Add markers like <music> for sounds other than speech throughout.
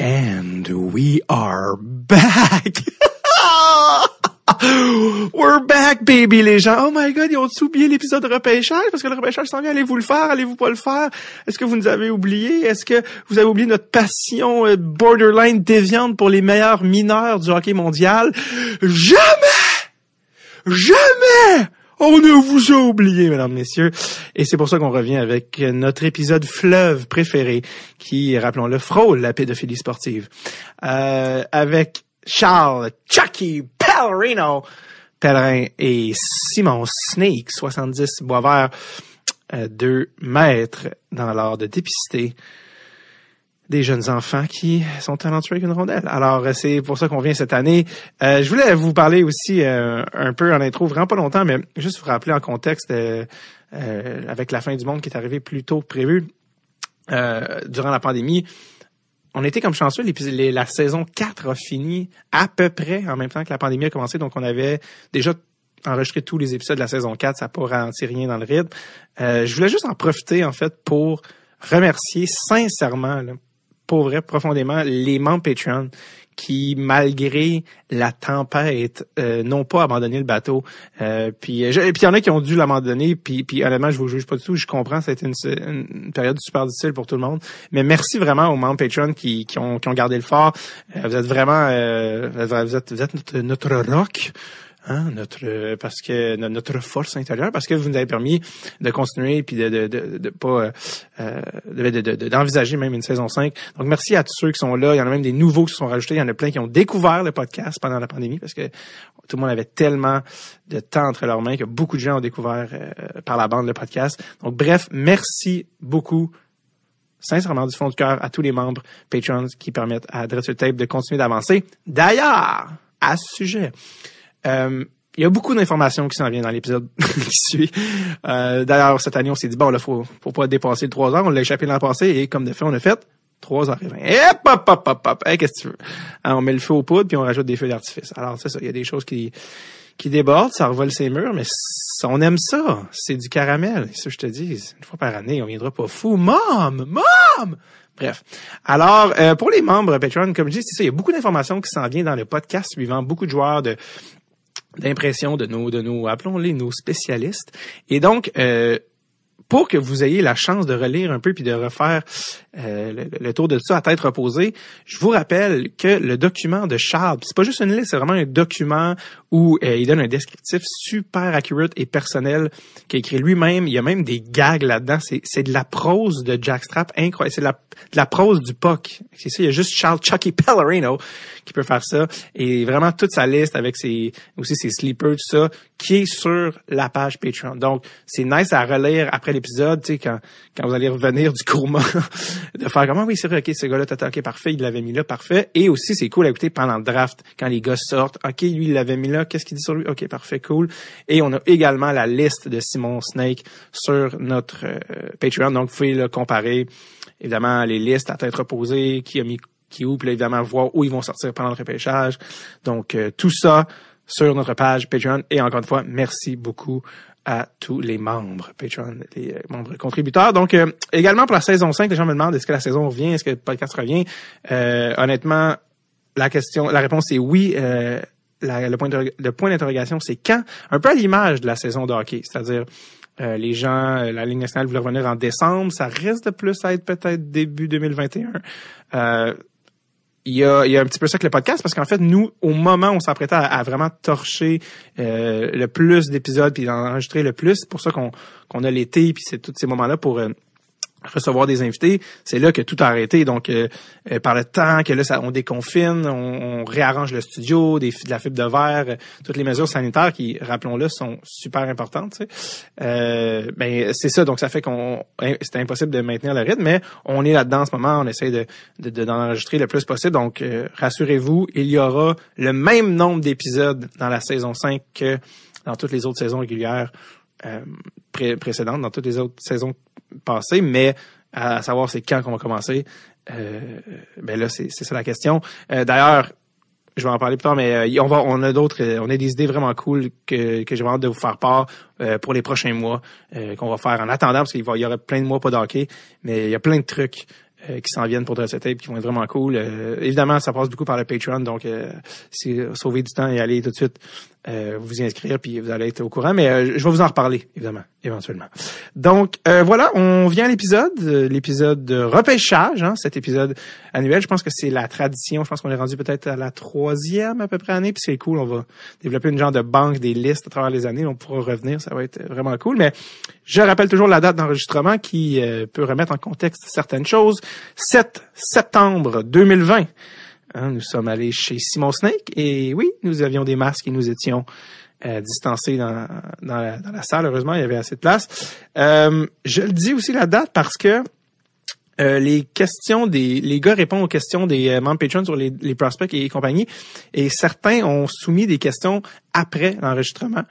And we are back! <laughs> We're back, baby, les gens. Oh my god, ils ont oublié l'épisode de repêchage? Parce que le repêchage s'en vient. Allez-vous le faire? Allez-vous pas le faire? Est-ce que vous nous avez oublié? Est-ce que vous avez oublié notre passion euh, borderline déviante pour les meilleurs mineurs du hockey mondial? Jamais! Jamais! On ne vous a oublié, mesdames, messieurs. Et c'est pour ça qu'on revient avec notre épisode fleuve préféré, qui, rappelons-le, frôle la pédophilie sportive. Euh, avec Charles Chucky Pellerino, Pellerin et Simon Snake, 70 Boisvert, euh, deux maîtres dans l'art de dépister des jeunes enfants qui sont talentueux avec une rondelle. Alors, euh, c'est pour ça qu'on vient cette année. Euh, je voulais vous parler aussi euh, un peu en intro, vraiment pas longtemps, mais juste vous rappeler en contexte avec la fin du monde qui est arrivée plus tôt que prévu durant la pandémie. On était comme chanceux, la saison 4 a fini à peu près en même temps que la pandémie a commencé, donc on avait déjà enregistré tous les épisodes de la saison 4, ça n'a pas ralenti rien dans le rythme. je voulais juste en profiter, en fait, pour remercier sincèrement là, pour vrai, profondément, les membres Patreon qui, malgré la tempête, euh, n'ont pas abandonné le bateau. Euh, puis, euh, il y en a qui ont dû l'abandonner. Puis, puis honnêtement, je vous juge pas du tout. Je comprends, ça a été une, période super difficile pour tout le monde. Mais merci vraiment aux membres Patreon qui, qui, ont, qui ont gardé le fort. vous êtes vraiment, vous êtes, vous êtes notre, notre rock. Hein, notre parce que notre force intérieure parce que vous nous avez permis de continuer puis de de de, de pas euh, d'envisager même une saison 5. Donc merci à tous ceux qui sont là, il y en a même des nouveaux qui se sont rajoutés, il y en a plein qui ont découvert le podcast pendant la pandémie parce que tout le monde avait tellement de temps entre leurs mains que beaucoup de gens ont découvert euh, par la bande le podcast. Donc bref, merci beaucoup sincèrement du fond du cœur à tous les membres Patreons qui permettent à Dress Tape de continuer d'avancer. D'ailleurs, à ce sujet, euh, il y a beaucoup d'informations qui s'en viennent dans l'épisode <laughs> qui suit. Euh, D'ailleurs, cette année, on s'est dit, bon, là, faut, faut pas dépasser les trois heures. On l'a échappé l'an passé et comme de fait, on a fait trois heures et vingt. Hop, hop, hop, hop, hop. qu'est-ce que tu veux? Alors, on met le feu aux poudres puis on rajoute des feux d'artifice. Alors, c'est ça. Il y a des choses qui, qui débordent, ça revole ses murs, mais on aime ça. C'est du caramel. Ça je te dis. Une fois par année, on viendra pas fou. Mom! Mom! Bref. Alors, euh, pour les membres Patreon, comme je dis, c'est ça, il y a beaucoup d'informations qui s'en viennent dans le podcast suivant, beaucoup de joueurs de d'impression de nos, de nos, appelons-les nos spécialistes. Et donc, euh, pour que vous ayez la chance de relire un peu puis de refaire euh, le, tour de ça à tête reposée, je vous rappelle que le document de Charles, c'est pas juste une liste, c'est vraiment un document où euh, il donne un descriptif super accurate et personnel qu'il écrit lui-même. Il y a même des gags là-dedans. C'est, de la prose de Jack Strap incroyable. C'est de la, de la prose du POC. C'est ça, il y a juste Charles Chucky Pellerino qui peut faire ça. Et vraiment toute sa liste avec ses aussi ses sleepers, tout ça, qui est sur la page Patreon. Donc, c'est nice à relire après l'épisode, tu sais, quand, quand vous allez revenir du coma, <laughs> de faire comment, oui, c'est vrai, ok, ce gars-là, t'as ok, parfait, il l'avait mis là, parfait. Et aussi, c'est cool à écouter pendant le draft, quand les gars sortent, ok, lui, il l'avait mis là, qu'est-ce qu'il dit sur lui? Ok, parfait, cool. Et on a également la liste de Simon Snake sur notre euh, Patreon, donc vous pouvez le comparer, évidemment, les listes à tête reposée, qui a mis qui ouvre, évidemment voir où ils vont sortir pendant le repêchage. Donc, euh, tout ça sur notre page Patreon. Et encore une fois, merci beaucoup à tous les membres Patreon, les euh, membres contributeurs. Donc, également pour la saison 5, les gens me demandent est-ce que la saison revient, est-ce que le podcast revient? honnêtement, la question, la réponse est oui. Le point d'interrogation, c'est quand. Un peu à l'image de la saison de hockey, c'est-à-dire les gens, la Ligue nationale voulait revenir en décembre. Ça risque de plus à être peut-être début 2021. Euh, il y a, il y a un petit peu ça que le podcast parce qu'en fait nous au moment où on s'apprêtait à, vraiment torcher euh, le plus d'épisodes puis d'enregistrer le plus c'est pour ça qu'on qu'on a l'été puis c'est tous ces moments là pour euh, recevoir des invités, c'est là que tout a arrêté. Donc, euh, euh, par le temps que là, ça, on déconfine, on, réarrange le studio, des, de la fibre de verre, euh, toutes les mesures sanitaires qui, rappelons-le, sont super importantes. Tu sais. ben, c'est ça. Donc, ça fait qu'on, c'est impossible de maintenir le rythme, mais on est là-dedans en ce moment. On essaie de, d'enregistrer le plus possible. Donc, rassurez-vous, il y aura le même nombre d'épisodes dans la saison 5 que dans toutes les autres saisons régulières. précédentes, dans toutes les autres saisons passé, mais à savoir c'est quand qu'on va commencer. Euh, ben là, c'est ça la question. Euh, d'ailleurs, je vais en parler plus tard, mais euh, on va, on a d'autres, on a des idées vraiment cool que, que j'ai hâte de vous faire part pour les prochains mois qu'on va faire en attendant, parce qu'il y aura plein de mois pas d'hockey, mais il y a plein de trucs euh, qui s'en viennent pour Dress Tape, qui vont être vraiment cool. Euh, évidemment, ça passe beaucoup par le Patreon, donc euh, c'est sauver du temps et aller tout de suite vous y inscrire, puis vous allez être au courant. Mais je vais vous en reparler, évidemment, éventuellement. Donc voilà, on vient à l'épisode, l'épisode de repêchage, hein, cet épisode annuel. Je pense que c'est la tradition. Je pense qu'on est rendu peut-être à la troisième à peu près année, puis c'est cool. On va développer une genre de banque des listes à travers les années. On pourra revenir, ça va être vraiment cool. Mais je rappelle toujours la date d'enregistrement qui peut remettre en contexte certaines choses. 7 septembre 2020. Hein, nous sommes allés chez Simon Snake et oui, nous avions des masques et nous étions euh, distancés dans, dans, la, salle. Heureusement, il y avait assez de place. Euh, je le dis aussi la date parce que euh, les questions des les gars répondent aux questions des membres Patreon sur les, les prospects et compagnie et certains ont soumis des questions après l'enregistrement.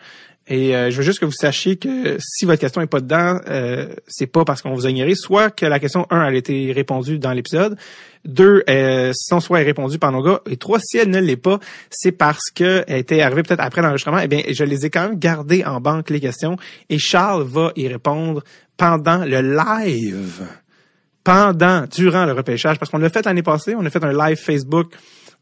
Et euh, je veux juste que vous sachiez que si votre question est pas dedans, euh, c'est pas parce qu'on vous a ignoré, soit que la question 1 elle a été répondue dans l'épisode, deux, euh, sinon soit est répondue par nos gars, et trois, si elle ne l'est pas, c'est parce que elle était arrivée peut-être après l'enregistrement. Eh bien, je les ai quand même gardées en banque les questions, et Charles va y répondre pendant le live, pendant, durant le repêchage, parce qu'on l'a fait l'année passée, on a fait un live Facebook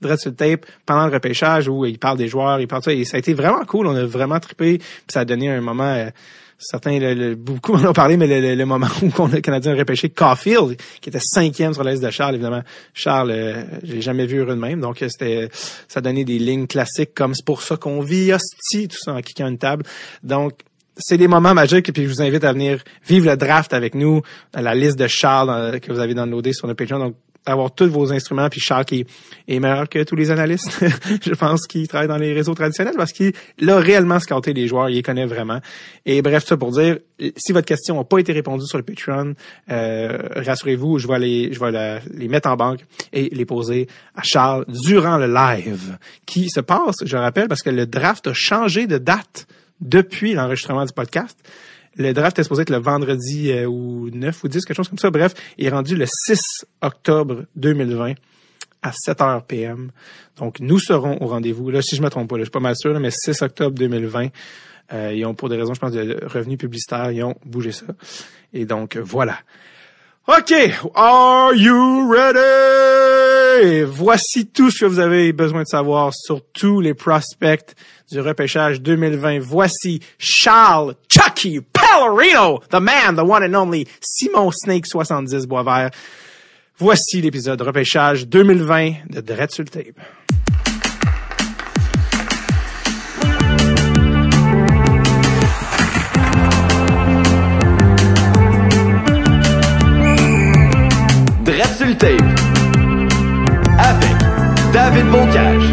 direct sur le tape pendant le repêchage où il parle des joueurs, il parle de ça. Et ça a été vraiment cool. On a vraiment trippé. Puis ça a donné un moment. Euh, certains, le, beaucoup <laughs> en ont parlé, mais le, moment <laughs> où le Canadien a repêché Caulfield, qui était cinquième sur la liste de Charles, évidemment. Charles, euh, j'ai jamais vu de même. Donc, euh, c'était, ça donnait des lignes classiques comme c'est pour ça qu'on vit, hostie, tout ça en cliquant une table. Donc, c'est des moments magiques et puis je vous invite à venir vivre le draft avec nous, la liste de Charles que vous avez downloadé sur notre Patreon. Donc, avoir tous vos instruments, puis Charles qui est meilleur que tous les analystes, <laughs> je pense, qui travaillent dans les réseaux traditionnels, parce qu'il a réellement scouté les joueurs, il les connaît vraiment. Et bref, ça pour dire, si votre question n'a pas été répondue sur le Patreon, euh, rassurez-vous, je vais les, je vais les mettre en banque et les poser à Charles durant le live qui se passe, je rappelle, parce que le draft a changé de date depuis l'enregistrement du podcast. Le draft est supposé être le vendredi euh, ou 9 ou 10, quelque chose comme ça. Bref, il est rendu le 6 octobre 2020 à 7 h PM. Donc, nous serons au rendez-vous. Là, si je me trompe pas, je suis pas mal sûr, mais 6 octobre 2020. Euh, ils ont, pour des raisons, je pense, de revenus publicitaires, ils ont bougé ça. Et donc, voilà. OK, are you ready? Voici tout ce que vous avez besoin de savoir sur tous les prospects du repêchage 2020. Voici Charles Chucky Pallarino, the man, the one and only Simon Snake 70 Boisvert. Voici l'épisode repêchage 2020 de Dread tape. Avec David Boncage.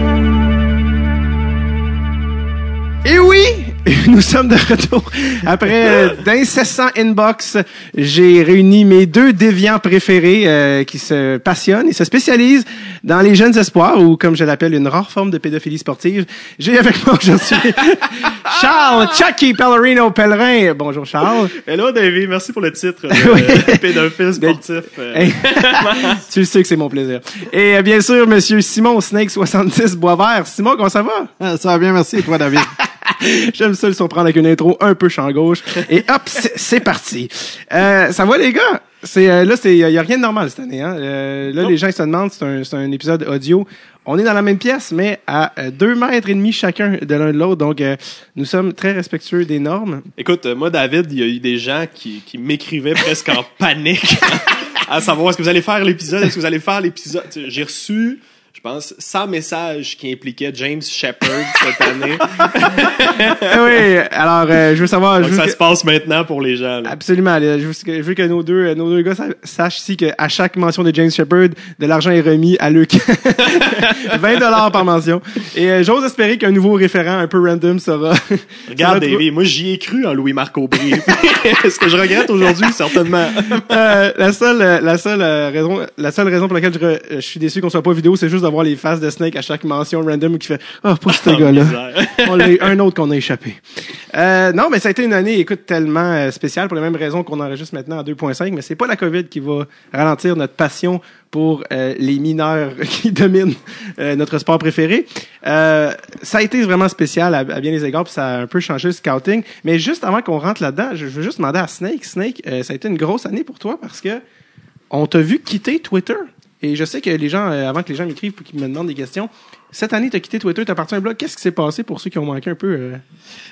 Et oui, <laughs> nous sommes de retour. Après euh, d'incessants inbox, j'ai réuni mes deux déviants préférés euh, qui se passionnent et se spécialisent dans les jeunes espoirs ou comme je l'appelle une rare forme de pédophilie sportive. J'ai avec moi aujourd'hui <laughs> Charles Chucky Pellerino Pellerin. Bonjour Charles. Hello David, merci pour le titre <laughs> de pédophile sportif. Euh. tu sais que c'est mon plaisir. Et bien sûr monsieur Simon Snake 70 Boisvert. Simon, comment ça va? Ah, Ça va bien, merci. Et toi David? <laughs> J'aime ça le surprendre avec une intro un peu champ gauche. Et hop, c'est parti. Euh, ça va les gars? C'est euh, là, c'est y, a rien de normal cette année. Hein? Euh, là, les gens se demandent, c'est un, un épisode audio. On est dans la même pièce, mais à deux mètres et demi chacun de l'un de l'autre. Donc, nous sommes très respectueux des normes. Écoute, moi, David, il y a eu des gens qui, qui m'écrivaient presque en <laughs> panique <laughs> à savoir est-ce que vous allez faire l'épisode, est-ce que vous allez faire l'épisode? J'ai reçu pense, sans message qui impliquait James Shepard cette année. <laughs> oui, alors euh, je veux savoir. Donc, ça se passe maintenant pour les gens. Absolument. je, veux que, nos deux, nos deux gars sachent ici qu'à chaque mention de James Shepard, de l'argent est remis à Luc. <laughs> 20 dollars par mention. Et euh, j'ose espérer qu'un nouveau référent un peu random sera. <laughs> Regarde, David, moi j'y ai cru en Louis-Marc Aubry. Ce que je regrette aujourd'hui, certainement. Euh, la seule, la seule raison, la seule raison pour laquelle je, je suis déçu qu'on soit pas vidéo, c'est juste d'avoir voir les faces de Snake à chaque mention random qui fait « Oh, pas ce <laughs> gars-là. On a un autre qu'on a échappé. Euh, non, mais ça a été une année, écoute, tellement euh, spéciale pour les mêmes raisons qu'on enregistre maintenant à 2.5, mais c'est pas la COVID qui va ralentir notre passion pour euh, les mineurs <laughs> qui dominent euh, notre sport préféré. Euh, ça a été vraiment spécial à, à, bien des égards, puis ça a un peu changé le scouting. Mais juste avant qu'on rentre là-dedans, je veux juste demander à Snake, Snake, ça a été une grosse année pour toi parce que on t'a vu quitter Twitter. Et je sais que les gens, euh, avant que les gens m'écrivent pour qu'ils me demandent des questions, cette année, tu as quitté Twitter, tu as parti un blog. Qu'est-ce qui s'est passé pour ceux qui ont manqué un peu? euh?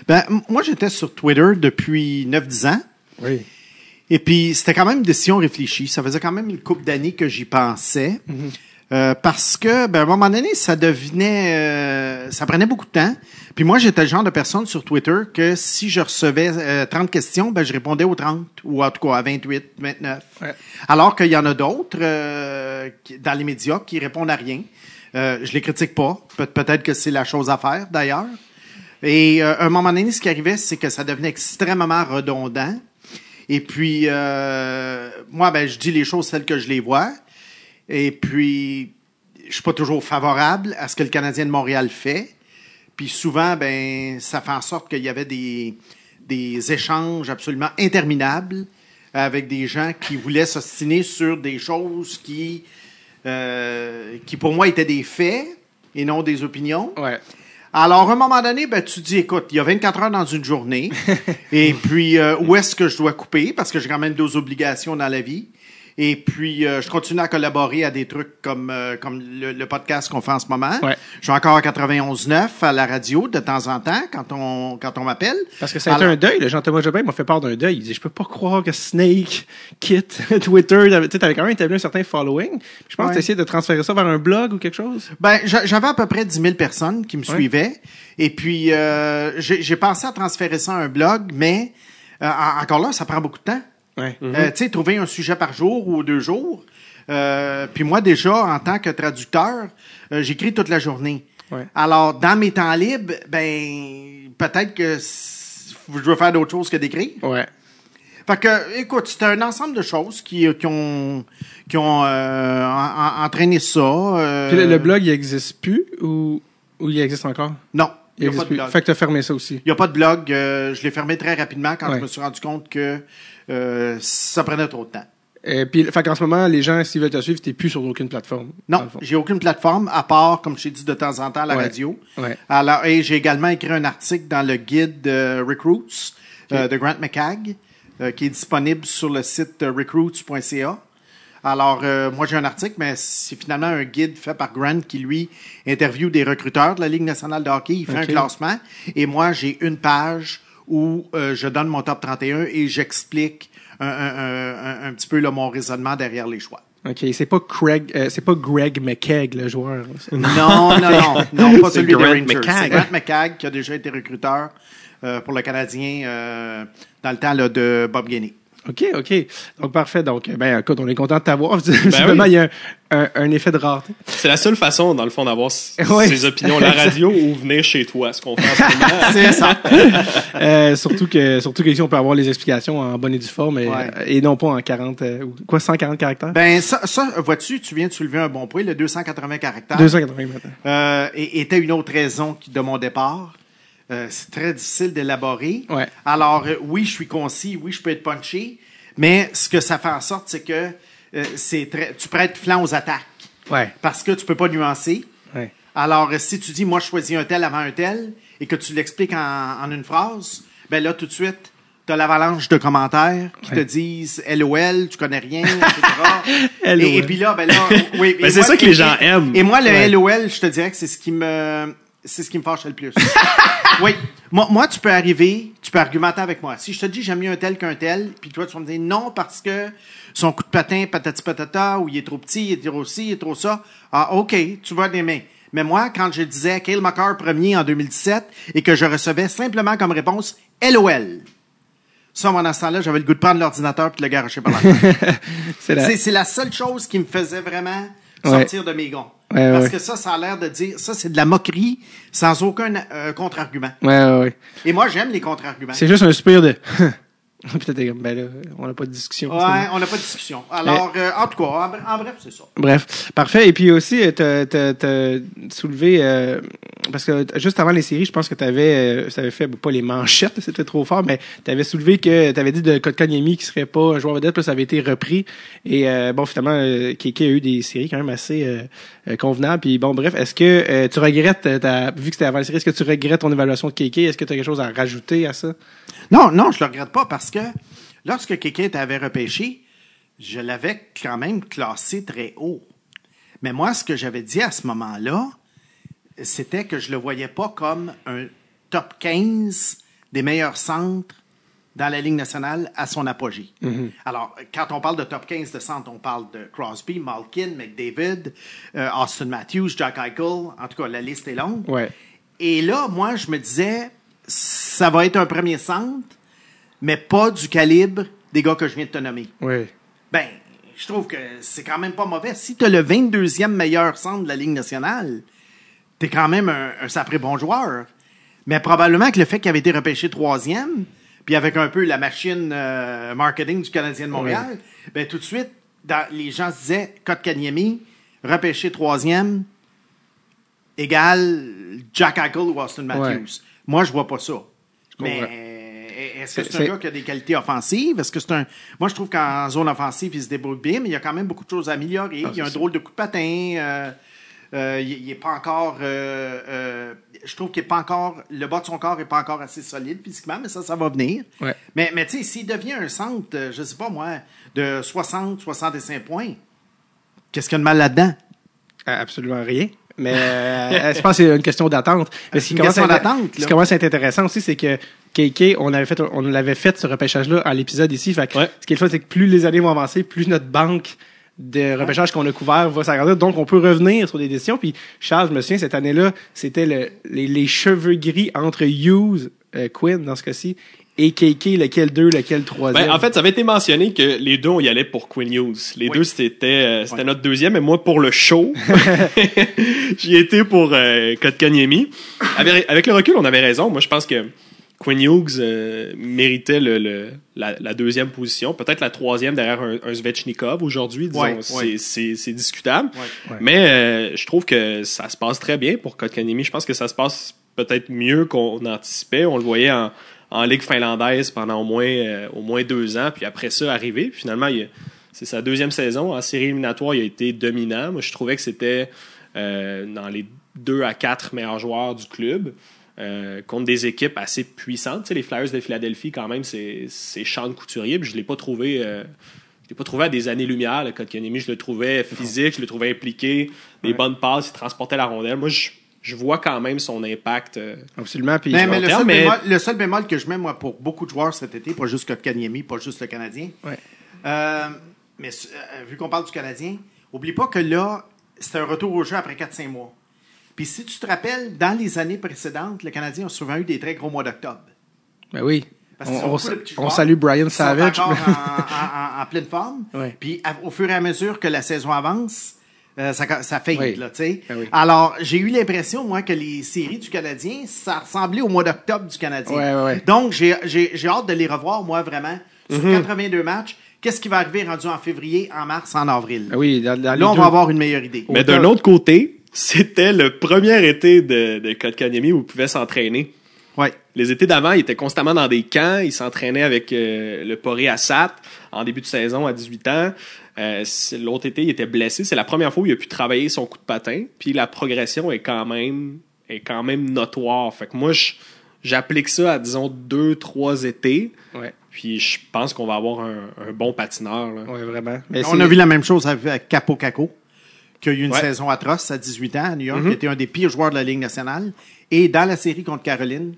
Ben, moi, j'étais sur Twitter depuis 9-10 ans. Oui. Et puis, c'était quand même une décision réfléchie. Ça faisait quand même une couple d'années que j'y pensais. Euh, parce que, ben, à un moment donné, ça devenait... euh, ça prenait beaucoup de temps. Puis moi, j'étais le genre de personne sur Twitter que si je recevais euh, 30 questions, ben, je répondais aux 30. Ou en tout cas à 28, 29. Ouais. Alors qu'il y en a d'autres euh, dans les médias qui répondent à rien. Euh, je les critique pas. Pe- Peut-être que c'est la chose à faire, d'ailleurs. Et euh, à un moment donné, ce qui arrivait, c'est que ça devenait extrêmement redondant. Et puis, euh, moi, ben, je dis les choses telles que je les vois. Et puis, je suis pas toujours favorable à ce que le Canadien de Montréal fait. Puis souvent, ben, ça fait en sorte qu'il y avait des, des échanges absolument interminables avec des gens qui voulaient s'ostiner sur des choses qui, euh, qui pour moi étaient des faits et non des opinions. Ouais. Alors, à un moment donné, ben, tu dis, écoute, il y a 24 heures dans une journée. <laughs> et puis, euh, où est-ce que je dois couper? Parce que j'ai quand même deux obligations dans la vie. Et puis, euh, je continue à collaborer à des trucs comme, euh, comme le, le podcast qu'on fait en ce moment. Ouais. Je suis encore à 91.9 à la radio de temps en temps quand on, quand on m'appelle. Parce que ça a été un deuil. Le Jean-Thomas Jobin m'a fait part d'un deuil. Il dit, je peux pas croire que Snake quitte <laughs> Twitter. Tu sais, t'avais quand même établi un certain following. Je pense que t'as essayé de transférer ça vers un blog ou quelque chose? Ben, j'a- j'avais à peu près 10 000 personnes qui me Ouais. suivaient. Et puis, euh, j'ai pensé à transférer ça à un blog, mais euh, en- encore là, ça prend beaucoup de temps. Ouais. Euh, tu sais, trouver un sujet par jour ou deux jours. Euh, puis moi, déjà, en tant que traducteur, euh, j'écris toute la journée. Ouais. Alors, dans mes temps libres, ben, peut-être que je veux faire d'autres choses que d'écrire. Ouais. Fait que, écoute, c'est un ensemble de choses qui, qui ont, qui ont en- en- entraîné ça. Puis le, le blog, il existe plus ou, ou il existe encore? Non, il n'y a pas de plus. blog. Fait que t'as fermé ça aussi. Il n'y a pas de blog. euh, je l'ai fermé très rapidement quand Ouais. je me suis rendu compte que euh, ça prenait trop de temps. Et puis, fait qu'en ce moment, les gens, s'ils veulent te suivre, t'es plus sur aucune plateforme. Non, j'ai aucune plateforme à part, comme je t'ai dit de temps en temps, à la Ouais. radio. Ouais. Alors, et j'ai également écrit un article dans le guide euh, Recruits euh, de Grant McCagg, euh, qui est disponible sur le site recruits.ca. Alors, euh, moi, j'ai un article, mais c'est finalement un guide fait par Grant qui, lui, interviewe des recruteurs de la Ligue nationale de hockey. Il fait un classement. Et moi, j'ai une page où euh, je donne mon top 31 et j'explique un, un- un- un- un petit peu là, mon raisonnement derrière les choix. OK. C'est pas Craig, euh, c'est pas Greg McKegg, le joueur. Non, non, non, non, pas <laughs> celui Grant de Rangers. C'est Grant McCagg qui a déjà été recruteur euh, pour le Canadien euh, dans le temps là, de Bob Gainey. OK, OK. Donc, parfait. Donc, ben, écoute, on est content de t'avoir. <laughs> Visiblement, oui. il y a un, un, un effet de rareté. C'est la seule façon, dans le fond, d'avoir <laughs> Ouais. ces opinions, la radio ou venir chez toi, ce qu'on fait en ce moment. <laughs> C'est ça. Euh, surtout que, surtout qu'ici, on peut avoir les explications en bonne et due forme et, Ouais. et non pas en 40, euh, ou quoi, 140 caractères? Ben ça, ça vois-tu, tu viens de soulever un bon point, le 280 caractères. 280 maintenant. Euh, et- était une autre raison de mon départ. Euh, c'est très difficile d'élaborer. Ouais. Alors, euh, oui, je suis concis, oui, je peux être punché, mais ce que ça fait en sorte, c'est que euh, c'est très, tu prêtes flanc aux attaques Ouais. parce que tu peux pas nuancer. Ouais. Alors, si tu dis, moi, je choisis un tel avant un tel, et que tu l'expliques en, en une phrase, ben là, tout de suite, tu as l'avalanche de commentaires qui te disent LOL, tu connais rien, <laughs> etc. Et, et puis là, ben là, oui. <laughs> Ben, c'est ça que les gens aiment. Et moi, le Ouais. LOL, je te dirais que c'est ce qui me, c'est ce qui me fâche le plus. <laughs> oui. Moi, moi, tu peux arriver, tu peux argumenter avec moi. Si je te dis j'aime mieux un tel qu'un tel, puis toi, tu vas me dire non parce que son coup de patin, patati patata, ou il est trop petit, il est trop ci, il est trop ça. Ah, OK, tu vas mains. Mais moi, quand je disais Kale McCarr premier en 2017 et que je recevais simplement comme réponse LOL. Ça, ce temps-là, j'avais le goût de prendre l'ordinateur puis de le garocher par la. <laughs> C'est la... Seule chose qui me faisait vraiment. Sortir de mes gonds. Ouais, Parce ouais. que ça, ça a l'air de dire, ça, c'est de la moquerie sans aucun euh, contre-argument. Ouais, ouais, ouais. Et moi, j'aime les contre-arguments. C'est juste un soupir de... <laughs> <laughs> <laughs> Peut-être, ben là, on n'a pas de discussion. Ouais, on n'a pas de discussion. Alors, euh, en tout cas, en, bre- en bref, c'est ça. Bref, parfait. Et puis aussi, euh, t'as, soulevé, euh, parce que juste avant les séries, je pense que t'avais, euh, t'avais fait, pas les manchettes, c'était trop fort, mais t'avais soulevé que t'avais dit de Kotkaniemi qui serait pas un joueur vedette, puis ça avait été repris. Et euh, bon, finalement, euh, Keke a eu des séries quand même assez euh, euh, convenables. Puis bon, bref, est-ce que euh, tu regrettes, euh, vu que c'était avant les séries, est-ce que tu regrettes ton évaluation de Keke? Est-ce que tu as quelque chose à rajouter à ça? Non, non, je le regrette pas parce que lorsque quelqu'un t'avait repêché, je l'avais quand même classé très haut. Mais moi, ce que j'avais dit à ce moment-là, c'était que je le voyais pas comme un top 15 des meilleurs centres dans la Ligue nationale à son apogée. Alors, quand on parle de top 15 de centres, on parle de Crosby, Malkin, McDavid, euh, Austin Matthews, Jack Eichel. En tout cas, la liste est longue. Ouais. Et là, moi, je me disais, ça va être un premier centre, mais pas du calibre des gars que je viens de te nommer. Oui. Ben, je trouve que c'est quand même pas mauvais. Si tu as le 22e meilleur centre de la Ligue nationale, tu es quand même un, un sacré bon joueur. Mais probablement que le fait qu'il avait été repêché troisième, puis avec un peu la machine euh, marketing du Canadien de Montréal, ben tout de suite, dans- les gens se disaient, Kotkaniemi, repêché troisième, égale Jack Eichel ou Austin Matthews. Ouais. Moi, je vois pas ça. comprends. Mais est-ce que C'est- un gars qui a des qualités offensives? Est-ce que c'est un. Moi, je trouve qu'en zone offensive, il se débrouille bien, mais il y a quand même beaucoup de choses à améliorer. Ah, il y a un drôle de coup de patin. euh, euh, il n'est pas encore. euh, euh, je trouve qu'il est pas encore. Le bas de son corps n'est pas encore assez solide physiquement, mais ça, ça va venir. Ouais. Mais, mais tu sais, s'il devient un centre, je sais pas moi, de 60, 65 points, qu'est-ce qu'il y a de mal là-dedans? Absolument rien. Mais <laughs> je pense que c'est une question d'attente. Mais ce qui commence à Ce qui commence à être intéressant aussi, c'est que KK, on avait fait, on l'avait fait ce repêchage-là à l'épisode ici. Fait que Ouais. ce qui est le fun, c'est que plus les années vont avancer, plus notre banque de repêchage qu'on a couvert va s'agrandir. Donc, on peut revenir sur des décisions. Puis, Charles, je me souviens, cette année-là, c'était le, les, les cheveux gris entre Hughes, euh, Quinn, dans ce cas-ci, et KK, lequel deux, lequel troisième? Ben, en fait, ça avait été mentionné que les deux, on y allait pour Quinn Hughes. Les Oui. deux, c'était euh, c'était Ouais. notre deuxième, et moi, pour le show, <laughs> <laughs> j'y étais pour euh, Kotkaniemi. Avec, avec le recul, on avait raison. Moi, je pense que Quinn Hughes euh, méritait le, le- la, la deuxième position, peut-être la troisième derrière un, un Svechnikov aujourd'hui. Disons, Ouais, c'est ouais. c'est- c'est discutable. Ouais. Mais euh, je trouve que ça se passe très bien pour Kotkaniemi. Je pense que ça se passe peut-être mieux qu'on anticipait. On le voyait en, en Ligue finlandaise pendant au moins, euh, au moins deux ans, puis après ça, arrivé. Finalement, c'est sa deuxième saison. En série éliminatoire, il a été dominant. Moi, je trouvais que c'était dans les deux à quatre meilleurs joueurs du club. Euh, contre des équipes assez puissantes. Tu sais, les Flyers de Philadelphie, quand même, c'est c'est Sean Couturier. Puis je l'ai pas trouvé... euh, je l'ai pas trouvé à des années-lumière, le Kotkaniemi. Je le trouvais physique, je le trouvais impliqué, des Ouais. bonnes passes, il transportait la rondelle. Moi, je, je vois quand même son impact. euh, Absolument. Puis, Mais, le, terme, seul mais- bémol, le seul bémol que je mets, moi, pour beaucoup de joueurs cet été, pas juste Kotkaniemi, pas juste le Canadien, Ouais. euh, mais euh, vu qu'on parle du Canadien, oublie pas que là, c'est un retour au jeu après 4-5 mois. Puis si tu te rappelles, dans les années précédentes, le Canadien a souvent eu des très gros mois d'octobre. Ben oui. Parce On, salue Brian sont Savage. en, en- en- en pleine forme. Puis à- au fur et à mesure que la saison avance, euh, ça, ça fade, Oui. là, tu sais. Oui. Alors, j'ai eu l'impression, moi, que les séries du Canadien, ça ressemblait au mois d'octobre du Canadien. Ouais, ouais, ouais. Donc, j'ai, j'ai, j'ai hâte de les revoir, moi, vraiment, sur Mm-hmm. 82 matchs. Qu'est-ce qui va arriver rendu en février, en mars, en avril? Ben oui, dans, dans les Là, on deux- va avoir une meilleure idée. Mais d'un autre côté, c'était le premier été de, de Kotkaniemi où il pouvait s'entraîner. Ouais. Les étés d'avant, il était constamment dans des camps. Il s'entraînait avec euh, le Poré Assat en début de saison à 18 ans. Euh, c'est- L'autre été, il était blessé. C'est la première fois où il a pu travailler son coup de patin. Puis la progression est quand même est quand même notoire. Fait que moi, je- j'applique ça à disons deux, trois étés. Ouais, Puis je pense qu'on va avoir un, un bon patineur. là. ouais, vraiment. Mais On a vu la même chose avec Capo Caco, qui a eu une Ouais. saison atroce à 18 ans à New York, Mm-hmm. qui était un des pires joueurs de la Ligue nationale. Et dans la série contre Caroline,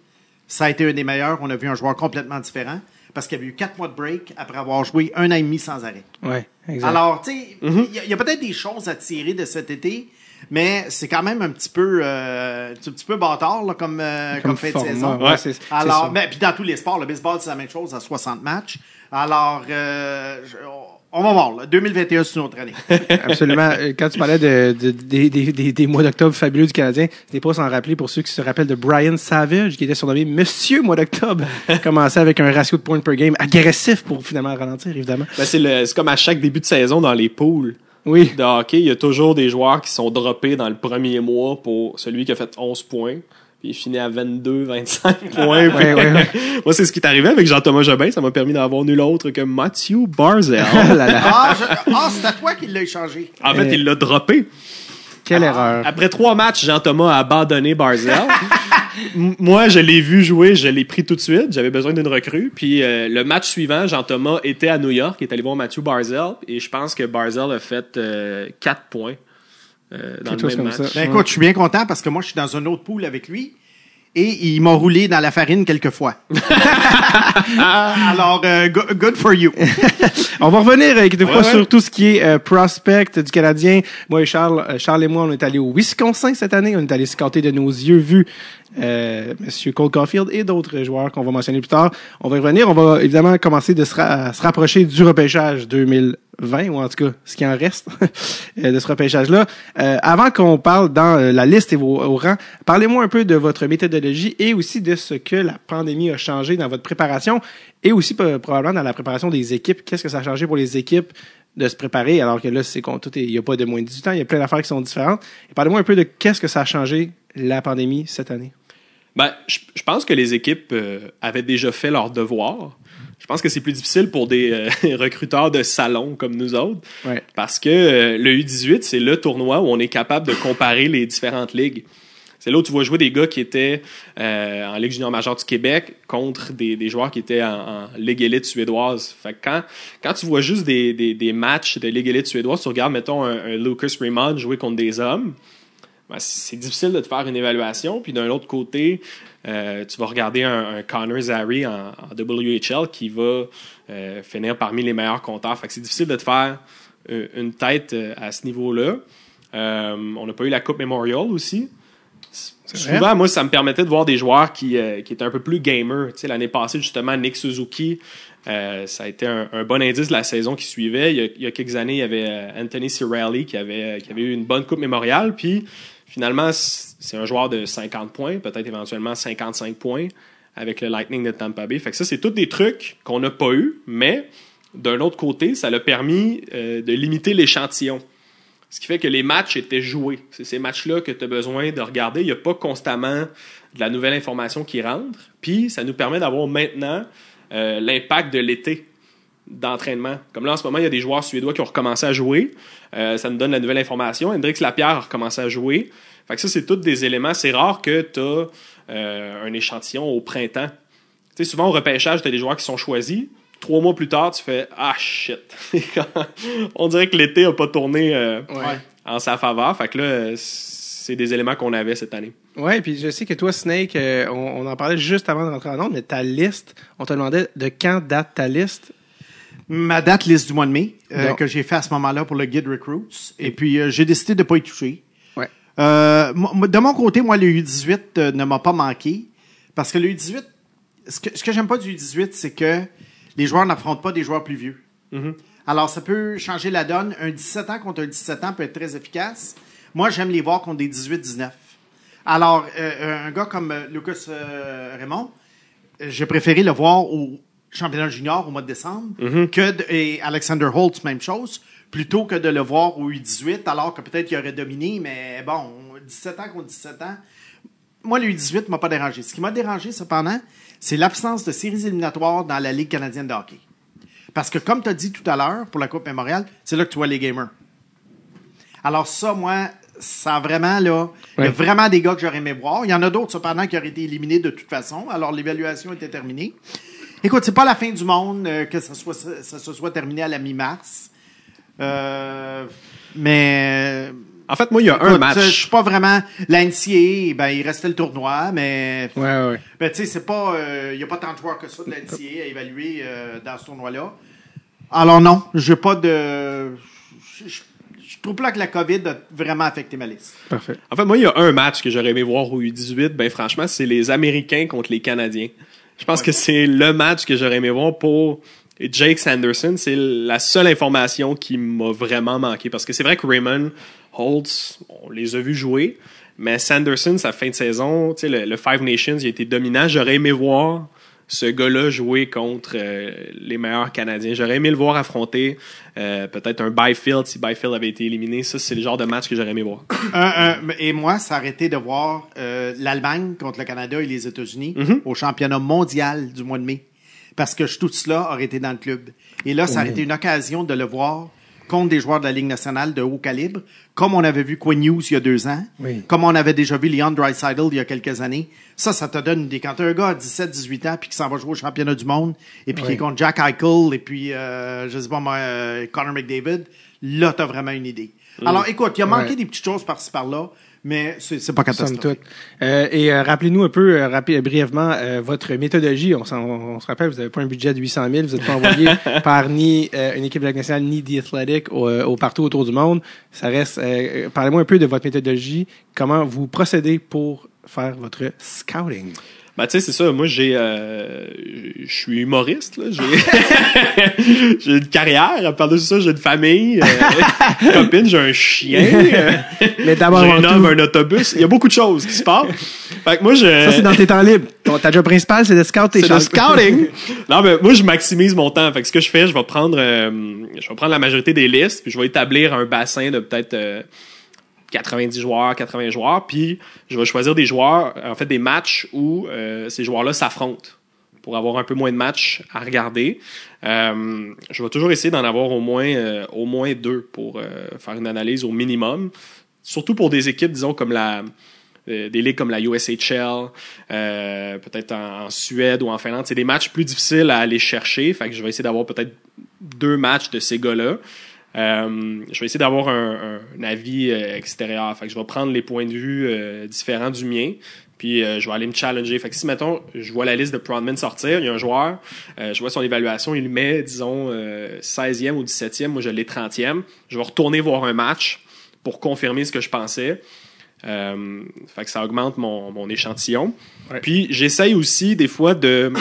ça a été un des meilleurs. On a vu un joueur complètement différent parce qu'il y avait eu quatre mois de break après avoir joué un an et demi sans arrêt. Ouais, exact. Alors, tu sais, il Mm-hmm. y a, il y a peut-être des choses à tirer de cet été, mais c'est quand même un petit peu, euh, un petit peu bâtard là, comme, euh, comme, fin de format. saison. Ouais, c'est- c'est Alors, ça. mais puis dans tous les sports, le baseball, c'est la même chose à 60 matchs. Alors, euh, je- on va voir. Là. 2021, c'est une autre année. <laughs> Absolument. Euh, Quand tu parlais de, de- des- des- mois d'octobre fabuleux du Canadien, n'est pas sans rappeler pour ceux qui se rappellent de Brian Savage, qui était surnommé Monsieur Mois d'octobre, <laughs> commençait avec un ratio de points per game agressif pour finalement ralentir, évidemment. Ben, c'est le- c'est comme à chaque début de saison dans les poules Oui. de hockey, il y a toujours des joueurs qui sont droppés dans le premier mois pour celui qui a fait 11 points. Puis il finit à 22, 25 points. Puis- Ouais, <laughs> ouais, ouais. Moi, c'est ce qui est arrivé avec Jean-Thomas Jobin. Ça m'a permis d'avoir nul autre que Matthew Barzell. Oh <laughs> là là. ah, je- ah, c'est à toi qui l'a échangé. En fait, Euh, il l'a droppé. Quelle erreur. Après trois matchs, Jean-Thomas a abandonné Barzell. Moi, je l'ai vu jouer, je l'ai pris tout de suite. J'avais besoin d'une recrue. Puis euh, le match suivant, Jean-Thomas était à New York, il est allé voir Matthew Barzell. Et je pense que Barzell a fait 4 points euh, dans Quelque le chose même comme match. ça. Ben écoute, je suis bien content parce que moi, je suis dans un autre pool avec lui. Et il m'a roulé dans la farine quelques fois. <laughs> Alors, euh, go- good for you. <laughs> On va revenir, euh, inquiétez-vous Ouais, pas, ouais. sur tout ce qui est euh, prospect du Canadien. Moi et Charles, euh, Charles et moi, on est allés au Wisconsin cette année. On est allés scouter de nos yeux vus euh, Monsieur Cole Caulfield et d'autres joueurs qu'on va mentionner plus tard. On va y revenir. On va évidemment commencer de se, ra- à se rapprocher du repêchage 2020, ou en tout cas ce qui en reste <laughs> euh, de ce repêchage-là. Euh, avant qu'on parle dans euh, la liste et vos, au rang, parlez-moi un peu de votre méthodologie et aussi de ce que la pandémie a changé dans votre préparation et aussi probablement dans la préparation des équipes. Qu'est-ce que ça a changé pour les équipes de se préparer alors que là, c'est qu'on tout il n'y a pas de moins de 18 ans, il y a plein d'affaires qui sont différentes. Parlez-moi un peu de qu'est-ce que ça a changé la pandémie cette année? Ben, je, je pense que les équipes euh, avaient déjà fait leur devoir. Je pense que c'est plus difficile pour des euh, <laughs> recruteurs de salon comme nous autres. Ouais. Parce que euh, le U18, c'est le tournoi où on est capable de comparer les différentes ligues. C'est là où tu vois jouer des gars qui étaient euh, en Ligue junior majeure du Québec contre des, des joueurs qui étaient en, en Ligue élite suédoise. Fait que quand, quand tu vois juste des, des, des matchs de Ligue élite suédoise, tu regardes, mettons, un, un Lucas Raymond jouer contre des hommes, ben, c'est difficile de te faire une évaluation. Puis d'un autre côté, euh, tu vas regarder un, un Connor Zary en, en WHL qui va euh, finir parmi les meilleurs compteurs. Fait que c'est difficile de te faire euh, une tête à ce niveau-là. Euh, on n'a pas eu la Coupe Memorial aussi. Souvent, moi, ça me permettait de voir des joueurs qui, qui étaient un peu plus gamers. Tu sais, l'année passée, justement, Nick Suzuki, euh, ça a été un, un bon indice de la saison qui suivait. Il y a, il y a quelques années, il y avait Anthony Cirelli qui avait, qui avait eu une bonne Coupe mémoriale. Puis, finalement, c'est un joueur de 50 points, peut-être éventuellement 55 points avec le Lightning de Tampa Bay. Fait que ça, c'est tous des trucs qu'on n'a pas eu, mais d'un autre côté, ça l'a permis euh, de limiter l'échantillon. Ce qui fait que les matchs étaient joués. C'est ces matchs-là que tu as besoin de regarder. Il n'y a pas constamment de la nouvelle information qui rentre. Puis, ça nous permet d'avoir maintenant euh, l'impact de l'été d'entraînement. Comme là, en ce moment, il y a des joueurs suédois qui ont recommencé à jouer. Euh, ça nous donne la nouvelle information. Hendrix Lapierre a recommencé à jouer. Fait que ça, c'est tous des éléments. C'est rare que tu as un échantillon au printemps. Tu sais, souvent, au repêchage, tu as des joueurs qui sont choisis. Trois mois plus tard, tu fais Ah shit. <laughs> On dirait que l'été n'a pas tourné euh, Ouais. en sa faveur. Fait que là, euh, c'est des éléments qu'on avait cette année. Ouais, puis je sais que toi, Snake, euh, on, on en parlait juste avant de rentrer en onde, mais ta liste, on te demandait de quand date ta liste? Ma date liste du mois de mai, euh, que j'ai fait à ce moment-là pour le guide Recruits. Et puis, euh, j'ai décidé de ne pas y toucher. Ouais. Euh, de mon côté, moi, le U18 euh, ne m'a pas manqué. Parce que le U18, ce que, ce que j'aime pas du U18, c'est que les joueurs n'affrontent pas des joueurs plus vieux. Alors, ça peut changer la donne. Un 17 ans contre un 17 ans peut être très efficace. Moi, j'aime les voir contre des 18-19. Alors, un gars comme Lucas Raymond, j'ai préféré le voir au championnat junior au mois de décembre que de- et Alexander Holtz, même chose, plutôt que de le voir au U18, alors que peut-être qu'il aurait dominé, mais bon, 17 ans contre 17 ans. Moi, le U18 m'a pas dérangé. Ce qui m'a dérangé, cependant, c'est l'absence de séries éliminatoires dans la Ligue canadienne de hockey. Parce que, comme tu as dit tout à l'heure, pour la Coupe Mémorial, c'est là que tu vois les gamers. Alors ça, moi, ça a vraiment, là, il y a vraiment des gars que j'aurais aimé voir. Il y en a d'autres, cependant, qui auraient été éliminés de toute façon. Alors, l'évaluation était terminée. Écoute, c'est pas la fin du monde euh, que ça, soit, ça, ça se soit terminé à la mi-mars. Euh, mais... En fait, moi, il y a un match. Je suis pas vraiment... La NCAA, ben, il restait le tournoi, mais... Ouais, ouais. Ben, tu sais, c'est pas. Il n'y a pas tant de joueurs que ça de la NCAA à évaluer euh, dans ce tournoi-là. Alors, non, j'ai pas de. Je trouve pas que la COVID a vraiment affecté ma liste. Parfait. En fait, moi, il y a un match que j'aurais aimé voir au U18. Ben, franchement, c'est les Américains contre les Canadiens. Je pense que c'est le match que j'aurais aimé voir pour Jake Sanderson. C'est la seule information qui m'a vraiment manqué. Parce que c'est vrai que Raymond Holtz, on les a vus jouer. Mais Sanderson, sa fin de saison, le, le Five Nations, il a été dominant. J'aurais aimé voir ce gars-là jouer contre euh, les meilleurs Canadiens. J'aurais aimé le voir affronter euh, peut-être un Byfield si Byfield avait été éliminé. Ça, c'est le genre de match que j'aurais aimé voir. <coughs> Un- un- et moi, ça aurait été de voir euh, l'Allemagne contre le Canada et les États-Unis au championnat mondial du mois de mai. Parce que tout cela aurait été dans le club. Et là, ça aurait été une occasion de le voir contre des joueurs de la Ligue nationale de haut calibre, comme on avait vu Quinn Hughes il y a deux ans, Oui. comme on avait déjà vu Leon Draisaitl il y a quelques années. Ça, ça te donne une idée. Quand un gars à 17, 18 ans puis qui s'en va jouer au championnat du monde et puis qui est contre Jack Eichel et puis, euh, je sais pas moi, euh, Connor McDavid, là, t'as vraiment une idée. Alors, écoute, il a manqué Ouais. des petites choses par-ci par-là, mais c'est pas catastrophique. Euh, et euh, rappelez-nous un peu, euh, rapi- brièvement, euh, votre méthodologie. On, s'en- on se rappelle, vous n'avez pas un budget de 800 000, vous n'êtes pas envoyé <laughs> par ni euh, une équipe de la nationale, ni The Athletic au, euh, au partout autour du monde. Ça reste. euh, Parlez-moi un peu de votre méthodologie. Comment vous procédez pour faire votre scouting? Ben, tu sais, c'est ça. Moi, j'ai, euh, je suis humoriste, là. J'ai, <laughs> j'ai une carrière. Par-dessus ça, j'ai une famille, euh, <laughs> copine, j'ai un chien. euh, <laughs> Mais d'abord, j'ai un homme, tout- un autobus. Il y a beaucoup de choses qui se passent. Fait que moi, je... Ça, c'est dans tes temps libres. Ton, ta job principale, c'est de scouter. C'est Charles. scouting. non, mais moi, je maximise mon temps. Fait que ce que je fais, je vais prendre, euh, je vais prendre la majorité des listes, puis je vais établir un bassin de peut-être euh, 90 joueurs, 80 joueurs, puis je vais choisir des joueurs, en fait, des matchs où euh, ces joueurs-là s'affrontent pour avoir un peu moins de matchs à regarder. Euh, je vais toujours essayer d'en avoir au moins, euh, au moins deux pour euh, faire une analyse au minimum. Surtout pour des équipes, disons, comme la, euh, des ligues comme la USHL, euh, peut-être en, en Suède ou en Finlande. C'est des matchs plus difficiles à aller chercher. Fait que je vais essayer d'avoir peut-être deux matchs de ces gars-là. Euh, je vais essayer d'avoir un, un avis euh, extérieur. Fait que je vais prendre les points de vue euh, différents du mien. Puis euh, je vais aller me challenger. Fait que si, mettons, je vois la liste de Proudman sortir, il y a un joueur, euh, je vois son évaluation, il met, disons, euh, 16e ou 17e, moi je l'ai 30e. Je vais retourner voir un match pour confirmer ce que je pensais. Euh, fait que ça augmente mon, mon échantillon. Ouais. Puis j'essaye aussi des fois de,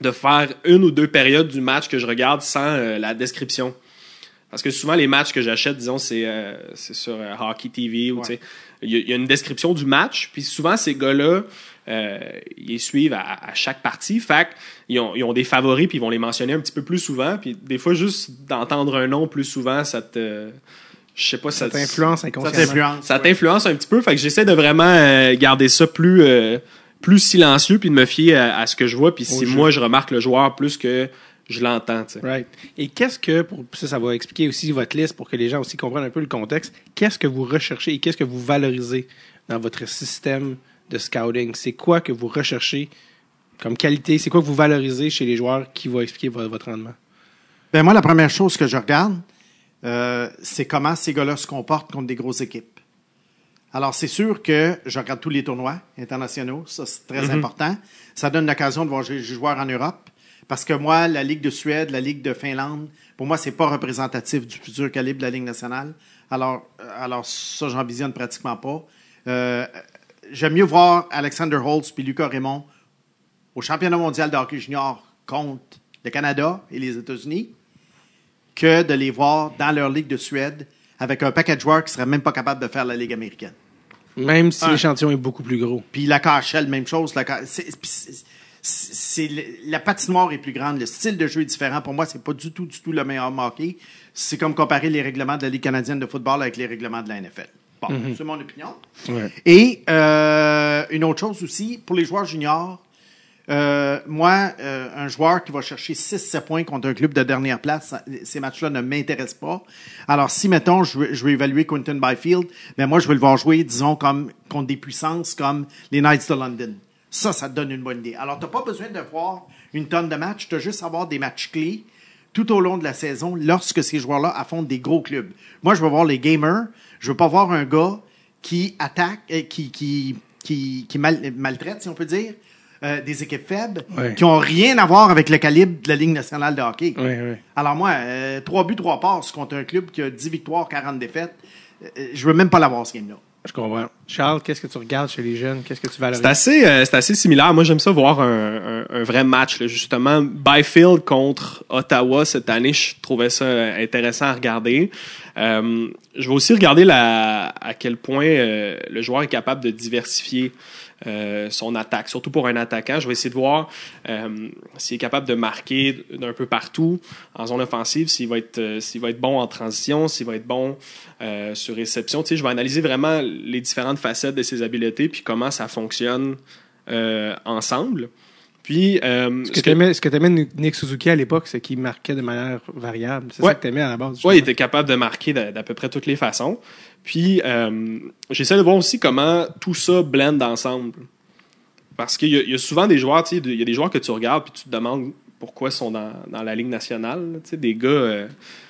de faire une ou deux périodes du match que je regarde sans la description. Parce que souvent, les matchs que j'achète, disons, c'est euh, c'est sur euh, Hockey TV ou, Ouais. tu sais, il y, a- il y a une description du match. Puis souvent, ces gars-là, euh, ils les suivent à, à chaque partie. Fait qu'ils ont, ils ont des favoris, puis ils vont les mentionner un petit peu plus souvent. Puis des fois, juste d'entendre un nom plus souvent, ça te... Je sais pas, ça, Ça t'influence Ça inconsciemment. t'influence. ça ouais. t'influence un petit peu. Fait que j'essaie de vraiment euh, garder ça plus, euh, plus silencieux, puis de me fier à, à ce que je vois. Puis si jeu. moi, je remarque le joueur plus que je l'entends, tu sais. Right. Et qu'est-ce que, pour ça, ça va expliquer aussi votre liste pour que les gens aussi comprennent un peu le contexte. Qu'est-ce que vous recherchez et qu'est-ce que vous valorisez dans votre système de scouting? C'est quoi que vous recherchez comme qualité? C'est quoi que vous valorisez chez les joueurs qui va expliquer vo- votre rendement? Ben moi, la première chose que je regarde, euh, c'est comment ces gars-là se comportent contre des grosses équipes. Alors, c'est sûr que je regarde tous les tournois internationaux. Ça, c'est très important. Ça donne l'occasion de voir des joueurs en Europe. Parce que moi, la Ligue de Suède, la Ligue de Finlande, pour moi, c'est pas représentatif du futur calibre de la Ligue nationale. Alors, euh, alors ça, j'en visionne pratiquement pas. Euh, J'aime mieux voir Alexander Holtz puis Lucas Raymond au championnat mondial de hockey junior contre le Canada et les États-Unis que de les voir dans leur ligue de Suède avec un paquet de joueurs qui seraient même pas capables de faire la ligue américaine. Même si l'échantillon est beaucoup plus gros. Puis la KHL, même chose. La, c'est la patinoire est plus grande, le style de jeu est différent. Pour moi, c'est pas du tout, du tout le meilleur hockey. C'est comme comparer les règlements de la Ligue canadienne de football avec les règlements de la NFL. Bon, c'est mon opinion. Ouais. Et euh, une autre chose aussi, pour les joueurs juniors, euh, moi, euh, un joueur qui va chercher 6-7 points contre un club de dernière place, ces matchs-là ne m'intéressent pas. Alors, si, mettons, je veux, je veux évaluer Quentin Byfield, ben moi, je veux le voir jouer, disons, comme contre des puissances comme les Knights de London. Ça, ça te donne une bonne idée. Alors, tu n'as pas besoin de voir une tonne de matchs, tu as juste à avoir des matchs clés tout au long de la saison lorsque ces joueurs-là affrontent des gros clubs. Moi, je veux voir les gamers. Je veux pas voir un gars qui attaque, euh, qui, qui, qui, qui mal- maltraite, si on peut dire, euh, des équipes faibles qui ont rien à voir avec le calibre de la Ligue nationale de hockey. Alors moi, euh, trois buts, trois passes contre un club qui a 10 victoires, 40 défaites, euh, je veux même pas l'avoir, ce game-là. Je comprends. Charles, qu'est-ce que tu regardes chez les jeunes? Qu'est-ce que tu valorises? C'est assez, euh, c'est assez similaire. Moi, j'aime ça voir un, un, un vrai match. là. Justement, Byfield contre Ottawa cette année, je trouvais ça intéressant à regarder. Euh, je vais aussi regarder la, à quel point euh, le joueur est capable de diversifier euh, son attaque, surtout pour un attaquant. Je vais essayer de voir euh, s'il est capable de marquer d'un peu partout en zone offensive, s'il va être, euh, va être bon en transition, s'il va être bon sur réception. Je vais analyser vraiment les différentes facettes de ses habiletés puis comment ça fonctionne ensemble. Puis, euh, Ce que que t'aimais de Nick Suzuki à l'époque, c'est qu'il marquait de manière variable. C'est Ouais. ça que t'aimais à la base. Justement. il était capable de marquer d'à peu près toutes les façons. Puis, euh, j'essaie de voir aussi comment tout ça blende ensemble. Parce qu'il y, y a souvent des joueurs, tu sais, il y a des joueurs que tu regardes puis tu te demandes pourquoi ils sont dans, dans la Ligue nationale. Tu sais, des gars, euh,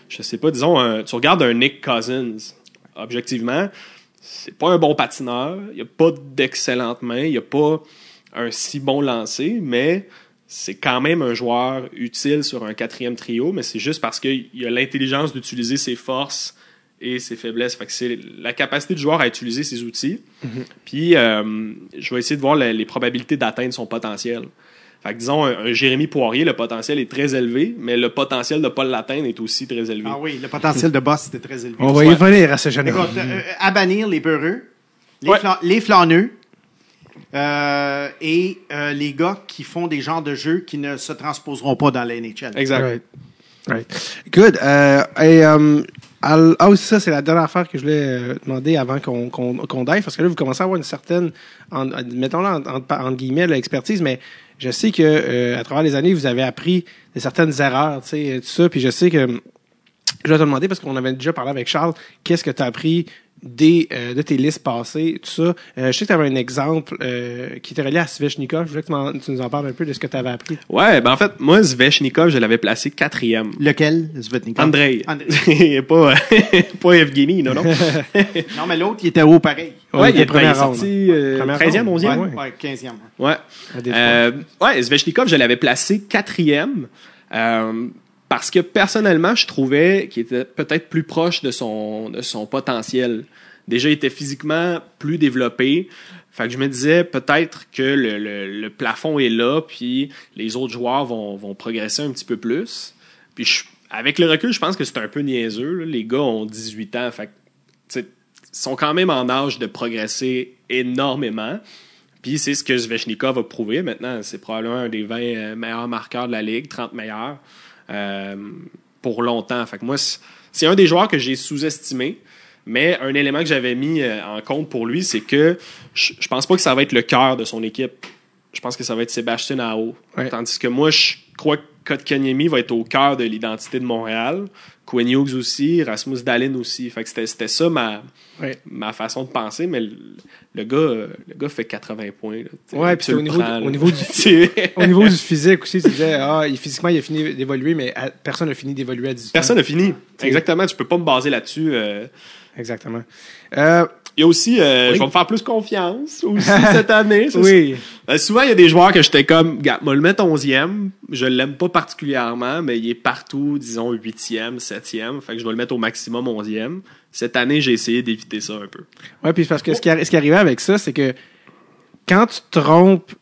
je sais pas, disons, un- tu regardes un Nick Cousins, objectivement, c'est pas un bon patineur, il a pas d'excellentes mains, il a pas un si bon lancer, mais c'est quand même un joueur utile sur un quatrième trio, mais c'est juste parce qu'il a l'intelligence d'utiliser ses forces et ses faiblesses. Fait que c'est la capacité du joueur à utiliser ses outils. Puis euh, je vais essayer de voir les probabilités d'atteindre son potentiel. Fait que disons, un, un Jérémy Poirier, le potentiel est très élevé, mais le potentiel de ne pas l'atteindre est aussi très élevé. Ah oui, le potentiel de boss était très élevé. On va y revenir à ce jeune Écoute, euh, à bannir les peureux, les, Ouais. flan- les flâneux euh, et euh, les gars qui font des genres de jeux qui ne se transposeront pas dans la NHL. Exact. Right. Right. Good. Euh, et, ah, aussi, ça, c'est la dernière affaire que je voulais demander avant qu'on qu'on qu'on dive, parce que là, vous commencez à avoir une certaine, en, en- en, guillemets, l'expertise, mais je sais que euh, à travers les années, vous avez appris de certaines erreurs, tu sais, tout ça, puis je sais que je vais te demander, parce qu'on avait déjà parlé avec Charles, qu'est-ce que tu as appris des, euh, de tes listes passées, tout ça. Euh, je sais que tu avais un exemple euh, qui était relié à Svechnikov. Je voulais que tu, nous en parles un peu de ce que tu avais appris. Ouais, ben en fait, moi, Zvechnikov, je l'avais placé quatrième. Lequel, Svetnikov? Andrei. Andrei. <laughs> pas, <laughs> pas Evgeny, non, non. <laughs> Non, mais l'autre, il était haut pareil. Ouais, Ouais, il il est, était première il est ronde. sorti euh, Première 13e, ronde. 11e. Ouais. Ouais, 15e. Ouais. Euh, ouais, Svechnikov, je l'avais placé quatrième euh, parce que personnellement, je trouvais qu'il était peut-être plus proche de son, de son potentiel. Déjà, il était physiquement plus développé. Fait que je me disais peut-être que le, le- le plafond est là, puis les autres joueurs vont, vont progresser un petit peu plus. Puis je- avec le recul, je pense que c'est un peu niaiseux. Les gars ont 18 ans, fait sont quand même en âge de progresser énormément. Puis c'est ce que Zvechnikov a prouvé. Maintenant, c'est probablement un des 20 euh, meilleurs marqueurs de la Ligue, 30 meilleurs, euh, pour longtemps. Fait que moi, c'est- un des joueurs que j'ai sous-estimé. Mais un élément que j'avais mis euh, en compte pour lui, c'est que je, je pense pas que ça va être le cœur de son équipe. Je pense que ça va être Sébastien. Ouais. Tandis que moi, je crois que Kotkaniemi va être au cœur de l'identité de Montréal. Quinn Hughes aussi, Rasmus Dahlin aussi. Fait que c'était, ça ma, Ouais. ma façon de penser, mais le, le gars, le gars fait 80 points. là. Ouais, puis au niveau prends, du- au niveau du- <laughs> C'est- Au niveau du physique aussi, tu disais, ah, il- physiquement, il a fini d'évoluer, mais à- personne n'a fini d'évoluer à 18 ans. Personne n'a fini. Exactement, tu peux pas me baser là-dessus. euh. Exactement. Euh, Il y a aussi, euh, Oui. je vais me faire plus confiance aussi <laughs> cette année. oui. Euh, souvent, il y a des joueurs que j'étais comme, gars, moi le mettre 11e, je l'aime pas particulièrement, mais il est partout, disons 8e, 7e, fait que je vais le mettre au maximum 11e. Cette année, j'ai essayé d'éviter ça un peu. Ouais, puis parce que ce qui, ce qui arrivait avec ça, c'est que quand tu te trompes,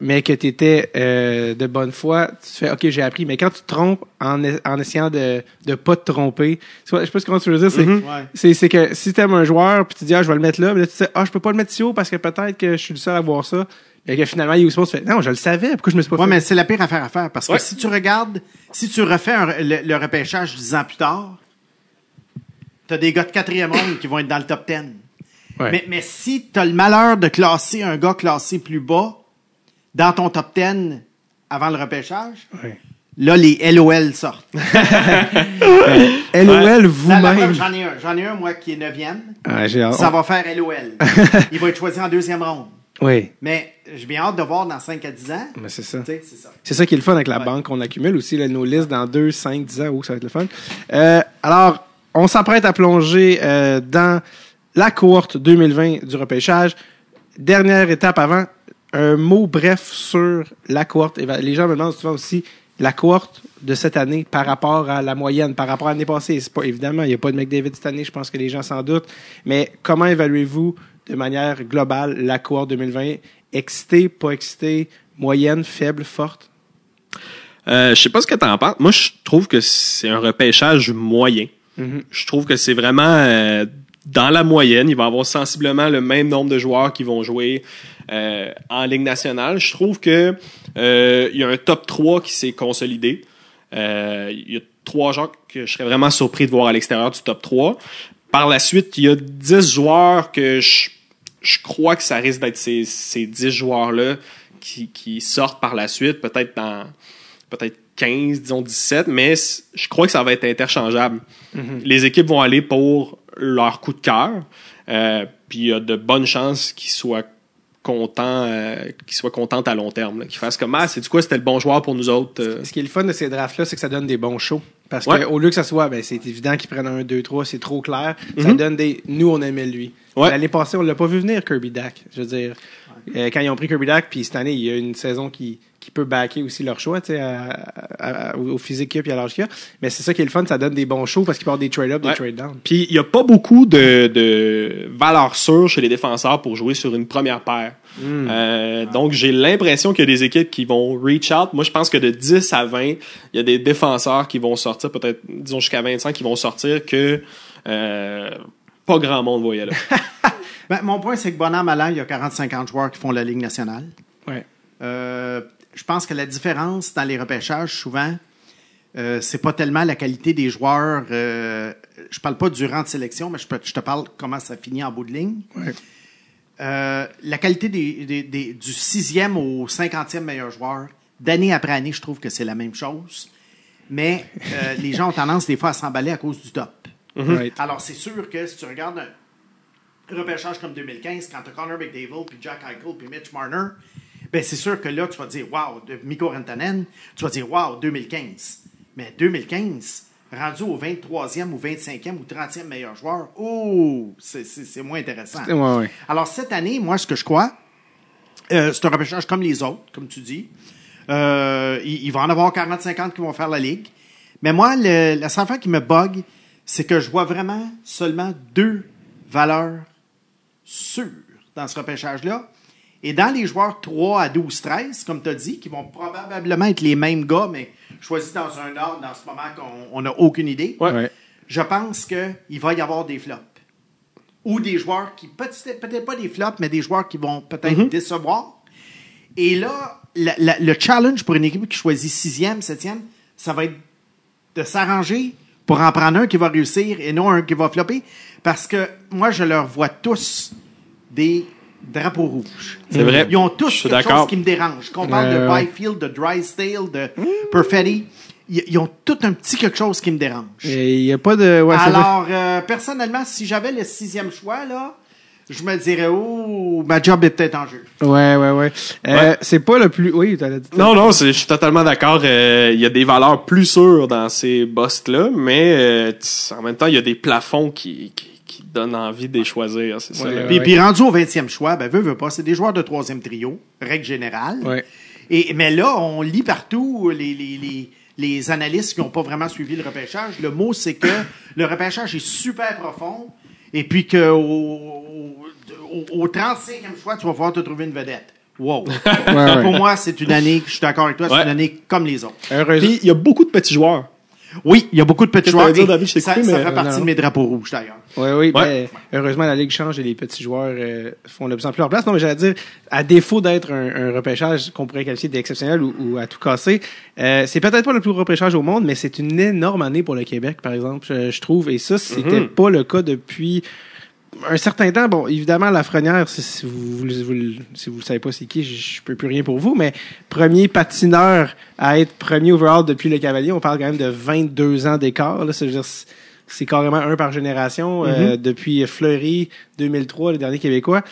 mais que tu étais de bonne foi, tu fais OK, j'ai appris. Mais quand tu te trompes en, en essayant de ne pas te tromper, tu vois, je sais pas comment tu veux dire, c'est. Ouais. c'est que si tu aimes un joueur, puis tu dis ah, je vais le mettre là, mais là tu dis ah, je peux pas le mettre si haut parce que peut-être que je suis le seul à voir ça. Et que finalement, il est tu fais non, je le savais, pourquoi je me suis pas Ouais, fait? mais c'est la pire affaire à faire parce que Ouais. si tu regardes, si tu refais un- le, le repêchage dix ans plus tard, t'as des gars de quatrième ronde qui vont être dans le top 10. Ouais. Mais, mais si t'as le malheur de classer un gars classé plus bas dans ton top 10 avant le repêchage, là, les LOL sortent. <laughs> LOL vous-même. J'en ai un. J'en ai un, moi, qui est neuvième. Ah, j'ai hâte. Ça va faire LOL. <laughs> Il va être choisi en deuxième ronde. Oui, Mais j'ai bien hâte de voir dans 5 à 10 ans. mais c'est ça. C'est ça. Qui est le fun avec la Ouais. banque. On accumule aussi là, nos listes dans 2, 5, 10 ans. où ça va être le fun. Euh, alors, on s'apprête à plonger euh, dans la cohorte 2020 du repêchage. Dernière étape avant, un mot bref sur la cohorte. Ben, Les gens me demandent souvent aussi la cohorte de cette année par rapport à la moyenne, par rapport à l'année passée. C'est pas évidemment, il n'y a pas de McDavid cette année, je pense que les gens s'en doutent. Mais comment évaluez-vous de manière globale la cohorte 2020? Excité, pas excité, moyenne, faible, forte? Euh, je sais pas ce que t'en penses. Moi, je trouve que c'est un repêchage moyen. Mhm. Je trouve que c'est vraiment euh, dans la moyenne. Il va y avoir sensiblement le même nombre de joueurs qui vont jouer euh, en Ligue nationale. Je trouve que euh, il y a un top 3 qui s'est consolidé. Euh, il y a trois joueurs que je serais vraiment surpris de voir à l'extérieur du top 3. Par la suite, il y a 10 joueurs que je, je crois que ça risque d'être ces, ces 10 joueurs-là qui, qui sortent par la suite, peut-être dans peut-être 15, disons 17, mais je crois que ça va être interchangeable. Les équipes vont aller pour leur coup de cœur, euh, puis il y a de bonnes chances qu'ils soient contents, euh, qu'ils soient contents à long terme, là, qu'ils fassent comme ah c'est du quoi c'était le bon joueur pour nous autres. euh. Ce qui est le fun de ces drafts-là, c'est que ça donne des bons shows. Parce Ouais. qu'au lieu que ça soit, ben, c'est évident qu'ils prennent un 2, 3, c'est trop clair. Ça donne des. Nous, on aimait lui. Ouais. L'année passée, on l'a pas vu venir, Kirby Dak. Je veux dire, euh, quand ils ont pris Kirby Dak, puis cette année, il y a une saison qui, qui peut backer aussi leur choix, tu sais, au physique qu'il y a puis à l'âge qu'il y a. Mais c'est ça qui est le fun, ça donne des bons shows parce qu'ils partent des trade-up, des trade-down. Puis il n'y a pas beaucoup de, de valeur sûre chez les défenseurs pour jouer sur une première paire. Euh, donc j'ai l'impression qu'il y a des équipes qui vont reach out. Moi je pense que de 10 à 20, il y a des défenseurs qui vont sortir, peut-être disons jusqu'à 25 qui vont sortir que euh, pas grand monde voyait là. <laughs> Ben, mon point, c'est que bonhomme malin, il y a 40-50 joueurs qui font la Ligue nationale. Ouais. Euh, je pense que la différence dans les repêchages, souvent, euh, c'est pas tellement la qualité des joueurs. Euh, je parle pas du rang de sélection, mais je, peux- je te parle comment ça finit en bout de ligne. Ouais. Euh, la qualité des, des- des- du sixième au cinquantième meilleur joueur, d'année après année, je trouve que c'est la même chose. Mais euh, les gens ont tendance des fois à s'emballer à cause du top. Right. Alors, c'est sûr que si tu regardes un repêchage comme 2015, quand tu as Connor McDavid, puis Jack Eichel, puis Mitch Marner, ben c'est sûr que là, tu vas dire « Wow! » de Mikko Rantanen, tu vas dire « Wow! » 2015. Mais 2015, rendu au 23e ou 25e ou 30e meilleur joueur, oh! C'est- moins intéressant. Ouais, ouais. Alors, cette année, moi, ce que je crois, euh, c'est un repêchage comme les autres, comme tu dis. Euh, il, il va en avoir 40-50 qui vont faire la ligue. Mais moi, le, la seule affaire qui me bug, c'est que je vois vraiment seulement deux valeurs sûres dans ce repêchage-là. Et dans les joueurs 3 à 12, 13, comme tu as dit, qui vont probablement être les mêmes gars, mais choisis dans un ordre dans ce moment qu'on n'a aucune idée, Ouais. Ouais. je pense qu'il va y avoir des flops. Ou des joueurs qui, peut-être peut-être pas des flops, mais des joueurs qui vont peut-être décevoir. Et là, la- la- le challenge pour une équipe qui choisit sixième, septième, ça va être de s'arranger pour en prendre un qui va réussir et non un qui va flopper. Parce que moi, je leur vois tous des drapeaux rouges. C'est vrai. Ils ont tous quelque chose qui me dérange. Qu'on parle de ouais. Byfield, de Drysdale, de Perfetti, ils, ils ont tout un petit quelque chose qui me dérange. Et il y a pas de. Ouais. Alors, euh, personnellement, si j'avais le sixième choix, là, je me dirais, oh, ma job est peut-être en jeu. Ouais, ouais, ouais. Euh, Ouais. C'est pas le plus. Oui, t'as dit. Non, non, je suis totalement d'accord. euh, Il y a des valeurs plus sûres dans ces busts-là, mais euh, en même temps, il y a des plafonds qui, qui, qui donnent envie de les choisir. C'est ça. Ouais, là. ouais. Puis, puis rendu au 20e choix, ben, veut, veut pas, c'est des joueurs de troisième trio, règle générale. Ouais. Et, mais là, on lit partout les, les, les, les analystes qui n'ont pas vraiment suivi le repêchage. Le mot, c'est que le repêchage est super profond et puis qu'au au, au, au 35e choix, tu vas pouvoir te trouver une vedette. Wow. ouais. Pour moi, c'est une année, je suis d'accord avec toi, c'est Ouais. une année comme les autres. Heureusement. Puis il y a beaucoup de petits joueurs. Oui, il y a beaucoup de petits joueurs. dire, David? Ça, coupé, ça mais- fait partie non. de mes drapeaux rouges, d'ailleurs. Oui, oui. Ouais. ben, heureusement, la Ligue change et les petits joueurs euh, font de plus en plus leur place. Non, mais j'allais dire, à défaut d'être un, un repêchage qu'on pourrait qualifier d'exceptionnel ou, ou à tout casser, euh, c'est peut-être pas le plus gros repêchage au monde, mais c'est une énorme année pour le Québec, par exemple, je, je trouve. Et ça, c'était Mhm. pas le cas depuis un certain temps. Bon, évidemment, Lafrenière, si, si vous, vous, vous- si vous savez pas c'est qui, je, je peux plus rien pour vous, mais premier patineur à être premier overall depuis le Cavalier, on parle quand même de 22 ans d'écart. Là, c'est-à-dire, c'est- carrément un par génération. euh, depuis Fleury, 2003, le dernier Québécois.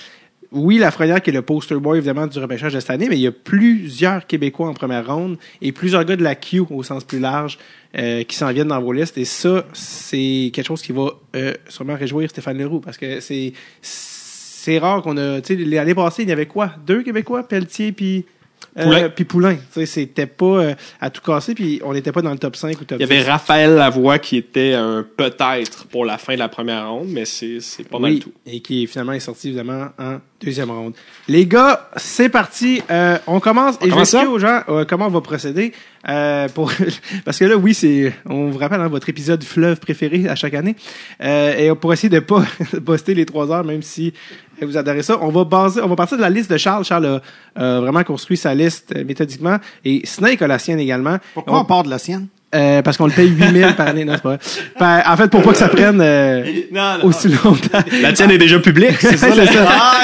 Oui, Lafrenière qui est le poster boy évidemment du repêchage de cette année, mais il y a plusieurs Québécois en première ronde et plusieurs gars de la Q au sens plus large euh, qui s'en viennent dans vos listes. Et ça, c'est quelque chose qui va euh, sûrement réjouir Stéphane Leroux parce que c'est c'est rare qu'on a. Tu sais, l'année passée, il y avait quoi? Deux Québécois, Pelletier puis. Euh, Poulain. puis Poulain. Tu sais, c'était pas euh, à tout casser, puis on n'était pas dans le top 5 ou top Il y avait 10. Raphaël Lavoie qui était un peut-être pour la fin de la première ronde, mais c'est c'est pas mal Oui, tout. et qui finalement est sorti évidemment en deuxième ronde. Les gars, c'est parti. Euh, on commence. et je vais commence ça? expliquer aux gens euh, comment on va procéder. Euh, pour <laughs> parce que là, oui, c'est on vous rappelle hein, votre épisode fleuve préféré à chaque année. Euh, et pour essayer de pas <laughs> poster les trois heures, même si vous adorez ça, on va baser, on va partir de la liste de Charles. Charles a euh, vraiment construit sa liste euh, méthodiquement et Snake a la sienne également. Pourquoi on, part de la sienne? Euh, parce qu'on le paye 8000 par année. Non, c'est pas vrai. Ben, en fait, pour pas que ça prenne euh, Non, non, aussi longtemps. La tienne est déjà publique, c'est ça? <laughs> C'est ça. Ah,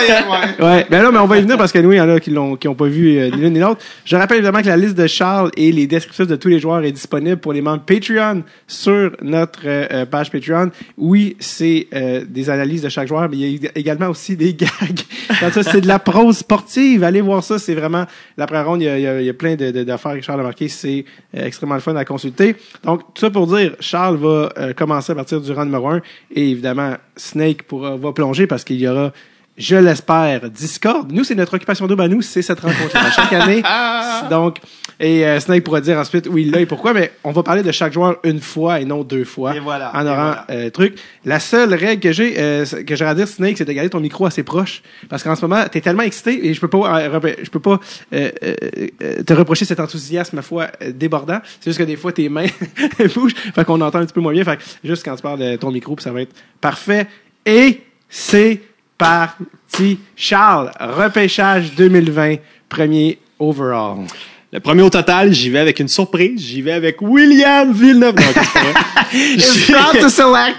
ouais. Ouais, ben là, mais on va y venir parce que nous, il y en a qui l'ont, qui ont pas vu euh, ni l'une ni l'autre. Je rappelle évidemment que la liste de Charles et les descriptifs de tous les joueurs est disponible pour les membres Patreon sur notre euh, page Patreon. Oui, c'est euh, des analyses de chaque joueur, mais il y a également aussi des <laughs> gags. Dans ça, c'est de la prose sportive. Allez voir ça, c'est vraiment la première ronde. Il y a, il y a- il y a plein de, de- d'affaires que Charles a marqué. C'est euh, extrêmement le fun à consulter. Donc, tout ça pour dire, Charles va euh, commencer à partir du rang numéro 1 et évidemment, Snake pourra, va plonger parce qu'il y aura je l'espère, Discord. Nous, c'est notre occupation double à nous, c'est cette rencontre chaque année. <laughs> Donc, et euh, Snake pourra dire ensuite où il l'a et pourquoi, mais on va parler de chaque joueur une fois et non deux fois. Et voilà, En aurant voilà. euh, truc. La seule règle que j'ai, euh, que j'aurais à dire, Snake, c'est de garder ton micro assez proche. Parce qu'en ce moment, t'es tellement excité et je peux pas, euh, je peux pas euh, euh, te reprocher cet enthousiasme, ma foi, débordant. C'est juste que des fois, tes mains <laughs> bougent. Fait qu'on entend un petit peu moins bien. Fait que juste quand tu parles de ton micro, ça va être parfait. Et c'est parti. Charles, repêchage 2020, premier overall. Le premier au total, j'y vais avec une surprise. J'y vais avec William Villeneuve. Non, c'est pas vrai. Proud to select.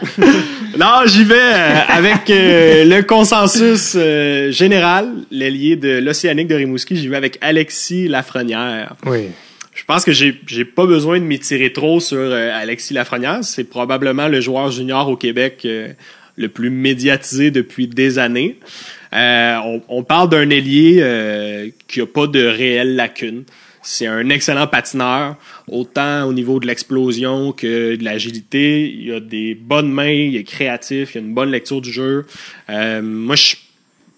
Non, j'y vais euh, avec euh, le consensus euh, général, l'ailier de l'Océanique de Rimouski. J'y vais avec Alexis Lafrenière. Oui. Je pense que j'ai j'ai pas besoin de m'étirer trop sur euh, Alexis Lafrenière. C'est probablement le joueur junior au Québec euh, le plus médiatisé depuis des années. Euh, on, on parle d'un ailier euh, qui a pas de réelle lacune. C'est un excellent patineur, autant au niveau de l'explosion que de l'agilité. Il a des bonnes mains, il est créatif, il a une bonne lecture du jeu. Euh, moi, je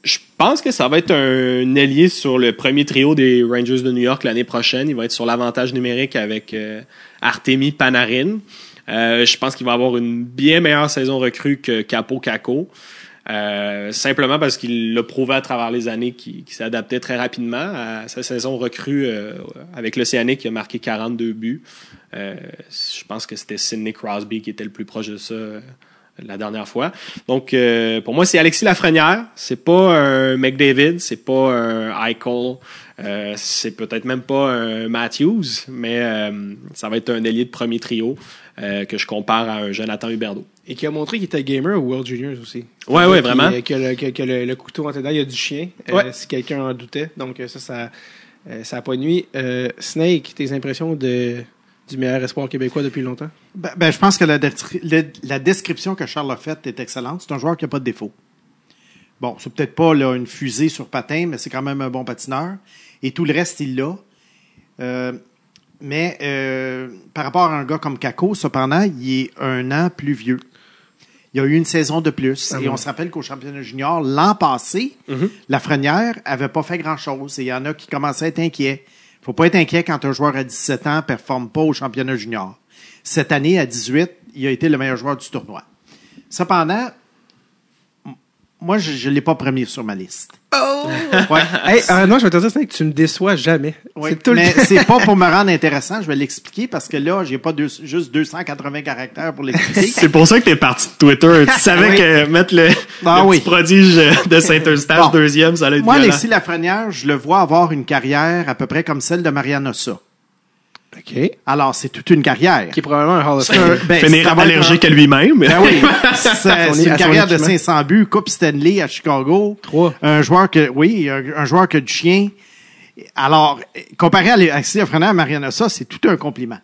je pense que ça va être un ailier sur le premier trio des Rangers de New York l'année prochaine. Il va être sur l'avantage numérique avec euh, Panarin. Euh, je pense qu'il va avoir une bien meilleure saison recrue que Capo Caco. Euh, simplement parce qu'il l'a prouvé à travers les années qu'il adapté très rapidement à sa saison recrue euh, avec l'Océanique qui a marqué 42 buts. Euh, je pense que c'était Sidney Crosby qui était le plus proche de ça euh, la dernière fois. Donc euh, pour moi c'est Alexis Lafrenière, c'est pas un McDavid, c'est pas un Eichel, euh, c'est peut-être même pas un Matthews, mais euh, ça va être un ailier de premier trio euh, que je compare à un Jonathan Huberdeau. Et qui a montré qu'il était gamer au World Juniors aussi. Ouais, ouais, Qui- vraiment. Que, le, que, que le, le couteau entre les dents, il y a du chien, euh, Ouais. si quelqu'un en doutait. Donc euh, ça, ça, euh, ça a pas nuit. Euh, Snake, tes impressions de, du meilleur espoir québécois depuis longtemps? Ben, ben, je pense que la, description que Charles a faite est excellente. C'est un joueur qui n'a pas de défaut. Bon, c'est peut-être pas là, une fusée sur patin, mais c'est quand même un bon patineur. Et tout le reste, il l'a. Euh, mais euh, par rapport à un gars comme Kako, cependant, il est un an plus vieux. Il y a eu une saison de plus. Ah et on se rappelle qu'au championnat junior, l'an passé, la Frenière avait pas fait grand-chose. Et il y en a qui commençaient à être inquiets. faut pas être inquiet quand un joueur à 17 ans performe pas au championnat junior. Cette année, à 18, il a été le meilleur joueur du tournoi. Cependant, moi, je ne l'ai pas premier sur ma liste. Ouais. <laughs> Hey, euh, non, je vais te dire, Snake, tu me déçois jamais. C'est tout le mais c'est pas pour me rendre <laughs> intéressant, je vais l'expliquer parce que là, j'ai pas deux- juste 280 caractères pour l'expliquer. <laughs> C'est pour ça que t'es parti de Twitter. Tu savais Oui. que mettre le, Ah le oui. petit prodige de Saint-Eustache Bon. deuxième, ça allait être Moi, violent. Alexis Lafrenière, je le vois avoir une carrière à peu près comme celle de Mariana Ossa. OK. Alors, c'est toute une carrière. Qui est probablement un Hall of C'est Fame. un- ben, Finir allergique un- à lui-même. Ben oui, <laughs> c'est à une carrière de équipement. 500 buts, Coupe Stanley à Chicago. Trois. Un joueur que, oui, un, un joueur que du chien. Alors, comparé à Alexis Lafrenière, Mariana Ossa, c'est tout un compliment.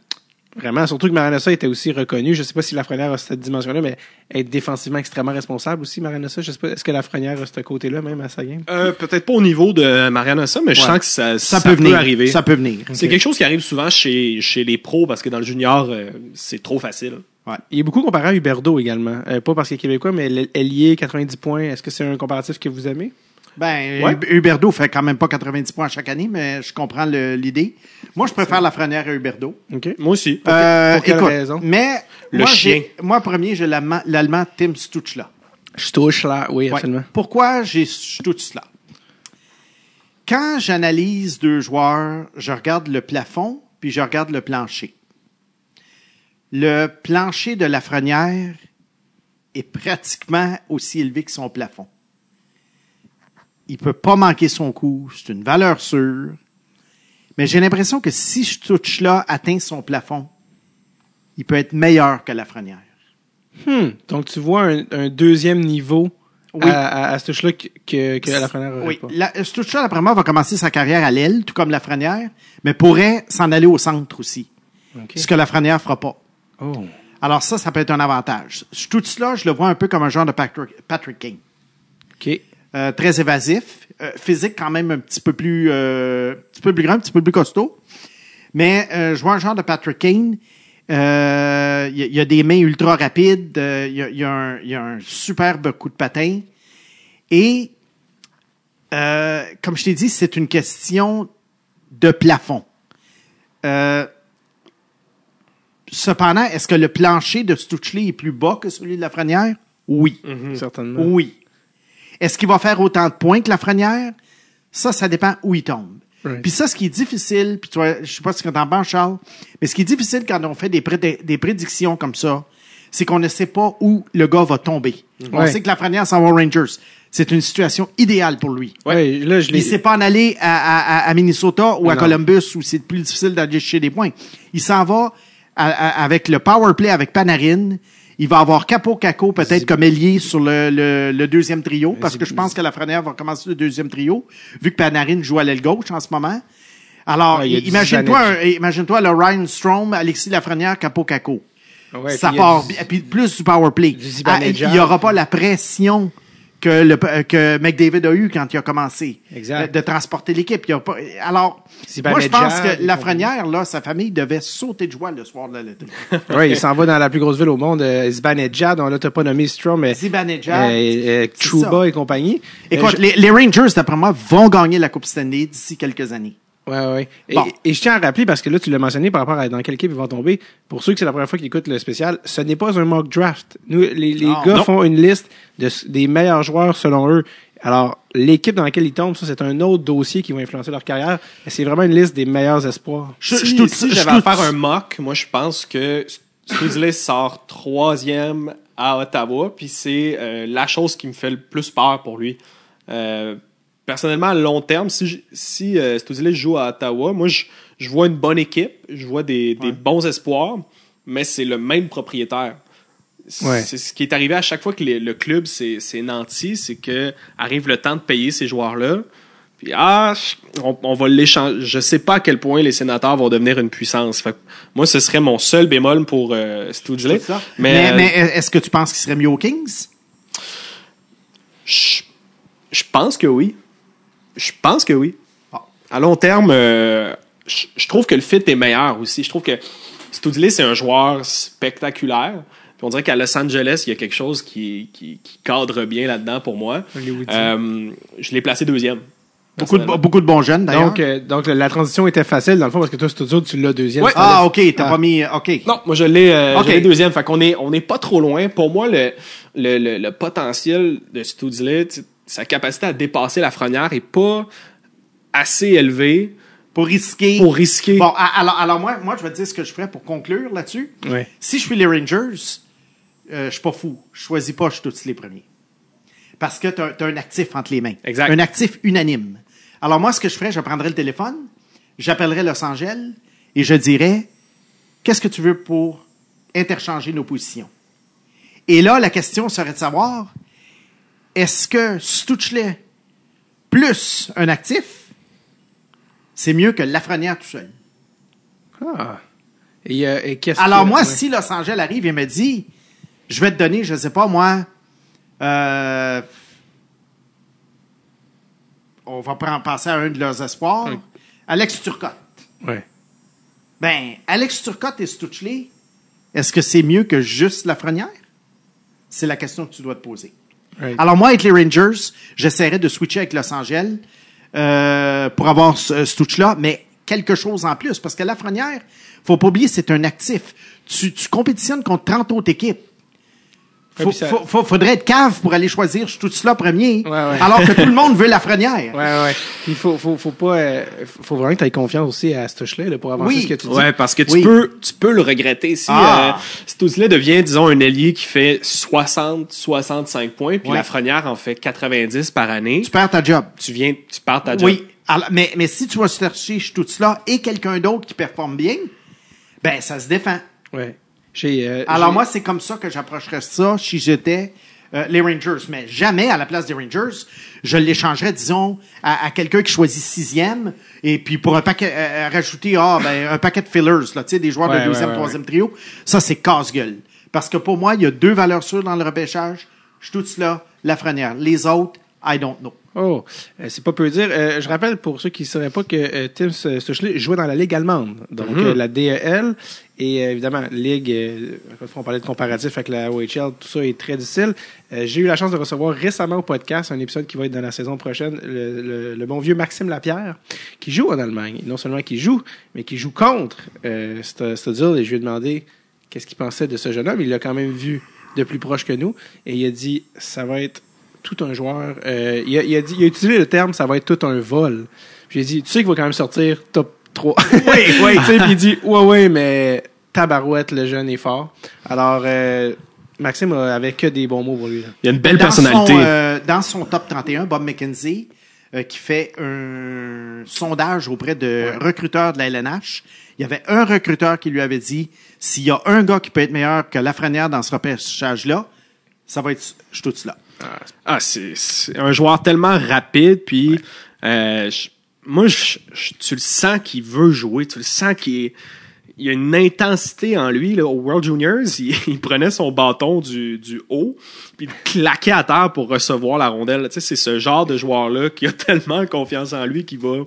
Vraiment, surtout que Maranossa était aussi reconnu. Je sais pas si Lafrenière a cette dimension-là, mais être défensivement extrêmement responsable aussi, Maranossa. Je sais pas, est-ce que Lafrenière a ce côté-là même à sa game? Euh, Peut-être pas au niveau de Mariana ça, mais je sens que ça, Ça, peut venir. arriver. Ça peut venir. C'est quelque chose qui arrive souvent chez, chez les pros parce que dans le junior, euh, c'est trop facile. Il est beaucoup comparé à Huberdo également. Euh, pas parce qu'il est québécois, mais l'ailier, 90 points. Est-ce que c'est un comparatif que vous aimez? Ben, Ouais. Hub- Huberdo fait quand même pas 90 points chaque année, mais je comprends l'idée. Moi, je préfère Lafrenière à Huberdo. OK. Moi aussi. Euh, pour quelle écoute, raison? Mais Le moi, chien. moi, premier, j'ai l'Allemand Tim Stutzla. Là, oui, Ouais. absolument. Pourquoi j'ai Stutzla? Quand j'analyse deux joueurs, je regarde le plafond, puis je regarde le plancher. Le plancher de Lafrenière est pratiquement aussi élevé que son plafond. Il peut pas manquer son coup, c'est une valeur sûre. Mais j'ai l'impression que si Stutzla atteint son plafond, il peut être meilleur que Lafrenière. Hmm. Donc, tu vois un, un deuxième niveau Oui. à, à, à ce touche-là que, que, que Lafrenière Oui, pas. la, Stuchel, après moi, va commencer sa carrière à l'aile, tout comme Lafrenière, mais pourrait s'en aller au centre aussi, ce que Lafrenière fera pas. Oh. Alors ça, ça peut être un avantage. Tout cela, je le vois un peu comme un genre de Patrick, Patrick King. OK. Euh, très évasif, euh, physique quand même un petit peu plus, euh, un petit peu plus grand, un petit peu plus costaud. Mais euh, je vois un genre de Patrick Kane. Euh, Il y, a- il y a des mains ultra rapides. euh, Il y, a, il y a un, il y a un superbe coup de patin. Et euh, comme je t'ai dit, c'est une question de plafond. Euh, cependant, est-ce que le plancher de Stuchley est plus bas que celui de Lafrenière? Oui. Certainement. Oui. Est-ce qu'il va faire autant de points que Lafrenière? Ça, ça dépend où il tombe. Right. Puis ça, ce qui est difficile, puis tu vois, je sais pas ce que t'en penses, Charles, mais ce qui est difficile quand on fait des, prédi- des prédictions comme ça, c'est qu'on ne sait pas où le gars va tomber. On Ouais. sait que Lafrenière s'en va aux Rangers. C'est une situation idéale pour lui. Ouais, là, je Il l'ai. s'est pas en aller à, à- à- à Minnesota ou à Non. Columbus où c'est plus difficile d'aller chercher des points. Il s'en va à- à- avec le power play avec Panarin. Il va avoir Capo Caco peut-être comme ailier sur le, le- le deuxième trio parce que je pense que Lafrenière va commencer le deuxième trio vu que Panarin joue à l'aile gauche en ce moment. Alors, Ouais, il y a du imagine-toi, imagine-toi le Ryan Strom, Alexis Lafrenière, Capo Caco. Ouais, ça part. Puis plus du power play. Du Ah, il n'y aura pas la pression que le que McDavid a eu quand il a commencé Exact. de, de transporter l'équipe. Il y a pas- Alors, moi je pense que Lafrenière là, sa famille devait sauter de joie le soir de la lettre. <laughs> Ouais, il s'en va dans la plus grosse ville au monde, euh, Zibanejad, là, t'as pas nommé Strom, mais. Zibanejad. euh, euh, Trouba et compagnie. Écoute, je- les, les Rangers d'après moi vont gagner la Coupe Stanley d'ici quelques années. Ouais, ouais. Et, Bon. et je tiens à rappeler, parce que là, tu l'as mentionné par rapport à dans quelle équipe ils vont tomber. Pour ceux que c'est la première fois qu'ils écoutent le spécial, ce n'est pas un mock draft. Nous, les, les Non. gars Non. font une liste de, des meilleurs joueurs selon eux. Alors, l'équipe dans laquelle ils tombent, ça, c'est un autre dossier qui va influencer leur carrière. Mais c'est vraiment une liste des meilleurs espoirs. Je, si je si j'avais à faire un mock, moi je pense que Studley sort troisième à Ottawa, puis c'est euh, la chose qui me fait le plus peur pour lui. Euh, personnellement, à long terme, si, si euh, joue à Ottawa, moi je, je vois une bonne équipe, je vois des, des bons espoirs, mais c'est le même propriétaire. C'est Ouais. ce qui est arrivé à chaque fois que les- le club s'est nanti, c'est que arrive le temps de payer ces joueurs-là. Puis ah, on, on va l'échanger. Je sais pas à quel point les sénateurs vont devenir une puissance. Fait que moi, ce serait mon seul bémol pour euh. Mais, Mais, euh, mais est-ce que tu penses qu'il serait mieux aux Kings? je, je pense que oui. Je pense que oui. À long terme, euh, je, je trouve que le fit est meilleur aussi. Je trouve que Studley, c'est un joueur spectaculaire. Puis on dirait qu'à Los Angeles, il y a quelque chose qui, qui, qui cadre bien là-dedans pour moi. Euh, je l'ai placé deuxième. Beaucoup de, beaucoup de bons jeunes, d'ailleurs. Donc, euh, donc, la transition était facile, dans le fond, parce que toi, Studio, tu l'as deuxième. Ouais. ah, OK, t'as Ah. pas mis... OK. Non, moi je l'ai euh, deuxième. Fait qu'on est on n'est pas trop loin. Pour moi, le, le, le, le potentiel de Studley, tu sais, sa capacité à dépasser la fronnière est pas assez élevé Pour risquer... pour risquer. Bon, a- alors, alors moi, moi, je vais te dire ce que je ferais pour conclure là-dessus. Ouais. Si je suis les Rangers, euh, je suis pas fou. Je choisis pas, je suis tous les premiers. Parce que tu as, un actif entre les mains. Exact. Un actif unanime. Alors moi, ce que je ferais, je prendrais le téléphone, j'appellerais Los Angeles et je dirais, qu'est-ce que tu veux pour interchanger nos positions? Et là, la question serait de savoir, est-ce que Stuchley plus un actif, c'est mieux que Lafrenière tout seul? Ah. Et, euh, et qu'est-ce Alors que- moi, ouais. si Los Angeles arrive et me dit, je vais te donner, je sais pas moi, euh, on va prendre, passer à un de leurs espoirs, Oui. Alex Turcotte. Ouais. Ben, Alex Turcotte et Stuchley, est-ce que c'est mieux que juste Lafrenière? C'est la question que tu dois te poser. Alors moi, avec les Rangers, j'essaierais de switcher avec Los Angeles euh, pour avoir ce, ce touch-là, mais quelque chose en plus, parce que Lafrenière, faut pas oublier, c'est un actif. Tu, tu compétitionnes contre 30 autres équipes. Faut, puis ça- faut- faut- faudrait être cave pour aller choisir tout cela premier, Ouais, ouais. alors que tout le monde <laughs> veut Lafrenière. Ouais, ouais. Il faut, faut, faut pas, euh, faut vraiment que tu aies confiance aussi à ce touche-là, là, pour avancer Oui. ce que tu dis. Ouais, parce que tu Oui. peux tu peux le regretter si Ah. euh, devient disons un ailier qui fait 60 65 points puis Ouais. la Frenière en fait 90 par année. Tu perds ta job. Tu viens tu pars ta job. Oui. Alors, mais, mais si tu vas chercher tout cela et quelqu'un d'autre qui performe bien, ben ça se défend. Ouais. Euh, Alors moi, c'est comme ça que j'approcherais ça si j'étais euh, les Rangers. Mais jamais à la place des Rangers, je l'échangerais, disons, à, à quelqu'un qui choisit sixième et puis pour un paquet, euh, rajouter ah, ben, un paquet de fillers, là, tu sais, des joueurs Ouais, de deuxième, ouais, ouais, troisième trio. Ça, c'est casse-gueule. Parce que pour moi, il y a deux valeurs sûres dans le repêchage. Je tout cela, Lafrenière. Les autres, I don't know. Oh, euh, c'est pas peu dire. Euh, je rappelle pour ceux qui ne sauraient pas que euh, Tim Stuchley jouait dans la Ligue allemande, donc euh, la DEL, et euh, évidemment, Ligue, euh, encore une fois, on parlait de comparatif avec la OHL, tout ça est très difficile. Euh, J'ai eu la chance de recevoir récemment au podcast un épisode qui va être dans la saison prochaine, le, le- le bon vieux Maxime Lapierre, qui joue en Allemagne. Et non seulement qui joue, mais qui joue contre euh, St- Studzel, et je lui ai demandé qu'est-ce qu'il pensait de ce jeune homme. Il l'a quand même vu de plus proche que nous, et il a dit, ça va être tout un joueur. Euh, il, a, il a dit, il a utilisé le terme, ça va être tout un vol. J'ai dit, tu sais qu'il va quand même sortir top 3. Oui, oui. <laughs> tu sais, puis il dit, ouais, ouais, mais tabarouette, le jeune est fort. Alors, euh, Maxime avait que des bons mots pour lui. là. Il y a une belle Dans personnalité. Son, euh, dans son top 31, Bob McKenzie, euh, qui fait un sondage auprès de recruteurs de la LNH, il y avait un recruteur qui lui avait dit s'il y a un gars qui peut être meilleur que Lafrenière dans ce repêchage-là, ça va être je tout cela. Ah, c'est un joueur tellement rapide, puis euh, je- moi, je- je- tu le sens qu'il veut jouer, tu le sens qu'il est- il y a une intensité en lui. Là, au World Juniors, <laughs> il, il prenait son bâton du, du haut, puis il claquait à terre pour recevoir la rondelle. Tu sais, c'est ce genre de joueur-là qui a <laughs> tellement confiance en lui qu'il va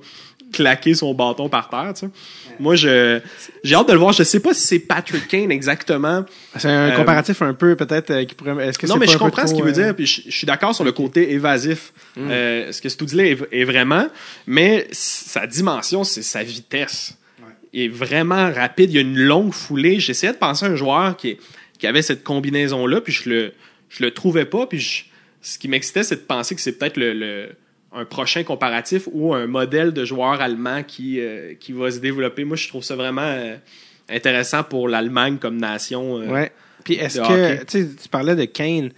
claquer son bâton par terre. tu sais. Moi, je j'ai hâte de le voir. Je sais pas si c'est Patrick Kane exactement. C'est un Euh, comparatif un peu, peut-être, euh, qui pourrait. Est-ce que Non, mais pas je comprends ce qu'il veut euh, dire, puis je, je suis d'accord sur le côté évasif. Euh, ce que Stoudley est, est vraiment, mais sa dimension, c'est sa vitesse. Il est vraiment rapide, il y a une longue foulée. J'essayais de penser à un joueur qui, qui avait cette combinaison-là, puis je le, je le trouvais pas, puis je- ce qui m'excitait, c'est de penser que c'est peut-être le, le- un prochain comparatif ou un modèle de joueur allemand qui, euh, qui va se développer. Moi, je trouve ça vraiment euh, intéressant pour l'Allemagne comme nation. euh, Ouais. Puis est-ce que, tu parlais de Kane.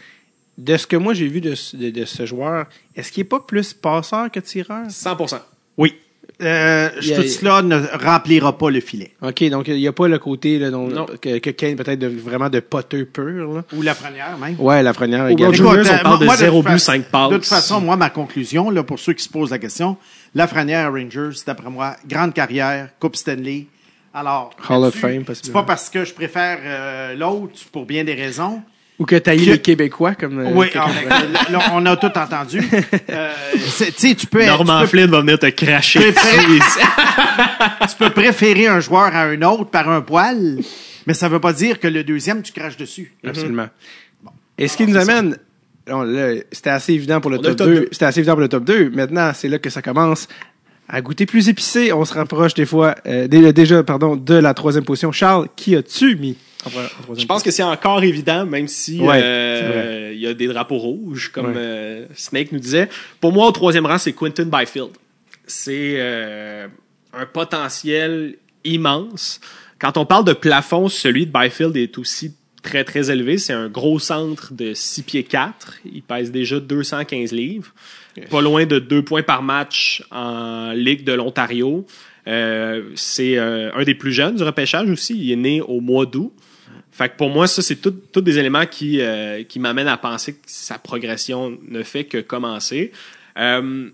De ce que moi j'ai vu de, ce- de, de ce joueur, est-ce qu'il est pas plus passeur que tireur? 100%. Oui. Euh, Il y a- tout cela ne remplira pas le filet. OK, donc il n'y a pas le côté là, dont- Non. que, que Kane peut-être de, vraiment de poteux pur. Là. Ou Lafrenière, même. Ouais, la première Écoute, on euh, parle de moi, zéro toute but, fa- cinq passes. De toute façon, moi, ma conclusion, là, pour ceux qui se posent la question, Lafrenière Rangers, d'après moi, grande carrière, Coupe Stanley. Alors, Hall of Fame, C'est pas parce que je préfère euh, l'autre pour bien des raisons. Ou que tu Que- les Québécois comme. euh, oui, ah, ben, là, on a tout entendu. <laughs> Euh, tu sais, tu peux, Norman tu peux- Flynn va venir te cracher. Tu peux- dessus. <laughs> <laughs> tu peux préférer un joueur à un autre par un poil, mais ça veut pas dire que le deuxième, tu craches dessus. Absolument. Et ce qui nous amène. bon, là, C'était assez évident pour le On top, le top 2. deux. C'était assez évident pour le top 2. Maintenant, c'est là que ça commence à goûter plus épicé. On se rapproche des fois, euh, dé- déjà, pardon, de la troisième position. Charles, qui as-tu mis? Je pense que c'est encore évident, même si Ouais, euh, il y a des drapeaux rouges, comme Ouais. euh, Snake nous disait. Pour moi, au troisième rang, c'est Quentin Byfield. C'est euh, un potentiel immense. Quand on parle de plafond, celui de Byfield est aussi très, très élevé. C'est un gros centre de 6 pieds 4. Il pèse déjà 215 livres. Pas loin de deux points par match en Ligue de l'Ontario. Euh, c'est euh, un des plus jeunes du repêchage aussi. Il est né au mois d'août. Fait que pour moi, ça, c'est tout- tous des éléments qui, euh, qui m'amènent à penser que sa progression ne fait que commencer. Euh,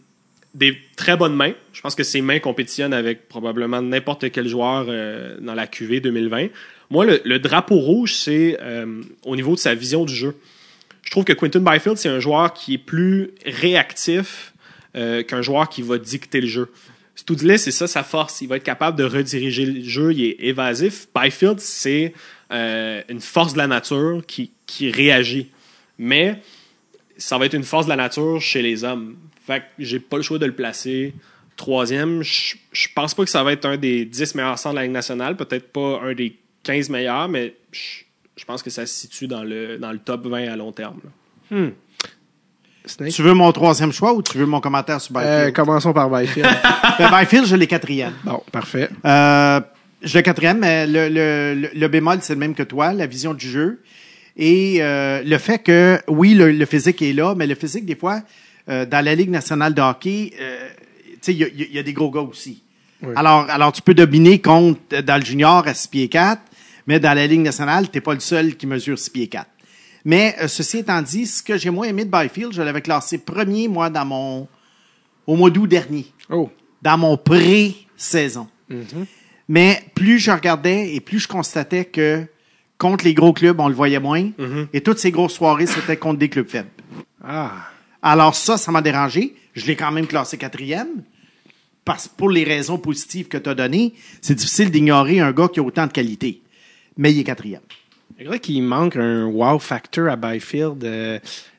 des très bonnes mains. Je pense que ses mains compétitionnent avec probablement n'importe quel joueur euh, dans la QV 2020. Moi, le, le drapeau rouge, c'est euh, au niveau de sa vision du jeu. Je trouve que Quentin Byfield, c'est un joueur qui est plus réactif euh, qu'un joueur qui va dicter le jeu. Stoudley, c'est ça sa force. Il va être capable de rediriger le jeu. Il est évasif. Byfield, c'est euh, une force de la nature qui, qui réagit. Mais ça va être une force de la nature chez les hommes. Fait que j'ai pas le choix de le placer. Troisième, je je pense pas que ça va être un des 10 meilleurs centres de la Ligue nationale. Peut-être pas un des 15 meilleurs, mais je, je pense que ça se situe dans le, dans le top 20 à long terme. Snake? Tu veux mon troisième choix ou tu veux mon commentaire sur Euh, Byfield? commençons par Byfield. <laughs> Ben, Byfield, je l'ai quatrième. bon, parfait. Euh, je le quatrième, mais le, le, le, bémol, c'est le même que toi, la vision du jeu. Et euh, le fait que, oui, le, le physique est là, mais le physique, des fois, euh, dans la Ligue nationale de hockey, euh, tu il y a, il y a des gros gars aussi. Oui. Alors, alors, tu peux dominer contre, dans le junior à 6 pieds 4, Mais dans la Ligue nationale, t'es pas le seul qui mesure 6 pieds 4. Mais ceci étant dit, ce que j'ai moins aimé de Byfield, je l'avais classé premier, moi, dans mon au mois d'août dernier, Oh. dans mon pré-saison. Mais plus je regardais et plus je constatais que contre les gros clubs, on le voyait moins. Et toutes ces grosses soirées, c'était contre des clubs faibles. Ah. Alors ça, ça m'a dérangé. Je l'ai quand même classé quatrième. Parce pour les raisons positives que tu as données, c'est difficile d'ignorer un gars qui a autant de qualité. Mais il est quatrième. Je dirais qu'il manque un wow factor à Byfield. euh,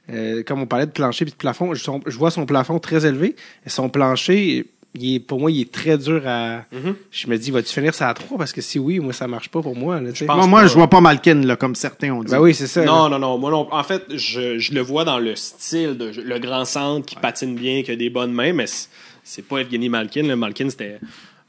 euh, comme on parlait de plancher et de plafond, je, son- je vois son plafond très élevé. Son plancher, il est, pour moi, il est très dur à. Je me dis, vas-tu finir ça à 3? Parce que si oui, moi, ça marche pas pour moi. Là, pense Moi, moi pas. je vois pas Malkin, là, comme certains ont dit. Ben oui, c'est ça. Non, là. non, non. Moi, non. En fait, je, je le vois dans le style de le grand centre qui patine bien, qui a des bonnes mains, mais c'est- c'est pas Evgeny Malkin. là. Malkin, c'était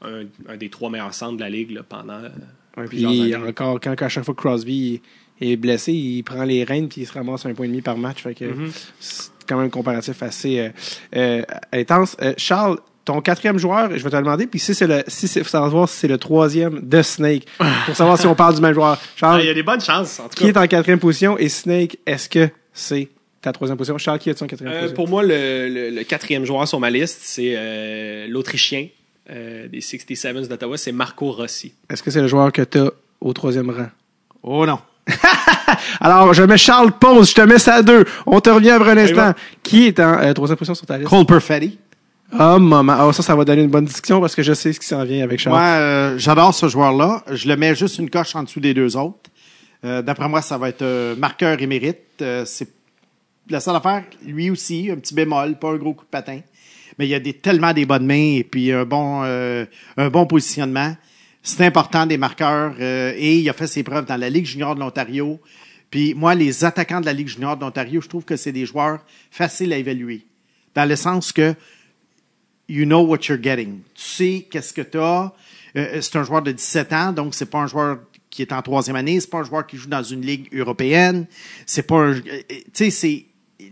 un, un des trois meilleurs centres de la ligue là, pendant euh, Ouais, plusieurs puis années. encore, quand, à chaque fois que Crosby est blessé, il prend les rênes puis il se ramasse un point et demi par match. Fait que Mm-hmm. c'est quand même un comparatif assez euh, euh, intense. Euh, Charles, ton quatrième joueur, je vais te le demander, puis si c'est le, si c'est, faut savoir si c'est le troisième de Snake, pour savoir si on parle du même joueur. Charles, Il y a des bonnes chances, en tout qui est en quatrième position et Snake, est-ce que c'est ta troisième position? Charles, qui est en quatrième Euh, position? pour moi, le, le- le quatrième joueur sur ma liste, c'est euh, l'Autrichien euh, des 67s d'Ottawa, c'est Marco Rossi. Est-ce que c'est le joueur que tu as au troisième rang? Oh non. <laughs> Alors, je mets Charles pause, je te mets ça à deux. On te revient après un instant. Qui est en euh, troisième position sur ta liste? Cole Perfetti. Oh, maman. Oh, ça, ça va donner une bonne discussion parce que je sais ce qui s'en vient avec Charles. Moi, euh, j'adore ce joueur-là. Je le mets juste une coche en dessous des deux autres. Euh, D'après moi, ça va être euh, marqueur émérite. Euh, c'est la seule affaire, lui aussi, un petit bémol, pas un gros coup de patin. Mais il y a tellement des bonnes mains et puis un bon, un bon positionnement. C'est important des marqueurs et il a fait ses preuves dans la Ligue junior de l'Ontario. Puis moi, les attaquants de la Ligue junior de l'Ontario, je trouve que c'est des joueurs faciles à évaluer. Dans le sens que you know what you're getting. Tu sais qu'est-ce que tu as. c'est un joueur de 17 ans, donc c'est pas un joueur qui est en troisième année, c'est pas un joueur qui joue dans une ligue européenne, c'est pas un, euh, tu sais, c'est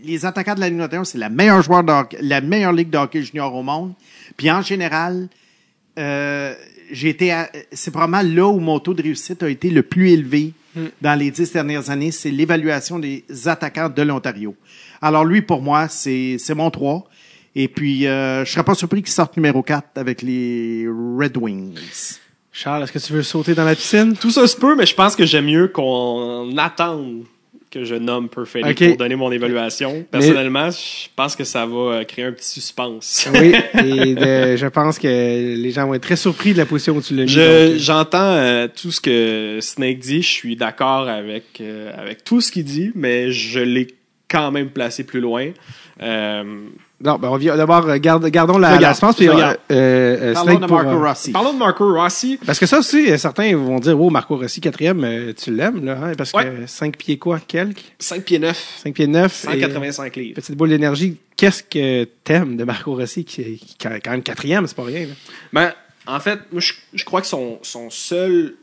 les attaquants de la Ligue d'Ontario, c'est la meilleure joueur de hockey- la meilleure ligue de hockey junior au monde. Puis en général, euh, j'ai été, à- c'est probablement là où mon taux de réussite a été le plus élevé dans les dix dernières années, c'est l'évaluation des attaquants de l'Ontario. Alors lui, pour moi, c'est c'est mon 3. Et puis, euh, je serais pas surpris qu'il sorte numéro 4 avec les Red Wings. Charles, est-ce que tu veux sauter dans la piscine? Tout ça se peut, mais je pense que j'aime mieux qu'on attende que je nomme Perfetti Ok. pour donner mon évaluation. Personnellement, je pense que ça va euh, créer un petit suspense. Oui, et <laughs> de- je pense que les gens vont être très surpris de la position où tu l'as mis. Je- donc, J'entends euh, tout ce que Snake dit. Je suis d'accord avec, euh, avec tout ce qu'il dit, mais je l'ai quand même placé plus loin. Euh, non, ben on vient d'abord, euh, garde- gardons la, Regarde, la suspense, puis, regarde. euh, euh, Parlons de Marco euh, Rossi. parlons de Marco Rossi. Parce que ça aussi, euh, certains vont dire, oh, Marco Rossi, quatrième, tu l'aimes, là, hein, parce que Ouais. 5 pieds quoi, quelques? 5 pieds 9, 5 pieds 9. 185 livres. Petite boule d'énergie. Qu'est-ce que t'aimes de Marco Rossi, qui, qui est quand même quatrième, c'est pas rien, là. Ben, en fait, moi, je, je crois que son, son seul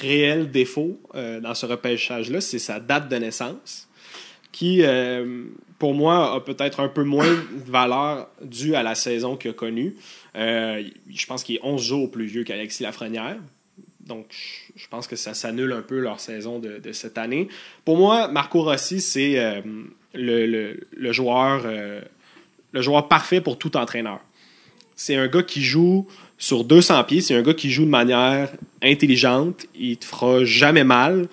réel défaut euh, dans ce repêchage-là, c'est sa date de naissance, qui, euh, pour moi, a peut-être un peu moins de valeur due à la saison qu'il a connue. Euh, je pense qu'il est 11 jours plus vieux qu'Alexis Lafrenière. Donc, je- pense que ça s'annule un peu leur saison de, cette année. Pour moi, Marco Rossi, c'est euh, le, joueur, le joueur parfait pour tout entraîneur c'est un gars qui joue sur 200 pieds, c'est un gars qui joue de manière intelligente, il te fera jamais mal.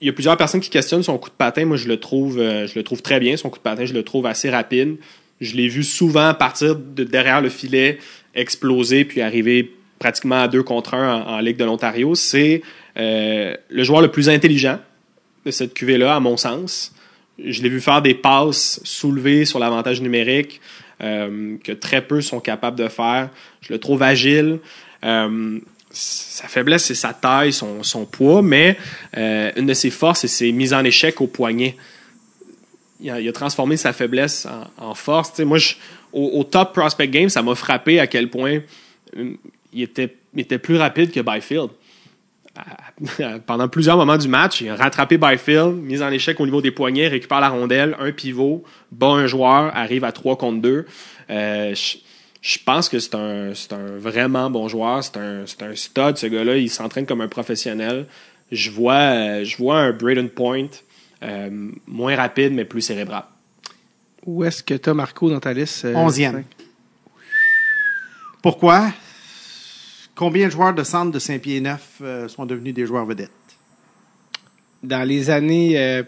Il y a plusieurs personnes qui questionnent son coup de patin, moi je le trouve euh, je le trouve très bien, son coup de patin, je le trouve assez rapide. Je l'ai vu souvent partir de derrière le filet, exploser puis arriver pratiquement à deux contre un en, Ligue de l'Ontario. C'est euh, le joueur le plus intelligent de cette cuvée-là, à mon sens. Je l'ai vu faire des passes soulevées sur l'avantage numérique euh, que très peu sont capables de faire. Je le trouve agile. Sa faiblesse, c'est sa taille, son, poids, mais euh, une de ses forces, c'est ses mises en échec au poignet. Il a, transformé sa faiblesse en, force. Moi, je- au, top prospect game, ça m'a frappé à quel point euh, il, était, plus rapide que Byfield. Pendant plusieurs moments du match, il a rattrapé Byfield, mise en échec au niveau des poignets, récupère la rondelle, un pivot, bat un joueur, arrive à 3 contre 2. Euh, je, Je pense que c'est un, c'est un vraiment bon joueur. C'est un, c'est un stud, ce gars-là. Il s'entraîne comme un professionnel. Je vois, je vois un Braden Point euh, moins rapide, mais plus cérébral. Où est-ce que tu as Marco dans ta liste? euh, Onzième. cinq? Pourquoi? Combien de joueurs de centre de Saint-Pierre-Neuf euh, sont devenus des joueurs vedettes? Dans les années euh,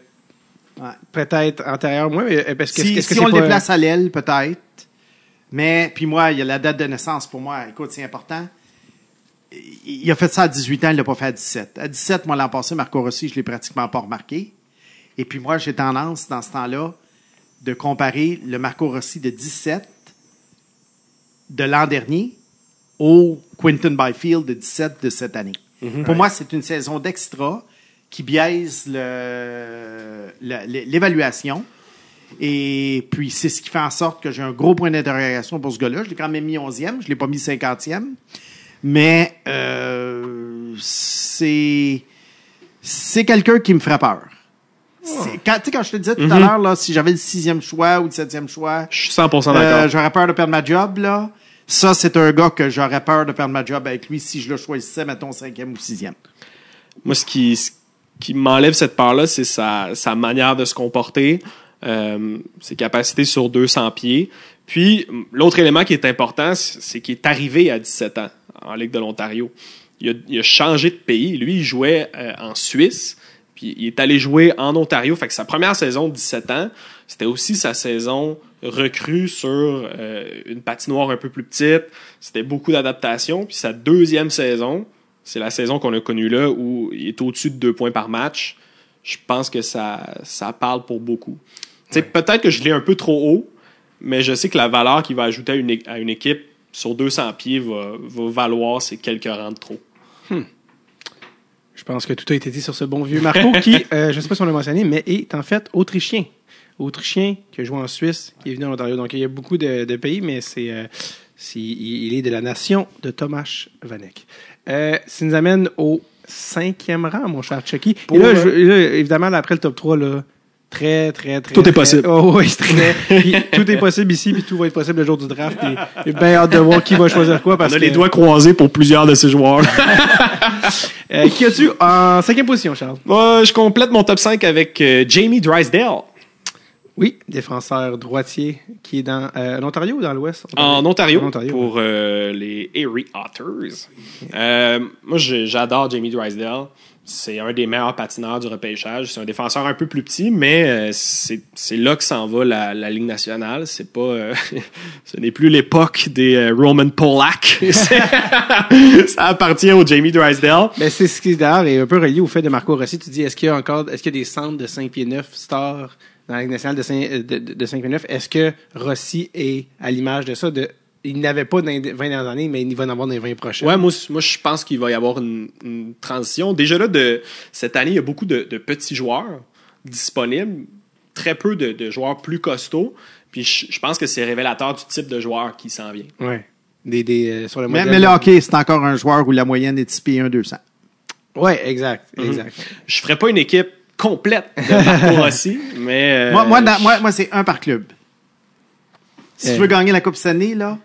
Ouais. peut-être antérieures, moi, mais parce que Si, est-ce que si c'est on le pas- déplace à l'aile, peut-être. Mais, puis moi, il y a la date de naissance pour moi. Écoute, c'est important. Il a fait ça à 18 ans, il l'a pas fait à 17. À 17, moi, l'an passé, Marco Rossi, je l'ai pratiquement pas remarqué. Et puis moi, j'ai tendance, dans ce temps-là, de comparer le Marco Rossi de 17 de l'an dernier au Quinton Byfield de 17 de cette année. Pour moi, c'est une saison d'extra qui biaise l'évaluation. Et puis, c'est ce qui fait en sorte que j'ai un gros point d'interrogation pour ce gars-là. Je l'ai quand même mis 11e, je l'ai pas mis 50e. Mais euh, c'est c'est quelqu'un qui me ferait peur. C'est- Quand, tu sais, quand je te disais tout à l'heure, là, si j'avais le sixième choix ou le septième choix, Je suis 100% euh, d'accord. j'aurais peur de perdre ma job, là. Ça, c'est un gars que j'aurais peur de perdre ma job avec lui si je le choisissais, mettons, cinquième ou sixième. Moi, ce qui, ce qui m'enlève cette part-là, c'est sa, sa manière de se comporter, euh, ses capacités sur 200 pieds. Puis, l'autre élément qui est important, c'est qu'il est arrivé à 17 ans en Ligue de l'Ontario. Il a, il a changé de pays. Lui, il jouait euh, en Suisse, puis il est allé jouer en Ontario. Fait que sa première saison de 17 ans, c'était aussi sa saison recrue sur euh, une patinoire un peu plus petite. C'était beaucoup d'adaptation. Puis sa deuxième saison, c'est la saison qu'on a connue là où il est au-dessus de deux points par match. Je pense que ça, ça parle pour beaucoup. Peut-être que je l'ai un peu trop haut, mais je sais que la valeur qu'il va ajouter à une, é- à une équipe sur 200 pieds va, va valoir ces quelques rangs de trop. Je pense que tout a été dit sur ce bon vieux Marco <laughs> qui, euh, je ne sais pas si on l'a mentionné, mais est en fait autrichien. Autrichien qui a joué en Suisse, qui est venu en Ontario. Donc il y a beaucoup de, de pays, mais c'est, euh, c'est- il est de la nation de Tomasz Vanek. Euh, ça nous amène au cinquième rang, mon cher Chucky. Et là, je- là, évidemment, là, après le top 3, là, très, très, très. Tout est très- possible. Oh, oui, c'est très. puis <laughs> tout est possible ici, puis tout va être possible le jour du draft. J'ai bien hâte de voir qui va choisir quoi. Parce On a les que- doigts croisés pour plusieurs de ces joueurs. <laughs> Euh, qui as-tu en cinquième position, Charles? Moi, je complète mon top 5 avec euh, Jamie Drysdale. Oui, défenseur droitier qui est dans euh, l'Ontario ou dans l'Ouest? En Ontario, En Ontario, pour euh, les Erie Otters. Euh, moi, j'adore Jamie Drysdale. C'est un des meilleurs patineurs du repêchage. C'est un défenseur un peu plus petit, mais euh, c'est là que s'en va la, la Ligue nationale. C'est pas, euh, <laughs> ce n'est plus l'époque des euh, Roman Polak. <laughs> Ça appartient au Jamie Drysdale. Mais c'est ce qui d'ailleurs est un peu relié au fait de Marco Rossi. Tu dis, est-ce qu'il y a encore, est-ce qu'il y a des centres de 5 pieds 9 stars dans la Ligue nationale de 5, de, de, de 5 pieds 9? Est-ce que Rossi est à l'image de ça? Il n'avait pas dans les 20 dernières années, mais il va en avoir dans les 20 prochaines. Ouais, moi, moi je pense qu'il va y avoir une, une transition. Déjà là, de cette année, il y a beaucoup de, de petits joueurs disponibles, très peu de, de joueurs plus costauds. Puis je, je pense que c'est révélateur du type de joueur qui s'en vient. Ouais. Des, des, euh, sur le Mais, le hockey, c'est encore un joueur où la moyenne est 6 pieds 1 200. Ouais, exact, exact. Je ferai pas une équipe complète de Marco <laughs> Rossi, mais euh, moi, moi, dans- moi, moi, c'est un par club. Si Euh. tu veux gagner la Coupe Stanley, là,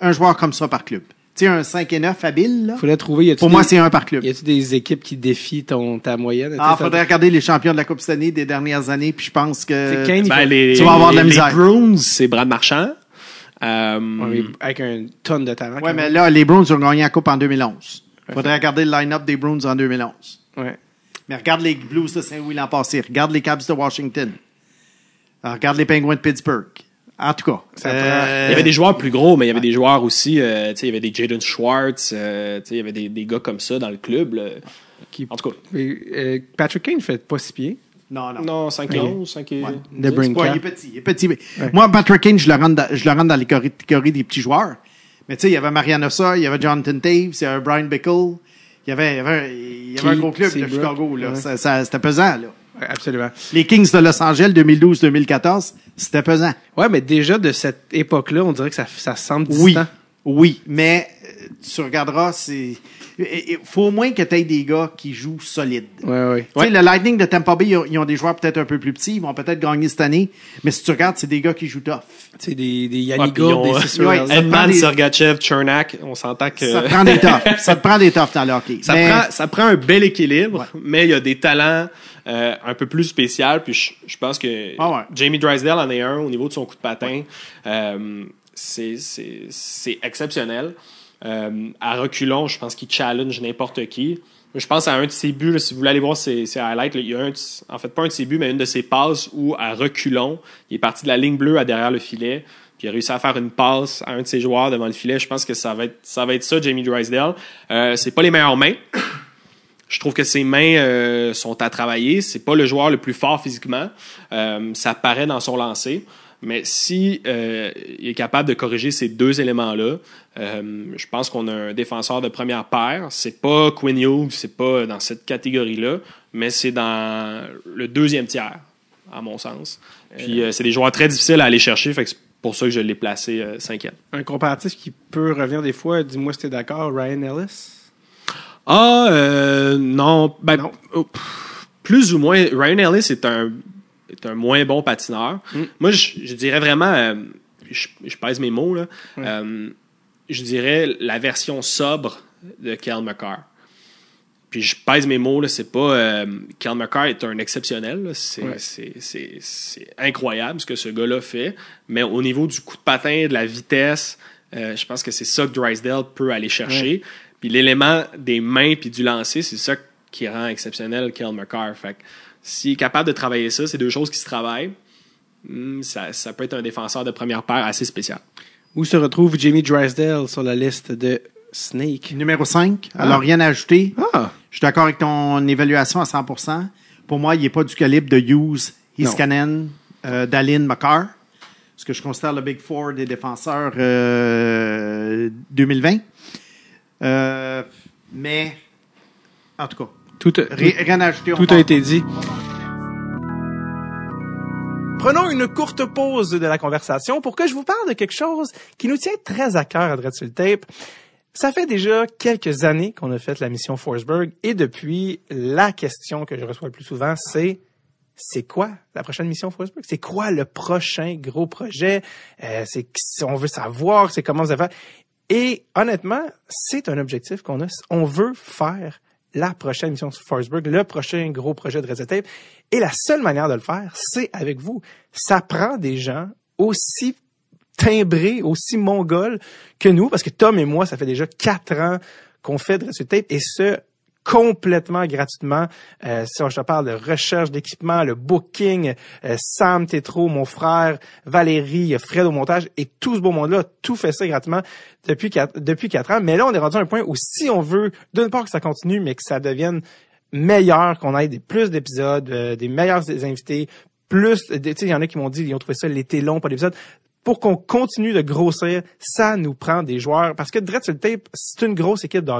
un joueur comme ça par club. Tu sais, un 5 et 9 habile, là, Faudrait trouver, y pour des- moi, c'est un par club. Y a-tu des équipes qui défient ton, ta moyenne? Ah, faudrait regarder les champions de la Coupe Stanley des dernières années, puis je pense que... Ben, faut- les, Tu vas avoir de la les- misère. les Bruins, c'est Brad Marchand. Euh, Ouais, avec un tonne de talent. Ouais, mais là, les Bruins ont gagné la Coupe en 2011. Faudrait regarder le line-up des Bruins en 2011. Ouais. Mais regarde les Blues de Saint-Louis l'an passé. Regarde les Caps de Washington. Alors, regarde les Penguins de Pittsburgh. En tout cas. Euh, Il y avait des joueurs plus gros, mais il y avait des joueurs aussi. euh, tu sais, il y avait des Jaden Schwartz. euh, tu sais, il y avait des, des gars comme ça dans le club. là. Qui- En tout cas, Mais, euh, Patrick Kane fait pas six pieds. Non, non. non, 5 et 11, 5 et. De il est petit. Il est petit. Moi, Patrick Kane, je le rentre dans, je le rentre dans les catégories- des petits joueurs. Mais tu sais, il y avait Marianne Ossa, il y avait Jonathan Taves, il y avait Brian Bickle. Il y avait, il y avait, il y avait un gros club de. Chicago. Là. Ouais. Ça, ça- c'était pesant. Là. Absolument. Les Kings de Los Angeles 2012-2014, c'était pesant. Ouais, mais déjà de cette époque-là, on dirait que ça, ça semble Oui. distant. Oui, mais euh, tu regarderas, c'est il faut au moins que tu aies des gars qui jouent solide. Ouais, ouais. Tu sais, le Lightning de Tampa Bay, ils ont, ils ont des joueurs peut-être un peu plus petits, ils vont peut-être gagner cette année, mais si tu regardes, c'est des gars qui jouent tough. C'est des, des Ouais, Yannick des euh, ouais, prend Edman, des- Sergachev, Chernak, on s'entend que Ça te prend des toughs. ça te prend des toughs dans le hockey. ça, Mais- prend, ça prend un bel équilibre, mais il y a des talents euh, un peu plus spéciaux. Puis je, je pense que Ah ouais. Jamie Drysdale en est un au niveau de son coup de patin. Euh, c'est- c'est c'est exceptionnel. Euh, à reculons, je pense qu'il challenge n'importe qui. Je pense à un de ses buts, là, si vous voulez aller voir ses, highlights, là, il y a un, en fait pas un de ses buts, mais une de ses passes où, à reculons, il est parti de la ligne bleue à derrière le filet, puis il a réussi à faire une passe à un de ses joueurs devant le filet. Je pense que ça va être ça, va être ça Jamie Drysdale. Euh, c'est pas les meilleures mains. Je trouve que ses mains euh, sont à travailler. C'est pas le joueur le plus fort physiquement. Euh, ça paraît dans son lancer. Mais si euh, il est capable de corriger ces deux éléments-là, euh, je pense qu'on a un défenseur de première paire. C'est pas Quinn Hughes, c'est pas dans cette catégorie-là, mais c'est dans le deuxième tiers, à mon sens. Puis euh, c'est des joueurs très difficiles à aller chercher, fait que c'est pour ça que je l'ai placé cinquième. Un comparatif qui peut revenir des fois, dis-moi si t'es d'accord, Ryan Ellis? Ah, non. Ben, Non. oh, plus ou moins. Ryan Ellis est un, est un moins bon patineur. Moi, je, je dirais vraiment, euh, je, je pèse mes mots, là. Euh, je dirais la version sobre de Kel McCarr. Puis je pèse mes mots, là, c'est pas. Euh, Kel McCarr est un exceptionnel. là. C'est, Ouais. c'est, c'est, c'est incroyable ce que ce gars-là fait. Mais au niveau du coup de patin, de la vitesse, euh, je pense que c'est ça que Drysdale peut aller chercher. Puis l'élément des mains puis du lancer, c'est ça qui rend exceptionnel Kel McCarr. Fait que s'il est capable de travailler ça, c'est deux choses qui se travaillent. hmm, ça, ça peut être un défenseur de première paire assez spécial. Où se retrouve Jamie Drysdale sur la liste de Snake? Numéro 5. Alors, rien à ajouter. Ah! Je suis d'accord avec ton évaluation à 100%. Pour moi, il n'est pas du calibre de Hughes, Iskanen, euh, Dallin, McCarr. Ce que je considère le Big Four des défenseurs euh, 2020. Euh, mais, en tout cas, Tout, a- ri- rien à ajouter. tout a été dit. Prenons une courte pause de la conversation pour que je vous parle de quelque chose qui nous tient très à cœur à Dread sur le Tape. Ça fait déjà quelques années qu'on a fait la mission Forsberg et depuis, la question que je reçois le plus souvent, c'est c'est quoi la prochaine mission Forsberg? C'est quoi le prochain gros projet? Euh, c'est on veut savoir, c'est comment vous allez faire. Et honnêtement, c'est un objectif qu'on a. On veut faire la prochaine mission Forsberg, le prochain gros projet de Reset Tape. Et la seule manière de le faire, c'est avec vous. Ça prend des gens aussi timbrés, aussi mongols que nous, parce que Tom et moi, ça fait déjà quatre ans qu'on fait de Reset Tape, et ce, complètement gratuitement. Euh, si je te parle de recherche d'équipement, le booking, euh, Sam Tétro, mon frère, Valérie, Fred au montage, et tout ce beau monde-là, tout fait ça gratuitement depuis quatre, depuis quatre ans. Mais là, on est rendu à un point où si on veut, d'une part que ça continue, mais que ça devienne meilleur, qu'on ait des, plus d'épisodes, euh, des meilleurs invités, plus, tu sais, il y en a qui m'ont dit, ils ont trouvé ça l'été long, pas d'épisodes. Pour qu'on continue de grossir, ça nous prend des joueurs. Parce que Dread tape, c'est une grosse équipe de.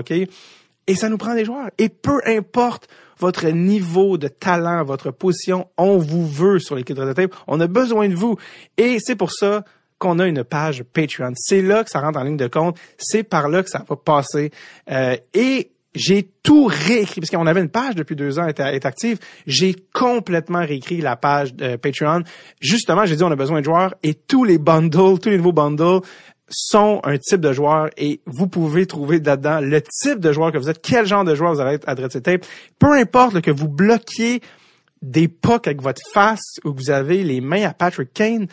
Et ça nous prend des joueurs. Et peu importe votre niveau de talent, votre position, on vous veut sur l'équipe de Tape. On a besoin de vous. Et c'est pour ça qu'on a une page Patreon. C'est là que ça rentre en ligne de compte. C'est par là que ça va passer. Euh, et j'ai tout réécrit, parce qu'on avait une page depuis deux ans, est, est active. J'ai complètement réécrit la page de Patreon. Justement, j'ai dit on a besoin de joueurs et tous les bundles, tous les nouveaux bundles sont un type de joueur et vous pouvez trouver là-dedans le type de joueur que vous êtes, quel genre de joueur vous allez être à Dread Tape. Peu importe que vous bloquiez des pucks avec votre face ou que vous avez les mains à Patrick Kane,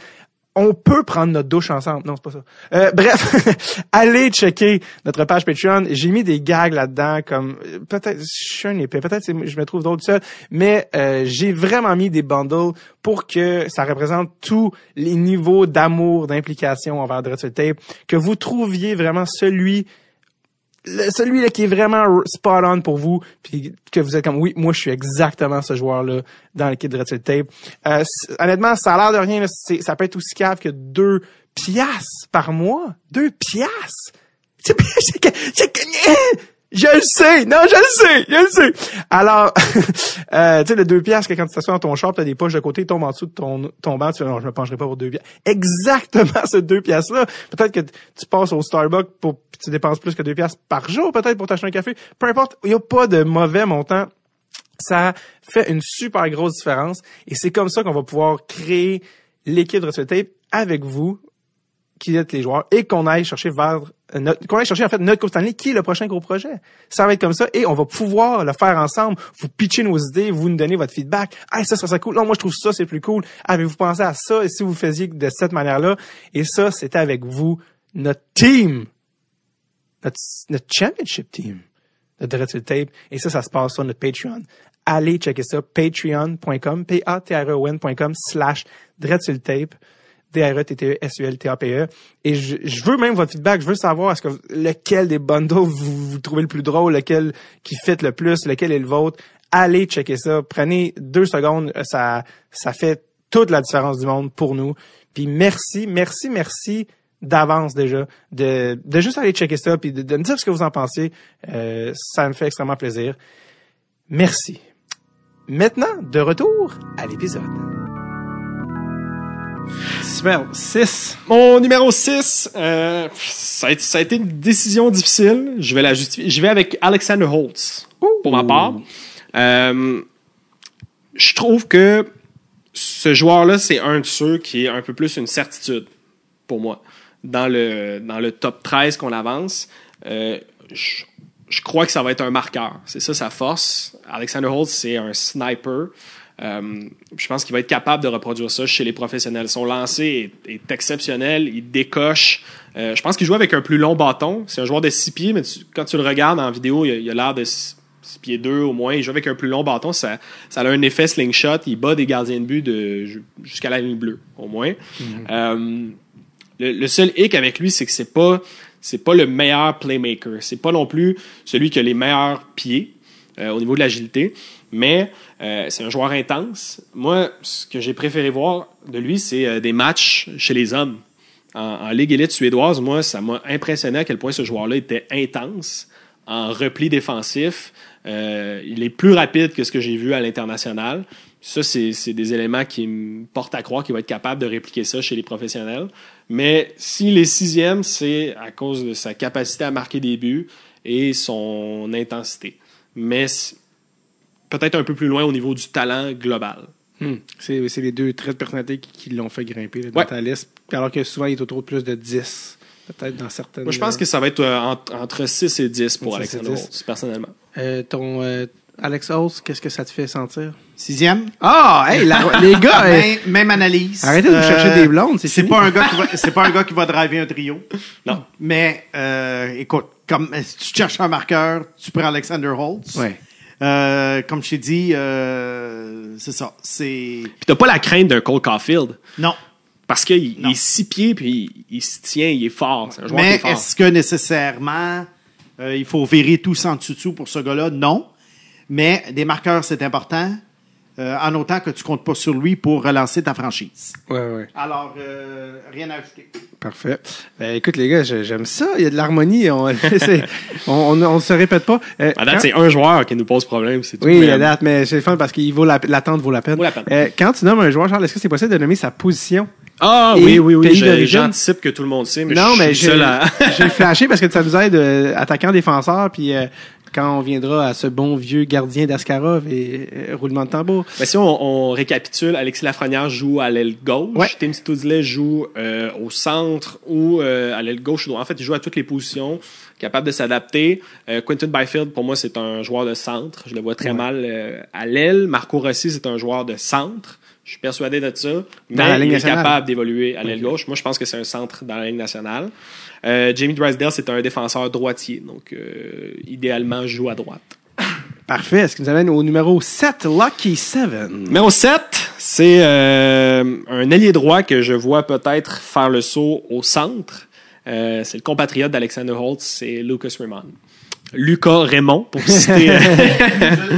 on peut prendre notre douche ensemble. Non, c'est pas ça. Euh, bref, <laughs> allez checker notre page Patreon. J'ai mis des gags là-dedans, comme peut-être je suis un épais, peut-être je me trouve d'autres seul, mais euh, j'ai vraiment mis des bundles pour que ça représente tous les niveaux d'amour, d'implication envers Dread Sur le Tape, que vous trouviez vraiment celui celui là qui est vraiment spot on pour vous puis que vous êtes comme oui moi je suis exactement ce joueur là dans l'équipe de Red Tape. Euh, honnêtement ça a l'air de rien ça peut être aussi cave que deux piastres par mois. Deux piastres! C'est- <laughs> Je le sais! Non, je le sais! Je le sais! Alors, <laughs> euh, tu sais, le deux piastres que quand tu t'assois dans ton char, t'as des poches de côté, tombent en dessous de ton, ton banc, tu fais, non, je me pencherai pas pour deux piastres. Exactement <laughs> ce deux piastres-là. Peut-être que tu passes au Starbucks pour, tu dépenses plus que deux piastres par jour, peut-être, pour t'acheter un café. Peu importe, il n'y a pas de mauvais montant. Ça fait une super grosse différence. Et c'est comme ça qu'on va pouvoir créer l'équipe de Tape avec vous, qui êtes les joueurs, et qu'on aille chercher vers euh, notre, qu'on aille chercher en fait notre Coupe Stanley, qui est le prochain gros projet. Ça va être comme ça, et on va pouvoir le faire ensemble. Vous pitcher nos idées, vous nous donner votre feedback. Ah, ça, ça serait cool. Non, moi, je trouve ça, c'est plus cool. Avez-vous pensé à ça? Et si vous faisiez de cette manière-là? Et ça, c'était avec vous, notre team. Notre, notre championship team sur le Tape. Et ça, ça se passe sur notre Patreon. Allez checker ça, patreon.com, p-a-t-r-e-o-n.com slash Dread sur le Tape. D-R-E-T-T-E-S-U-L-T-A-P-E. Et je, veux même votre feedback. Je veux savoir lequel des bundles vous, trouvez le plus drôle, lequel qui fit le plus, lequel est le vôtre? Allez checker ça. Prenez deux secondes. Ça, ça fait toute la différence du monde pour nous. Puis merci, merci, merci d'avance déjà de, de juste aller checker ça puis de, de me dire ce que vous en pensez. Euh, ça me fait extrêmement plaisir. Merci. Maintenant, de retour à l'épisode. Super. 6. Mon numéro 6, euh, ça, a été, ça a été une décision difficile. Je vais la justifier. Je vais avec Alexander Holtz, pour ma part. Euh, je trouve que ce joueur-là, c'est un de ceux qui est un peu plus une certitude pour moi. Dans le, dans le top 13 qu'on avance, euh, je, je crois que ça va être un marqueur. C'est ça sa force. Alexander Holtz, c'est un sniper. Euh, je pense qu'il va être capable de reproduire ça chez les professionnels. Son lancer est, est exceptionnel, il décoche. Euh, je pense qu'il joue avec un plus long bâton. C'est un joueur de 6 pieds, mais tu- quand tu le regardes en vidéo, il a- l'air de 6 pieds 2 au moins. Il joue avec un plus long bâton. Ça, ça a un effet slingshot. Il bat des gardiens de but de, jusqu'à la ligne bleue, au moins. Euh, le, le seul hic avec lui, c'est que c'est pas c'est pas le meilleur playmaker. C'est pas non plus celui qui a les meilleurs pieds au niveau de l'agilité, mais euh, c'est un joueur intense. Moi, ce que j'ai préféré voir de lui, c'est euh, des matchs chez les hommes. En, Ligue élite suédoise, moi, ça m'a impressionné à quel point ce joueur-là était intense en repli défensif. Euh, il est plus rapide que ce que j'ai vu à l'international. Ça, c'est c'est des éléments qui me portent à croire qu'il va être capable de répliquer ça chez les professionnels. Mais s'il est sixième, c'est à cause de sa capacité à marquer des buts et son intensité. Mais peut-être un peu plus loin au niveau du talent global. Hmm. C'est c'est les deux traits de personnalité qui, qui l'ont fait grimper là, dans Ouais. ta liste. Alors que souvent, il est autour de plus de 10. Peut-être dans certaines. Moi, je pense que ça va être euh, entre, entre 6 et 10 pour 6 et Alexander 10. Holtz, personnellement. Euh, ton euh, Alex Holtz, qu'est-ce que ça te fait sentir? Sixième. Ah, hey, la- <laughs> les gars, Même, même analyse. arrêtez de vous chercher des blondes, c'est pas un gars qui va, c'est pas un gars qui va driver un trio. Non. Mais euh, écoute, comme si tu cherches un marqueur, tu prends Alexander Holtz. Ouais. Euh, comme je t'ai dit, euh, c'est ça. C'est Puis t'as pas la crainte d'un Cole Caulfield? non. Parce qu'il il est six pieds, puis il, il se tient, il est fort. C'est un joueur qui Mais est fort. est-ce que nécessairement euh, il faut virer tout sans dessous pour ce gars-là? Non. Mais des marqueurs, c'est important. Euh, en autant que tu comptes pas sur lui pour relancer ta franchise. Ouais, ouais. Alors, euh, rien à ajouter. Parfait. Ben, écoute, les gars, j'aime ça. Il y a de l'harmonie. On, <laughs> c'est- on, on, on se répète pas. Euh, À date, quand- c'est un joueur qui nous pose problème. C'est tout. Oui, Mais, à date, mais c'est fun parce qu'il vaut la, l'attente vaut la peine. Vaut la peine. Euh, quand tu nommes un joueur, Charles, est-ce que c'est possible de nommer sa position? Ah oui, oui, oui. pays je- d'origine? J'anticipe que tout le monde sait, mais non, je mais suis j'ai, seul à... j'ai flashé parce que ça nous aide euh, attaquant défenseur puis euh, quand on viendra à ce bon vieux gardien d'Askarov et euh, roulement de tambour. Ben, si on, on récapitule, Alexis Lafrenière joue à l'aile gauche, Ouais. Tim Studley joue euh, au centre ou euh, à l'aile gauche. En fait, il joue à toutes les positions, capable de s'adapter. Euh, Quentin Byfield, pour moi, c'est un joueur de centre. Je le vois très mal euh, à l'aile. Marco Rossi, c'est un joueur de centre. Je suis persuadé de ça. Mais la Ligue il est nationale. capable d'évoluer à l'aile gauche. Moi, je pense que c'est un centre dans la Ligue nationale. Euh, Jamie Drysdale, c'est un défenseur droitier. Donc, euh, idéalement, joue à droite. Parfait. Ce qui nous amène au numéro 7, Lucky 7. Numéro 7, c'est euh, un ailier droit que je vois peut-être faire le saut au centre. Euh, c'est le compatriote d'Alexander Holtz, c'est Lucas Raymond. Lucas Raymond, pour citer. <laughs>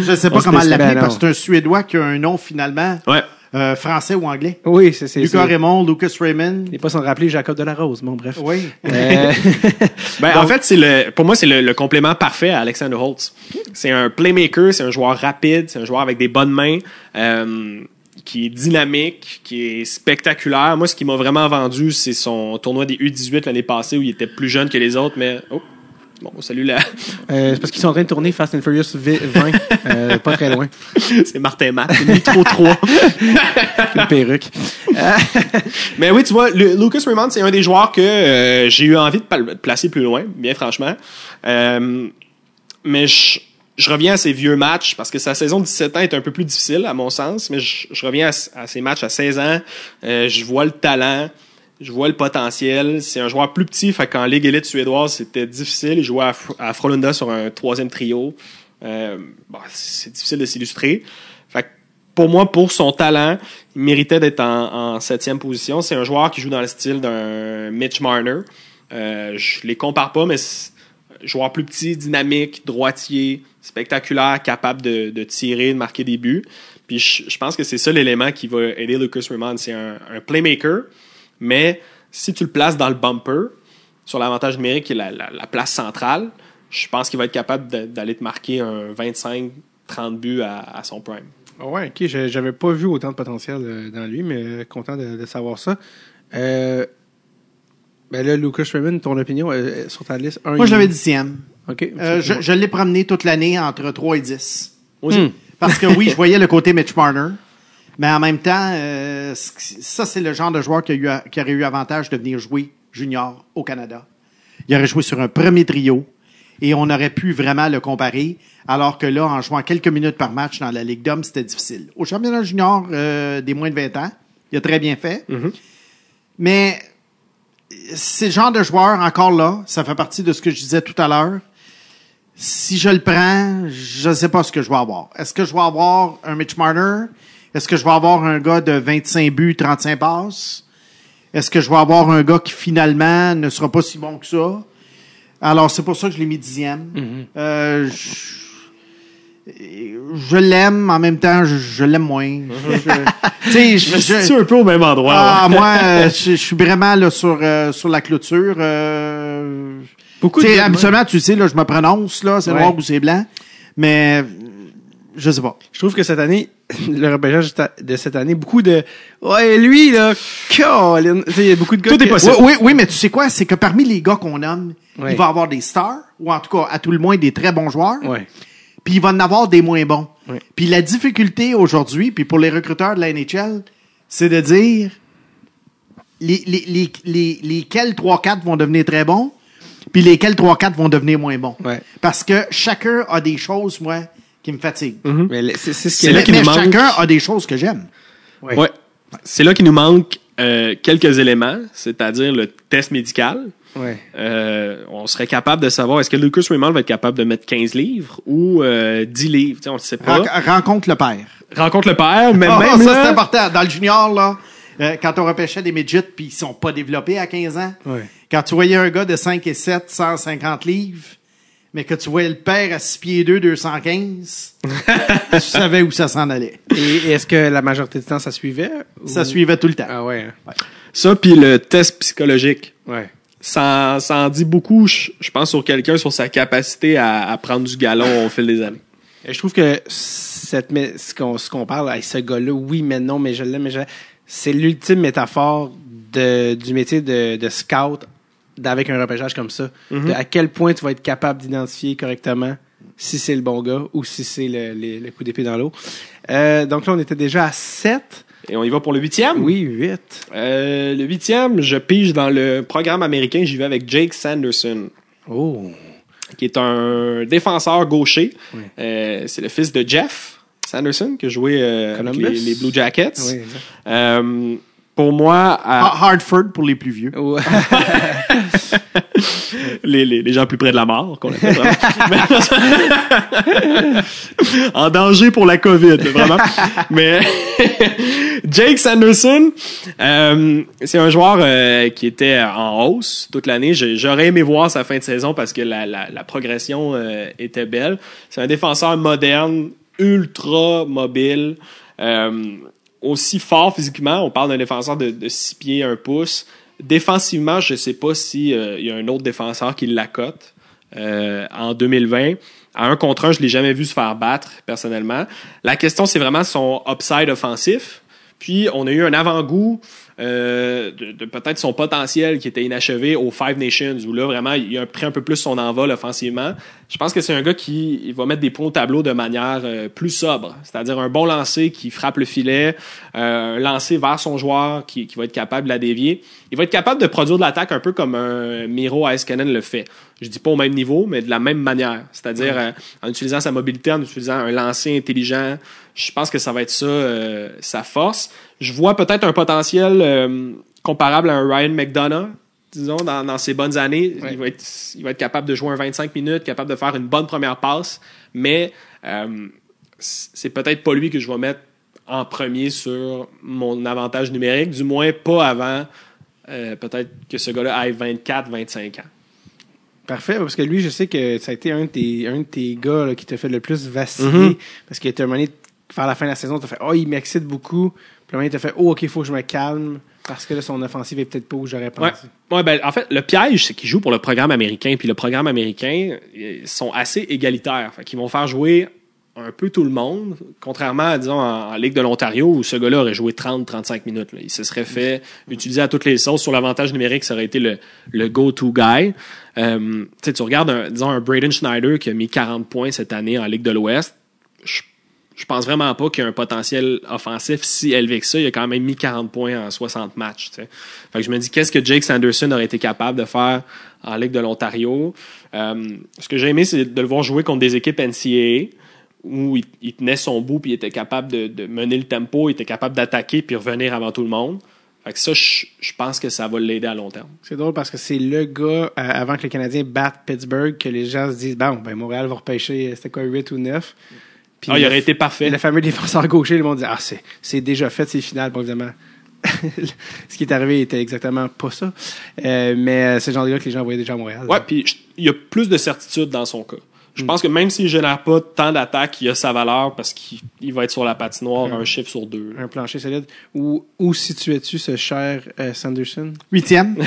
Je ne sais pas comment l'appeler parce que c'est un Suédois qui a un nom finalement ouais. Euh, français ou anglais? Oui, c'est c'est. Lucas Raymond, Lucas Raymond. Il n'est pas sans rappeler Jacob Delarose, bon bref. Oui. Euh, <laughs> <laughs> Ben, en fait, c'est le, pour moi, c'est le, le complément parfait à Alexander Holtz. C'est un playmaker, c'est un joueur rapide, c'est un joueur avec des bonnes mains, euh, qui est dynamique, qui est spectaculaire. Moi, ce qui m'a vraiment vendu, c'est son tournoi des U18 l'année passée où il était plus jeune que les autres, mais oh, bon, salut là, euh, c'est parce qu'ils sont en train de tourner Fast and Furious vi- 20, euh, pas très loin. <laughs> c'est Martin Matt, Nitro 3. <laughs> Une perruque. <laughs> Mais oui, tu vois, le- Lucas Raymond, c'est un des joueurs que euh, j'ai eu envie de placer plus loin, bien franchement. Euh, mais je, je reviens à ces vieux matchs parce que sa saison de 17 ans est un peu plus difficile, à mon sens. Mais je, je reviens à, à ces matchs à 16 ans. Euh, je vois le talent, je vois le potentiel. C'est un joueur plus petit, fait qu'en Ligue élite suédoise, c'était difficile. Il jouait à, à sur un troisième trio. Euh, bon, c'est difficile de s'illustrer. Fait pour moi, pour son talent, il méritait d'être en, septième position. C'est un joueur qui joue dans le style d'un Mitch Marner. Euh, je les compare pas, mais joueur plus petit, dynamique, droitier, spectaculaire, capable de, tirer, de marquer des buts. Puis je, pense que c'est ça l'élément qui va aider Lucas Raymond. C'est un playmaker, mais si tu le places dans le bumper, sur l'avantage numérique qui est la, la- la place centrale, je pense qu'il va être capable d'aller te marquer un 25-30 buts à, à son prime. Ouais, ok, je- j'avais pas vu autant de potentiel euh, dans lui, mais euh, content de, de savoir ça. Euh, ben là, Lucas Raymond, ton opinion euh, sur ta liste? Un, Moi, je l'avais dixième. Ok. Euh, je je l'ai promené toute l'année entre 3 et 10. Moi aussi. Hmm. Parce que oui, je voyais le côté Mitch Marner. Mais en même temps, euh, ça, c'est le genre de joueur qui, a eu, qui aurait eu avantage de venir jouer junior au Canada. Il aurait joué sur un premier trio et on aurait pu vraiment le comparer. Alors que là, en jouant quelques minutes par match dans la Ligue d'hommes, c'était difficile. Au championnat junior euh, des moins de 20 ans, il a très bien fait. Mais c'est le genre de joueur, encore là, ça fait partie de ce que je disais tout à l'heure. Si je le prends, je ne sais pas ce que je vais avoir. Est-ce que je vais avoir un Mitch Marner? Est-ce que je vais avoir un gars de 25 buts, 35 passes? Est-ce que je vais avoir un gars qui finalement ne sera pas si bon que ça? Alors, c'est pour ça que je l'ai mis dixième. Euh, je je l'aime, en même temps, je, je l'aime moins. <laughs> Je- situe un peu au même endroit. ah, ouais. moi, euh, <laughs> je, je suis vraiment là, sur, euh, sur la clôture. Euh, Beaucoup de- habituellement, tu sais, là, je me prononce, là, c'est Ouais. noir ou c'est blanc. Mais, je sais pas. Je trouve que cette année, <laughs> le repêchage de cette année, beaucoup de. Ouais, lui, là, Colin. Il y a beaucoup de gars. Tout est que- possible. Oui, oui, oui, mais tu sais quoi? C'est que parmi les gars qu'on nomme, il va y avoir des stars, ou en tout cas, à tout le moins, des très bons joueurs. Ouais. Puis il va en avoir des moins bons. Ouais. Puis la difficulté aujourd'hui, puis pour les recruteurs de la NHL, c'est de dire les, les, les, les, lesquels 3-4 vont devenir très bons, puis lesquels 3-4 vont devenir moins bons. Ouais. Parce que chacun a des choses, moi, qui me fatiguent. Mais le- c'est c'est ce qui C'est est là mais nous manque. chacun a des choses que j'aime. Ouais. Ouais. C'est là qu'il nous manque euh, quelques éléments, c'est-à-dire le test médical. Ouais. Euh, on serait capable de savoir est-ce que Lucas Raymond va être capable de mettre 15 livres ou euh, 10 livres? Tu sais, on ne sait pas. Ren- rencontre le père. Rencontre le père, mais Ah, même ça, là, c'est important. Dans le junior, là, euh, quand on repêchait des midgets puis ils sont pas développés à 15 ans, Ouais. quand tu voyais un gars de 5 et 7, 150 livres, mais que tu voyais le père à 6 pieds 2, 215, <laughs> tu savais où ça s'en allait. Et est-ce que la majorité du temps, ça suivait? Ça suivait tout le temps. Ah ouais. hein. ça, puis le test psychologique. Ouais. Ça, ça en dit beaucoup, je, je pense, sur quelqu'un, sur sa capacité à, à prendre du galon au fil des années. Et je trouve que cette, mé- ce qu'on ce qu'on parle, hey, ce gars-là, oui, mais non, mais je l'aime, mais je c'est l'ultime métaphore de, du métier de, de scout avec un repêchage comme ça. De à quel point tu vas être capable d'identifier correctement si c'est le bon gars ou si c'est le, le- le coup d'épée dans l'eau. Euh, donc là, on était déjà à 7. Et on y va pour le huitième? Oui, 8. Euh, le huitième, je pige dans le programme américain, j'y vais avec Jake Sanderson. Oh. qui est un défenseur gaucher. Oui. Euh, c'est le fils de Jeff Sanderson, qui a joué avec les, les Blue Jackets. Oui, pour moi, à- Hartford pour les plus vieux. <laughs> Les, les, les gens plus près de la mort, qu'on appelle vraiment. <laughs> <laughs> En danger pour la COVID, vraiment. Mais Jake Sanderson, euh, c'est un joueur euh, qui était en hausse toute l'année. J'aurais aimé voir sa fin de saison parce que la, la, la progression euh, était belle. C'est un défenseur moderne, ultra mobile. Euh, aussi fort physiquement. On parle d'un défenseur de, de 6 pieds, 1 pouce. Défensivement, je sais pas si euh, y a un autre défenseur qui l'accote euh, en 2020. À un contre un, je l'ai jamais vu se faire battre personnellement. La question, c'est vraiment son upside offensif. Puis on a eu un avant-goût euh, de, de peut-être son potentiel qui était inachevé aux Five Nations, où là, vraiment, il a pris un peu plus son envol offensivement. Je pense que c'est un gars qui il va mettre des points au tableau de manière euh, plus sobre, c'est-à-dire un bon lancer qui frappe le filet, euh, un lancer vers son joueur qui, qui va être capable de la dévier. Il va être capable de produire de l'attaque un peu comme un Miro Iskanen le fait. Je dis pas au même niveau, mais de la même manière, c'est-à-dire euh, en utilisant sa mobilité, en utilisant un lancer intelligent. Je pense que ça va être ça euh, sa force. Je vois peut-être un potentiel euh, comparable à un Ryan McDonough, disons, dans, dans ses bonnes années. Ouais. Il, va être, il va être capable de jouer un 25 minutes, capable de faire une bonne première passe, mais euh, c'est peut-être pas lui que je vais mettre en premier sur mon avantage numérique, du moins pas avant peut-être que ce gars-là ait 24, 25 ans. Parfait, parce que lui, je sais que ça a été un de tes, un de tes gars là, qui t'a fait le plus vaciller. Mhm. Parce qu'il était un moment donné, vers la fin de la saison, t'as fait Oh, il m'excite beaucoup. Puis un moment t'as fait Oh, ok, il faut que je me calme. Parce que là, son offensive est peut-être pas où j'aurais Ouais. pensé. Ouais, ben, en fait, le piège, c'est qu'ils jouent pour le programme américain. Puis le programme américain, ils sont assez égalitaires. Fait qu'ils vont faire jouer un peu tout le monde, contrairement à, disons, en, en Ligue de l'Ontario, où ce gars-là aurait joué 30-35 minutes. là. Il se serait fait utiliser à toutes les sauces. Sur l'avantage numérique, ça aurait été le, le go-to guy. Euh, tu tu regardes, un, disons, un Braden Schneider qui a mis 40 points cette année en Ligue de l'Ouest. Je je pense vraiment pas qu'il y a un potentiel offensif si élevé que ça. Il a quand même mis 40 points en 60 matchs. Fait que je me dis, qu'est-ce que Jake Sanderson aurait été capable de faire en Ligue de l'Ontario? Euh, ce que j'ai aimé, c'est de le voir jouer contre des équipes NCAA où il, tenait son bout puis il était capable de, mener le tempo, il était capable d'attaquer puis revenir avant tout le monde. Fait que ça, je, je pense que ça va l'aider à long terme. C'est drôle parce que c'est le gars, euh, avant que les Canadiens battent Pittsburgh, que les gens se disent Bon, ben Montréal va repêcher, euh, c'était quoi, 8 ou 9. Puis Ah, il aurait été parfait. Le fameux défenseur gaucher, le monde dit Ah, c'est, c'est déjà fait, c'est final. Bon, évidemment, <laughs> ce qui est arrivé était exactement pas ça. Euh, mais euh, c'est le genre de gars que les gens voyaient déjà à Montréal. Ouais, puis il y a plus de certitude dans son cas. Je pense que même s'il génère pas tant d'attaques, il a sa valeur parce qu'il il va être sur la patinoire un chiffre sur deux. Un plancher solide. Où, où situais-tu ce cher euh, Sanderson? Huitième. <laughs>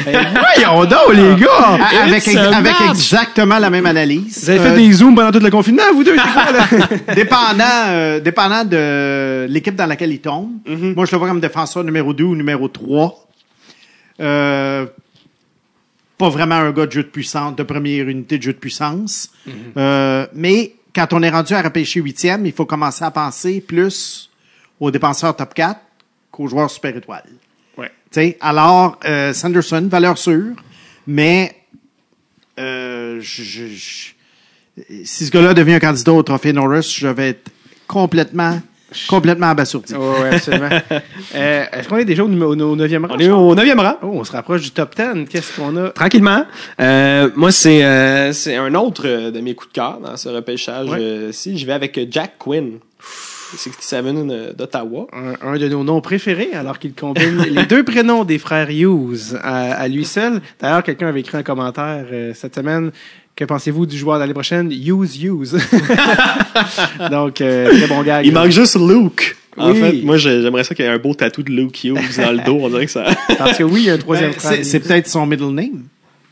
Voyons donc, les gars A- avec, avec exactement la même analyse. Vous avez fait Euh, des zooms pendant tout le confinement, vous deux, c'est quoi, là? <laughs> dépendant, euh, dépendant de l'équipe dans laquelle il tombe. Mm-hmm. Moi, je le vois comme défenseur numéro 2 ou numéro 3. Euh, pas vraiment un gars de jeu de puissance, de première unité de jeu de puissance. Mm-hmm. Euh, mais quand on est rendu à repêcher huitième, il faut commencer à penser plus aux défenseurs top 4 qu'aux joueurs super étoiles. Ouais. Alors, euh, Sanderson, valeur sûre, mais euh, je- je- je- si ce gars-là devient un candidat au trophée Norris, je vais être complètement, complètement abasourdi. Oui, ouais, absolument. <laughs> euh, est-ce qu'on est déjà au, au, au 9e rang? On est au 9e rang. Oh, on se rapproche du top 10. Qu'est-ce qu'on a? Tranquillement. Euh, moi, c'est euh, c'est un autre euh, de mes coups de cœur dans ce repêchage. Ouais. euh, je vais avec euh, Jack Quinn. 67 euh, d'Ottawa. Un, un de nos noms préférés, alors qu'il combine les deux prénoms des frères Hughes à, à lui seul. D'ailleurs, quelqu'un avait écrit un commentaire euh, cette semaine. Que pensez-vous du joueur de l'année prochaine? Hughes Hughes. Donc, euh, très bon gars. Il manque juste Luke. En Oui. fait, moi, j'ai- j'aimerais ça qu'il y ait un beau tatou de Luke Hughes dans le dos. On dirait que ça. Parce que oui, il y a un troisième Ben, frère. c'est, peut-être son middle name.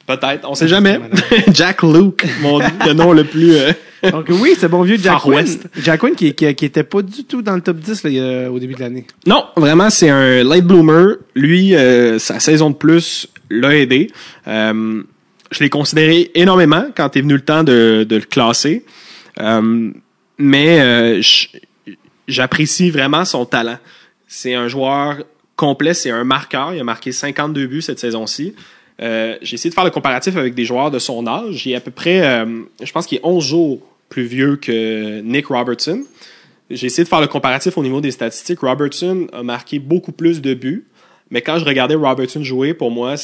Peut-être. On sait jamais. <laughs> Jack Luke. Mon, <laughs> le nom le plus. euh, Donc oui, c'est bon vieux Jack Far Quinn. West. Jack Quinn qui, qui, qui était pas du tout dans le top 10 là, il y a- au début de l'année. Non, vraiment, c'est un late bloomer. Lui, euh, sa saison de plus l'a aidé. Euh, je l'ai considéré énormément quand est venu le temps de, le classer. Euh, mais euh, j'apprécie vraiment son talent. C'est un joueur complet, c'est un marqueur. Il a marqué 52 buts cette saison-ci. Euh, J'ai essayé de faire le comparatif avec des joueurs de son âge. Il est à peu près, je pense qu'il est 11 jours plus vieux que Nick Robertson. J'ai essayé de faire le comparatif au niveau des statistiques. Robertson a marqué beaucoup plus de buts, mais quand je regardais Robertson jouer, pour moi,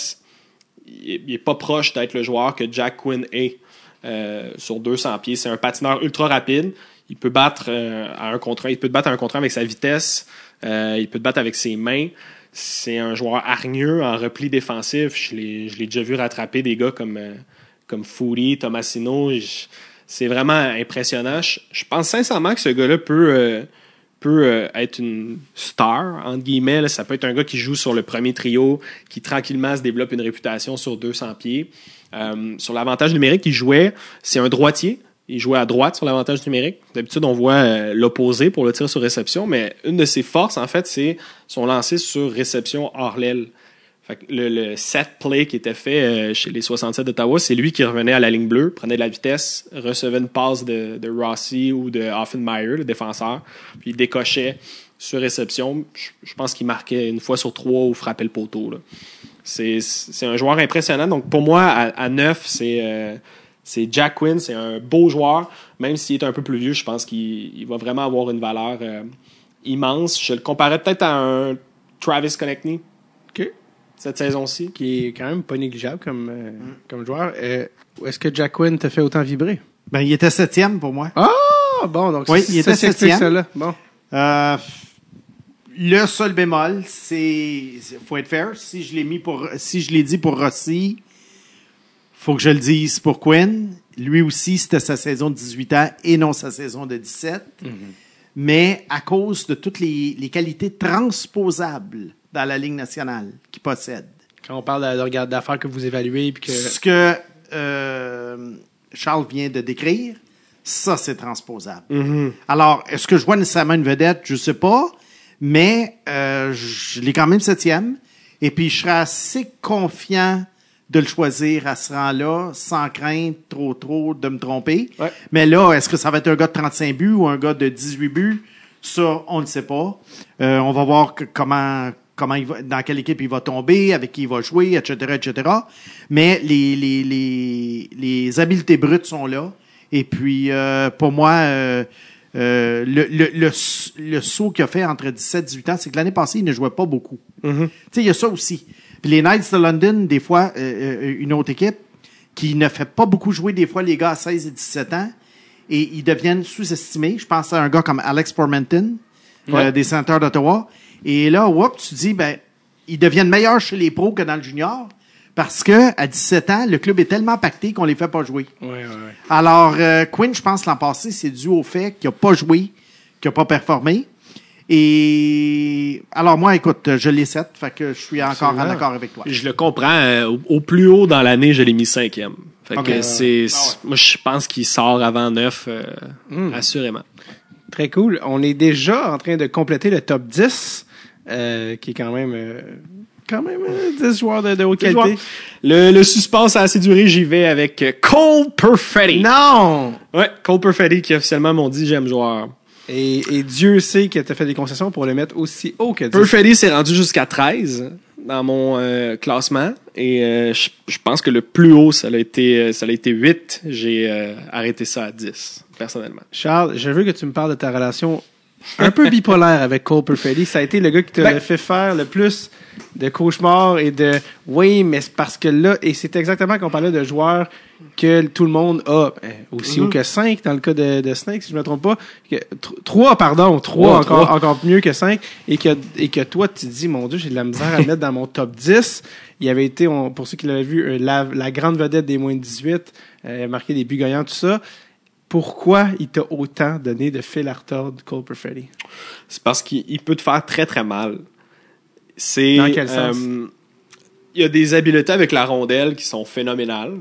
il est- il est pas proche d'être le joueur que Jack Quinn est euh, sur 200 pieds. C'est un patineur ultra rapide. Il peut battre euh, à un contre un. Il peut te battre à un contre avec sa vitesse. Euh, il peut te battre avec ses mains. C'est un joueur hargneux en repli défensif. Je l'ai, déjà vu rattraper des gars comme, euh, comme Fouri, Tomasino. C'est vraiment impressionnant. Je, je pense sincèrement que ce gars-là peut, euh, peut euh, être une star, entre guillemets. Ça peut être un gars qui joue sur le premier trio, qui tranquillement se développe une réputation sur 200 pieds. Euh, sur l'avantage numérique, il jouait, c'est un droitier. Il jouait à droite sur l'avantage numérique. D'habitude, on voit euh, l'opposé pour le tir sur réception, mais une de ses forces, en fait, c'est son lancer sur réception hors l'aile. Fait que le, le set play qui était fait euh, chez les 67 d'Ottawa, c'est lui qui revenait à la ligne bleue, prenait de la vitesse, recevait une passe de, de Rossi ou de Offenmeyer, le défenseur, puis il décochait sur réception. Je, pense qu'il marquait une fois sur trois ou frappait le poteau. là. C'est c'est un joueur impressionnant. Donc pour moi, à, 9, c'est euh, c'est Jack Quinn. C'est un beau joueur. Même s'il est un peu plus vieux, je pense qu'il il va vraiment avoir une valeur euh, immense. Je le comparais peut-être à un Travis Connectney. Cette saison-ci. Qui est quand même pas négligeable comme, euh, comme joueur. Euh, Est-ce que Jack Quinn te fait autant vibrer? Ben, il était septième pour moi. Ah! Bon, donc Oui, ça- il était septième. Bon. Euh, le seul bémol, c'est, faut être fair. Si je l'ai mis pour, si je l'ai dit pour Rossi, faut que je le dise pour Quinn. Lui aussi, c'était sa saison de 18 ans et non sa saison de 17. Mais à cause de toutes les, les qualités transposables dans la Ligue nationale qu'il possède. Quand on parle de, regard d'affaires que vous évaluez, puis que. Ce que euh, Charles vient de décrire, ça, c'est transposable. Alors, est-ce que je vois nécessairement une vedette? Je sais pas, mais euh, je l'ai quand même septième. Et puis, je serais assez confiant de le choisir à ce rang-là, sans crainte trop, trop de me tromper. Ouais. Mais là, est-ce que ça va être un gars de 35 buts ou un gars de 18 buts? Ça, on ne sait pas. Euh, on va voir que- comment, comment il va, dans quelle équipe il va tomber, avec qui il va jouer, etc., etc. Mais les, les, les, les habiletés brutes sont là. Et puis, euh, pour moi, euh, euh, le, le, le, le saut qu'il a fait entre 17 et 18 ans, c'est que l'année passée, il ne jouait pas beaucoup. Tu sais, il y a ça aussi. Puis les Knights de London, des fois, une autre équipe qui ne fait pas beaucoup jouer des fois les gars à 16 et 17 ans et ils deviennent sous-estimés. Je pense à un gars comme Alex Ouais. des Centers d'Ottawa. Et là, whoop, tu dis, ben, ils deviennent meilleurs chez les pros que dans le junior parce que à 17 ans, le club est tellement pacté qu'on les fait pas jouer. Ouais, ouais, ouais. Alors, euh, Quinn, je pense, l'an passé, c'est dû au fait qu'il n'a pas joué, qu'il n'a pas performé. Et alors, moi, écoute, je l'ai 7, fait que je suis encore en accord avec toi. Je le comprends. euh, au, au plus haut dans l'année, je l'ai mis cinquième. Fait que c'est, Ah ouais. moi, je pense qu'il sort avant neuf, euh, Hmm. assurément. Très cool. On est déjà en train de compléter le top 10, euh, qui est quand même, euh, quand même euh, 10 joueurs de, de haute qualité. Le, le suspense a assez duré. J'y vais avec euh, Cole Perfetti. Non! Ouais, Cole Perfetti qui officiellement m'ont dit j'aime joueur. Et, et Dieu sait tu as fait des concessions pour le mettre aussi haut que 10. Perfetti s'est rendu jusqu'à 13 dans mon euh, classement et euh, je, je pense que le plus haut ça a été euh, ça a été 8. J'ai euh, arrêté ça à 10 personnellement. Charles, je veux que tu me parles de ta relation un peu bipolaire avec Cole Perfetti. Ça a été le gars qui te Ben- fait faire le plus de cauchemars et de oui, mais c'est parce que là, et c'est exactement qu'on parlait de joueurs que tout le monde a euh, aussi haut que 5 dans le cas de, de Snake, si je me trompe pas. 3, pardon, 3 Trois, encore, trois. encore mieux que 5 et que, et que toi, tu te dis, mon Dieu, j'ai de la misère à mettre dans mon top 10. Il avait été, on- pour ceux qui l'avaient vu, euh, la, la grande vedette des moins de 18, euh, marqué des buts gagnants, tout ça pourquoi il t'a autant donné de fil à retordre, Cole Perfetti? C'est parce qu'il il peut te faire très très mal. C'est Dans quel sens? euh, il y a des habiletés avec la rondelle qui sont phénoménales.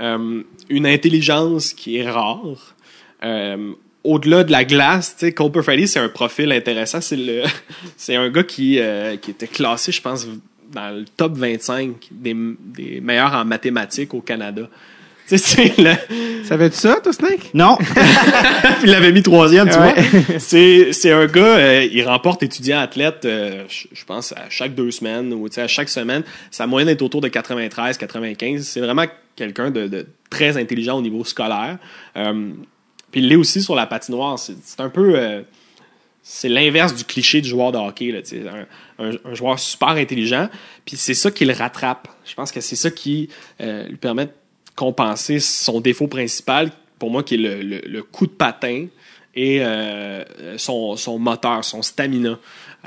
Euh, une intelligence qui est rare. Euh, au-delà de la glace, tu sais, Cole Perfetti, c'est un profil intéressant. C'est le, <laughs> c'est un gars qui, qui était classé, je pense, dans le top 25 des, des meilleurs en mathématiques au Canada. Tu sais, c'est le, Savais-tu ça, toi, Snake? Non, <laughs> il l'avait mis troisième, tu Ouais. vois. C'est, un gars, euh, il remporte étudiant athlète, euh, je pense, à chaque deux semaines ou à chaque semaine. Sa moyenne est autour de 93, 95. C'est vraiment quelqu'un de, de très intelligent au niveau scolaire. Euh, puis il l'est aussi sur la patinoire. C'est, un peu... c'est l'inverse du cliché du joueur de hockey. Là, un, un- un joueur super intelligent. Puis c'est ça qui le rattrape. Je pense que c'est ça qui euh, lui permet de compenser son défaut principal, pour moi, qui est le, le- le coup de patin et euh, son, son moteur, son stamina.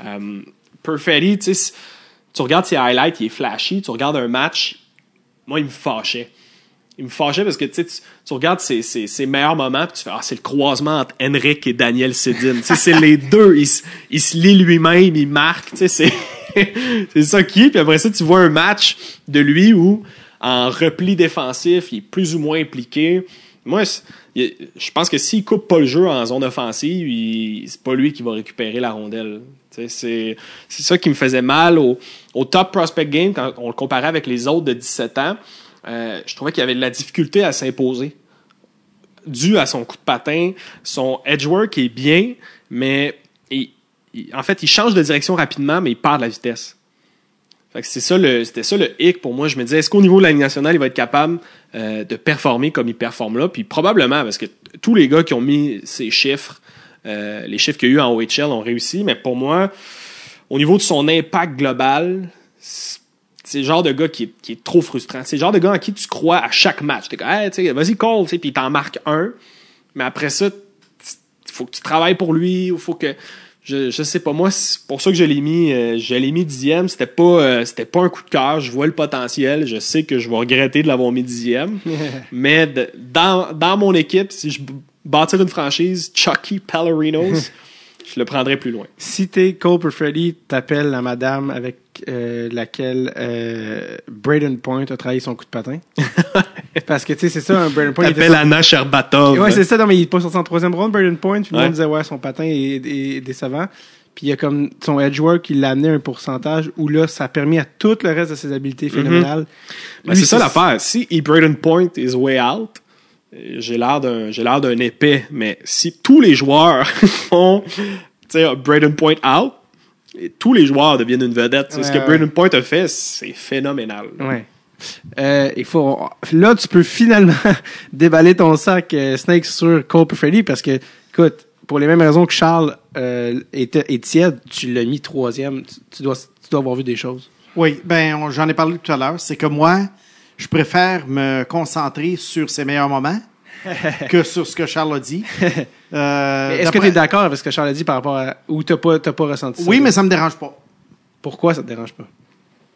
Euh, Perfetti, tu sais, si- tu regardes ses highlights, il est flashy. Tu regardes un match, moi, il me fâchait. il me fâchait parce que tu, tu regardes ses, ses, ses meilleurs moments puis tu fais ah c'est le croisement entre Henrik et Daniel Sedin. c'est les deux, il, se- il se lit lui-même, il marque, tu sais c'est <laughs> <laughs> c'est ça qui est. Puis après ça tu vois un match de lui où en repli défensif, il est plus ou moins impliqué. Moi je pense que s'il coupe pas le jeu en zone offensive, il- c'est pas lui qui va récupérer la rondelle. C'est ça qui me faisait mal au, top prospect game quand on le comparait avec les autres de 17 ans. Euh, je trouvais qu'il avait de la difficulté à s'imposer dû à son coup de patin. Son edge work est bien, mais en fait, il change de direction rapidement, mais il perd de la vitesse. C'est ça le, c'était ça le hic pour moi. Je me disais, est-ce qu'au niveau de la Ligue nationale, il va être capable euh, de performer comme il performe là? Puis probablement, parce que tous les gars qui ont mis ces chiffres, euh, les chiffres qu'il y a eu en OHL ont réussi, mais pour moi, au niveau de son impact global, c'est le genre de gars qui est, qui est trop frustrant. C'est le genre de gars en qui tu crois à chaque match. T'es comme, hey, vas-y, call, puis il t'en marque un. Mais après ça, il faut que tu travailles pour lui, il faut que. Je, je sais pas, moi, c'est pour ça que je l'ai mis, euh, je l'ai mis dixième. C'était pas, euh, c'était pas un coup de cœur. Je vois le potentiel. Je sais que je vais regretter de l'avoir mis dixième. <laughs> mais de- dans, dans mon équipe, si je bâtir une franchise, Chucky Pallerinos, <laughs> je le prendrais plus loin. Si t'es Cole Perfetti, t'appelles la madame avec euh, laquelle euh, Braden Point a travaillé son coup de patin. <laughs> Parce que, tu sais, c'est ça, un Braden Point. il était T'appelles Anna Sherbatov. Ouais, c'est ça. Non, mais il est pas sorti en troisième round, Braden Point. Puis le Ouais. monde disait, ouais, son patin est, est décevant. Puis il y a comme son edge work, il l'a amené à un pourcentage où là, ça a permis à tout le reste de ses habiletés phénoménales. Ben, Lui, c'est ça l'affaire. Si E. Braden Point is way out, j'ai l'air d'un j'ai l'air d'un épais, mais si tous les joueurs <laughs> font tu sais Braden Point out, tous les joueurs deviennent une vedette. C'est ce que Braden Point a fait, c'est phénoménal. Ouais. Euh, il faut là tu peux finalement <laughs> déballer ton sac euh, Snake sur Cole Perfetti parce que écoute pour les mêmes raisons que Charles euh, était est tiède tu l'as mis troisième tu, tu dois tu dois avoir vu des choses Oui, ben on- j'en ai parlé tout à l'heure. C'est que moi, je préfère me concentrer sur ses meilleurs moments <laughs> que sur ce que Charles a dit. <laughs> Euh, est-ce que tu es d'accord avec ce que Charles a dit par rapport à ou t'as pas t'as pas ressenti ça Oui, là? mais ça me dérange pas. pourquoi ça te dérange pas?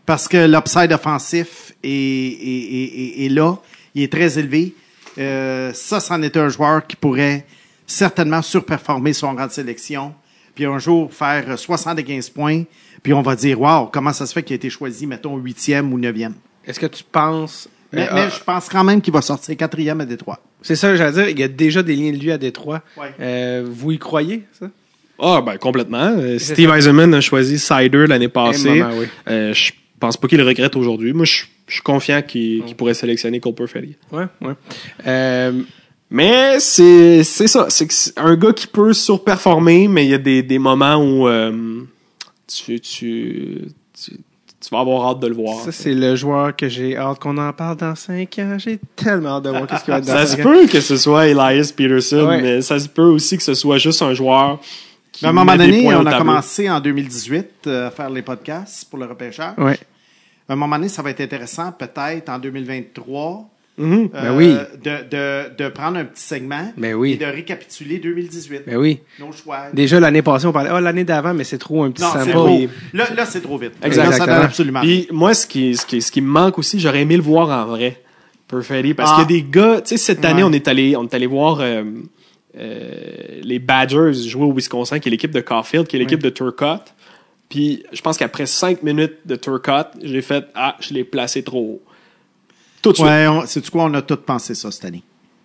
Parce que l'upside offensif est, est, est- est- là. Il est très élevé. Euh, ça, c'en est un joueur qui pourrait certainement surperformer son rang de sélection. Puis un jour faire 75 points. Puis on va dire, wow, comment ça se fait qu'il a été choisi, mettons, huitième ou neuvième. est-ce que tu penses Mais, euh, mais ah, je pense quand même qu'il va sortir quatrième à Détroit. c'est ça que j'allais dire il y a déjà des liens de lui à Détroit Ouais. Euh, vous y croyez ça? Ah ben complètement. Euh, Steve Eisenman a choisi Cider l'année passée. moment, oui. Euh, je pense pas qu'il le regrette aujourd'hui. Moi, je je suis confiant qu'il pourrait sélectionner Cole Perfetti. ouais ouais euh, Mais c'est c'est ça, c'est un gars qui peut surperformer, mais il y a des, des moments où euh, tu, tu, tu, vas avoir hâte de le voir. Ça, c'est le joueur que j'ai hâte qu'on en parle dans 5 ans. J'ai tellement hâte de voir qu'est-ce qu'il va <laughs> être dans Ça se peut que ce soit Elias Peterson, Ouais. mais ça se peut aussi que ce soit juste un joueur qui À un moment donné, on a commencé en 2018 euh, à faire les podcasts pour le repêchage. Ouais. À un moment donné, ça va être intéressant, peut-être en 2023, Mhm. euh, Ben oui. de, de, de prendre un petit segment Ben oui. et de récapituler 2018. Ben oui. Nos choix. Déjà, l'année passée, on parlait, oh, l'année d'avant, mais c'est trop un petit Non, sample. trop. Là, là c'est trop vite. Exact. Là, ça donne Exactement. absolument. Puis moi, ce qui, ce, qui, ce qui me manque aussi, j'aurais aimé le voir en vrai, Perfetti, parce Ah. qu'il y a des gars, tu sais, cette année, Ouais. on est allé, on est allé voir euh, euh, les Badgers jouer au Wisconsin, qui est l'équipe de Caulfield, qui est l'équipe de Turcotte. Puis je pense qu'après cinq minutes de Turcotte, j'ai fait ah, je l'ai placé trop haut. Tout de suite. Ouais, on- c'est quoi? On a tous pensé ça cette année.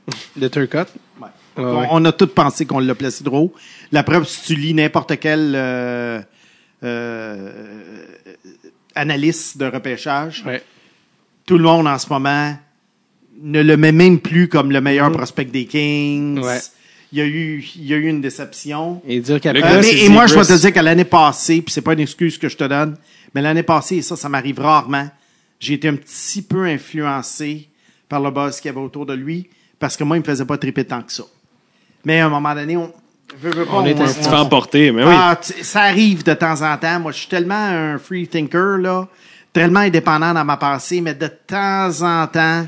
<laughs> De Turcotte. Ouais. Ouais, on, ouais. on a tous pensé qu'on l'a placé trop haut. La preuve, si tu lis n'importe quel euh, euh, analyste de repêchage, Ouais. tout le monde en ce moment ne le met même plus comme le meilleur prospect des Kings. Ouais. Il y a eu, il y a eu une déception. Et dire Le qu'après. Euh, mais- c'est et moi, je vais te dire qu'à l'année passée, puis c'est pas une excuse que je te donne, mais l'année passée, et ça, ça m'arrive rarement, j'ai été un petit peu influencé par le buzz qu'il y avait autour de lui, parce que moi, il me faisait pas triper tant que ça. Mais à un moment donné, on, veut, veut pas, On est un- fais emporter, mais oui. Ah, ça arrive de temps en temps. Moi, je suis tellement un free thinker, là, tellement indépendant dans ma pensée, mais de temps en temps,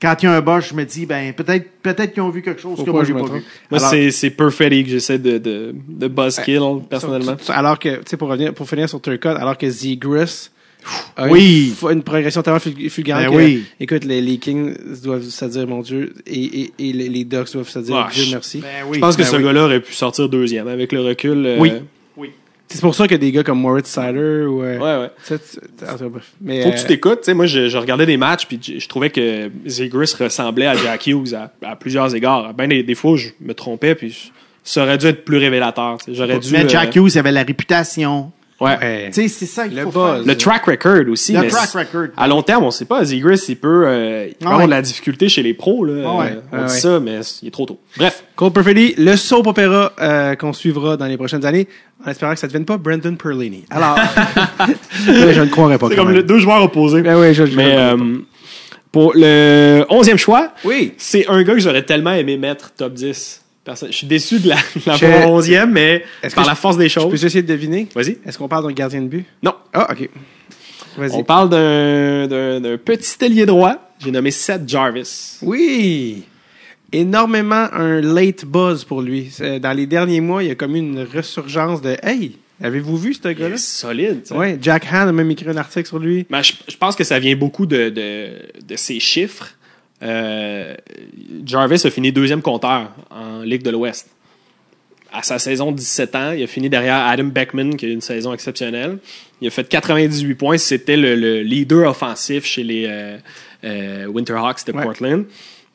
quand il y a un buzz, je me dis, ben, peut-être, peut-être qu'ils ont vu quelque chose que moi, j'ai je pas vu. Moi, c'est, c'est Perfetti que j'essaie de, de, de buzzkill, personnellement. Alors que, tu sais, pour revenir, pour finir sur Turcotte, alors que Zegris, a Oui. Une, une progression tellement ful- fulgurante Ben que, oui. écoute, les, les Kings doivent se dire, mon Dieu, et, et, et les, les Ducks doivent se dire, Dieu merci. Ben oui. Je pense que ben ce oui. gars-là aurait pu sortir deuxième avec le recul. euh, Oui. C'est pour ça que des gars comme Moritz Sider ou... euh, Ouais, ouais. tu sais, tu- en tout cas, bref. Mais, Faut que euh, tu t'écoutes. Tu sais, moi, je, je regardais des matchs puis je, je trouvais que Zegris ressemblait à Jack Hughes à, à plusieurs égards. Ben des, des fois, je me trompais puis ça aurait dû être plus révélateur. J'aurais dû. Mais euh, Jack Hughes avait la réputation. Ouais. ouais. Tu sais, c'est ça qu'il Le faut buzz. Le faire. track record aussi. Le mais track record. À long terme, on sait pas. Zegris, il peut, euh, il peut Ah avoir de la difficulté chez les pros. Là. Ah ouais. Euh, on Ah dit ouais. ça, mais il est trop tôt. Bref. Cole Perfetti, le soap opéra euh, qu'on suivra dans les prochaines années, en espérant que ça ne devienne pas Brandon Perlini. Alors, <laughs> Ouais, je ne croirais pas. C'est comme même. le deux joueurs opposés. Ben oui, je, je mais le euh, pour le onzième choix, oui. c'est un gars que j'aurais tellement aimé mettre top 10. Personne- Je suis déçu de la, <laughs> la Je- voir 11e, mais par la force des Je peux choses. essayer de deviner? Vas-y. Est-ce qu'on parle d'un gardien de but? Non. Ah, ok. Vas-y. On parle d'un, petit ailier droit. J'ai nommé Seth Jarvis. Oui! Énormément un late buzz pour lui. Dans les derniers mois, il y a comme eu une resurgence de Hey, avez-vous vu ce gars-là? solide. Ouais, Jack Han a même écrit un article sur lui. Ben, je, je pense que ça vient beaucoup de, de, de ses chiffres. Euh, Jarvis a fini deuxième compteur en Ligue de l'Ouest. À sa saison de 17 ans, il a fini derrière Adam Beckman, qui a eu une saison exceptionnelle. Il a fait 98 points. C'était le, le leader offensif chez les euh, euh, Winterhawks de Ouais. Portland.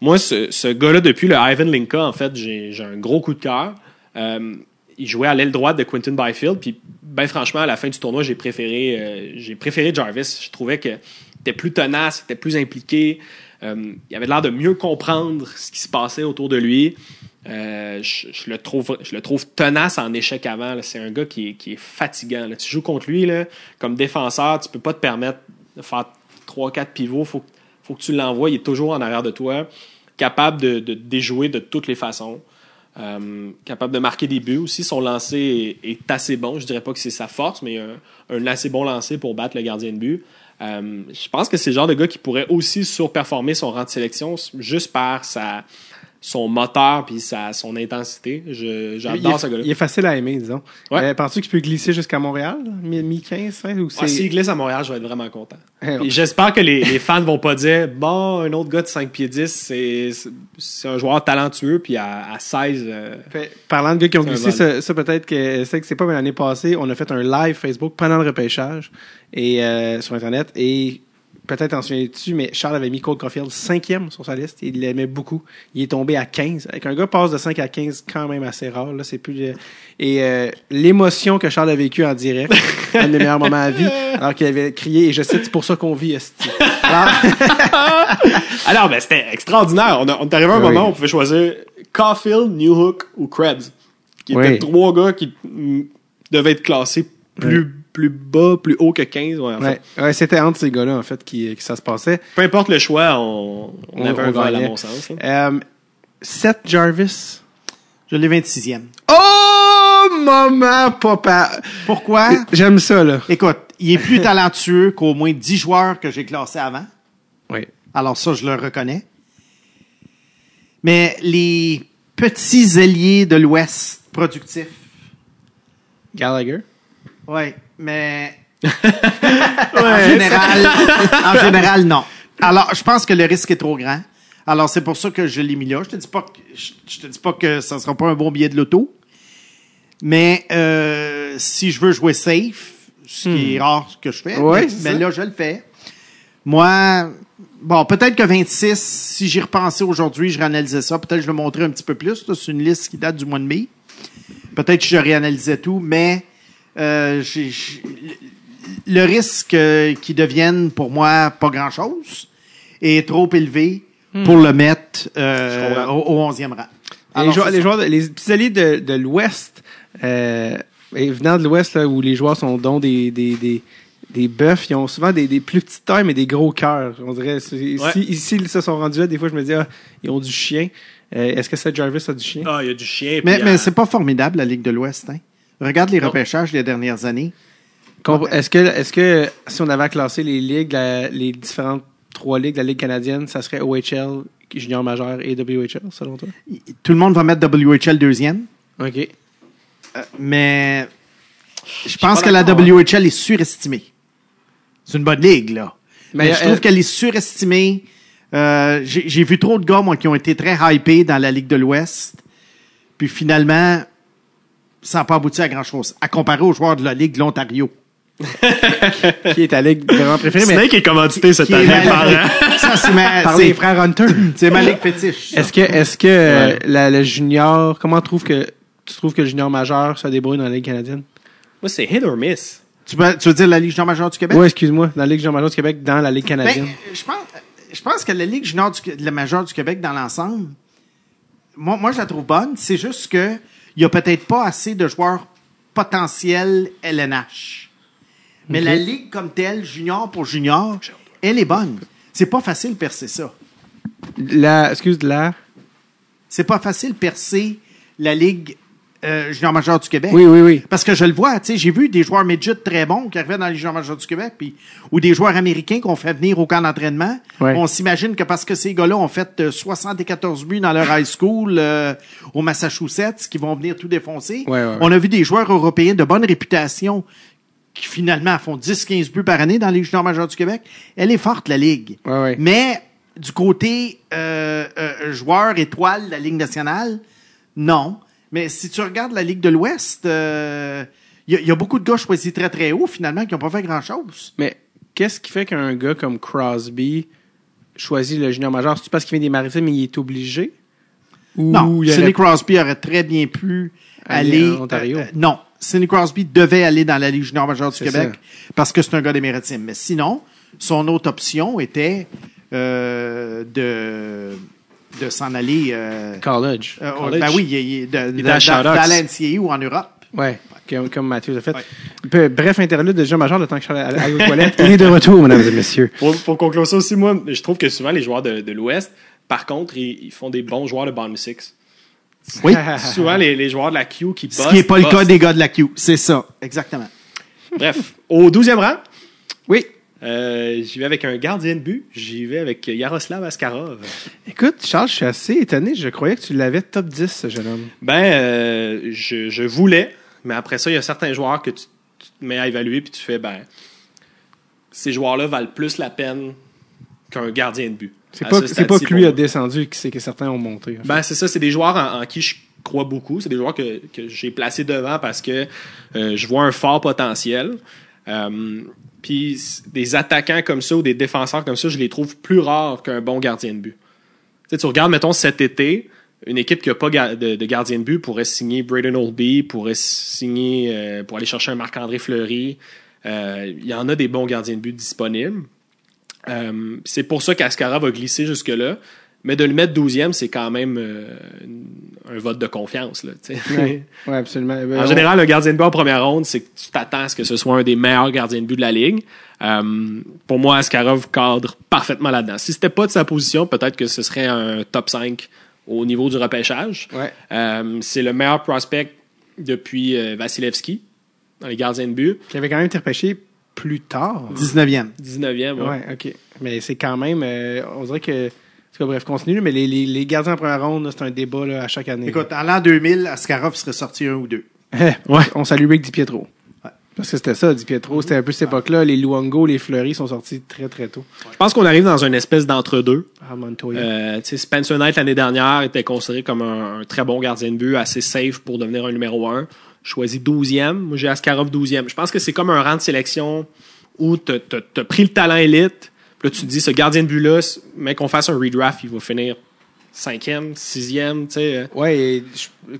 Moi, ce, ce gars-là, depuis le Ivan Linka, en fait, j'ai un gros coup de cœur. Il jouait à l'aile droite de Quentin Byfield. Puis, ben franchement, à la fin du tournoi, j'ai préféré, euh, j'ai préféré Jarvis. Je trouvais que était plus tenace, était plus impliqué. Euh, il avait l'air de mieux comprendre ce qui se passait autour de lui. Euh, je, le trouve, je le trouve tenace en échec avant. C'est un gars qui est, qui est fatigant. Tu joues contre lui là, comme défenseur, tu peux pas te permettre de faire 3-4 pivots. Faut, faut que tu l'envoies. Il est toujours en arrière de toi, capable de, de déjouer de toutes les façons. Euh, capable de marquer des buts aussi. Son lancer est, assez bon. Je dirais pas que c'est sa force, mais un, un assez bon lancer pour battre le gardien de but. Euh, je pense que c'est le genre de gars qui pourrait aussi surperformer son rang de sélection juste par sa, son moteur puis sa, son intensité. Je- il, J'adore est, ce gars-là. il est facile à aimer, disons. Ouais. Euh, Penses-tu qu'il peut glisser jusqu'à Montréal? Mi- Mi-15, hein, ou Ah. S'il glisse à Montréal, je vais être vraiment content. Eh, J'espère que les, les fans vont pas dire bon, un autre gars de 5 pieds 10, c'est c'est un joueur talentueux, puis à, à 16. euh, Fait, parlant de gars qui ont glissé, ça, ça peut-être que c'est que c'est pas mais l'année passée, on a fait un live Facebook pendant le repêchage et euh, sur internet et peut-être en souviens-tu, mais Charles avait mis Cole Caulfield cinquième sur sa liste. Il l'aimait beaucoup. Il est tombé à 15. Avec un gars passe de 5 à 15, quand même assez rare. Là, c'est plus et euh, l'émotion que Charles a vécue en direct, <laughs> un des meilleurs moments à vie, alors qu'il avait crié et je cite, c'est pour ça qu'on vit, esti. Alors, <laughs> Alors, ben, c'était extraordinaire. On, a- on est arrivé à un Oui. moment où on pouvait choisir Caulfield, Newhook ou Krebs. Qui étaient Oui. trois gars qui mm, devaient être classés plus, plus bas, plus haut que 15. ouais, en fait. ouais, ouais, c'était entre ces gars-là en fait qui, que ça se passait. Peu importe le choix, on, on On- avait on un vol à mon sens. là. Euh, Seth Jarvis. Je l'ai 26e. Oh, maman, papa. Pourquoi? J'aime ça, là. Écoute, il est plus talentueux <laughs> qu'au moins 10 joueurs que j'ai classés avant. Oui. Alors ça, je le reconnais. Mais les petits ailiers de l'Ouest productifs, Gallagher? ouais, mais <laughs> en général, en général, non. Alors, je pense que le risque est trop grand. Alors, c'est pour ça que je l'ai mis là. Je te dis pas que, je, je te dis pas que ça sera pas un bon billet de loto. Mais, euh, si je veux jouer safe, ce qui est rare que je fais, Ouais, mais, mais là, je le fais. Moi, bon, peut-être que 26, si j'y repensais aujourd'hui, je réanalysais ça. Peut-être que je le montrais un petit peu plus. C'est une liste qui date du mois de mai. Peut-être que je réanalysais tout, mais euh, le risque euh, qu'il devienne pour moi pas grand-chose est trop élevé pour le mettre euh, au, au 11e rang. les, joueurs, les, ça. joueurs de- les petits alliés de, de l'Ouest, euh, venant de l'Ouest, là, où les joueurs sont dont des, des, des, des bœufs, ils ont souvent des, des plus petites tailles, mais des gros cœurs. On dirait, Ouais. si, ici, ils se sont rendus là, des fois, je me dis, ah, ils ont du chien. Euh, Est-ce que Seth Jarvis a du chien? Ah, il y a du chien. Mais, mais euh, c'est pas formidable, la Ligue de l'Ouest. Hein? Regarde les repêchages des dernières années. Est-ce que, est-ce que si on avait à classer les ligues, la- les différentes trois ligues, la Ligue canadienne, ça serait OHL, junior majeur et WHL, selon toi? Tout le monde va mettre WHL deuxième, OK. mais je pense que la d'accord, WHL est surestimée. C'est une bonne ligue, là. Mais, Mais, je euh, trouve qu'elle est surestimée. Euh, J'ai j'ai vu trop de gars, moi, qui ont été très hypés dans la Ligue de l'Ouest. Puis finalement, ça n'a pas abouti à grand-chose. À comparer aux joueurs de la Ligue de l'Ontario. <laughs> qui est ta ligue vraiment préférée, mais Snake est commandité cette année par. <laughs> Ça, c'est ma, par c'est- les frères Hunter. c'est ma Ligue fétiche. Est-ce que, est-ce que euh, la, le junior, comment trouve que tu trouves que le junior majeur se débrouille dans la Ligue canadienne? Moi, c'est hit or miss. Tu, veux, tu veux dire la Ligue junior majeure du Québec? Oui, excuse-moi, dans la Ligue junior majeure du Québec, dans la Ligue Ben, canadienne. euh, je pense, je pense que la Ligue junior du, de la majeure du Québec dans l'ensemble, moi, moi, je la trouve bonne. C'est juste que il y a peut-être pas assez de joueurs potentiels LNH. Mais la Ligue comme telle, junior pour junior, elle est bonne. C'est pas facile de percer ça. La, excuse, la, C'est pas facile de percer la Ligue euh, junior majeure du Québec. oui, oui, oui. Parce que je le vois, tu sais, j'ai vu des joueurs midget très bons qui arrivaient dans les juniors majeurs du Québec, puis ou des joueurs américains qu'on fait venir au camp d'entraînement. Ouais. On s'imagine que parce que ces gars-là ont fait euh, 74 buts dans leur high school euh, au Massachusetts, qu'ils vont venir tout défoncer. Ouais, ouais, ouais. On a vu des joueurs européens de bonne réputation qui finalement font 10-15 buts par année dans les juniors majeurs du Québec. Elle est forte, la Ligue. Mais du côté euh, euh, joueur étoile de la Ligue nationale, non. Mais si tu regardes la Ligue de l'Ouest, euh, il y, a- il y a beaucoup de gars choisis très très haut finalement qui n'ont pas fait grand-chose. Mais qu'est-ce qui fait qu'un gars comme Crosby choisit le junior majeur? C'est parce qu'il vient des maritimes et il est obligé? Ou Non, aurait- Sidney Crosby aurait très bien pu Aller aller... en Ontario. euh, non, Sidney Crosby devait aller dans la Ligue junior majeure du Québec parce que c'est un gars des maritimes. Mais sinon, son autre option était euh, de, de s'en aller... euh, College. euh, College. ben oui, il, la NCAA ou en Europe. Ouais, comme, comme Mathieu a fait. Ouais. Peu- Bref, interlude de junior majeur, le temps que je suis allé à- à aux <laughs> toilettes. Il est de retour, mesdames et messieurs. Pour, pour conclure ça aussi, moi, je trouve que souvent les joueurs de, de l'Ouest, par contre, ils, ils font des bons joueurs de bottom six. Oui. <laughs> Souvent, les, les joueurs de la Q qui bossent. Ce qui n'est pas le bossent. cas des gars de la Q. C'est ça, exactement. Bref, au 12e rang, Oui. Euh, j'y vais avec un gardien de but. J'y vais avec Yaroslav Askarov. Écoute, Charles, je suis assez étonné. Je croyais que tu l'avais top 10, ce jeune homme. Ben, euh, je, je voulais, mais après ça, il y a certains joueurs que tu, tu te mets à évaluer puis tu fais, ben, ces joueurs-là valent plus la peine qu'un gardien de but. C'est pas, ce pas que lui a descendu, c'est que certains ont monté. en fait. Ben, c'est ça, c'est des joueurs en, en qui je crois beaucoup. C'est des joueurs que, que j'ai placés devant parce que euh, je vois un fort potentiel. Euh, Puis des attaquants comme ça ou des défenseurs comme ça, je les trouve plus rares qu'un bon gardien de but. Tu, regardes, mettons, cet été, une équipe qui n'a pas de gardien de but pourrait signer Braden Oldby, pourrait signer euh, pour aller chercher un Marc-André Fleury. Euh, Il y en a des bons gardiens de but disponibles. Euh, c'est pour ça qu'Ascara va glisser jusque-là. Mais de le mettre 12e, c'est quand même euh, un vote de confiance. Là. Ouais, ouais, absolument. Ben, En on- général, un gardien de but en première ronde, c'est que tu t'attends à ce que ce soit un des meilleurs gardiens de but de la ligue. Euh, pour moi, Askarov cadre parfaitement là-dedans. Si c'était pas de sa position, peut-être que ce serait un top 5 au niveau du repêchage. Ouais. Euh, c'est le meilleur prospect depuis euh, Vasilevski dans les gardiens de but. Qui avait quand même été repêché plus tard. 19e. 19e. ouais. Ouais, ok. Mais c'est quand même. euh, on dirait que. En tout cas, bref, continue, mais les, les, les gardiens en première ronde, là, c'est un débat là, à chaque année. Écoute, en l'an 2000, Askarov serait sorti un ou deux. <laughs> ouais. On salue Rick DiPietro. Ouais. Parce que c'était ça, DiPietro. C'était un peu cette époque-là. Les Luongo, les Fleury sont sortis très, très tôt. Je pense qu'on arrive dans une espèce d'entre-deux. Ah, Montoya. Euh, tu sais, Spencer Knight l'année dernière était considéré comme un, un très bon gardien de but, assez safe pour devenir un numéro 1. Choisi 12e. Moi, j'ai Askarov 12e. Je pense que c'est comme un rang de sélection où tu as pris le talent élite. Là, tu te dis, ce gardien de but-là, mais qu'on fasse un redraft, il va finir 5e, 6e. Tu sais. euh. Ouais,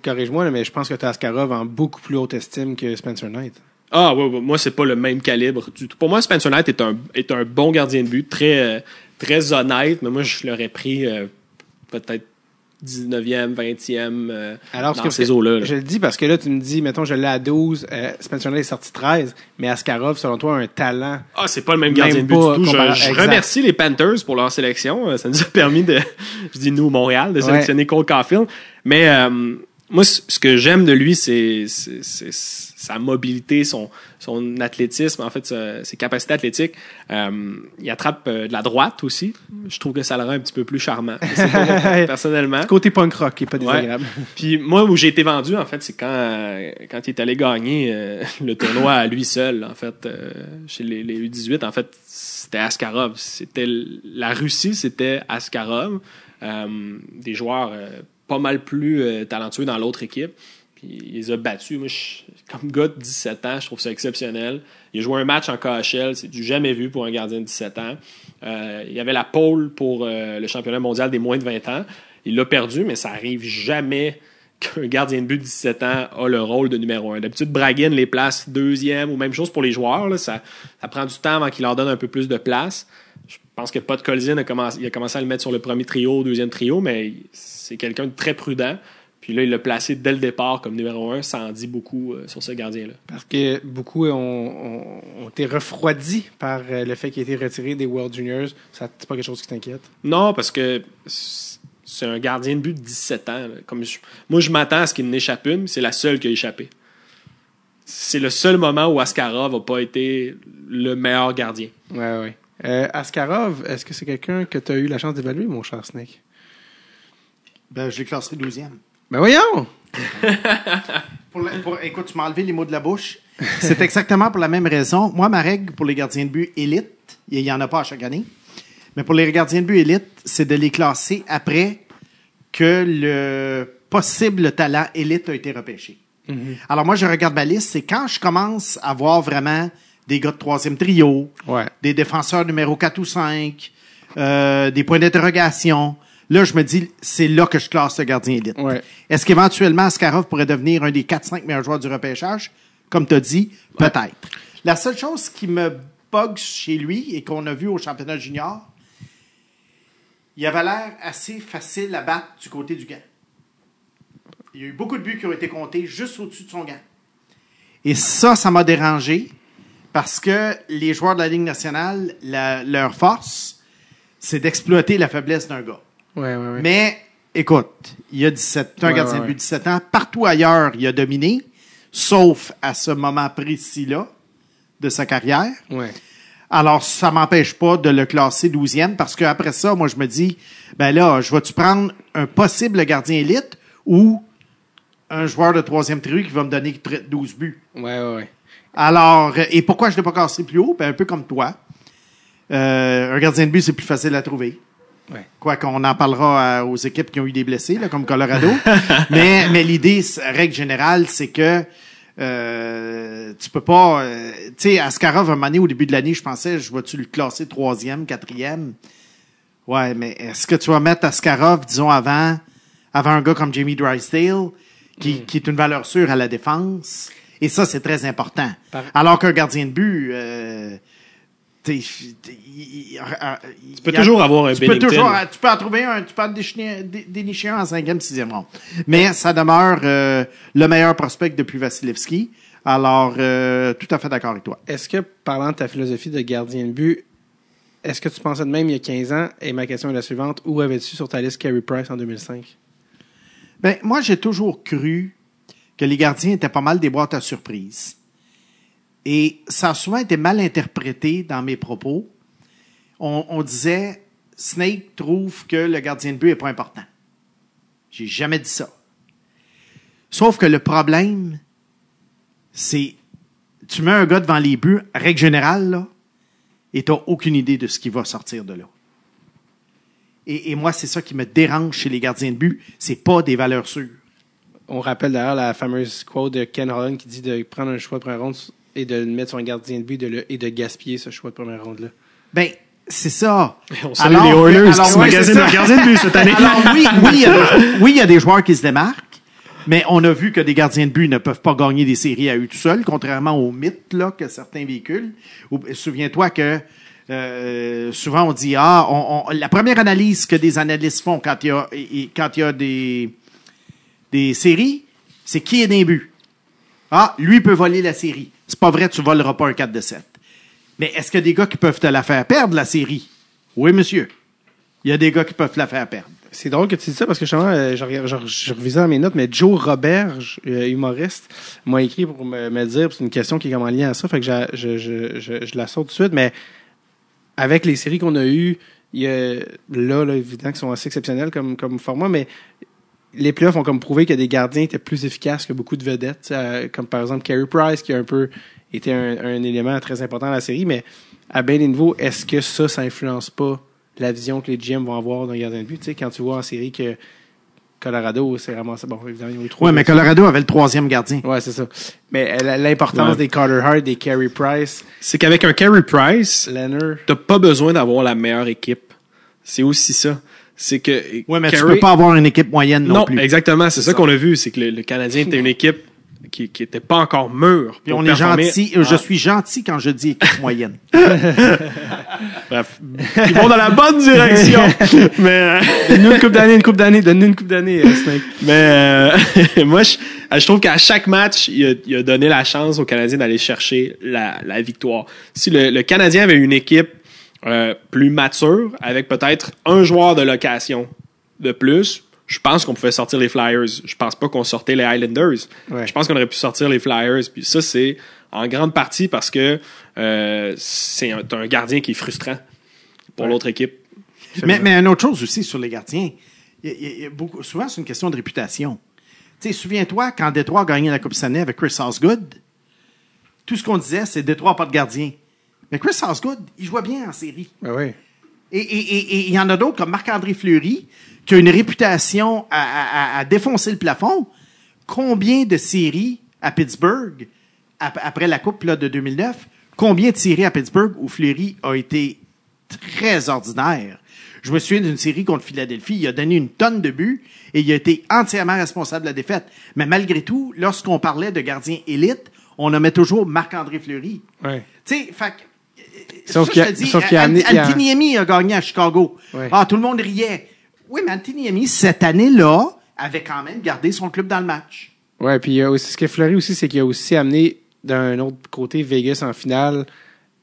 corrige-moi, mais je pense que Askarov en beaucoup plus haute estime que Spencer Knight. Ah, ouais, ouais, moi, c'est pas le même calibre du tout. Pour moi, Spencer Knight est un, est un bon gardien de but, très, euh, très honnête, mais moi, je l'aurais pris euh, peut-être 19e, 20e euh, Alors, dans ces eaux-là. là. Je le dis parce que là, tu me dis, mettons, je l'ai à 12, euh, Spencer est sorti 13, mais Askarov, selon toi, a un talent. Ah, c'est pas le même gardien Même de but du tout. Je, remercie les Panthers pour leur sélection. Euh, Ça nous a permis de, <laughs> je dis nous, Montréal, de Ouais. sélectionner Cole Caulfield. Mais euh, moi, ce que j'aime de lui, c'est c'est- c'est sa mobilité, son, son athlétisme, en fait, ses capacités athlétiques. Euh, il attrape euh, de la droite aussi. Je trouve que ça le rend un petit peu plus charmant. Pas <laughs> <laughs> personnellement. Côté punk rock qui est pas Ouais. désagréable. <laughs> Puis moi, où j'ai été vendu, en fait, c'est quand, euh, quand il est allé gagner euh, le tournoi à lui seul, en fait, chez les, les U18. En fait, c'était Askarov. C'était la Russie, c'était Askarov. Des joueurs pas mal plus talentueux dans l'autre équipe. Il les a battus. Moi, je- comme gars de 17 ans, je trouve ça exceptionnel. Il a joué un match en KHL, c'est du jamais vu pour un gardien de 17 ans. Euh, il avait la pole pour euh, le championnat mondial des moins de 20 ans. Il l'a perdu, mais ça arrive jamais qu'un gardien de but de 17 ans a le rôle de numéro un. D'habitude, Bragan les place deuxième ou même chose pour les joueurs. ça, prend du temps avant qu'il leur donne un peu plus de place. Je pense que Pod Colzin a commencé, il a commencé à le mettre sur le premier trio, deuxième trio, mais c'est quelqu'un de très prudent. Puis là, il l'a placé dès le départ comme numéro un. Ça en dit beaucoup euh, sur ce gardien-là. Parce que beaucoup ont, ont- ont été refroidis par euh, le fait qu'il ait été retiré des World Juniors. Ça, c'est pas quelque chose qui t'inquiète? Non, parce que c'est un gardien de but de 17 ans. là. Comme je- moi, je m'attends à ce qu'il n'échappe une, c'est la seule qui a échappé. C'est le seul moment où Askarov n'a pas été le meilleur gardien. Ouais, ouais. Euh, Askarov, est-ce que c'est quelqu'un que tu as eu la chance d'évaluer, mon cher Snake? Ben, je l'ai classé 12e. Ben voyons! <laughs> Pour la- pour- écoute, tu m'as enlevé les mots de la bouche. C'est exactement pour la même raison. Moi, ma règle pour les gardiens de but élite, il n'y en a pas à chaque année, mais pour les gardiens de but élite, c'est de les classer après que le possible talent élite a été repêché. Alors moi, je regarde ma liste, c'est quand je commence à voir vraiment des gars de troisième trio, Ouais. des défenseurs numéro 4 ou 5, euh, des points d'interrogation. Là, je me dis, c'est là que je classe le gardien élite. Ouais. Est-ce qu'éventuellement, Askarov pourrait devenir un des 4-5 meilleurs joueurs du repêchage? Comme tu as dit, peut-être. La seule chose qui me bug chez lui et qu'on a vu au championnat junior, il avait l'air assez facile à battre du côté du gant. Il y a eu beaucoup de buts qui ont été comptés juste au-dessus de son gant. Et ça, ça m'a dérangé parce que les joueurs de la Ligue nationale, la- leur force, c'est d'exploiter la faiblesse d'un gars. Ouais, ouais, ouais. Mais écoute, il y a 17, c'est un gardien de but ouais. de 17 ans. Partout ailleurs, il a dominé, sauf à ce moment précis-là de sa carrière. Alors, ça m'empêche pas de le classer 12e parce qu'après ça, moi, je me dis, ben là, je vais-tu prendre un possible gardien élite ou un joueur de troisième trio qui va me donner 12 buts? Ouais, ouais, ouais. Alors, et pourquoi je ne l'ai pas cassé plus haut? Ben, un peu comme toi. Euh, un gardien de but, c'est plus facile à trouver. Ouais. Quoi qu'on en parlera à- aux équipes qui ont eu des blessés, là, comme Colorado. <laughs> mais mais l'idée, règle générale, c'est que euh, tu peux pas... euh, tu sais, Askarov, un moment donné, au début de l'année, je pensais, je vais-tu le classer troisième, quatrième? Ouais, mais est-ce que tu vas mettre Askarov, disons, avant, avant un gars comme Jamie Drysdale, qui, qui est une valeur sûre à la défense? Et ça, c'est très important. Alors qu'un gardien de but... euh, t'es- t'es- il- il- Tu peux toujours avoir un tu peux toujours, tu peux en trouver un, tu peux en dénicher, dé- dénicher un en cinquième, sixième ronde. Mais ça demeure euh, le meilleur prospect depuis Vasilevski. Alors, euh, tout à fait d'accord avec toi. Est-ce que, parlant de ta philosophie de gardien de but, est-ce que tu pensais de même il y a 15 ans? Et ma question est la suivante. Où avais-tu sur ta liste Carey Price en 2005? Ben, moi, j'ai toujours cru que les gardiens étaient pas mal des boîtes à surprises. Et ça a souvent été mal interprété dans mes propos. On, disait, Snake trouve que le gardien de but est pas important. J'ai jamais dit ça. Sauf que le problème, c'est, tu mets un gars devant les buts, règle générale, là, et t'as aucune idée de ce qui va sortir de là. Et, et moi, c'est ça qui me dérange chez les gardiens de but. C'est pas des valeurs sûres. On rappelle d'ailleurs la fameuse quote de Ken Holland qui dit de prendre un choix de première ronde et de le mettre sur un gardien de but de le- et de gaspiller ce choix de première ronde-là. Ben, c'est ça. <laughs> On salue Alors les Oilers alors, qui magasinent c'est leur gardien de but cette année. Alors oui, oui, il y, a des, <laughs> oui, il y a des joueurs qui se démarquent, mais on a vu que des gardiens de but ne peuvent pas gagner des séries à eux tout seuls, contrairement aux mythes là, que certains véhiculent. Ou- Souviens-toi que euh, souvent on dit ah, on- on- la première analyse que des analystes font quand il y a, et- quand il y a des, des séries, c'est qui est des buts. Ah, lui peut voler la série. C'est pas vrai, tu voleras pas un 4 de 7. Mais est-ce qu'il y a des gars qui peuvent te la faire perdre, la série? Oui, monsieur. Il y a des gars qui peuvent la faire perdre. C'est drôle que tu dis ça parce que justement, euh, je, je, je revisais dans mes notes, mais Joe Roberge, euh, humoriste, m'a écrit pour me, dire, c'est une question qui est comme en lien à ça, fait que je, la sors tout de suite, mais avec les séries qu'on a eues, il y a, là, là, évidemment, qui sont assez exceptionnelles comme, comme format, mais les playoffs ont comme prouvé que des gardiens étaient plus efficaces que beaucoup de vedettes, euh, comme par exemple Carey Price, qui a un peu été un, un élément très important dans la série, mais à bien des niveaux, est-ce que ça, ça influence pas la vision que les GM vont avoir d'un gardien de but? Tu sais, quand tu vois en série que Colorado s'est ramassé, bon, évidemment, ont eu trois. Oui, mais Colorado avait le troisième gardien. Ouais, c'est ça. Mais euh, l'importance Ouais. des Carter Hart, des Carey Price, C'est qu'avec un Carey Price, Leonard, t'as pas besoin d'avoir la meilleure équipe. C'est aussi ça. C'est que. Oui, mais tu peux pas avoir une équipe moyenne non, Non, plus. exactement. C'est ça, qu'on a vu. C'est que le, le Canadien était une équipe qui, qui était pas encore mûre. Puis on est gentil. euh, Je suis gentil quand je dis équipe moyenne. <laughs> Bref. Ils vont dans la bonne direction. <laughs> mais, euh, donne-nous une coupe d'année, une coupe d'année, donne-nous une coupe d'année, euh, Snake. mais euh, <laughs> moi, je, je trouve qu'à chaque match, il a, il a donné la chance aux Canadiens d'aller chercher la, la victoire. Si le, le Canadien avait une équipe euh, plus mature, avec peut-être un joueur de location de plus, je pense qu'on pouvait sortir les Flyers. Je pense pas qu'on sortait les Highlanders. Ouais. Je pense qu'on aurait pu sortir les Flyers. Puis ça, c'est en grande partie parce que euh, c'est un, t'as un gardien qui est frustrant pour l'autre équipe. mais, mais une autre chose aussi sur les gardiens, il y a- il y a- il y a beaucoup, souvent c'est une question de réputation. Tu sais, souviens-toi quand Détroit a gagné la Coupe Stanley avec Chris Osgood, tout ce qu'on disait c'est Détroit n'a pas de gardien. Mais Chris Osgood, il jouait bien en série. Ben oui. Et il y en a d'autres comme Marc-André Fleury, qui a une réputation à, à- à- à défoncer le plafond. Combien de séries à Pittsburgh, ap- après la Coupe là, de 2009, combien de séries à Pittsburgh où Fleury a été très ordinaire? Je me souviens d'une série contre Philadelphie, il a donné une tonne de buts et il a été entièrement responsable de la défaite. Mais malgré tout, lorsqu'on parlait de gardien élite, on nommait toujours Marc-André Fleury. Ouais. Tu sais, Sauf ça, qu'il a- je te dis, sauf qu'il a amené- a- gagné à Chicago. Ouais. Ah, tout le monde riait. Oui, mais Antiniemi, cette année-là, avait quand même gardé son club dans le match. Ouais, puis il y a aussi, ce qui est fleuri aussi, c'est qu'il a aussi amené d'un autre côté Vegas en finale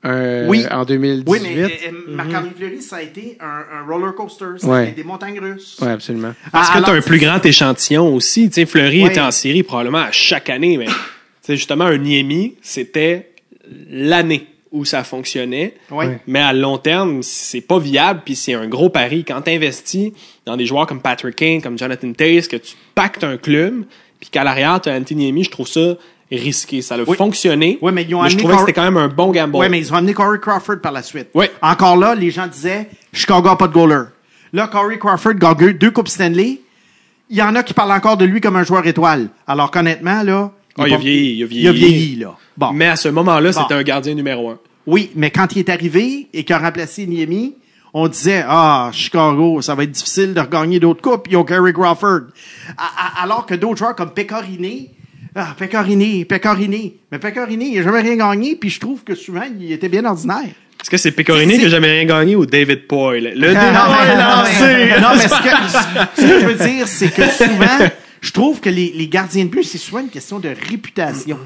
euh, Oui. en 2018. Oui, mais euh, euh, Marc-André Fleury, ça a été un, un roller coaster. Ça a Ouais. été des montagnes russes. Ouais, absolument. Parce Ah, que tu as un plus grand échantillon aussi. Tu sais, Fleury Ouais. était en série probablement à chaque année, mais justement, un Niemi, c'était l'année où ça fonctionnait. Mais à long terme, c'est pas viable, puis c'est un gros pari. Quand tu investis dans des joueurs comme Patrick Kane, comme Jonathan Taze, que tu pactes un club, puis qu'à l'arrière, tu as Anthony je trouve ça risqué. Ça a Oui. fonctionné, Oui, mais ils ont je amené trouvais que c'était quand même un bon gamble. Oui, mais ils ont amené Corey Crawford par la suite. Oui. Encore là, les gens disaient Chicago n'a pas de goaler. Là, Corey Crawford gagne deux Coupes Stanley. Il y en a qui parlent encore de lui comme un joueur étoile. Alors qu'honnêtement, là. Ah, il a vieilli, il a Il a vieilli. vieilli, là. Bon. Mais à ce moment-là, Bon. c'était un gardien numéro un. Oui, mais quand il est arrivé et qu'il a remplacé Niemi, on disait ah Chicago, ça va être difficile de regagner d'autres coupes. Ils ont Gary Crawford. Alors que d'autres joueurs comme Pecorine, ah Pecorine, Pecorine, mais Pecorine, il n'a jamais rien gagné. Puis je trouve que souvent il était bien ordinaire. Est-ce que c'est Pecorini qui a jamais rien gagné ou David Poyle? Le <laughs> non, non, mais- non, mais ce que, ce que je veux dire, c'est que souvent, <laughs> je trouve que les, les gardiens de but, c'est souvent une question de réputation.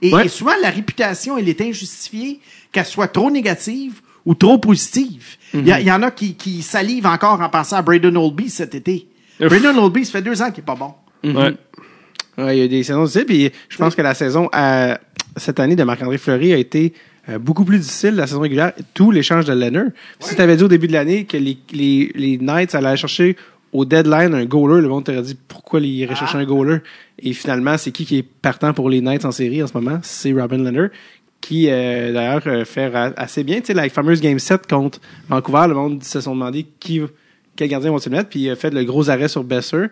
Et, Ouais. et souvent, la réputation, elle est injustifiée, qu'elle soit trop négative ou trop positive. Il y y, en a qui, qui salivent encore en pensant à Braden Oldby cet été. Ouf. Braden Oldby, ça fait deux ans qu'il est pas bon. Ouais. Ouais, il y a des saisons difficiles, puis je pense que la saison euh, cette année de Marc-André Fleury a été euh, beaucoup plus difficile, la saison régulière, tout l'échange de Leonard. Si tu avais dit au début de l'année que les, les, les Knights allaient chercher au deadline un goaler, le monde t'aurait dit pourquoi ils chercher un goaler? Et finalement, c'est qui qui est partant pour les Knights en série en ce moment? C'est Robin Leonard, qui euh, d'ailleurs euh, fait assez bien. Tu sais, la fameuse Game 7 contre Vancouver, le monde se sont demandé qui, quel gardien vont-ils mettre, puis il a fait le gros arrêt sur Besser.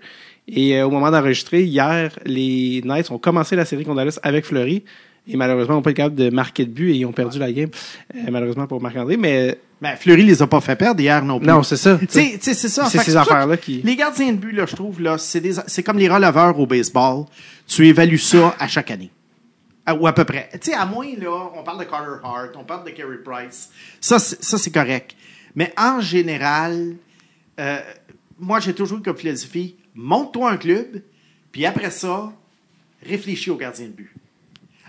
Et euh, au moment d'enregistrer, hier, les Knights ont commencé la série contre Dallas avec Fleury. Et malheureusement, ils n'ont pas été capables de marquer de but et ils ont perdu la game, euh, malheureusement pour Marc-André. Mais Mais Fleury les a pas fait perdre hier non plus. non, c'est ça. C'est ça. Ces affaires-là qui- Les gardiens de but, là, je trouve, là, c'est des, c'est comme les releveurs au baseball. Tu évalues ça à chaque année. À- ou à peu près. Tu sais, à moins, là, on parle de Carter Hart, on parle de Carey Price. Ça, c'est, ça, c'est correct. Mais en général, euh, moi, j'ai toujours eu comme philosophie, monte-toi un club, puis après ça, réfléchis au gardien de but.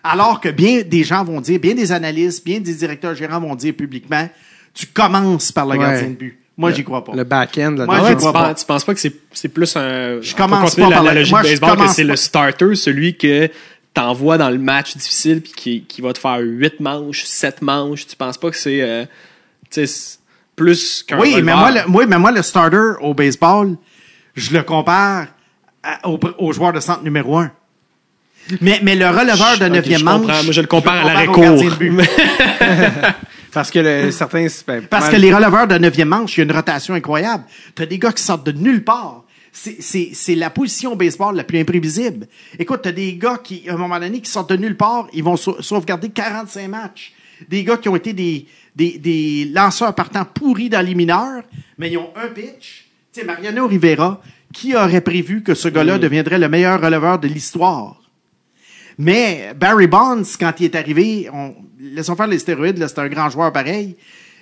Alors que bien des gens vont dire, bien des analystes, bien des directeurs gérants vont dire publiquement, tu commences par le Ouais. gardien de but. Moi, j'y crois pas. Le back-end, là Moi, j'y ouais, tu, crois pas. penses, tu penses pas que c'est, plus un. Je commence pas par la, la logique Moi, du je baseball, que c'est le starter, celui que t'envoies dans le match difficile puis qui, qui va te faire 8 manches, 7 manches. Tu penses pas que c'est, euh, tu sais, c'est plus qu'un Oui, mais moi, le, oui, mais moi, le starter au baseball, je le compare à- au, au joueur de centre numéro un. Mais, mais le releveur de Ok, neuvième je manche. comprends. Moi, je le compare à compare l'arrêt court. <laughs> Parce que le, certains... ben, Parce mal- que les releveurs de neuvième manche, il y a une rotation incroyable. T'as des gars qui sortent de nulle part. C'est, c'est, c'est la position au baseball la plus imprévisible. Écoute, t'as des gars qui, à un moment donné, qui sortent de nulle part, ils vont sau- sauvegarder 45 matchs. Des gars qui ont été des, des, des lanceurs partant pourris dans les mineurs, mais ils ont un pitch. Tu sais, Mariano Rivera, qui aurait prévu que ce gars-là deviendrait le meilleur releveur de l'histoire? Mais Barry Bonds, quand il est arrivé, on, laissons faire les stéroïdes, c'est un grand joueur pareil.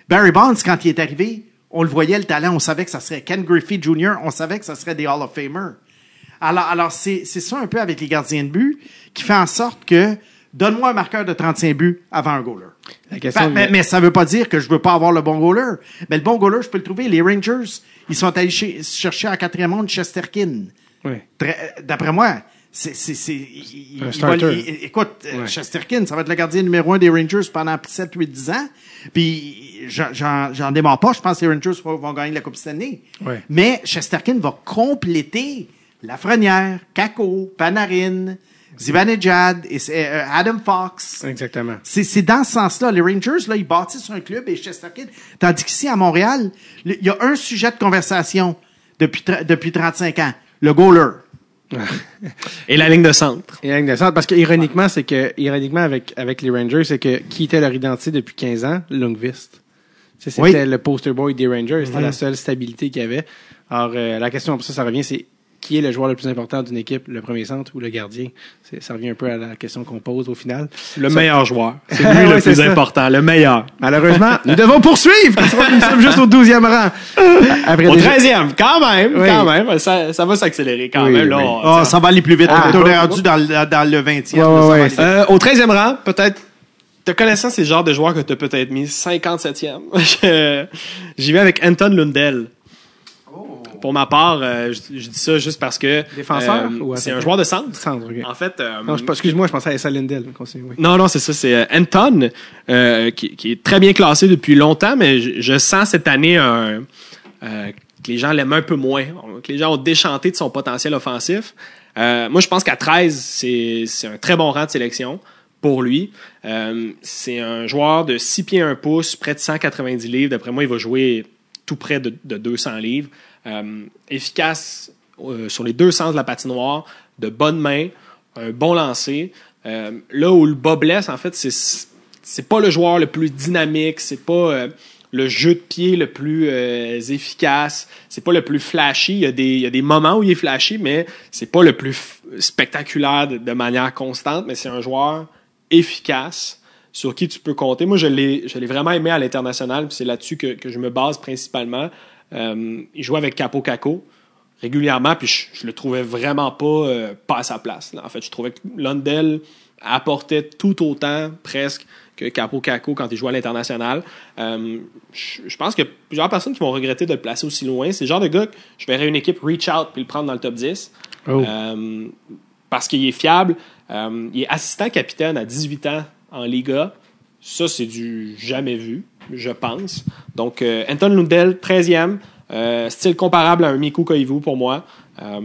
Barry Bonds, quand il est arrivé, on le voyait, le talent, on savait que ça serait Ken Griffey Jr., on savait que ça serait des Hall of Famer. Alors, alors c'est, c'est ça un peu avec les gardiens de but qui fait en sorte que donne-moi un marqueur de 35 buts avant un goaler. La question, Fait- mais, mais ça veut pas dire que je veux pas avoir le bon goaler. Mais le bon goaler, je peux le trouver. Les Rangers, ils sont allés chercher en quatrième monde Chesterkin. Oui. D'après moi, c'est, c'est, c'est, il- il- Un il starter. va- il- écoute, euh, Ouais. Chesterkin, ça va être le gardien numéro un des Rangers pendant 7, 8, 10 ans. Puis, j'en, j'en, démarre pas. Je pense que les Rangers vont, vont gagner la Coupe cette année. Ouais. Mais Chesterkin va compléter Lafrenière, Kako, Panarin, Zibanejad, et euh, Adam Fox. Exactement. C'est, c'est dans ce sens-là. Les Rangers, là, ils bâtissent un club et Chesterkin. Tandis qu'ici, à Montréal, il y a un sujet de conversation depuis, tra- depuis 35 ans. Le goaler. Et la ligne de centre. Et la ligne de centre, parce que ironiquement, c'est que ironiquement avec avec les Rangers, c'est que qui était leur identité depuis 15 ans, sais, C'était Oui. le poster boy des Rangers, c'était la seule stabilité qu'il y avait. Alors euh, la question pour ça, ça revient, c'est qui est le joueur le plus important d'une équipe, le premier centre ou le gardien? C'est- Ça revient un peu à la question qu'on pose au final. Le meilleur joueur. C'est <laughs> lui Ouais, le c'est plus ça. important, le meilleur. Malheureusement, <laughs> nous devons poursuivre. parce que Nous sommes juste au 12e rang. Après Au déjà- 13e, quand même, Oui. quand même. Ça, ça va s'accélérer quand Oui, même. Là, Ah, ça va aller plus vite. Ah, on est rendu dans, le- dans le 20e. Ouais, là, ça va ouais, aller vite. Euh, au 13e rang, peut-être, te connaissant ces genres de joueurs que tu as peut-être mis 57e, <laughs> je- j'y vais avec Anton Lundell. Pour ma part, euh, je, je dis ça juste parce que Défenseur euh, ou c'est un joueur de centre. En fait, euh, Non, excuse-moi, je pensais à Essa Lindell. Oui. non, non, c'est ça. C'est Anton, qui, qui est très bien classé depuis longtemps, mais je, je sens cette année un, que les gens l'aiment un peu moins, que les gens ont déchanté de son potentiel offensif. Moi, je pense qu'à 13, c'est c'est un très bon rang de sélection pour lui. C'est un joueur de 6 pieds 1 pouce, près de 190 livres. D'après moi, il va jouer tout près de, de 200 livres. Euh, efficace euh, sur les deux sens de la patinoire, de bonnes mains, un bon lancer. Euh, là où le bas blesse, en fait, c'est c'est pas le joueur le plus dynamique, c'est pas le jeu de pied le plus efficace, c'est pas le plus flashy. Il y, a des, il y a des moments où il est flashy, mais c'est pas le plus spectaculaire de, manière constante, mais c'est un joueur efficace sur qui tu peux compter. Moi, je l'ai, vraiment aimé à l'international, c'est là-dessus que, que je me base principalement. Euh, il jouait avec Capo Caco régulièrement, puis je, je le trouvais vraiment pas, euh, pas à sa place. là. En fait, je trouvais que Lundell apportait tout autant, presque, que Capo Caco quand il jouait à l'international. Euh, je, je pense que plusieurs personnes qui vont regretter de le placer aussi loin. C'est le genre de gars que je verrais une équipe reach out puis le prendre dans le top 10. Oh. Euh, parce qu'il est fiable. Il est assistant capitaine à 18 ans en Liga. Ça, c'est du jamais vu, je pense. Donc, euh, Anton Lundell, 13e. euh, style comparable à un Miku Koivu pour moi. Euh,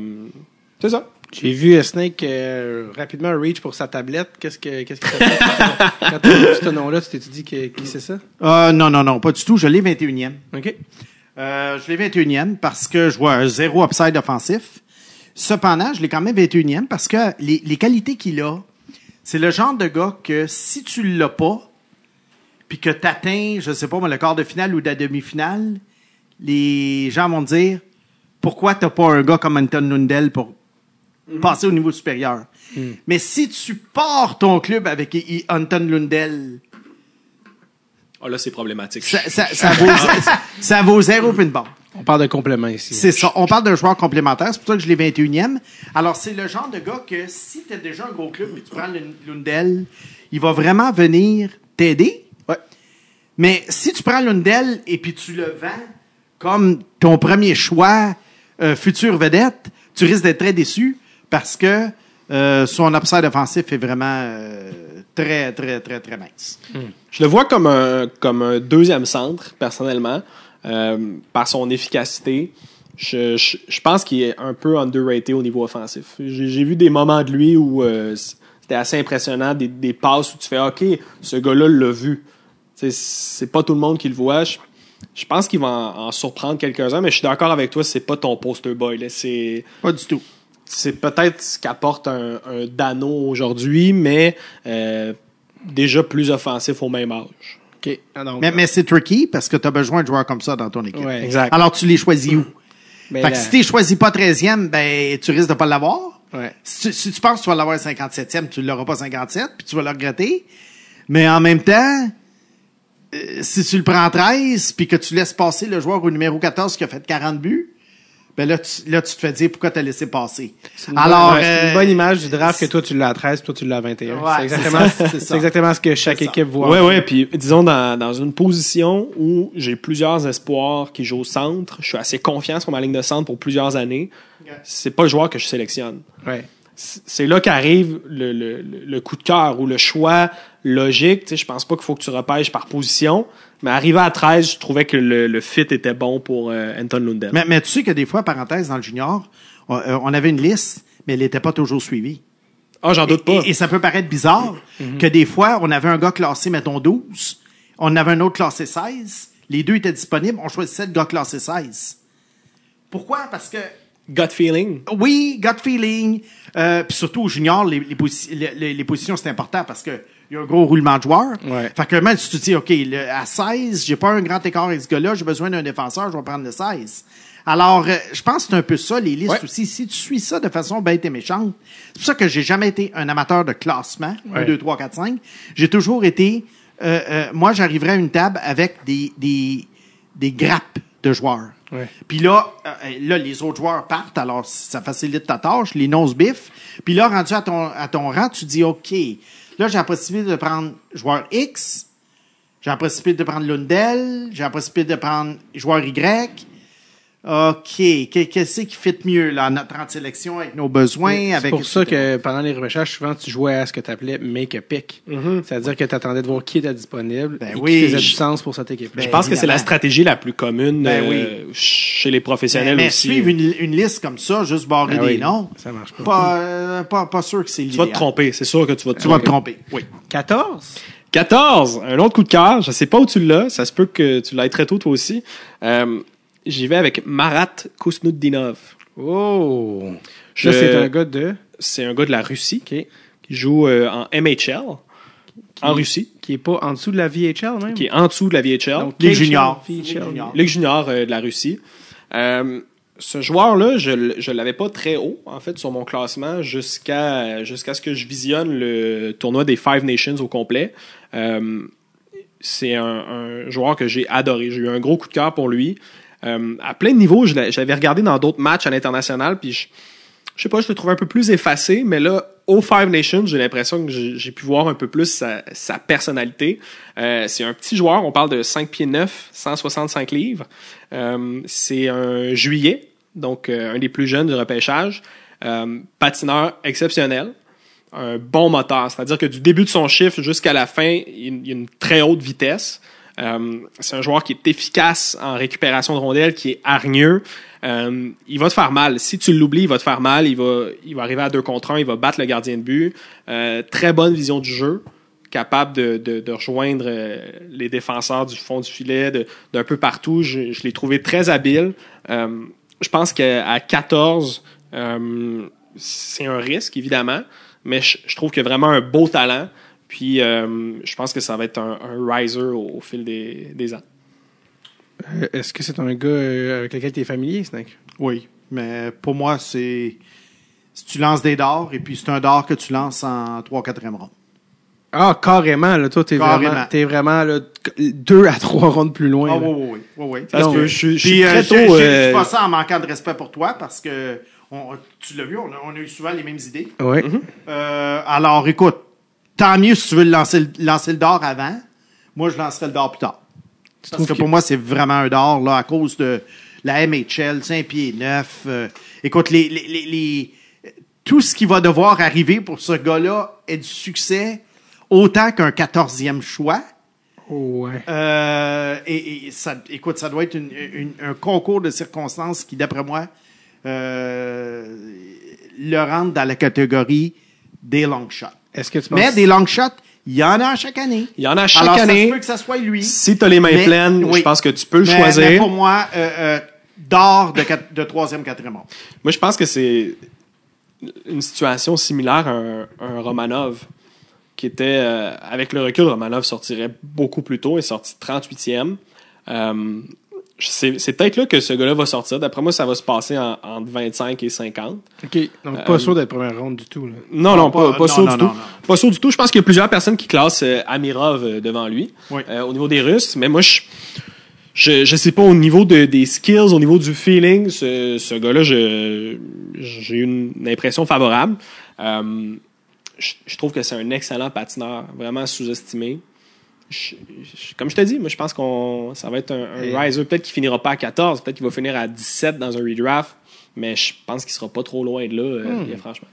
c'est ça. J'ai vu Snake euh, rapidement reach pour sa tablette. Qu'est-ce que qu'est-ce que fait? <laughs> Quand t'as vu ce nom-là, tu t'es dit que, qui c'est ça? Euh, non, non, non, pas du tout. Je l'ai 21e. OK. Euh, je l'ai 21e parce que je vois un zéro upside offensif. Cependant, je l'ai quand même 21e parce que les, les qualités qu'il a, c'est le genre de gars que si tu l'as pas, puis que tu atteins, je sais pas, moi, le quart de finale ou de la demi-finale, les gens vont te dire pourquoi t'as pas un gars comme Anton Lundell pour passer au niveau supérieur? Mais si tu pars ton club avec I- I- Anton Lundell, Oh, là, c'est problématique. ça, ça, ça vaut, <laughs> ça, ça vaut zéro puis une barre. On parle de complément ici. C'est ça. On parle d'un joueur complémentaire. C'est pour ça que je l'ai 21e. Alors, c'est le genre de gars que si tu as déjà un gros club et tu prends Lund- Lundell, il va vraiment venir t'aider. Mais si tu prends Lundell et puis tu le vends comme ton premier choix euh, future vedette, tu risques d'être très déçu parce que euh, son upside offensif est vraiment euh, très, très, très, très mince. Je le vois comme un, comme un deuxième centre, personnellement, euh, par son efficacité. Je, je, je pense qu'il est un peu underrated au niveau offensif. J'ai vu des moments de lui où c'était assez impressionnant, des, des passes où tu fais OK, ce gars-là l'a vu. C'est pas tout le monde qui le voit. Je, je pense qu'il va en, en surprendre quelques-uns, mais je suis d'accord avec toi, c'est pas ton poster boy. là. C'est Pas du tout. c'est peut-être ce qu'apporte un, un Dano aujourd'hui, mais euh, déjà plus offensif au même âge. OK. Ah, donc, Mais, mais c'est tricky parce que tu as besoin de joueurs comme ça dans ton équipe. Ouais. Exact. Alors, tu les choisis où? mais fait que si tu choisis pas 13e, ben, tu risques de pas l'avoir. Ouais. Si tu, si tu penses que tu vas l'avoir 57e, tu ne l'auras pas 57, puis tu vas le regretter. Mais en même temps, euh, si tu le prends 13, puis que tu laisses passer le joueur au numéro 14 qui a fait 40 buts, ben là, tu, là, tu te fais dire pourquoi tu as laissé passer. une Alors, bonne- ouais, c'est euh, une bonne image du draft que toi tu l'as à 13 puis toi tu l'as à 21. Ouais, c'est c'est exactement, ça, c'est exactement ce que chaque C'est ça. équipe voit. Ouais, ouais, puis disons dans, dans une position où j'ai plusieurs espoirs qui jouent au centre, je suis assez confiant sur ma ligne de centre pour plusieurs années. C'est pas le joueur que je sélectionne. Ouais. C'est là qu'arrive le, le, le- le coup de cœur ou le choix logique. Tu sais, je pense pas qu'il faut que tu repêches par position, mais arrivé à 13, je trouvais que le, le fit était bon pour euh, Anton Lundell. mais, mais tu sais que des fois, parenthèse, dans le junior, on, euh, on avait une liste, mais elle n'était pas toujours suivie. Ah, j'en doute pas. Et, et ça peut paraître bizarre que des fois, on avait un gars classé, mettons, 12, on avait un autre classé 16, les deux étaient disponibles, on choisissait le gars classé 16. Pourquoi? Parce que, Gut feeling? oui, gut feeling, euh, puis surtout au junior, les, les, posi- les- les- positions, c'est important parce que il y a un gros roulement de joueurs. Ouais. Fait que même si tu te dis, OK, le- à 16, j'ai pas un grand écart avec ce gars-là, j'ai besoin d'un défenseur, je vais prendre le 16. Alors, euh, je pense que c'est un peu ça, les listes Ouais. aussi. Si tu suis ça de façon bête et méchante, c'est pour ça que j'ai jamais été un amateur de classement, 1, Ouais. 2, 3, 4, 5. J'ai toujours été, euh, euh, moi, j'arriverais à une table avec des, des, des grappes de joueurs. Ouais. Puis là, euh, là, les autres joueurs partent, alors ça facilite ta tâche, les nose biffs. Puis là, rendu à ton, à ton rang, tu dis, OK, là, j'ai la possibilité de prendre joueur X, j'ai la possibilité de prendre Lundell, j'ai la possibilité de prendre joueur Y. OK, qu'est- qu'est-ce qui fit mieux, là, notre sélection avec nos besoins, C'est pour ça que pendant les repêchages, souvent, tu jouais à ce que tu appelais make a pick. C'est-à-dire que tu attendais de voir qui était disponible Ben et oui, qui faisait je- du sens pour cette équipe. Ben, Je pense que c'est la stratégie la plus commune Ben euh, chez les professionnels mais aussi. suivre une, une liste comme ça, juste barrer des noms, ça marche pas. pas, euh, pas, pas sûr que c'est Tu l'idéal. vas te tromper, c'est sûr que tu vas te Tu vas te tromper. tromper, oui. 14? 14, un autre coup de cœur. Je sais pas où tu l'as. Ça se peut que tu l'aies très tôt toi aussi. Euh, J'y vais avec Marat Kousnoudinov. Oh! Je- c'est un gars de... C'est un gars de la Russie OK. qui joue euh, en MHL en Russie, Qui est pas en dessous de la VHL, même? qui est en dessous de la VHL. Donc, Les juniors. Les juniors. Euh, de la Russie. Euh, ce joueur-là, je je l'avais pas très haut, en fait, sur mon classement jusqu'à jusqu'à ce que je visionne le tournoi des Five Nations au complet. Euh, c'est un, un joueur que j'ai adoré. J'ai eu un gros coup de cœur pour lui. Euh, à plein de niveaux, j'avais regardé dans d'autres matchs à l'international, puis je, je sais pas, je le trouve un peu plus effacé, mais là, au Five Nations, j'ai l'impression que j'ai pu voir un peu plus sa, sa personnalité. Euh, c'est un petit joueur, on parle de 5 pieds 9, 165 livres. Euh, c'est un juillet, donc euh, un des plus jeunes du repêchage. Euh, patineur exceptionnel, un bon moteur, c'est-à-dire que du début de son chiffre jusqu'à la fin, il il y a une très haute vitesse. Euh, c'est un joueur qui est efficace en récupération de rondelles, qui est hargneux. Euh, il va te faire mal. Si tu l'oublies, il va te faire mal. Il va, il va arriver à deux contre un. Il va battre le gardien de but. Euh, très bonne vision du jeu, capable de, de, de rejoindre euh, les défenseurs du fond du filet, d'un peu partout. Je, je l'ai trouvé très habile. Euh, je pense qu'à 14, euh, c'est un risque, évidemment, mais je, je trouve qu'il a vraiment un beau talent. Puis euh, je pense que ça va être un, un riser au, au fil des, des ans. Euh, Est-ce que c'est un gars euh, avec lequel tu es familier, Snake? Oui, mais pour moi, c'est. Si tu lances des dards, et puis c'est un dard que tu lances en 3 4 ronde. Ah, carrément, là. Toi, t'es Carrément. vraiment, t'es vraiment, là, deux à trois rondes plus loin. Ah oui, oui, oui. oui, oui. Peut. mais- Je, suis- je Puis, suis très tôt. je- euh, pas ça en manquant de respect pour toi, parce que on- tu l'as vu, on a, on a eu souvent les mêmes idées. Ouais. Euh, alors, écoute, tant mieux si tu veux lancer, le- lancer le dard avant. Moi, je lancerai le dard plus tard. Parce trouves que que- pour moi, c'est vraiment un d'or, là, à cause de la MHL, 5 pieds 9. écoute, les, les, les, les- tout ce qui va devoir arriver pour ce gars-là est du succès, autant qu'un 14e choix. Oh, ouais. Euh, et, et ça, écoute, ça doit être une- une- un concours de circonstances qui, d'après moi, euh, le rentre dans la catégorie des long shots. Est-ce que tu penses... Mais des long shots, il y en a à chaque année. Il y en a à chaque Alors, ça année. se peut que ça soit lui. Si t'as les mains Mais- pleines, oui. je pense que tu peux le Mais- choisir. mais pour moi, euh, euh, d'or de, troisième, quatrième ordre. Moi, je pense que c'est une situation similaire à un, un Romanov, qui était, euh, avec le recul, Romanov sortirait beaucoup plus tôt, il est sorti 38e. Euh, c'est c'est peut-être là que ce gars-là va sortir. D'après moi, ça va se passer en- entre 25 et 50. OK. Donc, pas sûr d'être première ronde du tout. Là. Non, non, pas, pas- pas non, sûr non, du tout. Pas sûr du tout. Je pense qu'il y a plusieurs personnes qui classent euh, Amirov euh, devant lui Oui. euh, au niveau des Russes. Mais moi, je, je, je sais pas au niveau de, des skills, au niveau du feeling, ce, ce gars-là, j'ai une, une impression favorable. Euh, je, je trouve que c'est un excellent patineur, vraiment sous-estimé. Je- je- comme je te dis, moi, je pense qu'on ça va être un, un riser. Peut-être qu'il finira pas à 14, peut-être qu'il va finir à 17 dans un redraft. Mais je pense qu'il sera pas trop loin de là, euh, Hmm. franchement.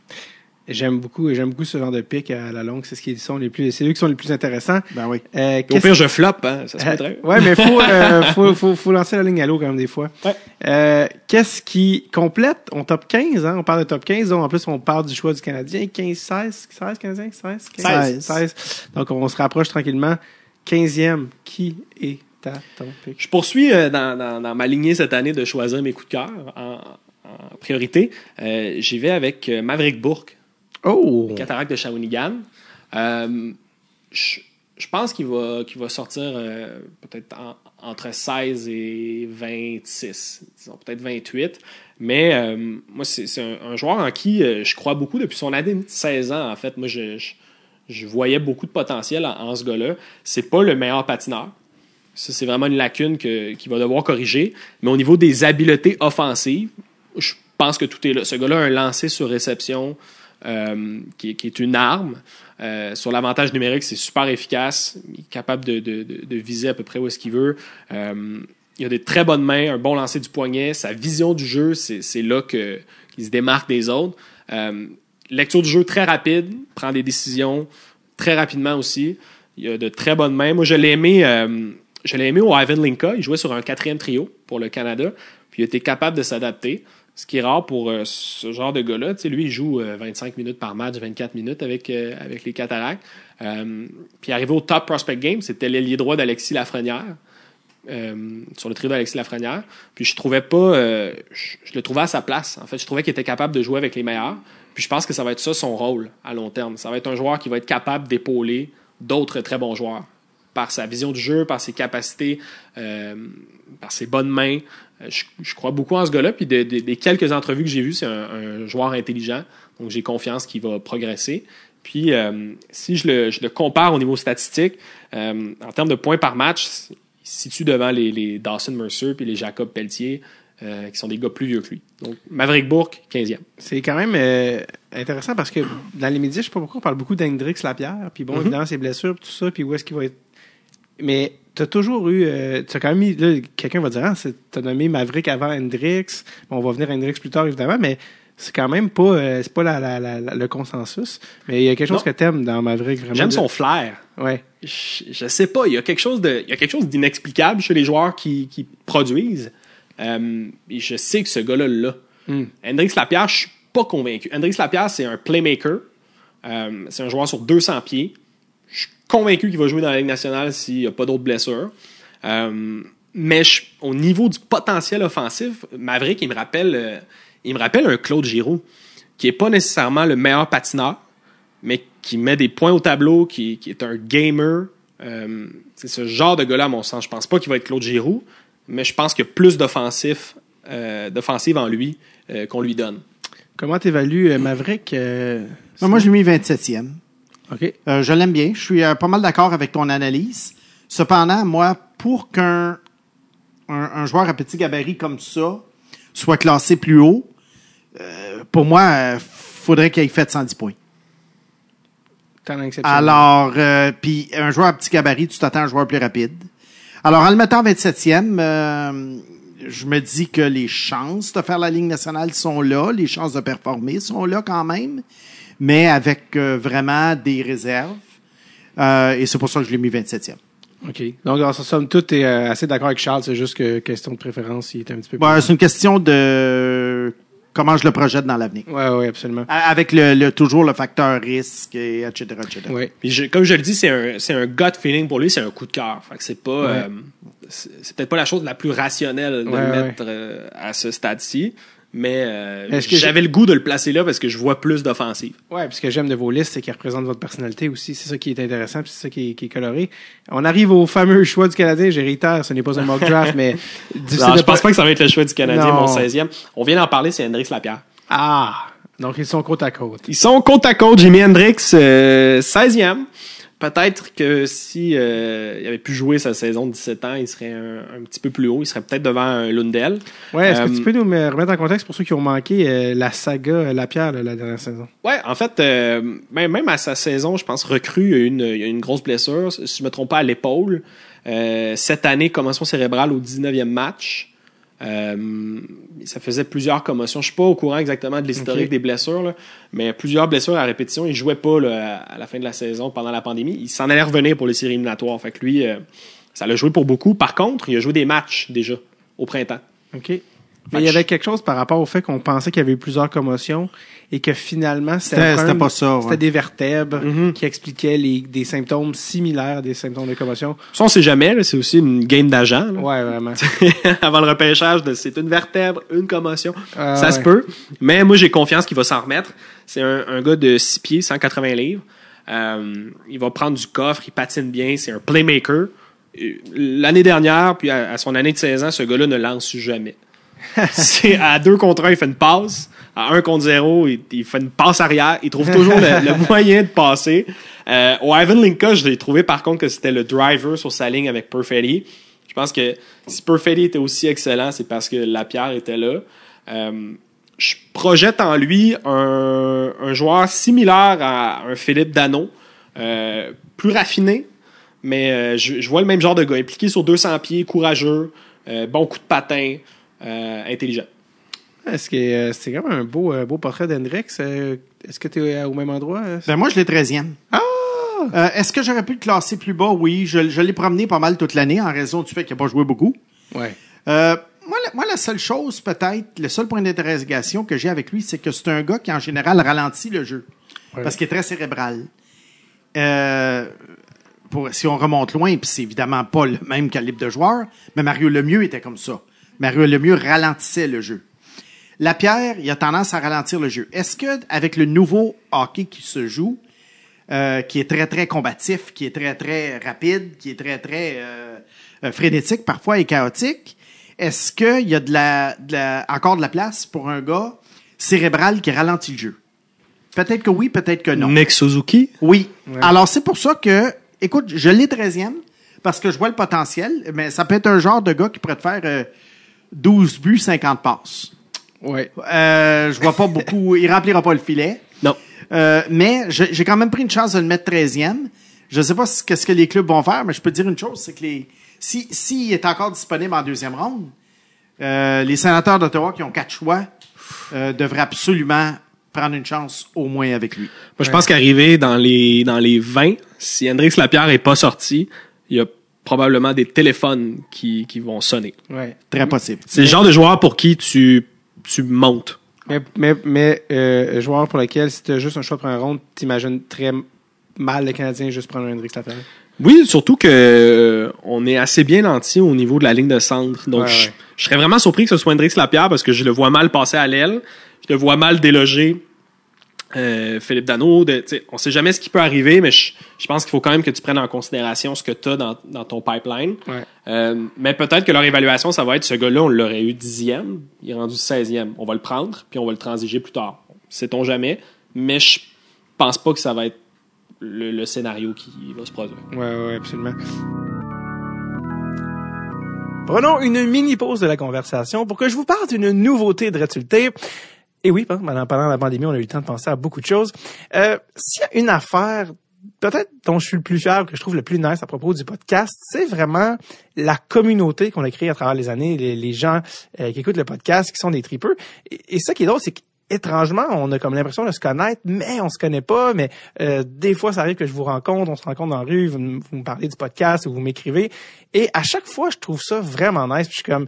J'aime beaucoup, j'aime beaucoup ce genre de pic à la longue. C'est ce qui sont les plus, c'est eux qui sont les plus intéressants. Ben oui. Euh, Au pire, je floppe, hein, ça se Euh, ouais, mais faut, euh, <laughs> faut, faut, faut lancer la ligne à l'eau quand même des fois. Ouais. Euh, Qu'est-ce qui complète? On top 15, hein? On parle de top 15. donc en plus, on parle du choix du Canadien. 15, 16, 16 Canadiens? 16? 15, 16. 16. Donc, on se rapproche tranquillement. 15e, qui est à ton pic? Je poursuis euh, dans, dans, dans ma lignée cette année de choisir mes coups de cœur en, en priorité. Euh, J'y vais avec euh, Maverick Bourque, Oh! cataracte de Shawinigan. Je, je pense qu'il va, qu'il va sortir peut-être en- entre 16 et 26, disons peut-être 28. Mais euh, moi, c'est c'est un, un joueur en qui euh, je crois beaucoup depuis son année de 16 ans. En fait, moi, je, je, je voyais beaucoup de potentiel en, ce gars-là. C'est pas le meilleur patineur. Ça, c'est vraiment une lacune qu'il va devoir corriger. Mais au niveau des habiletés offensives, je pense que tout est là. Ce gars-là a un lancer sur réception euh, qui, est- une arme. Euh, sur l'avantage numérique, c'est super efficace. Il est capable de, viser à peu près où est-ce qu'il veut. Euh, il a des très bonnes mains, un bon lancer du poignet. Sa vision du jeu, c'est là qu'il se démarque des autres. Euh, lecture du jeu très rapide, prend des décisions très rapidement aussi. Il a de très bonnes mains. Moi, je l'ai aimé, euh, je l'ai au Ivan Linka. Il jouait sur un quatrième trio pour le Canada. Puis il était capable de s'adapter. Ce qui est rare pour euh, ce genre de gars-là. Lui, il joue euh, 25 minutes par match, 24 minutes avec, euh, les cataractes. Euh, puis arrivé au top prospect game, c'était l'ailier droit d'Alexis Lafrenière. euh, sur le trio d'Alexis Lafrenière. Puis je trouvais pas. euh, le trouvais à sa place. En fait, je trouvais qu'il était capable de jouer avec les meilleurs. Puis je pense que ça va être ça son rôle à long terme. Ça va être un joueur qui va être capable d'épauler d'autres très bons joueurs par sa vision du jeu, par ses capacités, euh, par ses bonnes mains. Euh, Je, crois beaucoup en ce gars-là. Puis de- de- des quelques entrevues que j'ai vues, c'est un, joueur intelligent. Donc j'ai confiance qu'il va progresser. Puis euh, si je le, compare au niveau statistique, en termes de points par match, il se situe devant les, les Dawson Mercer puis les Jacob Pelletier, euh, qui sont des gars plus vieux que lui. Donc Maverick Bourque, 15e. C'est quand même euh, intéressant parce que dans les médias, je sais pas pourquoi, on parle beaucoup d'Hendrix Lapierre, puis bon, Mhm. évidemment, ses blessures, tout ça, puis où est-ce qu'il va être. Mais t'as toujours eu. Euh, t'as quand même mis. Là, quelqu'un va dire, ah, c'est- t'as nommé Maverick avant Hendrix. Bon, on va venir à Hendrix plus tard, évidemment, mais c'est quand même pas, euh, c'est pas la, la- la- la- le consensus. Mais il y a quelque chose Non. que t'aimes dans Maverick, vraiment. J'aime son flair. Ouais. je, je sais pas, il y a quelque chose de, il y a quelque chose d'inexplicable chez les joueurs qui, qui produisent. Euh, et je sais que ce gars-là l'a. Hmm. Hendrix Lapierre, je suis pas convaincu. Hendrix Lapierre, c'est un playmaker. Euh, c'est un joueur sur 200 pieds. Je suis convaincu qu'il va jouer dans la Ligue nationale s'il n'y a pas d'autres blessures. Euh, mais je- au niveau du potentiel offensif, Maverick, il me rappelle, il me rappelle un Claude Giroux, qui est pas nécessairement le meilleur patineur, mais qui met des points au tableau, qui, qui est un gamer. C'est ce genre de gars-là, à mon sens. Je pense pas qu'il va être Claude Giroux, mais je pense qu'il y a plus d'offensif, euh, d'offensive en lui euh, qu'on lui donne. Comment t'évalues euh, Maverick? euh, Ben, moi, je l'ai mis 27e. OK. Euh, je l'aime bien. Je suis euh, pas mal d'accord avec ton analyse. Cependant, moi, pour qu'un un, un joueur à petit gabarit comme ça soit classé plus haut, euh, pour moi, euh, faudrait qu'il ait fait 110 points. Alors, euh, puis un joueur à petit gabarit, tu t'attends à un joueur plus rapide. Alors, en le mettant 27e, euh, je me dis que les chances de faire la Ligue nationale sont là, les chances de performer sont là quand même, mais avec euh, vraiment des réserves. Euh, et c'est pour ça que je l'ai mis 27e. OK. Donc, sa somme toute, t'es euh, assez d'accord avec Charles, c'est juste que question de préférence, il est un petit peu c'est une question de comment je le projette dans l'avenir. Ouais, ouais, absolument. Avec le, le- toujours le facteur risque, et etc., etc. Ouais. Puis je- comme je le dis, c'est un, c'est un gut feeling pour lui, c'est un coup de cœur. Fait que c'est pas, euh, c'est peut-être pas la chose la plus rationnelle de Ouais, le ouais. mettre euh, à ce stade-ci, mais euh, j'avais le goût de le placer là parce que je vois plus d'offensive. Ouais, puis ce que j'aime de vos listes, c'est qu'ils représentent votre personnalité aussi. C'est ça qui est intéressant, puis c'est ça qui est, qui est coloré. On arrive au fameux choix du Canadien. Réitère, ce n'est pas un mock draft, mais <laughs> de je pense pas que ça va être le choix du Canadien, Non. mon 16e. On vient d'en parler, c'est Hendrix Lapierre. Ah! Donc, ils sont côte à côte. Ils sont côte à côte. Jimi Hendrix, euh, 16e. Peut-être que si euh, il avait pu jouer sa saison de 17 ans, il serait un, un petit peu plus haut. Il serait peut-être devant un Lundell. Ouais, est-ce Euh, que tu peux nous me remettre en contexte pour ceux qui ont manqué euh, la saga euh, Lapierre, là, la dernière saison? Ouais, en fait, euh, même, même à sa saison, je pense, recrue, il y a eu une, il y a une grosse blessure, si je me trompe pas, à l'épaule. Euh, cette année, commotion cérébrale au 19e match. Euh, ça faisait plusieurs commotions. Je suis pas au courant exactement de l'historique des blessures, là, mais plusieurs blessures à répétition. Il jouait pas là, à la fin de la saison pendant la pandémie. Il s'en allait revenir pour les séries éliminatoires. Fait que lui, euh, ça l'a joué pour beaucoup. Par contre, il a joué des matchs déjà au printemps. OK. Mais il y avait quelque chose par rapport au fait qu'on pensait qu'il y avait eu plusieurs commotions et que finalement, c'était pas ça, ouais. C'était des vertèbres Mhm. qui expliquaient les, des symptômes similaires des symptômes de commotion. Ça, on sait jamais. là, C'est aussi une game d'agent. Ouais, vraiment. <laughs> avant le repêchage c'est une vertèbre, une commotion. Ah, ça se peut. Mais moi, j'ai confiance qu'il va s'en remettre. C'est un, un gars de 6 pieds, 180 livres. Euh, il va prendre du coffre, il patine bien, c'est un playmaker. Euh, L'année dernière, puis à, à son année de 16 ans, ce gars-là ne lance jamais. <laughs> c'est à 2 contre 1, il fait une passe. À 1 contre 0, il, il fait une passe arrière. Il trouve toujours le, le <laughs> moyen de passer. Euh, au Ivan Linka, je l'ai trouvé par contre que c'était le driver sur sa ligne avec Perfetti. Je pense que si Perfetti était aussi excellent, c'est parce que Lapierre était là. Euh, je projette en lui un, un joueur similaire à un Philippe Dano, euh, plus raffiné, mais je, je vois le même genre de gars, impliqué sur 200 pieds, courageux, bon coup de patin, intelligent. Est-ce que euh, c'est quand même un beau, euh, beau portrait d'Hendrix? Euh, Est-ce que tu es au même endroit? euh? Ben, moi, je l'ai 13e. Ah! Euh, Est-ce que j'aurais pu le classer plus bas? Oui, je, je l'ai promené pas mal toute l'année en raison du fait qu'il n'a pas joué beaucoup. Ouais. Euh, moi, la, moi, la seule chose, peut-être, le seul point d'interrogation que j'ai avec lui, c'est que c'est un gars qui, en général, ralentit le jeu. Ouais. Parce qu'il est très cérébral. Euh, pour, si on remonte loin, puis c'est évidemment pas le même calibre de joueur, mais Mario Lemieux était comme ça. Mario Lemieux ralentissait le jeu. Lapierre, il a tendance à ralentir le jeu. Est-ce que avec le nouveau hockey qui se joue, euh, qui est très très combatif, qui est très très rapide, qui est très très euh, euh, frénétique parfois et chaotique, est-ce qu'il y a de la, de la- encore de la place pour un gars cérébral qui ralentit le jeu? Peut-être que oui, peut-être que non. Nick Suzuki, Oui. Ouais. Alors, c'est pour ça que, écoute, je l'ai 13e parce que je vois le potentiel, mais ça peut être un genre de gars qui pourrait te faire euh, 12 buts, 50 passes. Ouais. Euh, je vois pas beaucoup. Il remplira pas le filet. non. Euh, mais j'ai quand même pris une chance de le mettre 13e. Je sais pas ce que, ce que les clubs vont faire, mais je peux te dire une chose, c'est que les si s'il est encore disponible en deuxième ronde, euh, les sénateurs d'Ottawa qui ont quatre choix euh, devraient absolument prendre une chance au moins avec lui. Moi, je pense qu'arriver dans les, dans les 20, si Hendrix Lapierre est pas sorti, il y a probablement des téléphones qui, qui vont sonner. Ouais. Très possible. C'est le genre de joueur pour qui tu, tu montes. Mais, mais, mais euh, joueur pour lequel, si tu as juste un choix de première ronde, t'imagines très mal le Canadien juste prendre un Hendrix Lapierre. Oui, surtout que euh, on est assez bien nanti au niveau de la ligne de centre. Donc, Ouais, je, ouais. je serais vraiment surpris que ce soit Hendrix Lapierre parce que je le vois mal passer à l'aile. Je le vois mal déloger euh, Philippe Dano. De, on sait jamais ce qui peut arriver, mais je, je pense qu'il faut quand même que tu prennes en considération ce que tu as dans, dans ton pipeline. Ouais. Euh, mais peut-être que leur évaluation, ça va être ce gars-là, on l'aurait eu dixième, il est rendu 16e. On va le prendre, puis on va le transiger plus tard. Sait-on jamais, mais je pense pas que ça va être le, le scénario qui va se produire. Ouais, ouais, absolument. Prenons une mini pause de la conversation pour que je vous parle d'une nouveauté de Retulté. Et oui, pendant pendant la pandémie, on a eu le temps de penser à beaucoup de choses. Euh, S'il y a une affaire peut-être dont je suis le plus fier, que je trouve le plus nice à propos du podcast, c'est vraiment la communauté qu'on a créée à travers les années, les, gens euh, qui écoutent le podcast, qui sont des tripeux. Et, ça qui est drôle, c'est qu'étrangement, on a comme l'impression de se connaître, mais on se connaît pas. Mais euh, des fois, ça arrive que je vous rencontre, on se rencontre dans la rue, vous, me parlez du podcast ou vous m'écrivez. Et à chaque fois, je trouve ça vraiment nice. Puis je suis comme,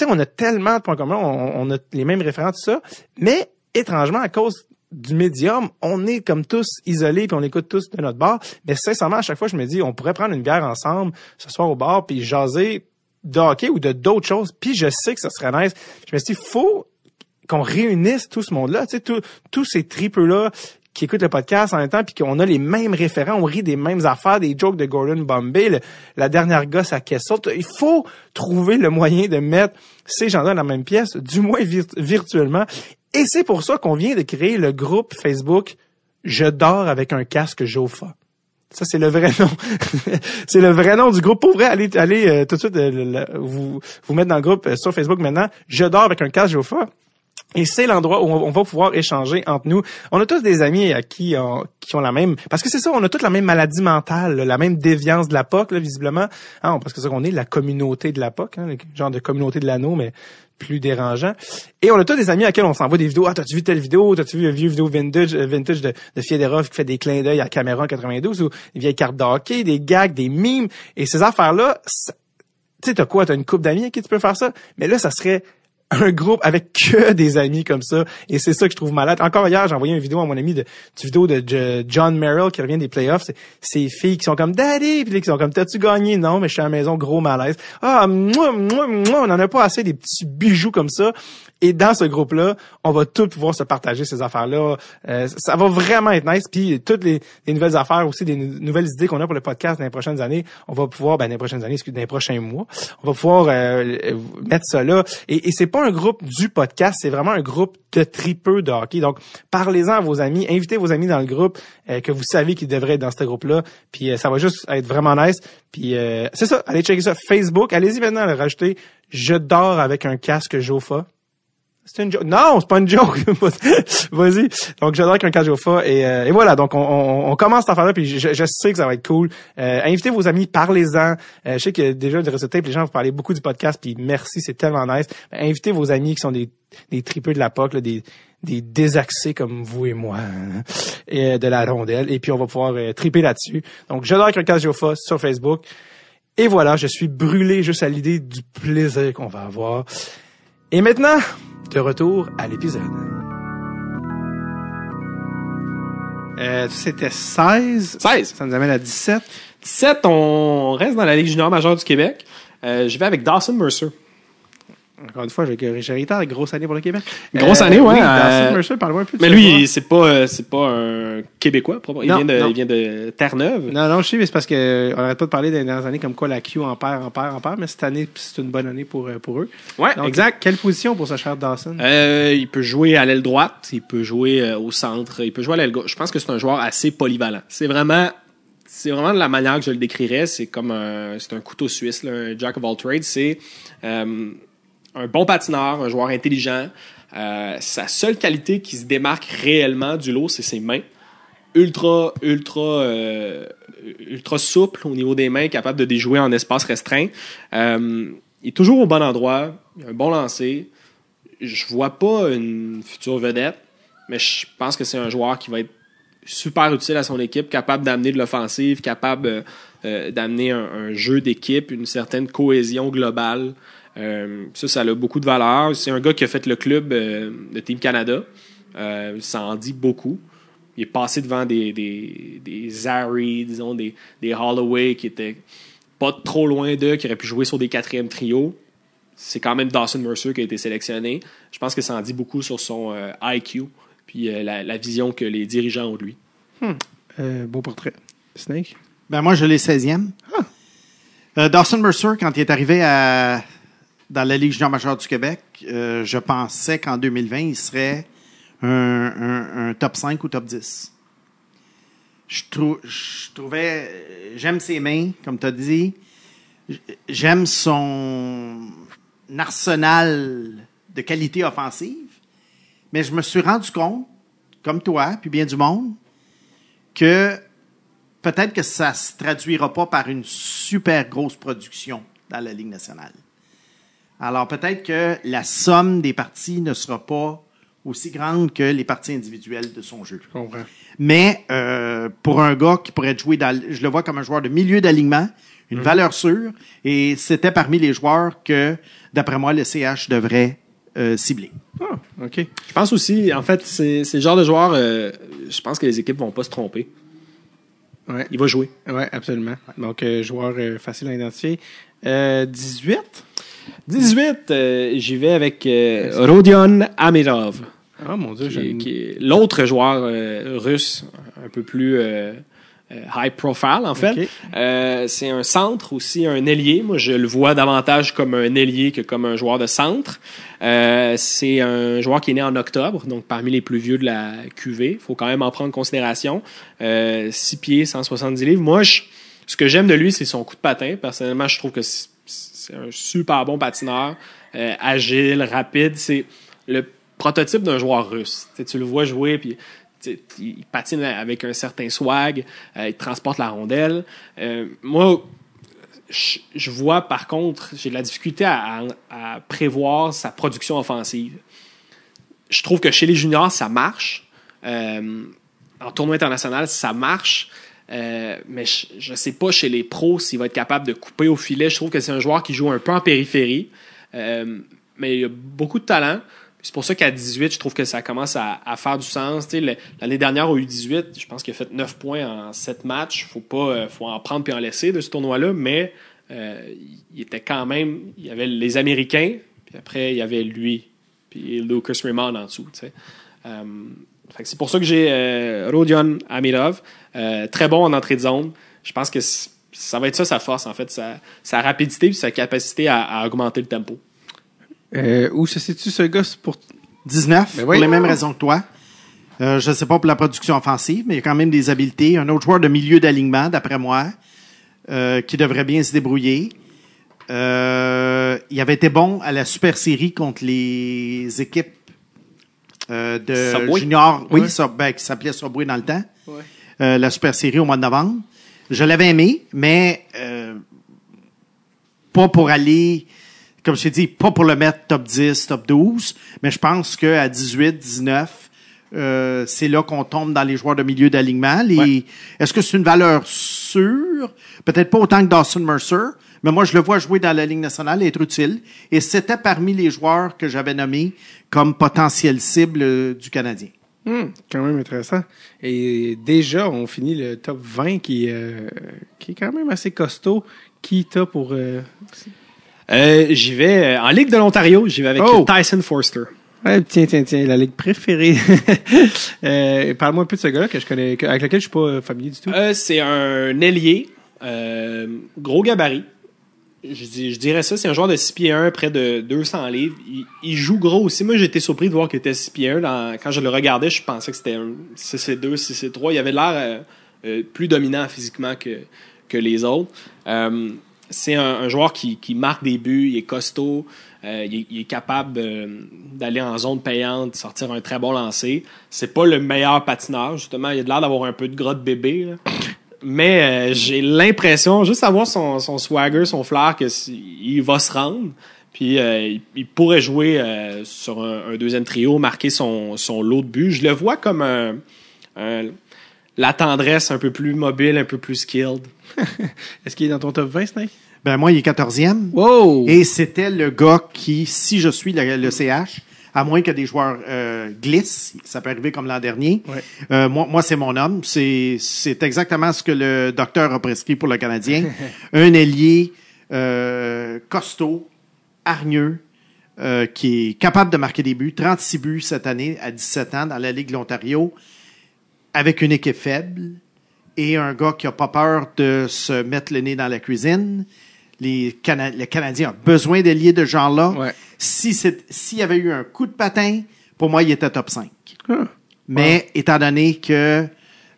sais, on a tellement de points communs, on, on a les mêmes référents, tout ça. Mais étrangement, à cause du médium, on est comme tous isolés puis on écoute tous de notre bar. Mais sincèrement, à chaque fois, je me dis, on pourrait prendre une bière ensemble ce soir au bar puis jaser de hockey ou de d'autres choses. Puis je sais que ça serait nice. Je me suis dit, faut qu'on réunisse tout ce monde-là, tu sais, tous ces tripeux-là qui écoutent le podcast en même temps, puis qu'on a les mêmes référents, on rit des mêmes affaires, des jokes de Gordon Bombay, la dernière gosse à Kessel. Il faut trouver le moyen de mettre ces gens-là dans la même pièce, du moins vir- virtuellement. Et c'est pour ça qu'on vient de créer le groupe Facebook Je dors avec un casque Jofa. Ça, c'est le vrai <laughs> nom. c'est le vrai nom du groupe. Pour vrai, allez, allez euh, tout de suite euh, vous, vous mettre dans le groupe euh, sur Facebook maintenant. Je dors avec un casque Jofa. Et c'est l'endroit où on va pouvoir échanger entre nous. On a tous des amis à qui, on- qui ont la même... Parce que c'est ça, on a tous la même maladie mentale, la même déviance de la POC, là, visiblement. Ah, parce que c'est ça qu'on est, la communauté de la POC, hein, le genre de communauté de l'anneau, mais plus dérangeant. Et on a tous des amis à qui on s'envoie des vidéos. Ah, t'as-tu vu telle vidéo? T'as-tu vu une vieux vidéo vintage, euh, vintage de, de qui fait des clins d'œil à caméra en 92 ou des vieilles cartes de hockey, des gags, des mimes? Et ces affaires-là, tu sais, t'as quoi? T'as une couple d'amis à qui tu peux faire ça? Mais là, ça serait un groupe avec que des amis comme ça. Et c'est ça que je trouve malade. Encore hier, j'ai envoyé une vidéo à mon ami de, une vidéo de John Merrill qui revient des playoffs. Ces filles qui sont comme Daddy, puis qui sont comme T'as-tu gagné? Non, mais je suis à la maison, gros malaise. Ah, moi, moi, moi, on en a pas assez des petits bijoux comme ça. Et dans ce groupe-là, on va tous pouvoir se partager ces affaires-là. Euh, ça va vraiment être nice. Puis toutes les, les nouvelles affaires aussi, des nou- nouvelles idées qu'on a pour le podcast dans les prochaines années, on va pouvoir, ben, dans les prochaines années, excuse, dans les prochains mois, on va pouvoir euh, mettre ça là. Et, et c'est pas un groupe du podcast, c'est vraiment un groupe de tripeux de hockey. Donc, parlez-en à vos amis, invitez vos amis dans le groupe euh, que vous savez qu'ils devraient être dans ce groupe-là. Puis euh, ça va juste être vraiment nice. Puis euh, c'est ça, allez checker ça. Facebook, allez-y maintenant, le rajouter. Je dors avec un casque Jofa. C'est une joke. Non, c'est pas une joke. <laughs> Vas-y. Donc, j'adore qu'un cas Jofa. Et, euh, et voilà. Donc, on, on, on commence cette affaire-là. Puis, je, je sais que ça va être cool. Euh, invitez vos amis, parlez-en. Euh, je sais que déjà, de résultats, les gens vous parlez beaucoup du podcast. Puis, merci, c'est tellement nice. Ben, invitez vos amis qui sont des, des tripeux de la POC, là, des, des désaxés comme vous et moi, hein, et, euh, de la rondelle. Et puis, on va pouvoir euh, triper là-dessus. Donc, j'adore qu'un cas Jofa sur Facebook. Et voilà, je suis brûlé juste à l'idée du plaisir qu'on va avoir. Et maintenant, de retour à l'épisode. Euh, c'était 16. 16. Ça nous amène à 17. 17, on reste dans la Ligue junior majeure du Québec. Euh, je vais avec Dawson Mercer. Encore une fois, j'ai j'ai retard, grosse année pour le Québec. Grosse année, ouais, Oui, euh, Mercer, parle-moi un peu Mais lui, c'est pas, euh, c'est pas un Québécois. propre. Il, Non, vient de, non. il vient de Terre-Neuve. Non, non, je sais, mais c'est parce que euh, on n'arrête pas de parler des dernières années comme quoi la Q en perd, en perd, en perd, mais cette année, c'est une bonne année pour, euh, pour eux. Ouais, Donc, exact. Quelle position pour ce cher Dawson? Euh, il peut jouer à l'aile droite, il peut jouer euh, au centre, il peut jouer à l'aile gauche. Je pense que c'est un joueur assez polyvalent. C'est vraiment, c'est vraiment de la manière que je le décrirais. C'est comme un, c'est un couteau suisse, là, un jack of all trades. C'est euh, un bon patineur, un joueur intelligent. Euh, sa seule qualité qui se démarque réellement du lot, c'est ses mains. Ultra, ultra, euh, ultra souple au niveau des mains, capable de déjouer en espace restreint. Euh, il est toujours au bon endroit, il a un bon lancer je vois pas une future vedette, mais je pense que c'est un joueur qui va être super utile à son équipe, capable d'amener de l'offensive, capable euh, euh, d'amener un, un jeu d'équipe, une certaine cohésion globale. Euh, ça, ça a beaucoup de valeur. C'est un gars qui a fait le club euh, de Team Canada. Euh, ça en dit beaucoup. Il est passé devant des, des, des Zary, disons, des, des Holloway qui étaient pas trop loin d'eux, qui auraient pu jouer sur des quatrièmes trios c'est quand même Dawson Mercer qui a été sélectionné. Je pense que ça en dit beaucoup sur son euh, IQ puis euh, la, la vision que les dirigeants ont de lui. Euh, beau portrait. Snake? Ben moi, je l'ai 16e. Euh, Dawson Mercer, quand il est arrivé à, dans la Ligue junior majeure du Québec, euh, je pensais qu'en 2020, il serait un, top 5 ou top 10. Je, je trouvais... J'aime ses mains, comme tu as dit. J'aime son arsenal de qualité offensive. Mais je me suis rendu compte, comme toi, puis bien du monde, que peut-être que ça se traduira pas par une super grosse production dans la Ligue nationale. Alors peut-être que la somme des parties ne sera pas aussi grande que les parties individuelles de son jeu. Je comprends. Mais euh, pour un gars qui pourrait jouer dans, je le vois comme un joueur de milieu d'alignement, une valeur sûre, et c'était parmi les joueurs que, d'après moi, le CH devrait euh, cibler. Ah, OK. Je pense aussi, en fait, c'est le genre de joueur, euh, je pense que les équipes vont pas se tromper. Ouais, Il va jouer. ouais absolument. Donc, joueur facile à identifier. Euh, 18? 18, euh, j'y vais avec euh, Rodion Amirov, Ah, mon Dieu, qui, est l'autre joueur euh, russe, un peu plus high profile, en fait. C'est un centre aussi, un ailier. Moi, je le vois davantage comme un ailier que comme un joueur de centre. C'est un joueur qui est né en octobre, donc parmi les plus vieux de la QV. faut quand même en prendre en considération. Euh, 6 pieds, 170 livres. Moi, je- ce que j'aime de lui, c'est son coup de patin. Personnellement, je trouve que c'est c'est un super bon patineur, euh, agile, rapide. C'est le prototype d'un joueur russe. Tu le vois jouer, puis il patine avec un certain swag, euh, il transporte la rondelle. Euh, moi, je, vois par contre, j'ai de la difficulté à, prévoir sa production offensive. Je trouve que chez les juniors, ça marche. En tournoi international, ça marche. Euh, mais je ne sais pas chez les pros s'il va être capable de couper au filet. Je trouve que c'est un joueur qui joue un peu en périphérie. Euh, mais il a beaucoup de talent. C'est pour ça qu'à 18, je trouve que ça commence à, faire du sens. L'année dernière, au U18, je pense qu'il a fait 9 points en 7 matchs. Faut pas, euh, faut en prendre puis en laisser de ce tournoi-là, mais il était quand même. Il y avait les Américains, puis après, il y avait lui, puis Lucas Raymond en dessous. c'est pour ça que j'ai Rodion Amirov. Euh, très bon en entrée de zone. Je pense que ça va être ça sa force, en fait, sa, sa rapidité et sa capacité à, à augmenter le tempo. Euh, où se situe ce gars pour... 19, Mais pour les mêmes raisons que toi. Euh, je ne sais pas pour la production offensive, mais il y a quand même des habiletés. Un autre joueur de milieu d'alignement, d'après moi, euh, qui devrait bien se débrouiller. Euh, il avait été bon à la super série contre les équipes euh, de Subway. junior, oui, ben, qui s'appelait Subway dans le temps. Ouais. Euh, la super série au mois de novembre. Je l'avais aimé, mais euh, pas pour aller, comme je t'ai dit, pas pour le mettre top 10, top 12, mais je pense qu'à 18, 19, euh, c'est là qu'on tombe dans les joueurs de milieu d'alignement. Ouais. Est-ce que c'est une valeur sûre? Peut-être pas autant que Dawson Mercer, mais moi, je le vois jouer dans la Ligue nationale et être utile. Et c'était parmi les joueurs que j'avais nommés comme potentiel cible euh, du Canadien. Hmm, quand même intéressant. Et déjà, on finit le top 20 qui, euh, qui est quand même assez costaud. Qui t'as pour... euh, Euh, j'y vais euh, en Ligue de l'Ontario, j'y vais avec Oh! Tyson Forster. Ouais, tiens, tiens, tiens, la ligue préférée. <laughs> euh, Parle-moi un peu de ce gars-là que je connais, avec lequel je suis pas euh, familier du tout. Euh, c'est un ailier, euh, gros gabarit. Je, dirais ça, c'est un joueur de 6 pieds 1, près de 200 livres. Il, joue gros aussi. Moi, j'étais surpris de voir qu'il était 6 pieds 1. Dans- quand je le regardais, je pensais que c'était un 6-2, 6-3. Il avait l'air euh, euh, plus dominant physiquement que, les autres. Euh, c'est un, joueur qui, marque des buts, il est costaud, il, est, capable d'aller en zone payante, sortir un très bon lancer. C'est pas le meilleur patineur, justement. Il a l'air d'avoir un peu de gras de bébé. Mais euh, j'ai l'impression, juste à voir son, son swagger, son flair, que il va se rendre. Puis euh, il, il pourrait jouer euh, sur un, un deuxième trio, marquer son, son lot de buts. Je le vois comme un, un- la tendresse un peu plus mobile, un peu plus skilled. <laughs> Est-ce qu'il est dans ton top 20, Snake? Ben moi, il est 14e. Wow! Et c'était le gars qui, si je suis le, le CH, à moins que des joueurs euh, glissent, ça peut arriver comme l'an dernier. Ouais. euh, moi, moi c'est mon homme. C'est, c'est exactement ce que le docteur a prescrit pour le Canadien. <laughs> Un ailier euh, costaud, hargneux, euh, qui est capable de marquer des buts. 36 buts cette année à 17 ans dans la Ligue de l'Ontario, avec une équipe faible et un gars qui a pas peur de se mettre le nez dans la cuisine. Les Cana- le Canadien a besoin d'alliés de ce genre-là. Ouais. Si s'il y avait eu un coup de patin, pour moi, il était top 5. Ah. Mais étant donné que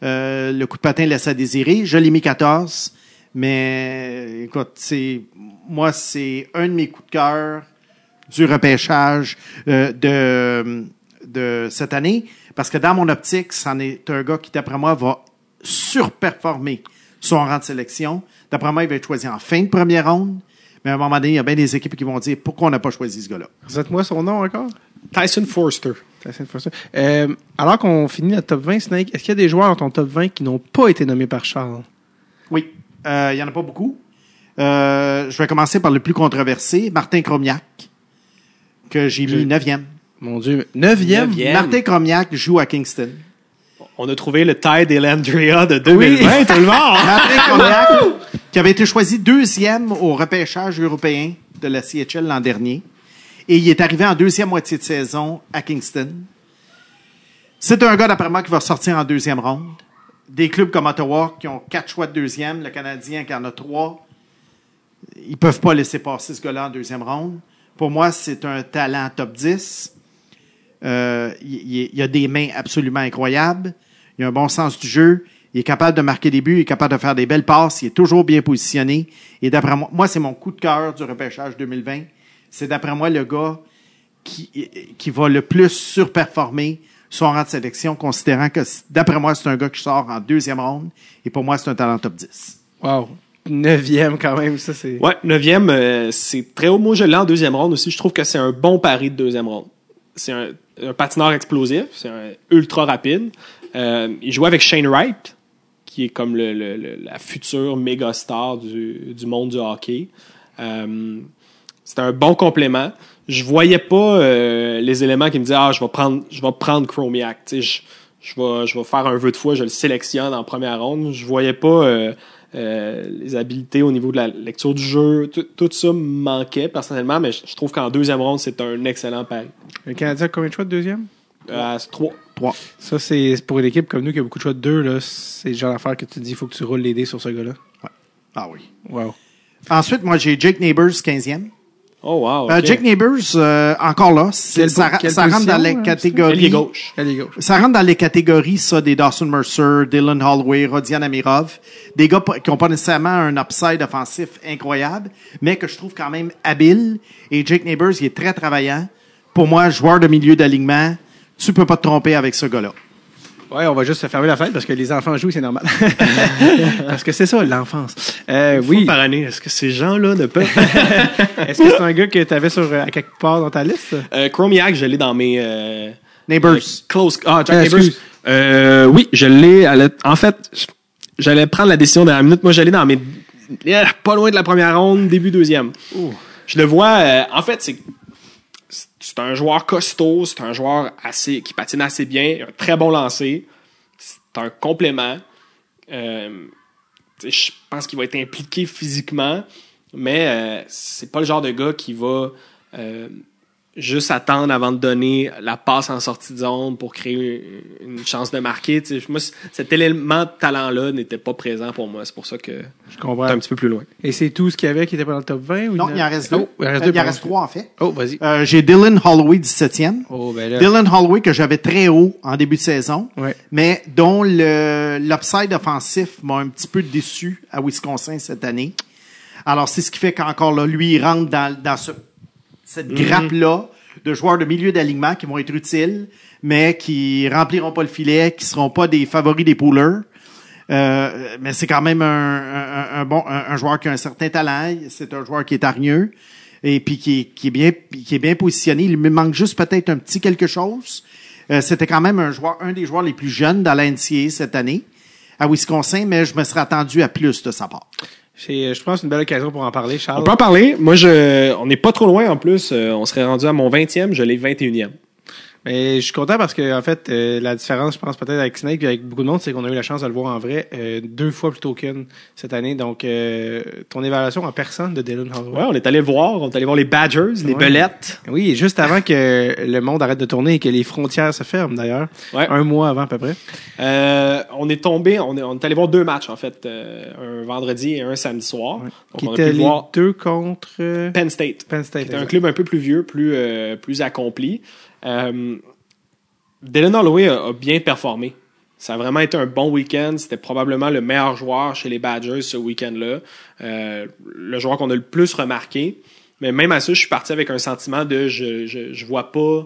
euh, le coup de patin laisse à désirer, je l'ai mis 14. Mais écoute, c'est moi, c'est un de mes coups de cœur du repêchage euh, de, de cette année. Parce que dans mon optique, c'en est un gars qui, d'après moi, va surperformer son rang de sélection. D'après moi, il va être choisi en fin de première ronde. Mais à un moment donné, il y a bien des équipes qui vont dire pourquoi on n'a pas choisi ce gars-là? Dites-moi son nom encore. Tyson Forster. Tyson Foster. Euh, alors qu'on finit notre top 20, Snake, est-ce qu'il y a des joueurs dans ton top 20 qui n'ont pas été nommés par Charles? Oui. Euh, il y en a pas beaucoup. Euh, je vais commencer par le plus controversé, Martin Cromiac, que j'ai mis neuvième. Mon Dieu. Neuvième? Neuvième. Martin Cromiac joue à Kingston. On a trouvé le Ty Delandria de 2020, tout le monde. <laughs> Qui avait été choisi deuxième au repêchage européen de la CHL l'an dernier. Et il est arrivé en deuxième moitié de saison à Kingston. C'est un gars, d'après moi, qui va sortir en deuxième ronde. Des clubs comme Ottawa qui ont quatre choix de deuxième, le Canadien qui en a trois, ils peuvent pas laisser passer ce gars-là en deuxième ronde. Pour moi, c'est un talent top 10. Euh, il, il a des mains absolument incroyables. Il a un bon sens du jeu. Il est capable de marquer des buts. Il est capable de faire des belles passes. Il est toujours bien positionné. Et d'après moi, moi, c'est mon coup de cœur du repêchage 2020. C'est d'après moi le gars qui, qui va le plus surperformer son rang de sélection, considérant que, d'après moi, c'est un gars qui sort en deuxième ronde. Et pour moi, c'est un talent top 10. Wow. Neuvième quand même, ça c'est. Ouais, neuvième, euh, c'est très haut. Moi, je l'ai en deuxième ronde aussi. Je trouve que c'est un bon pari de deuxième ronde. C'est un, un patineur explosif, c'est ultra rapide. Euh, il joue avec Shane Wright, qui est comme le, la future méga star du, monde du hockey. Euh, c'est un bon complément. Je voyais pas euh, les éléments qui me disaient ah je vais prendre je vais sais, je, vais faire un vœu de foi, je le sélectionne en première ronde. Je voyais pas les habiletés au niveau de la lecture du jeu. Tout, tout ça me manquait personnellement, mais je, trouve qu'en deuxième ronde c'est un excellent pari. Le Canadien a combien de choix de deuxième? Euh, trois. Trois. Ça, c'est pour une équipe comme nous qui a beaucoup de choix de deux, là. C'est le genre d'affaire que tu te dis, il faut que tu roules les dés sur ce gars-là. Ah oui. Wow. Ensuite, moi, j'ai Jake Neighbors, 15e. Oh wow. Euh. Jake Neighbors, euh, encore là, Quelle ça, po- quelle ça rentre dans les hein, catégories. Ailier gauche. Gauche. Ça rentre dans les catégories, ça, des Dawson Mercer, Dylan Holloway, Rodion Amirov. Des gars qui n'ont pas nécessairement un upside offensif incroyable, mais que je trouve quand même habile. Et Jake Neighbors, il est très travaillant. Pour moi, joueur de milieu d'alignement, tu peux pas te tromper avec ce gars-là. Ouais, on va juste se fermer la fête parce que les enfants jouent, c'est normal. <laughs> parce que c'est ça, l'enfance. Euh, Oui. par année. Est-ce que ces gens-là ne peuvent <laughs> <laughs> Est-ce que c'est un gars que tu avais sur, euh, à quelque part dans ta liste? euh, Chromiac, je l'ai dans mes euh, Neighbors. close. Ah, Jack Neighbors. oui, je l'ai. En fait, j'allais prendre la décision dernière minute. Moi, j'allais dans mes eh, pas loin de la première ronde, début deuxième. Je le vois. en fait, c'est c'est un joueur costaud, c'est un joueur assez qui patine assez bien, un très bon lancer. C'est un complément. Euh, je pense qu'il va être impliqué physiquement, mais euh, c'est pas le genre de gars qui va euh, juste attendre avant de donner la passe en sortie de zone pour créer une une chance de marquer. Moi, cet élément de talent-là n'était pas présent pour moi. C'est pour ça que Je j'étais comprends. un petit peu plus loin. Et c'est tout ce qu'il y avait qui était pas dans le top 20? Ou Non, il en reste deux. Oh, il en reste deux. il en reste trois, en fait. Oh, vas-y. Euh, j'ai Dylan Holloway, 17e. Oh, ben là. Dylan Holloway, que j'avais très haut en début de saison, Ouais. mais dont l'upside offensif m'a un petit peu déçu à Wisconsin cette année. Alors, c'est ce qui fait qu'encore là, lui, il rentre dans, dans ce, cette grappe-là de joueurs de milieu d'alignement qui vont être utiles, mais qui rempliront pas le filet, qui seront pas des favoris des poolers. Euh, mais c'est quand même un, un, un bon un, un joueur qui a un certain talent. C'est un joueur qui est hargneux et puis qui, est- qui est bien qui est bien positionné. Il me manque juste peut-être un petit quelque chose. Euh, C'était quand même un joueur, un des joueurs les plus jeunes dans la NCAA cette année à Wisconsin, mais je me serais attendu à plus de sa part. C'est, je pense, une belle occasion pour en parler, Charles. On peut en parler. Moi, je, on n'est pas trop loin en plus. Euh, on serait rendu à mon 20e, je l'ai 21e. Mais je suis content parce que en fait, euh, la différence, je pense peut-être avec Snake et avec beaucoup de monde, c'est qu'on a eu la chance de le voir en vrai euh, deux fois plutôt qu'une cette année. Donc, euh, ton évaluation en personne de Dylan Holloway. Ouais, on est allé voir. On est allé voir les Badgers, les Ouais. Belettes. Oui, juste avant que le monde arrête de tourner et que les frontières se ferment d'ailleurs. Ouais. Un mois avant à peu près. Euh, on est tombé, on est, on est allé voir deux matchs en fait, euh, un vendredi et un samedi soir. Donc, qui on a pu les voir deux contre euh, Penn State. Penn State. C'était un club un peu plus vieux, plus, euh, plus accompli. Euh, Dylan Holloway a, bien performé. Ça a vraiment été un bon week-end. C'était probablement le meilleur joueur chez les Badgers ce week-end-là. Euh, le joueur qu'on a le plus remarqué. Mais même à ça, je suis parti avec un sentiment de je, je, je vois pas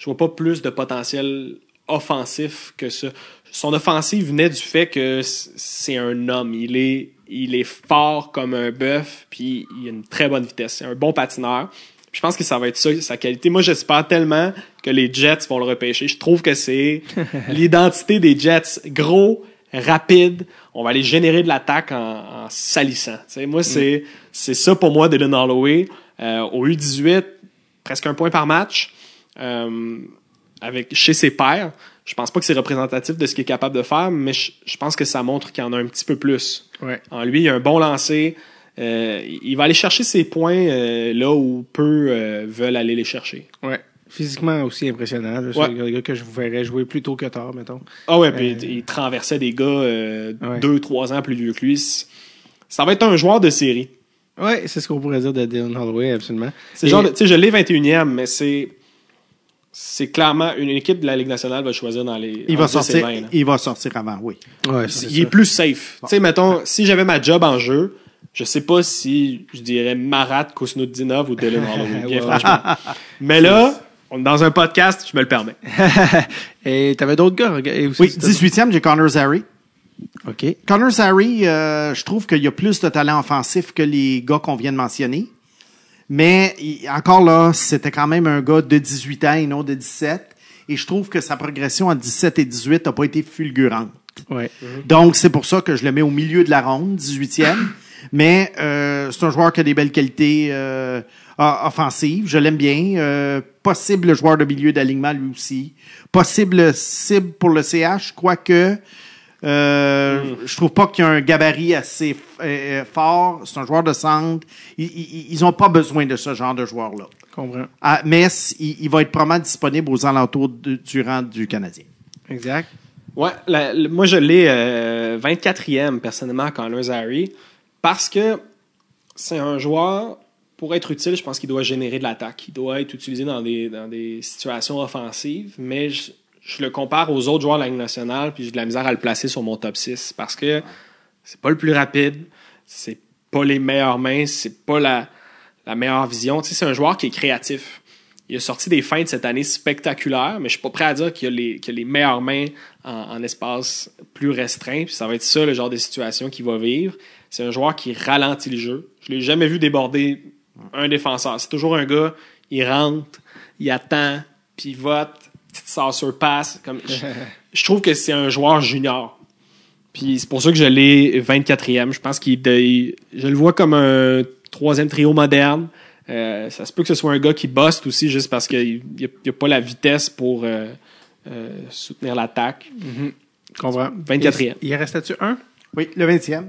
je vois pas plus de potentiel offensif que ça. son offensive venait du fait que c'est un homme. Il est, il est fort comme un bœuf, puis il a une très bonne vitesse. C'est un bon patineur. Je pense que ça va être ça, sa qualité. Moi, j'espère tellement que les Jets vont le repêcher. Je trouve que c'est <laughs> l'identité des Jets. Gros, rapide. On va aller générer de l'attaque en, en salissant. Moi, c'est, c'est ça pour moi, Dylan Holloway. Euh, au U18, presque un point par match. Euh, avec, chez ses pairs. Je pense pas que c'est représentatif de ce qu'il est capable de faire, mais je, je pense que ça montre qu'il en a un petit peu plus. Ouais. En lui, il a un bon lancer. Euh, il va aller chercher ses points euh, là où peu euh, veulent aller les chercher. Ouais. Physiquement aussi impressionnant. C'est Ouais. un gars que je vous verrais jouer plus tôt que tard, mettons. Ah ouais, puis Euh, il, il traversait des gars euh, Ouais. deux, trois ans plus vieux que lui. Ça va être un joueur de série. Ouais, c'est ce qu'on pourrait dire de Dylan Holloway, absolument. C'est Et- genre, tu sais, je l'ai 21e, mais c'est c'est clairement une équipe de la Ligue nationale va choisir dans les. Il va entre 10 et sortir, 20, là. il va sortir avant, oui. Ouais, il est plus safe. Tu sais, mettons, si j'avais ma job en jeu, je sais pas si je dirais Marat Kusnudinov ou Dylan <laughs> Holloway, bien Ouais, franchement. <laughs> Mais là, on est dans un podcast, je me le permets. <laughs> Et t'avais d'autres gars. rega- et aussi, Oui, c'était- 18e, j'ai Connor Zary. OK. Connor Zary, euh, je trouve qu'il y a plus de talent offensif que les gars qu'on vient de mentionner. Mais encore là, c'était quand même un gars de 18 ans et non de 17. Et je trouve que sa progression en 17 et 18 n'a pas été fulgurante. Ouais. Donc, c'est pour ça que je le mets au milieu de la ronde, 18e. Mais euh, c'est un joueur qui a des belles qualités euh, offensives. Je l'aime bien. Euh, possible joueur de milieu d'alignement, lui aussi. Possible cible pour le CH, quoique euh, je trouve pas qu'il y a un gabarit assez euh, euh, fort. C'est un joueur de centre. Ils- Ils ils ont pas besoin de ce genre de joueur-là. Comprends. À Metz, il, il va être probablement disponible aux alentours de- du rang du Canadien. Exact. Ouais, la- moi je l'ai euh, 24e personnellement Connor Zary parce que c'est un joueur pour être utile, je pense qu'il doit générer de l'attaque, il doit être utilisé dans des dans des situations offensives, mais je, je le compare aux autres joueurs de la Ligue nationale puis j'ai de la misère à le placer sur mon top 6 parce que c'est pas le plus rapide, c'est pas les meilleures mains, c'est pas la la meilleure vision, tu sais c'est un joueur qui est créatif. Il a sorti des feintes cette année spectaculaires, mais je suis pas prêt à dire qu'il a les, les meilleures mains en, en espace plus restreint. Puis ça va être ça le genre de situation qu'il va vivre. C'est un joueur qui ralentit le jeu. Je l'ai jamais vu déborder un défenseur. C'est toujours un gars, il rentre, il attend, puis il vote, petite saucer passe. Comme, je, <laughs> je trouve que c'est un joueur junior. Puis c'est pour ça que je l'ai 24e. Je pense qu'il il- je le vois comme un troisième trio moderne. Euh, ça se peut que ce soit un gars qui bosse aussi juste parce qu'il n'y a, pas la vitesse pour euh, euh, soutenir l'attaque. Comprends. 24e. Il, il restait-tu un? Oui, le 20e.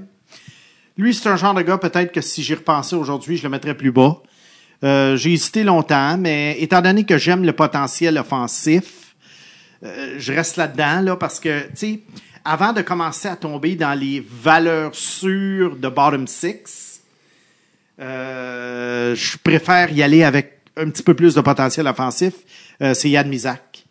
Lui, c'est un genre de gars, peut-être que si j'y repensais aujourd'hui, je le mettrais plus bas. Euh, j'ai hésité longtemps, mais étant donné que j'aime le potentiel offensif, euh, je reste là-dedans, là, parce que, tu sais, avant de commencer à tomber dans les valeurs sûres de bottom six, euh, je préfère y aller avec un petit peu plus de potentiel offensif. Euh, c'est Yann Mizak.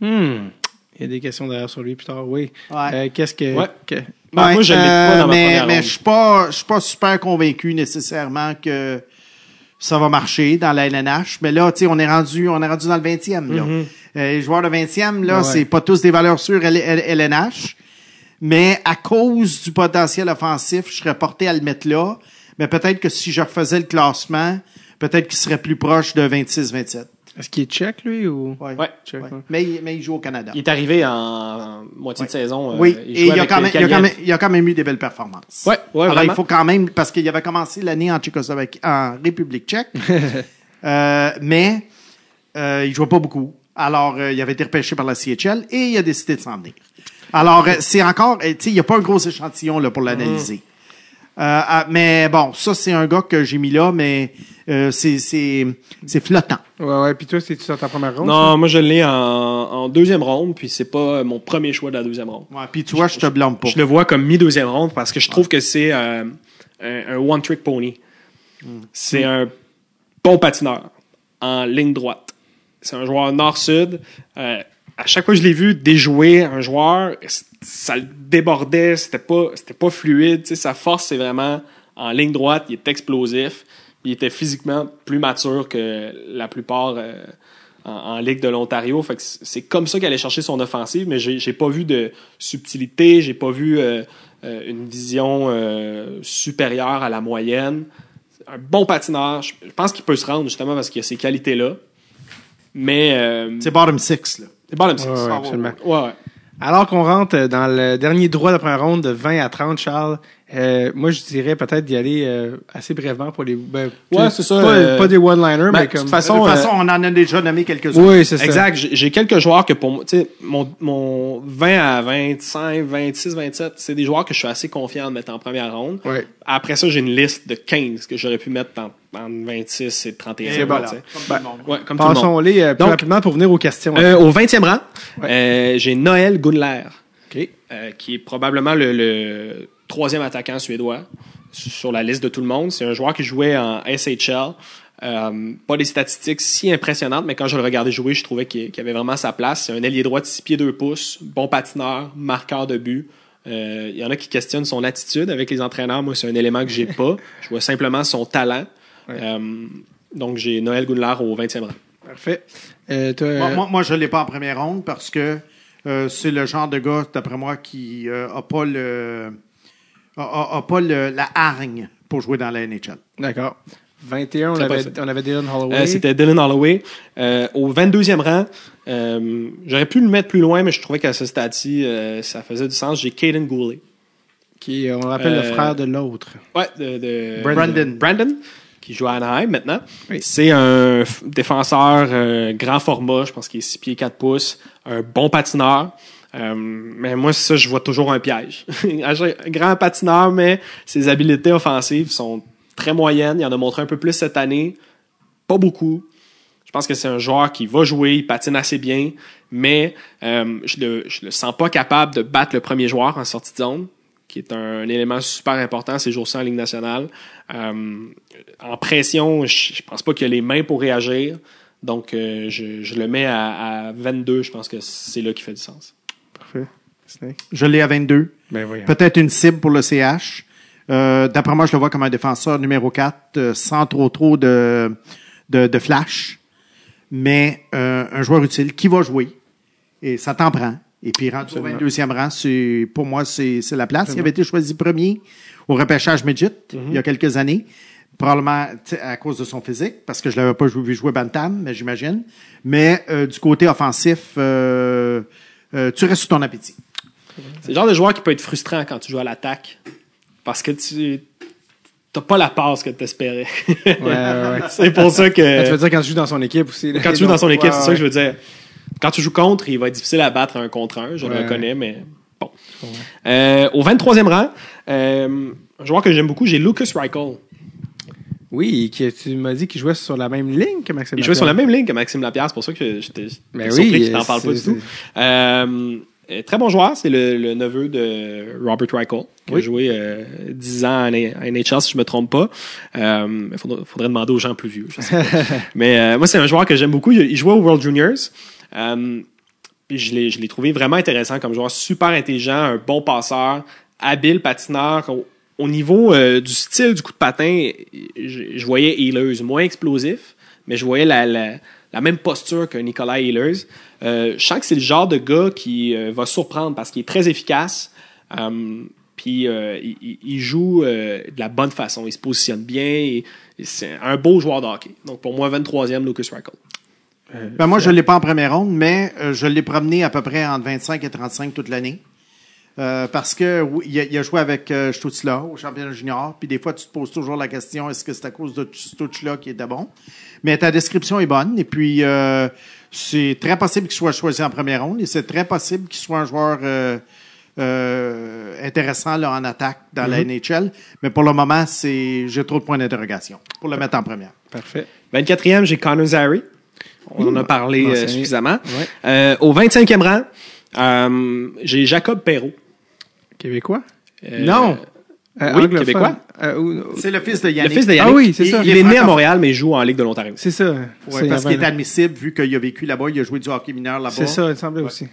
Hmm. Il y a des questions derrière sur lui plus tard, oui. Ouais. Euh, Qu'est-ce que. Ouais. que- Ben, moi, je l'ai pas dans ma mais, première mais ronde. je suis pas, je suis pas super convaincu nécessairement que ça va marcher dans la LNH. Mais là, tu sais, on est rendu, on est rendu dans le 20e, là. Euh, les joueurs de 20e, là, Ouais. c'est pas tous des valeurs sûres LNH. Mais à cause du potentiel offensif, je serais porté à le mettre là. Mais peut-être que si je refaisais le classement, peut-être qu'il serait plus proche de 26-27. Est-ce qu'il est tchèque, lui, ou? Ouais. Ouais. Tchèque, Ouais. ouais. Mais, il- mais il joue au Canada. Il est arrivé en, en moitié de saison. euh, Oui, il et il a, quand même, il, a quand même, il a quand même eu des belles performances. Ouais, ouais, Alors, vraiment. il faut quand même, parce qu'il avait commencé l'année en Tchécoslovaquie, en République tchèque, <laughs> euh, mais euh, il jouait pas beaucoup. Alors, euh, il avait été repêché par la CHL et il a décidé de s'en venir. Alors, euh, c'est encore, euh, tu sais, il n'y a pas un gros échantillon là, pour l'analyser. Euh, ah, mais bon, ça, c'est un gars que j'ai mis là, mais euh, c'est, c'est, c'est flottant. Ouais, ouais. Puis toi, c'est-tu dans ta première ronde? Non, moi je l'ai en, en deuxième ronde, puis c'est pas mon premier choix de la deuxième ronde. Ouais, puis tu vois, je te blâme pas. Je le vois comme mi-deuxième ronde parce que je trouve que c'est euh, un, un one-trick pony. C'est un bon patineur en ligne droite. C'est un joueur nord-sud. Euh, à chaque fois que je l'ai vu déjouer un joueur, ça le débordait, c'était pas, c'était pas fluide. Sa force, c'est vraiment en ligne droite, il est explosif. Il était physiquement plus mature que la plupart euh, en, en Ligue de l'Ontario. Fait que c'est comme ça qu'elle allait chercher son offensive, mais j'ai j'ai pas vu de subtilité, j'ai pas vu euh, euh, une vision euh, supérieure à la moyenne. Un bon patineur, je je pense qu'il peut se rendre justement parce qu'il a ces qualités-là. Mais euh, C'est bottom six, là. c'est bottom six. Ouais, ouais, Ouais, absolument. ouais. Alors qu'on rentre dans le dernier droit de la première ronde de 20 à 30, Charles, euh, moi je dirais peut-être d'y aller euh, assez brièvement pour les. Ben, Ouais, c'est ça, Pas, euh, pas des one-liners, ben, mais de comme. toute De façon, toute euh, façon, on en a déjà nommé quelques-uns. oui, c'est ça. Exact. J'ai quelques joueurs que pour moi, tu sais, mon, mon 20 à 25, 26, 27, c'est des joueurs que je suis assez confiant de mettre en première ronde. Ouais. Après ça, j'ai une liste de 15 que j'aurais pu mettre en, en 26 et 31. Et voilà, tu sais. comme Ben, tout le monde. Ouais, comme tout le monde. Passons-les euh, plus Donc, rapidement pour venir aux questions. Euh, au 20e rang, euh, j'ai Noël Gunler, OK. euh, qui est probablement le, le troisième attaquant suédois sur la liste de tout le monde. C'est un joueur qui jouait en SHL. Euh, pas des statistiques si impressionnantes, mais quand je le regardais jouer, je trouvais qu'il avait vraiment sa place. C'est un ailier droit de 6 pieds 2 pouces, bon patineur, marqueur de but. Euh, Il y en a qui questionnent son attitude avec les entraîneurs. Moi, c'est un élément que j'ai pas. Je vois simplement son talent. Euh, donc, j'ai Noël Gunler au 20e rang. Parfait. Euh, Moi, moi, moi, je ne l'ai pas en première ronde parce que euh, c'est le genre de gars, d'après moi, qui euh, a pas le a, pas le- la hargne pour jouer dans la NHL. D'accord. 21, on avait, on avait Dylan Holloway. Euh, C'était Dylan Holloway. Euh, au 22e rang, euh, j'aurais pu le mettre plus loin, mais je trouvais qu'à ce stade-ci, euh, ça faisait du sens. J'ai Caden Goulet. qui, on rappelle, le frère de l'autre. Ouais, de, de- Brandon. Brandon, qui joue à Anaheim maintenant. Oui. C'est un défenseur euh, grand format, je pense qu'il est 6 pieds 4 pouces, un bon patineur. Euh, mais moi, ça, je vois toujours un piège. <laughs> grand patineur, mais ses habiletés offensives sont très moyennes. Il en a montré un peu plus cette année. Pas beaucoup. Je pense que c'est un joueur qui va jouer, il patine assez bien, mais euh, je le, je le sens pas capable de battre le premier joueur en sortie de zone, qui est un, élément super important ces jours-ci en Ligue nationale. Euh, en pression, je, je pense pas qu'il a les mains pour réagir, donc euh, je, je le mets à, à 22. Je pense que c'est là qui fait du sens. Je l'ai à 22. Ben. Peut-être une cible pour le CH. Euh, D'après moi, je le vois comme un défenseur numéro 4, euh, sans trop trop de, de, de flash, mais euh, un joueur utile qui va jouer. Et ça t'en prend. Et puis, rendu au 22e rang, pour moi, c'est la place. Il avait été choisi premier au repêchage midget il y a quelques années. Probablement à cause de son physique, parce que je l'avais pas vu jouer Bantam, mais j'imagine. Mais du côté offensif, tu restes sur ton appétit. C'est le genre de joueur qui peut être frustrant quand tu joues à l'attaque, parce que tu t'as pas la passe que tu espérais. Ouais, ouais, ouais. <laughs> c'est pour ça que tu veux dire quand tu joues dans son équipe aussi. là. quand tu joues dans son équipe, c'est ça que je veux dire. Quand tu joues contre, il va être difficile à battre un contre un, je le reconnais, mais bon. Euh, au 23e rang, euh, un joueur que j'aime beaucoup, j'ai Lucas Reichel. Oui, qui, tu m'as dit qu'il jouait sur la même ligne que Maxime. Il jouait sur la Lapierre. même ligne que Maxime Lapierre, c'est pour ça que j'étais Ben surpris oui, qu'il t'en parle pas du tout. Euh, très bon joueur, c'est le, le neveu de Robert Reichel, qui a joué euh, 10 ans à NHL, si je me trompe pas. Euh, Il faudrait, faudrait demander aux gens plus vieux. je sais pas. <laughs> Mais euh, moi, c'est un joueur que j'aime beaucoup. Il, jouait au World Juniors. Euh, puis je l'ai, je l'ai trouvé vraiment intéressant comme joueur, super intelligent, un bon passeur, habile patineur. Au, au niveau euh, du style du coup de patin, je, je voyais Ehlers moins explosif, mais je voyais la, la, la même posture que Nicolas Ehlers. Euh, je sens que c'est le genre de gars qui euh, va surprendre parce qu'il est très efficace. Euh, puis euh, il, joue euh, de la bonne façon, il se positionne bien. et- et c'est un beau joueur de hockey. Donc pour moi, 23e, Lucas Reichel. Ben moi, je ne l'ai pas en première ronde, mais euh, je l'ai promené à peu près entre 25 et 35 toute l'année. Euh, parce que oui, il, a, il a joué avec euh, Stutzla au championnat junior, puis des fois, tu te poses toujours la question, est-ce que c'est à cause de Stutzla qui était bon? Mais ta description est bonne, et puis euh, c'est très possible qu'il soit choisi en première ronde, et c'est très possible qu'il soit un joueur euh, intéressant là, en attaque dans la NHL. Mais pour le moment, c'est j'ai trop de points d'interrogation pour le mettre en première. Parfait. 24e, j'ai Connor Zary. On en a parlé suffisamment. Ouais. Au 25e rang, j'ai Jacob Perrault. Québécois? Euh, Non! Euh, oui, anglophone. Québécois. Euh, C'est le fils de Le Yannick. fils de Yannick. Ah oui, c'est ça. Il, est né à Montréal, mais il joue en Ligue de l'Ontario. c'est ça. Ouais, parce qu'il est admissible, vu qu'il a vécu là-bas, il a joué du hockey mineur là-bas. C'est ça, il semblait aussi.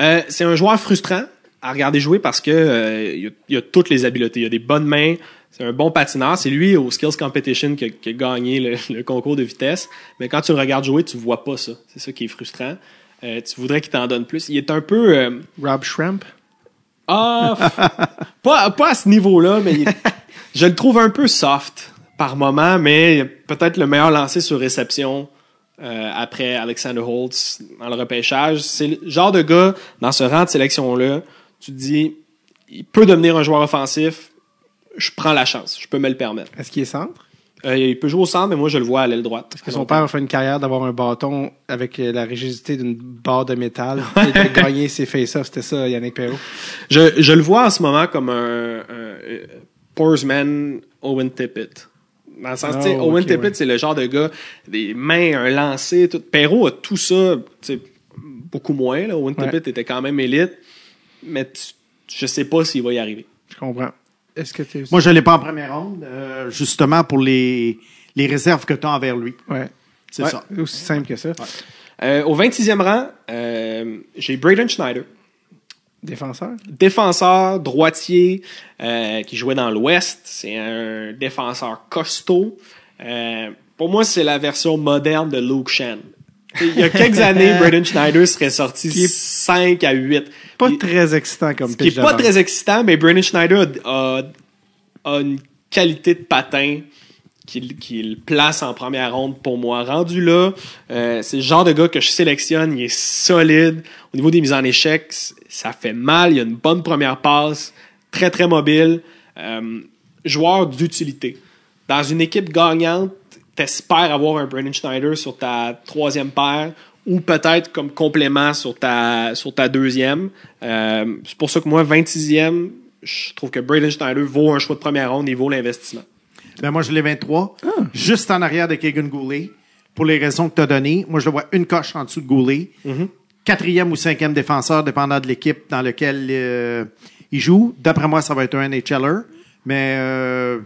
Euh, c'est un joueur frustrant à regarder jouer parce que euh, il, a, il a toutes les habiletés. Il a des bonnes mains, C'est un bon patineur. C'est lui au Skills Competition qui a, qui a gagné le, <laughs> le concours de vitesse. Mais quand tu le regardes jouer, tu vois pas ça. C'est ça qui est frustrant. Euh, tu voudrais qu'il t'en donne plus. Il est un peu... euh, Rob Shrimp. Ah, <laughs> pas, pas à ce niveau-là, mais je le trouve un peu soft par moment, mais peut-être le meilleur lancé sur réception euh, après Alexander Holtz dans le repêchage. C'est le genre de gars, dans ce rang de sélection-là, tu dis, il peut devenir un joueur offensif, je prends la chance, je peux me le permettre. Est-ce qu'il est centre? Euh, il peut jouer au centre, mais moi je le vois à l'aile droite. Parce que son père a fait une carrière d'avoir un bâton avec la rigidité d'une barre de métal et de gagner ses face-offs. C'était ça, Yannick Perrault. Je, je le vois en ce moment comme un, un, euh, Porsman Owen Tippett. Dans le sens, tu sais, Owen Tippett, ouais. c'est le genre de gars, des mains, un lancer, tout. Perrault a tout ça, beaucoup moins, là. Owen Ouais. Tippett était quand même élite, mais tu- je sais pas s'il va y arriver. Je comprends. Est-ce que tu Moi, je l'ai pas en première ronde, euh, justement pour les, les réserves que tu as envers lui. Ouais. C'est Ouais. ça. Aussi simple que ça. Euh, au 26e rang, euh, j'ai Braden Schneider. Défenseur? défenseur droitier euh, qui jouait dans l'Ouest. C'est un défenseur costaud. Euh, pour moi, c'est la version moderne de Luke Shen. Il y a quelques années, <laughs> Braden Schneider serait sorti Qui est 5 à 8. Pas Il- très excitant comme qui est pitch de pas très excitant, mais Braden Schneider a, a- a une qualité de patin qui, qui le place en première ronde pour moi. Rendu là, euh, c'est le genre de gars que je sélectionne, il est solide. Au niveau des mises en échec, ça fait mal, il a une bonne première passe, très très mobile, euh, joueur d'utilité. Dans une équipe gagnante, t'espères avoir un Brandon Schneider sur ta troisième paire ou peut-être comme complément sur ta, sur ta deuxième. Euh, c'est pour ça que moi, 26e, je trouve que Braden Schneider vaut un choix de première ronde, il vaut l'investissement. Ben, moi, je l'ai 23, juste en arrière de Keegan Goulet, pour les raisons que tu as données. Moi, je le vois une coche en dessous de Goulet. Quatrième ou cinquième défenseur, dépendant de l'équipe dans laquelle euh, il joue. D'après moi, ça va être un NHLer, mais euh,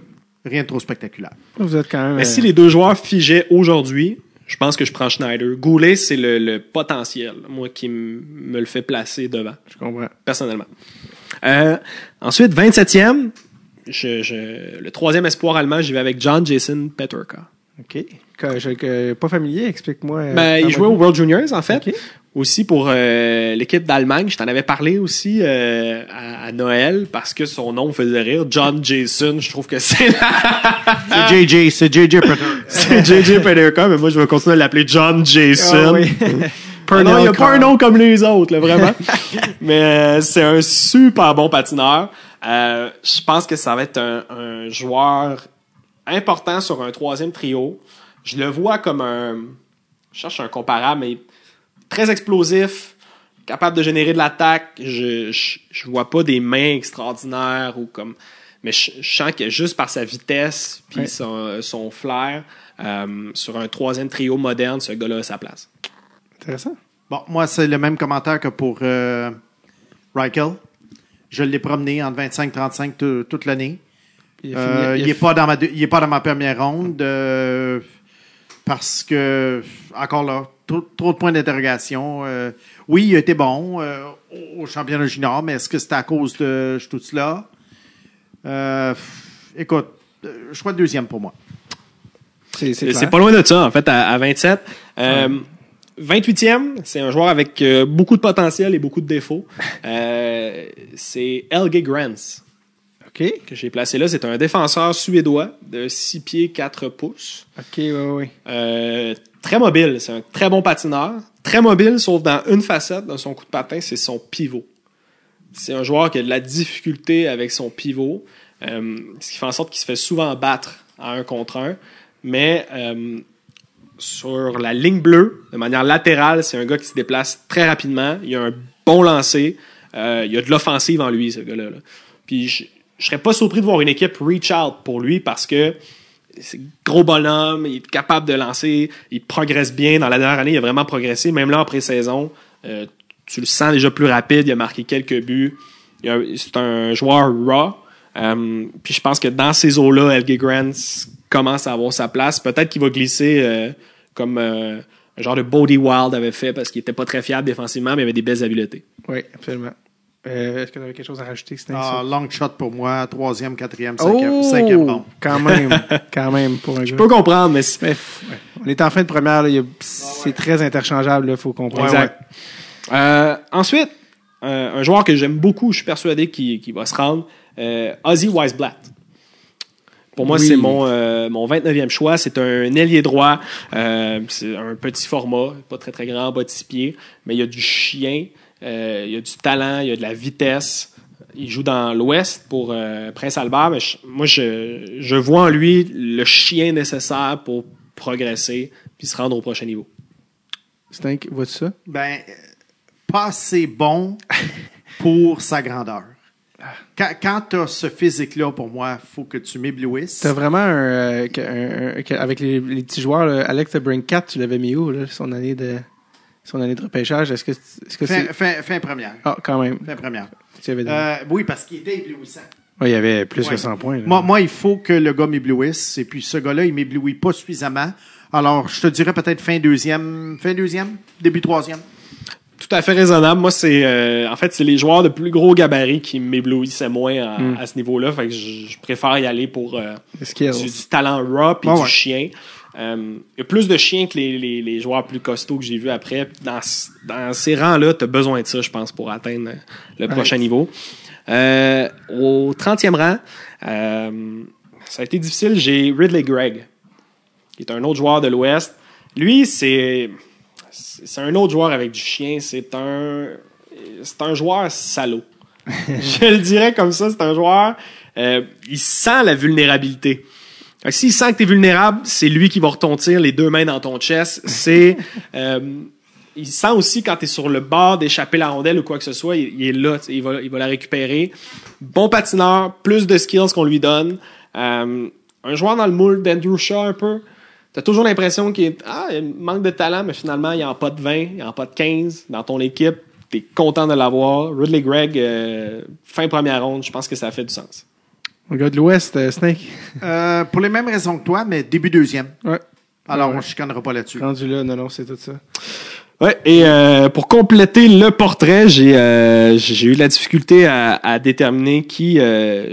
rien de trop spectaculaire. Vous êtes quand même. Mais euh, si les deux joueurs figeaient aujourd'hui, je pense que je prends Schneider. Goulet, c'est le, le potentiel, moi, qui me le fait placer devant, Je comprends. personnellement. Euh, ensuite, 27e, je, je- le troisième espoir allemand, j'y vais avec John Jason Peterka. OK. Que, je, que- pas familier, explique-moi. euh, Ben, il jouait au World Juniors, en fait. Aussi pour euh, l'équipe d'Allemagne. Je t'en avais parlé aussi euh, à, à Noël parce que son nom me faisait rire. John Jason, je trouve que c'est <laughs> C'est JJ, c'est JJ Peter. c'est JJ Peterka, mais moi je vais continuer à l'appeler John Jason. Ah oui. <laughs> Ah non, il n'y a pas un nom comme les autres, là, vraiment. <laughs> Mais euh, c'est un super bon patineur. Euh, je pense que ça va être un, un joueur important sur un troisième trio. Je le vois comme un... Je cherche un comparable, mais très explosif, capable de générer de l'attaque. Je, je, je vois pas des mains extraordinaires ou comme... Mais je, je sens que juste par sa vitesse puis Ouais. son, son flair, euh, sur un troisième trio moderne, ce gars-là a sa place. Intéressant. Bon, moi, c'est le même commentaire que pour euh, Reichel. Je l'ai promené entre 25-35 tout- toute l'année. Il a Euh, n'est pas dans ma il est pas dans ma première ronde euh, parce que encore là trop, trop de points d'interrogation. Euh, oui, il a été bon euh, au, championnat junior, mais est-ce que c'était à cause de tout cela euh, Écoute, choix de deuxième pour moi. C'est c'est C'est c'est pas loin de ça, en fait, à, à 27. Euh, 28e, c'est un joueur avec euh, beaucoup de potentiel et beaucoup de défauts. Euh, c'est Helge Grants OK. que j'ai placé là. C'est un défenseur suédois de 6 pieds 4 pouces. OK, oui, oui. Euh, très mobile. C'est un très bon patineur. Très mobile, sauf dans une facette de son coup de patin, c'est son pivot. C'est un joueur qui a de la difficulté avec son pivot, euh, ce qui fait en sorte qu'il se fait souvent battre à un contre un. Mais euh, sur la ligne bleue, de manière latérale, c'est un gars qui se déplace très rapidement. Il a un bon lancer. Euh, il a de l'offensive en lui, ce gars-là. là. Puis je, serais pas surpris de voir une équipe reach out pour lui parce que c'est gros bonhomme, il est capable de lancer, il progresse bien. Dans la dernière année, il a vraiment progressé. Même là, en pré-saison, euh, tu le sens déjà plus rapide. Il a marqué quelques buts. C'est un joueur raw. Euh, puis je pense que dans ces eaux-là, Helge Grants commence à avoir sa place. Peut-être qu'il va glisser euh, comme un genre de Bodie Wild avait fait parce qu'il était pas très fiable défensivement, mais il avait des belles habiletés. Oui, absolument. Euh, Est-ce que tu avais quelque chose à rajouter? Ah, ça? long shot pour moi, troisième, quatrième, cinquième, cinquième ronde. Quand même, <laughs> quand même, pour un Je peux comprendre, mais c'est- Mais, ouais. On est en fin de première, c'est très interchangeable, il faut comprendre. Exact. Euh, ensuite, euh, un joueur que j'aime beaucoup, je suis persuadé qu'il va se rendre, euh, Ozzy Weisblatt. Pour moi, Oui. c'est mon, euh, mon 29e choix. C'est un ailier droit. Euh, c'est un petit format, pas très très grand, bas de six pieds, mais il y a du chien, euh, il y a du talent, il y a de la vitesse. Il joue dans l'Ouest pour euh, Prince Albert. Mais je- moi, je, je vois en lui le chien nécessaire pour progresser puis se rendre au prochain niveau. Stink, vois-tu ça? Ben, pas assez bon pour sa grandeur. Quand, quand tu as ce physique-là, pour moi, faut que tu m'éblouisses. T'as vraiment un, euh, un- un- avec les, les petits joueurs, là, Alex Brinkat, tu l'avais mis où, là, son année de, son année de repêchage? Est-ce que, est-ce que Fin, c'est, fin, fin première. ah, quand même. Fin première. Tu avais donné. Euh, oui, parce qu'il était éblouissant. Ouais, il y avait plus Ouais. que 100 points. là. Moi, moi, il faut que le gars m'éblouisse. Et puis, ce gars-là, il m'éblouit pas suffisamment. Alors, je te dirais peut-être fin deuxième, fin deuxième, début troisième. Tout à fait raisonnable. Moi, c'est euh, en fait c'est les joueurs de plus gros gabarit qui m'éblouissaient moins à, Hmm. à ce niveau-là. Fait que je, je préfère y aller pour euh, du, du talent raw puis Ouais, du ouais. chien. Euh, Il y a plus de chiens que les, les, les joueurs plus costauds que j'ai vus après. Dans, dans ces rangs-là, tu as besoin de ça, je pense, pour atteindre le prochain niveau. Euh, au 30e rang, euh, ça a été difficile. J'ai Ridley Gregg, qui est un autre joueur de l'Ouest. Lui, c'est c'est un autre joueur avec du chien. C'est un c'est un joueur salaud. <laughs> Je le dirais comme ça. C'est un joueur. euh, il sent la vulnérabilité. S'il sent que tu es vulnérable, c'est lui qui va retontir les deux mains dans ton chest. C'est <laughs> euh, il sent aussi quand tu es sur le bord d'échapper la rondelle ou quoi que ce soit, il, il est là, il va, il va la récupérer. Bon patineur, plus de skills qu'on lui donne. Euh, un joueur dans le moule d'Andrew Shaw un peu. T'as toujours l'impression qu'il est, ah, il manque de talent, mais finalement, il n'y en a pas de 20, il n'y en a pas de 15 dans ton équipe. T'es content de l'avoir. Ridley Gregg, euh, fin première ronde, je pense que ça fait du sens. Le gars de l'Ouest, euh, Snake. Euh, pour les mêmes raisons que toi, mais début deuxième. Ouais. Alors, Ouais. on ne chicanera pas là-dessus. Rendu là, non, non, c'est tout ça. Ouais, et euh, pour compléter le portrait, j'ai j'ai eu de la difficulté à, à déterminer qui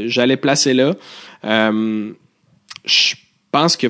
j'allais placer là. Je pense que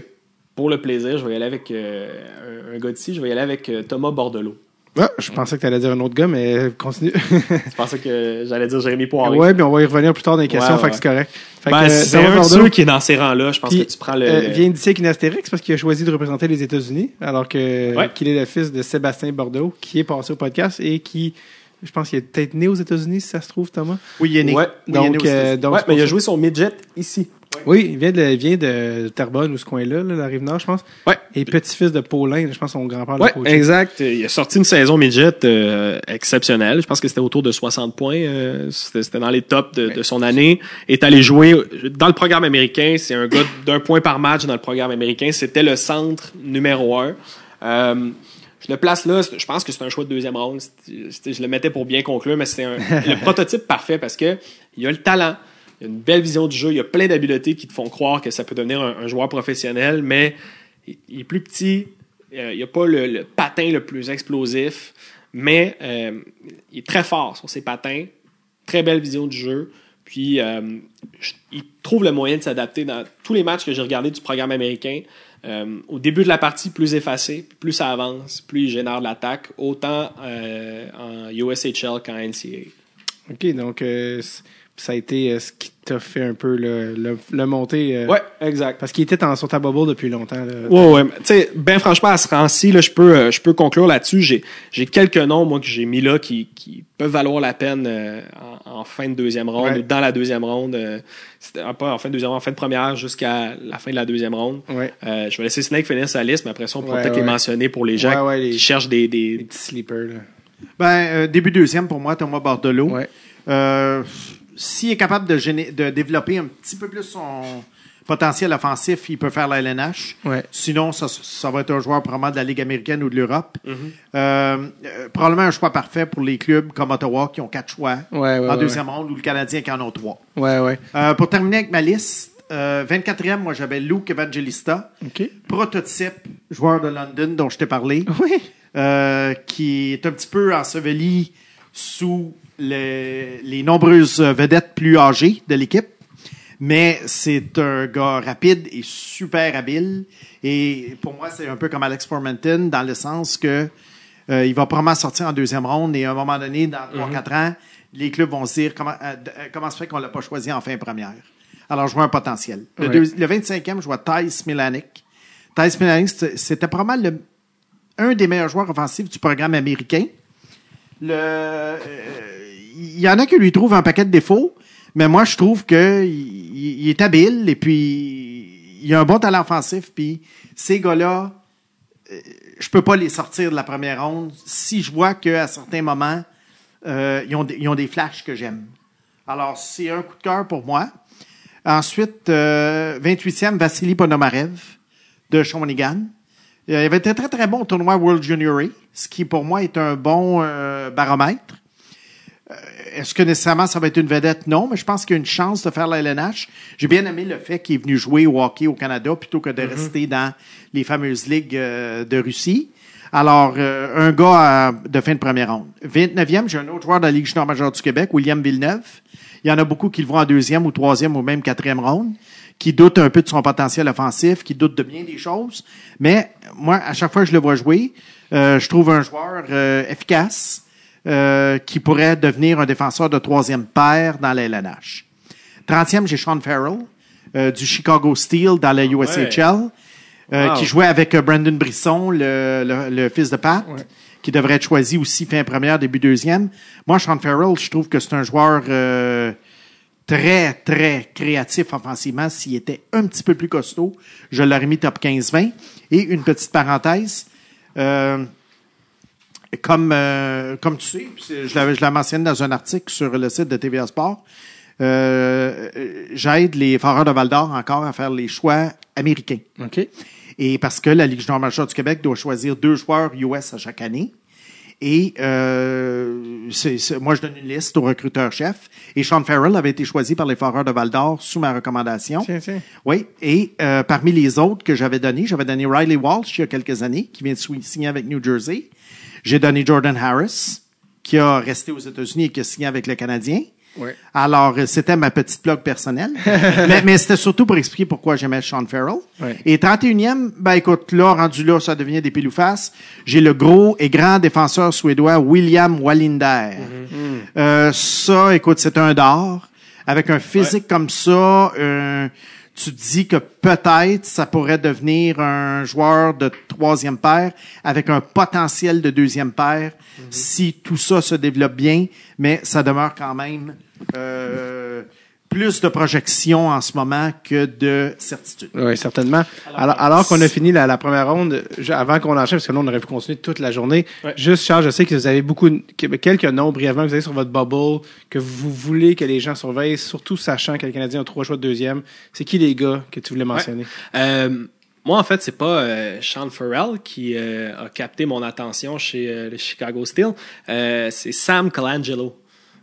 pour le plaisir, je vais y aller avec un, gars d'ici, je vais y aller avec Thomas Bordelot. Ah, je pensais que tu allais dire un autre gars, mais continue. Je pensais que j'allais dire Jérémy Poirier. ouais, mais on va y revenir plus tard dans les questions, Ouais, fait que c'est correct. Fait Ben, que, c'est un de Bordeaux, ceux qui est dans ces rangs-là. Je pense Puis, que tu prends le. euh, vient d'ici avec une astérix parce qu'il a choisi de représenter les États-Unis, alors que Ouais. qu'il est le fils de Sébastien Bordeaux, qui est passé au podcast et qui, je pense qu'il est peut-être né aux États-Unis, si ça se trouve, Thomas. Oui, il est né. Ouais. Oui, il est né Donc, aux euh, donc ouais, mais il a joué son midget ici. Oui, il vient de, il vient de Terrebonne ou ce coin-là, là, la rive nord, je pense. Ouais. Et petit-fils de Paulin, je pense son grand-père l'a Ouais, exact. Il a sorti une saison midget euh, exceptionnelle. Je pense que c'était autour de 60 points. euh, c'était c'était dans les tops de, de son année. Est allé jouer dans le programme américain. C'est un gars d'un point par match dans le programme américain. C'était le centre numéro un. Euh, le place là. Je pense que c'est un choix de deuxième c'est- Je le mettais pour bien conclure, mais c'est un- le <laughs> prototype parfait parce que il a le talent. Il a une belle vision du jeu. Il y a plein d'habiletés qui te font croire que ça peut devenir un, un joueur professionnel, mais il, il est plus petit. Euh, il n'a pas le, le patin le plus explosif, mais euh, il est très fort sur ses patins. Très belle vision du jeu. Puis, euh, je- il trouve le moyen de s'adapter dans tous les matchs que j'ai regardés du programme américain. Euh, au début de la partie, plus effacé, plus ça avance, plus il génère de l'attaque, autant euh, en USHL qu'en NCAA. OK, donc euh, ça a été euh, ce qui t'a fait un peu le, le, le monter. euh, Ouais, exact. Parce qu'il était en, sur ta bubble depuis longtemps. Là. Ouais, ouais. Tu sais, ben franchement, à ce rang-ci, là, je peux, euh, je peux conclure là-dessus. J'ai, j'ai quelques noms, moi, que j'ai mis là qui, qui peuvent valoir la peine euh, en, en fin de deuxième ronde Ouais. ou dans la deuxième ronde. euh, c'était- pas en fin de deuxième ronde, en fin de première jusqu'à la fin de la deuxième ronde. Ouais. Euh, je vais laisser Snake finir sa liste, mais après ça, on pourra Ouais, peut-être ouais. les mentionner pour les gens Ouais, ouais, les- qui cherchent des, des, petits sleepers. Là. Ben, euh, début deuxième pour moi, Thomas Bordelot. Ouais. Euh, S'il est capable de, géné- de développer un petit peu plus son potentiel offensif, il peut faire la LNH. Ouais. Sinon, ça, ça va être un joueur probablement de la Ligue américaine ou de l'Europe. Mm-hmm. Euh, euh, probablement un choix parfait pour les clubs comme Ottawa qui ont quatre choix Ouais, ouais, en deuxième ronde ou le Canadien qui en ont trois. Euh, pour terminer avec ma liste, euh, 24e, moi j'avais Luke Evangelista, prototype joueur de London dont je t'ai parlé Oui. qui est un petit peu enseveli sous le- les nombreuses vedettes plus âgées de l'équipe. Mais c'est un gars rapide et super habile. Et pour moi, c'est un peu comme Alex Formenton dans le sens que euh, il va probablement sortir en deuxième ronde et à un moment donné, dans 3-4 ans, les clubs vont se dire comment, euh, euh, comment se fait qu'on l'a pas choisi en fin première? Alors, je vois un potentiel. Le, Ouais. deux- le 25e, je vois Thijs Milanic. Thijs Milanic, c'était- le- un des meilleurs joueurs offensifs du programme américain. Le, euh, il y en a qui lui trouvent un paquet de défauts, mais moi, je trouve que il, il est habile et puis il a un bon talent offensif. Puis ces gars-là, euh, je peux pas les sortir de la première ronde si je vois qu'à certains moments, euh, ils, ont des, flashs que j'aime. Alors, c'est un coup de cœur pour moi. Ensuite, euh, 28e, Vassili Ponomarev de Shawinigan. Il avait été très, très bon au tournoi World Junior ce qui, pour moi, est un bon euh, baromètre. Euh, Est-ce que nécessairement ça va être une vedette? Non, mais je pense qu'il y a une chance de faire la LNH. J'ai bien aimé le fait qu'il est venu jouer au hockey au Canada plutôt que de rester dans les fameuses ligues euh, de Russie. Alors, euh, un gars de fin de première ronde. 29e, j'ai un autre joueur de la Ligue junior majeure du Québec, William Villeneuve. Il y en a beaucoup qui le voient en deuxième ou troisième ou même quatrième ronde, qui doutent un peu de son potentiel offensif, qui doutent de bien des choses. Mais moi, à chaque fois que je le vois jouer, euh, je trouve un joueur euh, efficace euh, qui pourrait devenir un défenseur de troisième paire dans la LNH. 30e, j'ai Sean Farrell euh, du Chicago Steel dans la USHL, euh, Wow. qui jouait avec Brandon Brisson, le, le, le fils de Pat, qui devrait être choisi aussi fin première, début deuxième. Moi, Sean Farrell, je trouve que c'est un joueur très, très créatif offensivement. S'il était un petit peu plus costaud, je l'aurais mis top 15-20. Et une petite parenthèse, euh, comme, euh, comme tu sais, je l'avais- je l'ai mentionné dans un article sur le site de TVA Sport, euh, j'aide les Foreurs de Val d'Or encore à faire les choix américains. OK. Et parce que la Ligue junior majeure du Québec doit choisir deux joueurs US à chaque année. Et euh, moi, je donne une liste au recruteur-chef. Et Sean Farrell avait été choisi par les Foreurs de Val d'Or sous ma recommandation. Tiens, tiens. Oui. Et euh, parmi les autres que j'avais donné, j'avais donné Riley Walsh il y a quelques années, qui vient de signer avec New Jersey. J'ai donné Jordan Harris, qui a resté aux États-Unis et qui a signé avec le Canadien. Alors, euh, c'était ma petite blog personnelle. <laughs> mais mais c'était surtout pour expliquer pourquoi j'aimais Sean Farrell. Ouais. Et 31e, ben écoute, là, rendu là, ça devient des pile ou face. J'ai le gros et grand défenseur suédois William Wallinder. Euh, ça, écoute, c'est un d'or. Avec un physique comme ça, euh, tu te dis que peut-être ça pourrait devenir un joueur de troisième paire avec un potentiel de deuxième paire si tout ça se développe bien, mais ça demeure quand même euh, plus de projection en ce moment que de certitude. Oui, certainement. Alors, alors qu'on a fini la, la première ronde, je- avant qu'on enchaîne, parce que là, on aurait pu continuer toute la journée. Ouais. Juste, Charles, je sais que vous avez beaucoup, que- quelques noms brièvement que vous avez sur votre bubble, que vous voulez que les gens surveillent, surtout sachant que les Canadiens ont trois choix de deuxième. C'est qui les gars que tu voulais mentionner? Euh, moi, en fait, c'est pas euh, Sean Farrell qui euh, a capté mon attention chez euh, le Chicago Steel. Euh, c'est Sam Colangelo.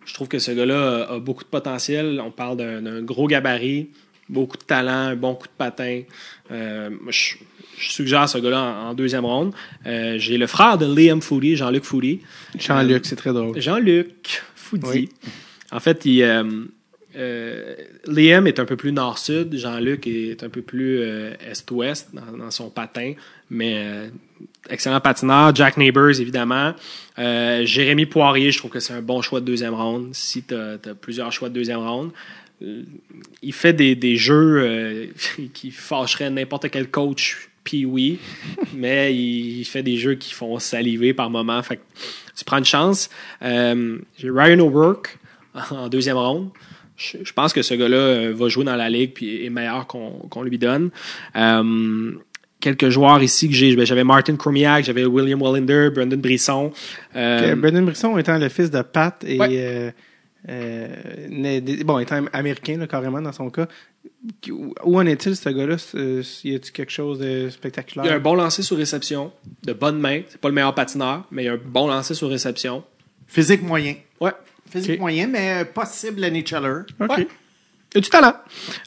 Je trouve que ce gars-là a, beaucoup de potentiel. On parle d'un gros gabarit, beaucoup de talent, un bon coup de patin. Euh, je, je suggère ce gars-là en, en deuxième ronde. Euh, J'ai le frère de Liam Foodie, Jean-Luc Foodie. Jean-Luc, c'est très drôle. Jean-Luc. Oui. En fait, il, euh, euh, Liam est un peu plus nord-sud, Jean-Luc est un peu plus euh, est-ouest dans, dans son patin, mais euh, excellent patineur. Jack Neighbors, évidemment. Euh, Jérémy Poirier, je trouve que c'est un bon choix de deuxième ronde. Si tu as, plusieurs choix de deuxième ronde, Euh, il fait des, des jeux euh, <laughs> qui fâcheraient n'importe quel coach puis oui, mais il fait des jeux qui font saliver par moment. Fait que tu prends une chance. Euh, J'ai Ryan O'Rourke <laughs> en deuxième ronde. Je, pense que ce gars-là euh, va jouer dans la ligue puis est meilleur qu'on qu'on lui donne. Euh, quelques joueurs ici que j'ai. Ben, J'avais Martin Cromiak, j'avais William Wallinder, Brendan Brisson. Euh, Brendan Brisson étant le fils de Pat et Ouais. euh, euh, bon étant américain là, carrément dans son cas. Où en est-il ce gars-là? Euh, Y a-t-il quelque chose de spectaculaire? Il a un bon lancer sur réception, de bonne main. C'est pas le meilleur patineur, mais il a un bon lancer sur réception. Physique moyen. Ouais. Physique moyen, mais possible NHLer. Ok. Ouais. Du talent.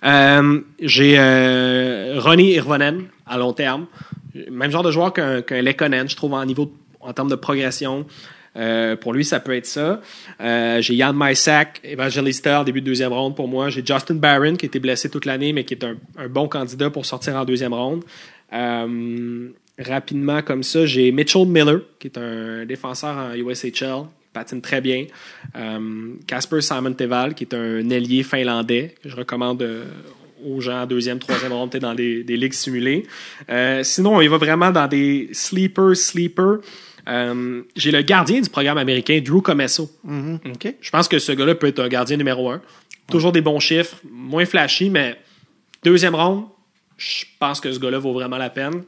Euh, J'ai euh, Ronnie Irvonen à long terme. Même genre de joueur qu'un qu'un Lekonen, je trouve, en niveau en termes de progression. Euh, pour lui, ça peut être ça. Euh, j'ai Yann Mysak, Evangelista début de deuxième ronde pour moi. J'ai Justin Barron qui était blessé toute l'année, mais qui est un, bon candidat pour sortir en deuxième ronde. Euh, rapidement comme ça, j'ai Mitchell Miller, qui est un défenseur en USHL, patine très bien. Euh, Casper Simon Teval, qui est un ailier finlandais, que je recommande euh, aux gens en deuxième, troisième ronde, peut-être dans des, des ligues simulées. Euh, sinon, il va vraiment dans des sleepers, sleepers. Euh, j'ai le gardien du programme américain, Drew Comesso. OK. Je pense que ce gars-là peut être un gardien numéro un. Toujours des bons chiffres, moins flashy, mais deuxième ronde, je pense que ce gars-là vaut vraiment la peine.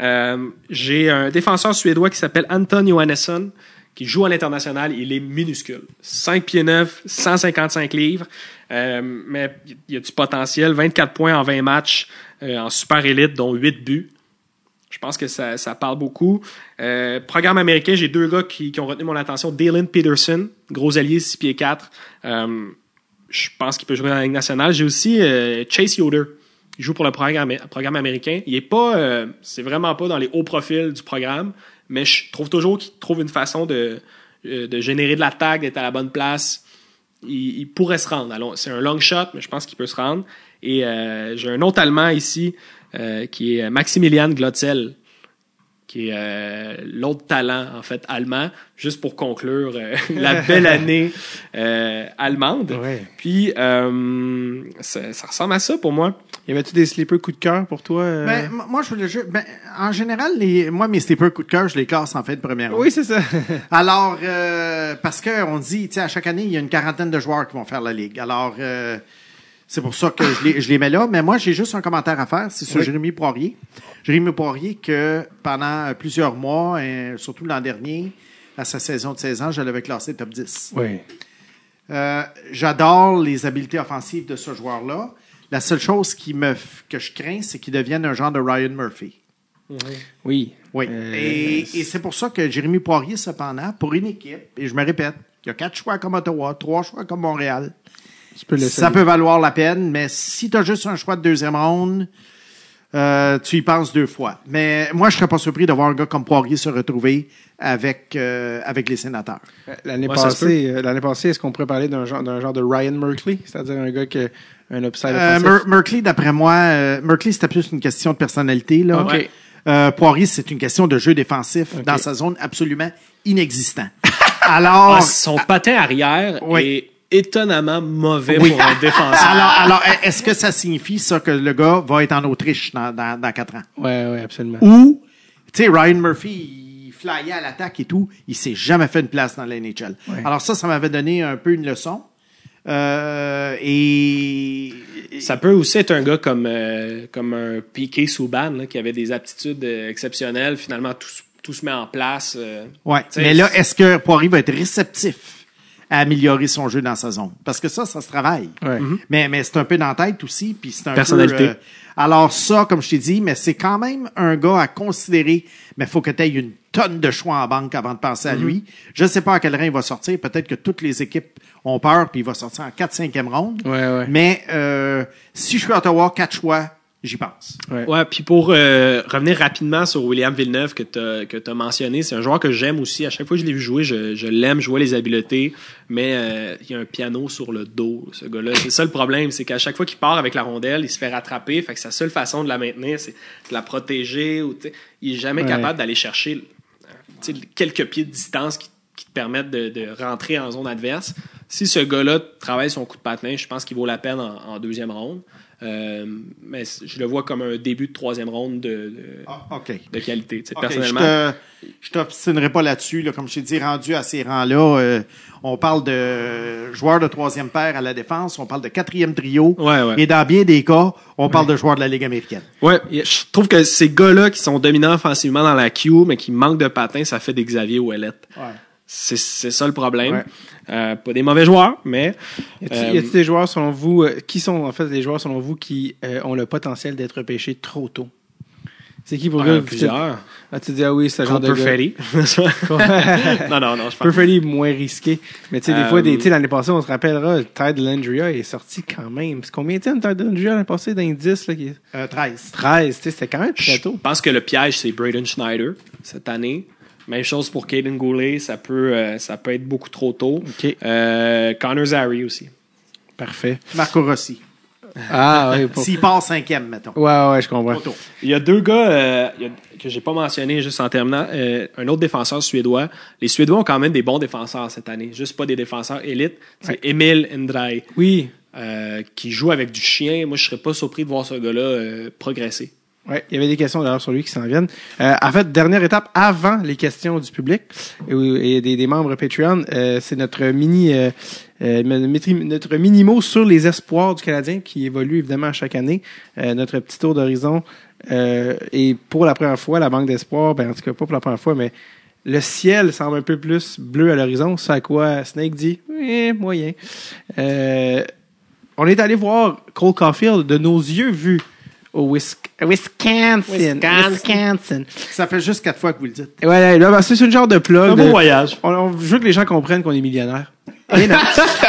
Euh, J'ai un défenseur suédois qui s'appelle Anton Johannesson, qui joue à l'international. Il est minuscule. 5 pieds 9, 155 livres. Euh, mais il y a du potentiel. 24 points en 20 matchs euh, en super élite, dont 8 buts. Je pense que ça, ça parle beaucoup. Euh, programme américain, j'ai deux gars qui, qui ont retenu mon attention. Dalen Peterson, gros allié, 6 pieds 4. Euh, je pense qu'il peut jouer dans la Ligue nationale. J'ai aussi Chase Yoder. Il joue pour le programme, programme américain. Il est pas, c'est vraiment pas dans les hauts profils du programme, mais je trouve toujours qu'il trouve une façon de, euh, de générer de l'attaque, d'être à la bonne place. Il, pourrait se rendre. C'est un long shot, mais je pense qu'il peut se rendre. Et euh, j'ai un autre Allemand ici euh, qui est Maximilian Glotzel, qui est euh, l'autre talent en fait allemand, juste pour conclure euh, <laughs> la belle année euh, allemande. Ouais. Puis euh, ça, ça ressemble à ça pour moi. Y avait-tu des sleepers coup de cœur pour toi? euh? Ben, moi, je voulais juste. Ben, en général, les, moi, mes sleepers coup de cœur, je les casse en fin de première ronde. oui, c'est ça. <laughs> Alors, euh, parce que on dit, tu sais, à chaque année, il y a une quarantaine de joueurs qui vont faire la ligue. Alors, euh, c'est pour ça que je les, je les mets là. Mais moi, j'ai juste un commentaire à faire. C'est sur Oui. Jérémy Poirier. Jérémy Poirier, que pendant plusieurs mois, et surtout l'an dernier, à sa saison de 16 ans, je l'avais classé top 10. oui. Euh, J'adore les habiletés offensives de ce joueur-là. La seule chose qui me, que je crains, c'est qu'il devienne un genre de Ryan Murphy. Oui. Oui. Euh, et et c'est pour ça que Jérémy Poirier, cependant, pour une équipe, et je me répète, il y a quatre choix comme Ottawa, trois choix comme Montréal. Tu peux Ça peut valoir la peine, mais si tu as juste un choix de deuxième ronde, euh, tu y penses deux fois. Mais moi, je serais pas surpris de voir un gars comme Poirier se retrouver avec, euh, avec les sénateurs. L'année Ouais, ça se passée, euh, l'année passée, est-ce qu'on pourrait parler d'un genre, d'un genre de Ryan Merkley? C'est-à-dire un gars qui a un upside Euh? Mer- Merkley, d'après moi, euh, Merkley, c'était plus une question de personnalité. Là. Ok. Euh, Poirier, c'est une question de jeu défensif dans sa zone absolument inexistant. <laughs> Alors, Ah, son patin arrière Oui. est étonnamment mauvais Oui. pour un défenseur. alors, alors, est-ce que ça signifie ça que le gars va être en Autriche dans, dans, dans quatre ans? Ouais, ouais, absolument. Ou, tu sais, Ryan Murphy, il flyait à l'attaque et tout, il s'est jamais fait une place dans la NHL. Ouais. Alors ça, ça m'avait donné un peu une leçon. Euh, et Ça peut aussi être un gars comme, euh, comme un Piqué Souban, là, qui avait des aptitudes euh, exceptionnelles. Finalement, tout, se- tout se met en place. euh. Ouais. Mais là, est-ce que Poirier va être réceptif? À améliorer son jeu dans sa zone? Parce que ça, ça se travaille. Ouais. Mais, mais c'est un peu dans la tête aussi, puis c'est un Personnalité. peu... euh, alors ça, comme je t'ai dit, mais c'est quand même un gars à considérer, mais faut que tu aies une tonne de choix en banque avant de penser à lui. Je sais pas à quel rang il va sortir. Peut-être que toutes les équipes ont peur, puis il va sortir en 4-5e ronde. Ouais, ouais. Mais euh, si je suis à Ottawa, quatre choix, j'y pense. Ouais, puis pour euh, revenir rapidement sur William Villeneuve que tu as, mentionné, c'est un joueur que j'aime aussi. À chaque fois que je l'ai vu jouer, je, je l'aime, je vois les habiletés, mais euh, il y a un piano sur le dos, ce gars-là. C'est ça le problème, c'est qu'à chaque fois qu'il part avec la rondelle, il se fait rattraper. Fait que sa seule façon de la maintenir, c'est de la protéger. Ou, il est jamais Ouais. capable d'aller chercher quelques pieds de distance qui, qui te permettent de, de rentrer en zone adverse. Si ce gars-là travaille son coup de patin, je pense qu'il vaut la peine en, en deuxième ronde. Euh, mais je le vois comme un début de troisième ronde de, de, Ah, de qualité. tu sais, Ok, personnellement, Je je t'obstinerai pas là-dessus. Là, comme je t'ai dit, rendu à ces rangs-là, euh, on parle de joueurs de troisième paire à la défense, on parle de quatrième trio. Ouais, ouais. Et dans bien des cas, on parle de joueurs de la Ligue américaine. ouais, je trouve que ces gars-là qui sont dominants offensivement dans la queue, mais qui manquent de patin, ça fait des Xavier Ouellette. C'est c'est ça le problème. Ouais. Euh, pas des mauvais joueurs, mais Y a-t-il Euh, des joueurs selon vous, euh, qui sont en fait les joueurs selon vous qui euh, ont le potentiel d'être pêchés trop tôt? C'est qui pour euh, vous? plusieurs. Ah, tu dis, ah oui, c'est ce genre de. Perfetti. <laughs> <laughs> non, non, non, je pense. Perfetti moins risqué. Mais tu sais, des Euh, fois, des- tu sais, l'année passée, on se rappellera, Tide Landria est sorti quand même. C'est combien de temps Tide Landria l'année passée d'indice, là, qui est? Euh, 13. 13, tu sais, c'était quand même très Je tôt. pense que le piège, c'est Braden Schneider cette année. Même chose pour Caden Goulet, ça peut, euh, ça peut être beaucoup trop tôt. OK. Euh, Connor Zary aussi. Parfait. Marco Rossi. Ah, oui. Pour... S'il part cinquième, mettons. Ouais, ouais, je comprends. Il y a deux gars euh, il y a- que j'ai pas mentionné juste en terminant. Euh, un autre défenseur suédois. Les Suédois ont quand même des bons défenseurs cette année. Juste pas des défenseurs élites. C'est Emil Ndrai, Oui. euh, qui joue avec du chien. Moi, je serais pas surpris de voir ce gars-là euh, progresser. Ouais, il y avait des questions d'ailleurs sur lui qui s'en viennent. Euh, en fait, dernière étape avant les questions du public et, des, membres Patreon, euh, c'est notre mini euh, euh, notre mini mot sur les espoirs du Canadien qui évolue évidemment à chaque année. Euh, notre petit tour d'horizon euh, et pour la première fois, la banque d'espoir, ben en tout cas pas pour la première fois, mais le ciel semble un peu plus bleu à l'horizon. C'est à quoi Snake dit eh, moyen. On est allé voir Cole Caulfield de nos yeux vus au Wisc- Wisconsin. Wisconsin. Wisconsin. Ça fait juste quatre fois que vous le dites. Ouais, là, ben, c'est une genre de plug. Un beau de- voyage. On, on veut que les gens comprennent qu'on est millionnaire. Et non. <laughs>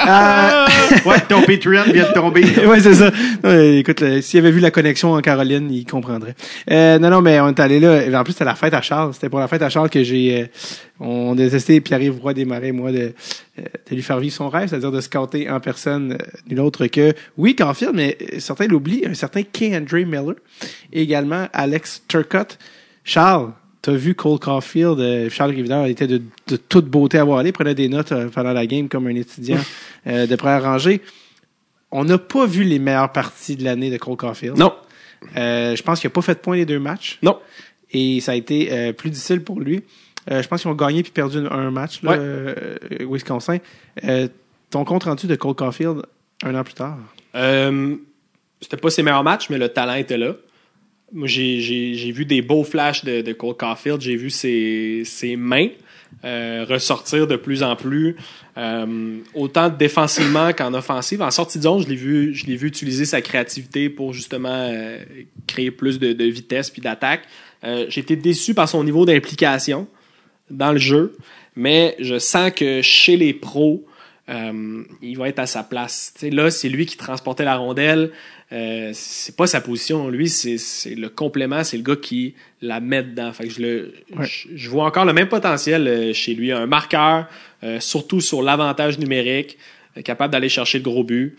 Euh, Ouais, ton Patreon vient de tomber. <laughs> ouais, c'est ça. Ouais, écoute, là, s'il avait vu la connexion en Caroline, il comprendrait. Euh, non, non, mais on est allé là. En plus, c'était la fête à Charles. C'était pour la fête à Charles que j'ai... euh, on a testé Pierre-Yves Roy Desmarais, moi, de, euh, de lui faire vivre son rêve, c'est-à-dire de scouter en personne euh, nul autre que, oui, Caulfield, mais euh, certains l'oublient, un certain K. Andre Miller. Et également Alex Turcotte. Charles, t'as vu Cole Caulfield, euh, Charles Rivière était de, de toute beauté à voir aller, prenait des notes euh, pendant la game comme un étudiant <laughs> euh, de première rangée. On n'a pas vu les meilleures parties de l'année de Cole Caulfield. Non, je pense qu'il n'a pas fait de points les deux matchs. non. Et ça a été plus difficile pour lui. Je pense qu'ils ont gagné puis perdu un, match, là, Ouais. Wisconsin. Ton compte rendu de Cole Caulfield un an plus tard? C'était pas ses meilleurs matchs, mais le talent était là. Moi, j'ai, j'ai, j'ai vu des beaux flashs de, de Cole Caulfield. J'ai vu ses, ses mains euh, ressortir de plus en plus, euh, autant défensivement qu'en offensive. En sortie de zone, je l'ai vu, je l'ai vu utiliser sa créativité pour justement euh, créer plus de, de vitesse puis d'attaque. Euh, j'ai été déçu par son niveau d'implication dans le jeu, mais je sens que chez les pros, euh, il va être à sa place. Tu sais, là, c'est lui qui transportait la rondelle. Euh, c'est pas sa position. Lui, c'est le complément, c'est le gars qui la met dedans. Fait que je, le, Ouais. je, je vois encore le même potentiel euh, chez lui. Un marqueur, euh, surtout sur l'avantage numérique, euh, capable d'aller chercher le gros but.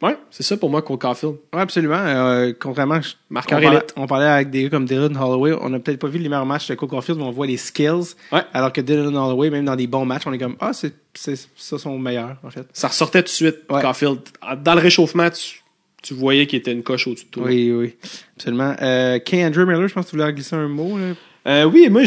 Ouais, c'est ça pour moi, Cole Caulfield. Oui, absolument. Euh, contrairement, je- Marqueur on, parlait, on parlait avec des gars comme Dylan Holloway. On n'a peut-être pas vu les meilleurs matchs de Cole Caulfield, mais on voit les skills. Ouais. Alors que Dylan Holloway, même dans des bons matchs, on est comme, ah, c'est c'est ça son meilleur, en fait. Ça ressortait tout de suite, Ouais. Caulfield. Dans le réchauffement, tu, tu voyais qu'il était une coche au-dessus de tout. Oui, oui, absolument. Euh, K. Andrew Miller, je pense que tu voulais glisser un mot. Là. Euh, oui, moi,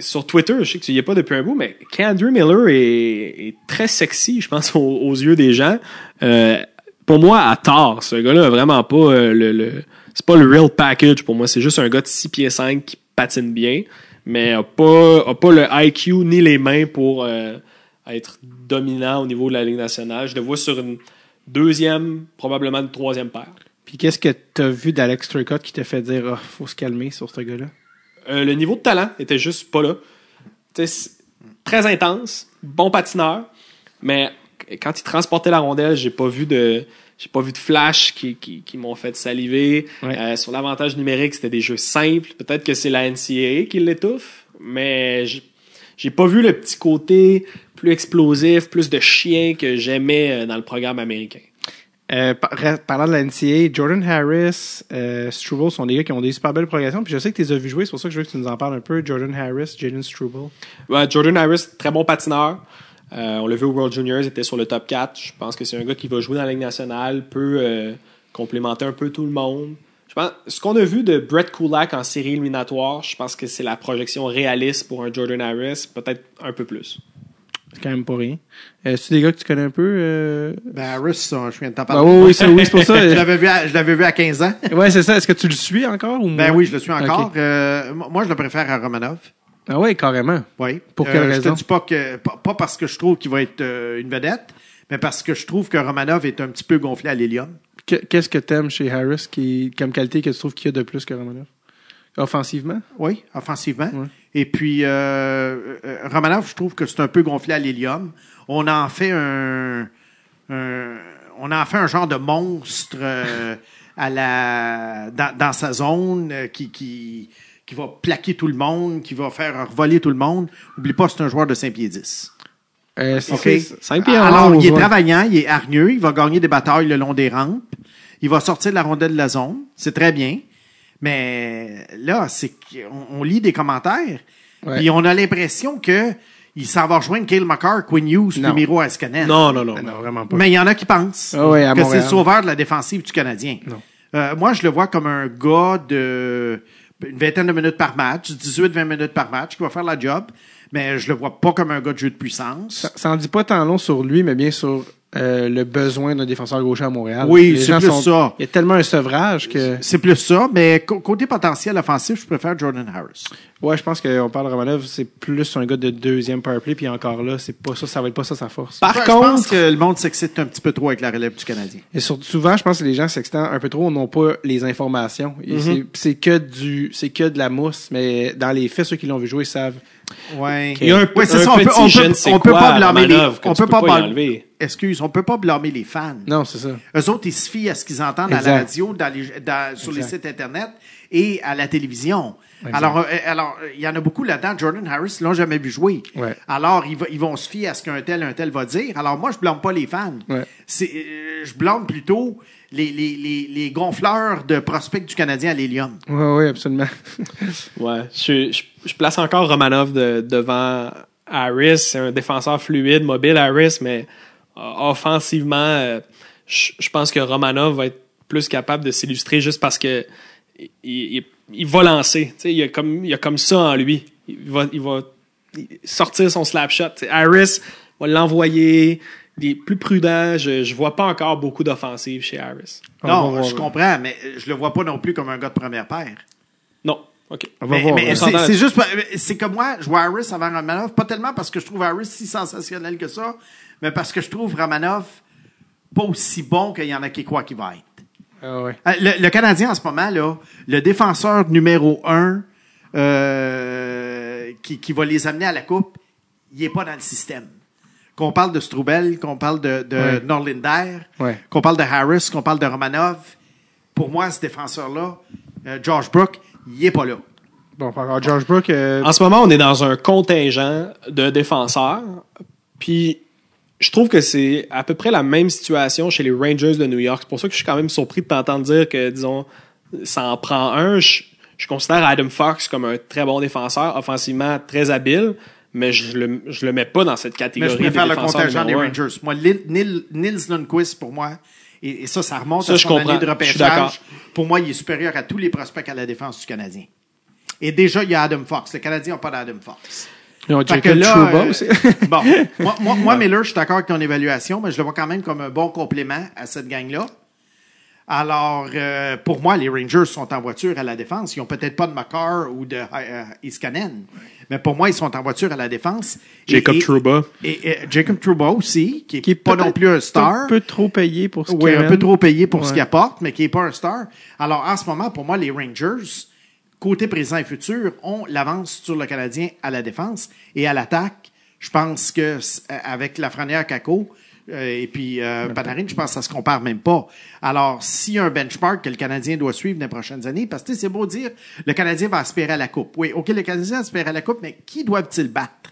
sur Twitter, je sais que tu y es pas depuis un bout, mais Andrew Miller est, est très sexy, je pense, aux, aux yeux des gens. Euh, pour moi, à tort, ce gars-là a vraiment pas euh, le, le- c'est pas le real package pour moi. C'est juste un gars de 6 pieds 5 qui patine bien, mais a pas, a pas le IQ ni les mains pour euh, être dominant au niveau de la Ligue nationale. Je le vois sur une deuxième, probablement une troisième paire. Puis qu'est-ce que tu as vu d'Alex Turcotte qui t'a fait dire, ah, faut se calmer sur ce gars-là? Euh, le niveau de talent était juste pas là. Très intense, bon patineur, mais quand il transportait la rondelle, j'ai pas vu de j'ai pas vu de flash qui, qui, qui m'ont fait saliver. Ouais. Euh, sur l'avantage numérique, c'était des jeux simples. Peut-être que c'est la NCAA qui l'étouffe, mais j'ai- pas vu le petit côté plus explosif, plus de chien que j'aimais euh, dans le programme américain. Euh, par- parlant de la NCA, Jordan Harris, euh, Struble sont des gars qui ont des super belles progressions. Puis je sais que tu les as vus jouer, c'est pour ça que je veux que tu nous en parles un peu. Jordan Harris, Jaden Struble. Ouais, Jordan Harris, très bon patineur. Euh, on l'a vu au World Juniors, il était sur le top 4. Je pense que c'est un gars qui va jouer dans la Ligue nationale, peut euh, complémenter un peu tout le monde. Je pense, ce qu'on a vu de Brett Kulak en série éliminatoire, je pense que c'est la projection réaliste pour un Jordan Harris, peut-être un peu plus. C'est quand même pas rien. Euh, c'est des gars que tu connais un peu? Euh... Ben, Harris, ça, je viens de t'en Ah parler. oui, oui, c'est oui, c'est pour ça. <laughs> je l'avais vu, à- je l'avais vu à 15 ans. ouais, c'est ça. Est-ce que tu le suis encore? Ou Ben oui, je le suis encore. Euh, moi, je le préfère à Romanov. Ah ouais, carrément. Oui. Pour Euh, quelle Je raison? te dis pas que pas, parce que je trouve qu'il va être euh, une vedette, mais parce que je trouve que Romanov est un petit peu gonflé à l'hélium. Que- Qu'est-ce que t'aimes chez Harris qui, comme qualité que tu trouves qu'il y a de plus que Romanov? Offensivement? Oui, offensivement. Ouais. Et puis euh, euh, Romanov, je trouve que c'est un peu gonflé à l'hélium. On en fait un, un- on en fait un genre de monstre euh, à la dans, dans sa zone euh, qui qui qui va plaquer tout le monde, qui va faire voler tout le monde. Oublie pas, c'est un joueur de 5 pieds 10. Euh, c'est OK? 5 pieds Alors, 11, il est ouais. travaillant, il est hargneux, il va gagner des batailles le long des rampes. Il va sortir de la rondelle de la zone. C'est très bien. Mais là, c'est qu'on on lit des commentaires. Ouais. Et on a l'impression que il s'en va rejoindre Kale McCarr, Quinn Hughes, Non. Miro. Non, non, non. Non, vraiment pas. Mais il y en a qui pensent Ah ouais, que c'est le sauveur de la défensive du Canadien. Non. Euh, moi, je le vois comme un gars de une vingtaine de minutes par match, 18-20 minutes par match, qui va faire la job, mais je le vois pas comme un gars de jeu de puissance. Ça, ça dit pas tant long sur lui, mais bien sur euh, le besoin d'un défenseur gaucher à Montréal. Oui, Les c'est gens plus sont- ça. Il y a tellement un sevrage que. C'est plus ça, mais côté potentiel offensif, je préfère Jordan Harris. Ouais, je pense qu'on parle de Romanov, c'est plus un gars de deuxième powerplay, puis encore là, c'est pas ça, ça va être pas ça sa force. Par je contre, pense que le monde s'excite un petit peu trop avec la relève du Canadien. Et surtout, souvent, je pense que les gens s'excitent un peu trop, n'ont pas les informations. Et c'est- C'est que du, c'est que de la mousse, mais dans les faits, ceux qui l'ont vu jouer savent. Ouais. il y a un, Ouais, c'est un ça, on peut, petit on je peut, ne sais on peut quoi pas blâmer les, on peut pas pas. Excuse, on peut pas blâmer les fans. Non, c'est ça. Eux autres, ils se fient à ce qu'ils entendent à la radio, dans les, dans- sur les sites Internet et à la télévision. Exact. Alors, euh, alors, euh, il y en a beaucoup là-dedans. Jordan Harris, ils l'ont jamais vu jouer. Ouais. Alors, ils, ils vont se fier à ce qu'un tel, un tel va dire. Alors, moi, je blâme pas les fans. Ouais. C'est, euh, je blâme plutôt les, les, les, les gonfleurs de prospects du Canadien à l'hélium. Ouais, ouais, absolument. <laughs> Ouais, je, je, je place encore Romanov de- devant Harris. C'est un défenseur fluide, mobile Harris, mais euh, offensivement, euh, je, pense que Romanov va être plus capable de s'illustrer juste parce que il, il, il va lancer. Tu sais, il, y a comme, il a comme ça en lui. Il va, il va sortir son slap shot. Harris va l'envoyer. Il est plus prudent. Je, je vois pas encore beaucoup d'offensive chez Harris. Non, voir. je comprends, mais euh, je le vois pas non plus comme un gars de première paire. Non. OK. On va Mais, voir. mais On c'est juste, c'est comme moi, je vois Harris avant Romanov, pas tellement parce que je trouve Harris si sensationnel que ça, mais parce que je trouve Romanov pas aussi bon qu'il y en a qui croient qu'il va être. Ah ouais. Euh, Le, le Canadien en ce moment, là, le défenseur numéro un euh, qui, qui va les amener à la Coupe, il est pas dans le système. Qu'on parle de Strubel, qu'on parle de, de Ouais. Norlinder, Ouais. qu'on parle de Harris, qu'on parle de Romanov, pour moi, ce défenseur-là, euh, George Brook, il est pas là. Bon, George Brook, euh, En ce moment, on est dans un contingent de défenseurs. Puis, je trouve que c'est à peu près la même situation chez les Rangers de New York. C'est pour ça que je suis quand même surpris de t'entendre dire que, disons, ça en prend un. Je, je considère Adam Fox comme un très bon défenseur, offensivement très habile, mais je le, je le mets pas dans cette Mais catégorie je préfère des le contingent des. Rangers. Moi, Lil- Nil- Nils Lundqvist, pour moi, et, et ça, ça remonte Ça, à son année de repêchage. Pour moi, il est supérieur à tous les prospects à la défense du Canadien. Et déjà, il y a Adam Fox. Le Canadien n'a pas d'Adam Fox. Que Jacob là, Trouba euh, aussi. <laughs> bon, moi, moi, moi, <laughs> Miller, je suis d'accord avec ton évaluation, mais je le vois quand même comme un bon complément à cette gang-là. Alors, euh, pour moi, les Rangers sont en voiture à la défense. Ils n'ont peut-être pas de Makar ou de euh, Iskanen, mais pour moi, ils sont en voiture à la défense. Jacob et- Trouba. Et, et Jacob Trouba aussi, qui est, qui est pas non plus un star. Un peu trop payé pour ce Oui, qu'il un peu trop payé pour ce qu'il apporte, mais qui n'est pas un star. Alors, en ce moment, pour moi, les Rangers, côté présent et futur, ont l'avance sur le Canadien à la défense et à l'attaque. Je pense que c- avec Lafrenière, Kako euh, et puis euh, Panarin, je pense que ça se compare même pas. Alors, s'il y a un benchmark que le Canadien doit suivre dans les prochaines années, parce que c'est beau dire, le Canadien va aspirer à la Coupe. Oui, OK, le Canadien aspire à la Coupe, mais qui doivent-ils battre?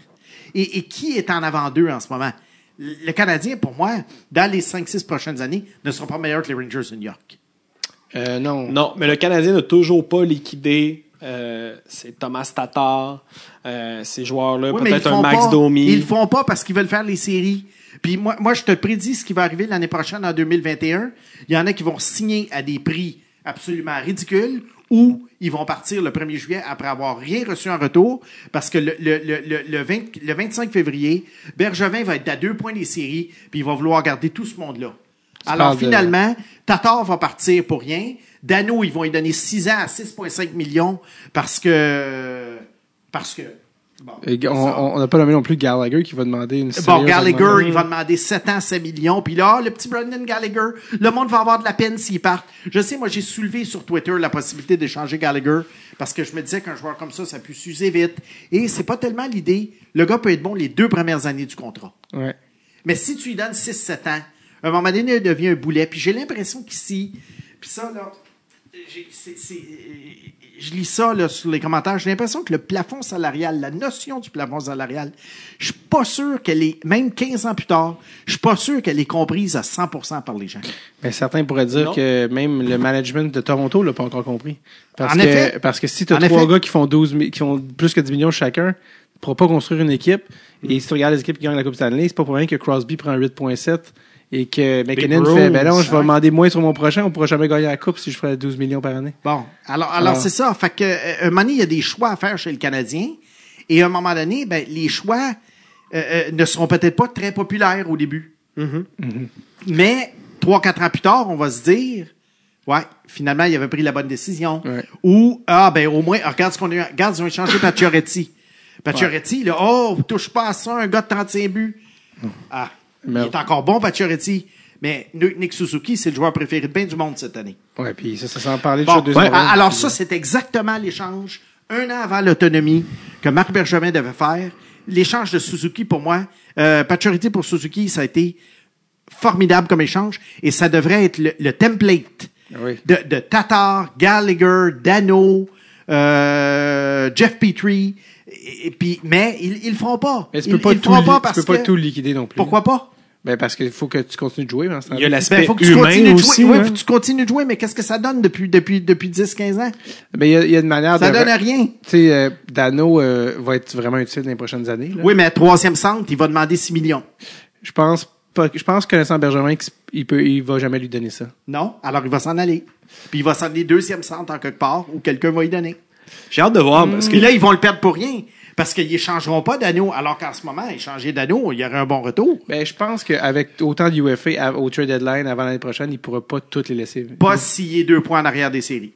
Et, et qui est en avant d'eux en ce moment? Le Canadien, pour moi, dans les 5-6 prochaines années, ne sera pas meilleur que les Rangers de New York. Euh, non. Non, mais le Canadien n'a toujours pas liquidé euh, c'est Thomas Tatar, euh, ces joueurs-là, Oui, peut-être un font Max pas. Domi. Ils le font pas parce qu'ils veulent faire les séries. Puis moi, moi, je te prédis ce qui va arriver l'année prochaine, en 2021. Il y en a qui vont signer à des prix absolument ridicules ou ils vont partir le 1er juillet après avoir rien reçu en retour parce que le, le, le, le, le 20 le 25 février, Bergevin va être à deux points des séries puis il va vouloir garder tout ce monde-là. Alors de- finalement, Tatar va partir pour rien. Dano, ils vont lui donner 6 ans à 6,5 millions parce que... Parce que... bon, Et on n'a pas nommé non plus Gallagher qui va demander une Bon, Gallagher, augmentation. il va demander 7 ans, 7 millions. Puis là, le petit Brendan Gallagher, le monde va avoir de la peine s'il part. Je sais, moi, j'ai soulevé sur Twitter la possibilité d'échanger Gallagher parce que je me disais qu'un joueur comme ça, ça peut s'user vite. Et c'est pas tellement l'idée. Le gars peut être bon les deux premières années du contrat. Ouais. Mais si tu lui donnes 6-7 ans, à un moment donné, il devient un boulet. Puis j'ai l'impression qu'ici, puis ça, là, je lis ça là, sur les commentaires. J'ai l'impression que le plafond salarial, la notion du plafond salarial, je suis pas sûr qu'elle est, même 15 ans plus tard, je suis pas sûr qu'elle est comprise à 100% par les gens. Ben, certains pourraient dire Non. que même le management de Toronto l'a pas encore compris. Parce En que, effet. parce que si tu as En trois effet. gars qui font 12 mi- qui font plus que 10 millions chacun, tu pourras pas construire une équipe. Et si tu regardes les équipes qui gagnent la Coupe Stanley, c'est pas pour rien que Crosby prend 8.7 et que McKinnon fait, ben non, je vais ouais. demander moins sur mon prochain, on pourra jamais gagner la Coupe si je ferais 12 millions par année. Bon, alors, alors Alors- c'est ça. Fait que, euh, un moment donné, il y a des choix à faire chez le Canadien. Et à un moment donné, ben, les choix euh, euh, ne seront peut-être pas très populaires au début. Mais trois, quatre ans plus tard, on va se dire, ouais, finalement, il avait pris la bonne décision. Ouais. Ou, ah, ben, au moins, regarde ce qu'on a eu. Regarde, ils ont échangé Pacioretty. Pacioretty, là, oh, touche pas à ça, un gars de 35 buts. Ah, Mais- il est encore bon, Pacioretty. Mais Nick Suzuki, c'est le joueur préféré de bien du monde cette année. Ouais, puis ça, ça s'en parlait Bon, déjà deuxième ouais, alors ça, c'est exactement l'échange, un an avant l'autonomie, que Marc Bergevin devait faire. L'échange de Suzuki, pour moi, euh, Pacioretty pour Suzuki, ça a été formidable comme échange, et ça devrait être le, le template oui. de, de Tatar, Gallagher, Dano, euh, Jeff Petrie, et, et puis, mais ils, ils le feront pas. Mais tu ils, pas, ils tout, pas tu parce peux pas que- tout liquider non plus. Pourquoi pas? Ben parce qu'il faut que tu continues de jouer dans ce Il y a temps-là. l'aspect Ben, faut que tu humain continues de aussi. Oui, hein. faut que tu continues de jouer, mais qu'est-ce que ça donne depuis, depuis, depuis 10-15 ans? Ben, il y a, il y a une manière Ça de. donne à rien. Tu sais, euh, Dano euh, va être vraiment utile dans les prochaines années. là. Oui, mais à troisième centre, il va demander 6 millions. Je pense pas. Je pense que connaissant Bergevin, il peut, il va jamais lui donner ça. Non? Alors, il va s'en aller. Puis il va s'en aller deuxième centre en quelque part, ou quelqu'un va y donner. J'ai hâte de voir. Parce que Puis là, ils vont le perdre pour rien. Parce qu'ils échangeront pas d'anneau. Alors qu'en ce moment, échanger d'anneau, il y aurait un bon retour. Ben, je pense qu'avec autant de UFA à- au trade deadline avant l'année prochaine, il pourra pas toutes les laisser. Pas s'il est deux points en arrière des séries.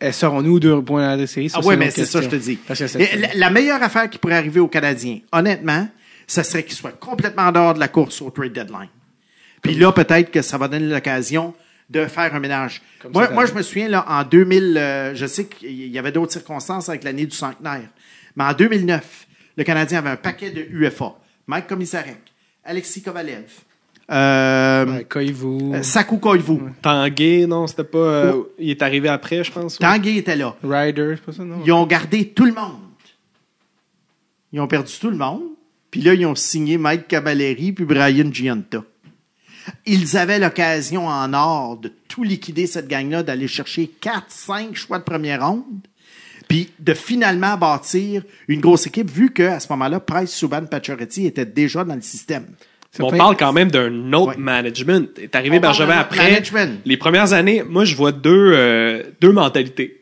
Eh, Serons-nous deux points à la série? Ah Ça, oui, mais c'est ça, je te dis. La, la meilleure affaire qui pourrait arriver aux Canadiens, honnêtement, ça serait qu'ils soient complètement en dehors de la course au trade deadline. Puis là, peut-être que ça va donner l'occasion de faire un ménage. Moi, je me souviens, là, en 2000, euh, je sais qu'il y avait d'autres circonstances avec l'année du centenaire, mais en 2009, le Canadien avait un paquet de UFA. Mike Komisarek, Alexis Kovalev, euh, Ouais, Koivu, euh, Saku Koivu. Tanguay, non, c'était pas. euh, Il est arrivé après, je pense. ouais. Tanguay était là. Ryder, c'est pas ça, non? Ils ont gardé tout le monde. Ils ont perdu tout le monde. Puis là, ils ont signé Mike Cavalleri puis Brian Gianta. Ils avaient l'occasion en or de tout liquider cette gang-là, d'aller chercher 4, 5 choix de première ronde, puis de finalement bâtir une grosse équipe, vu qu'à ce moment-là, Price, Subban, Pacioretty étaient déjà dans le système. On parle quand même d'un autre Ouais. management. Est arrivé Bergevin après. management. Les premières années, moi, je vois deux, euh, deux mentalités.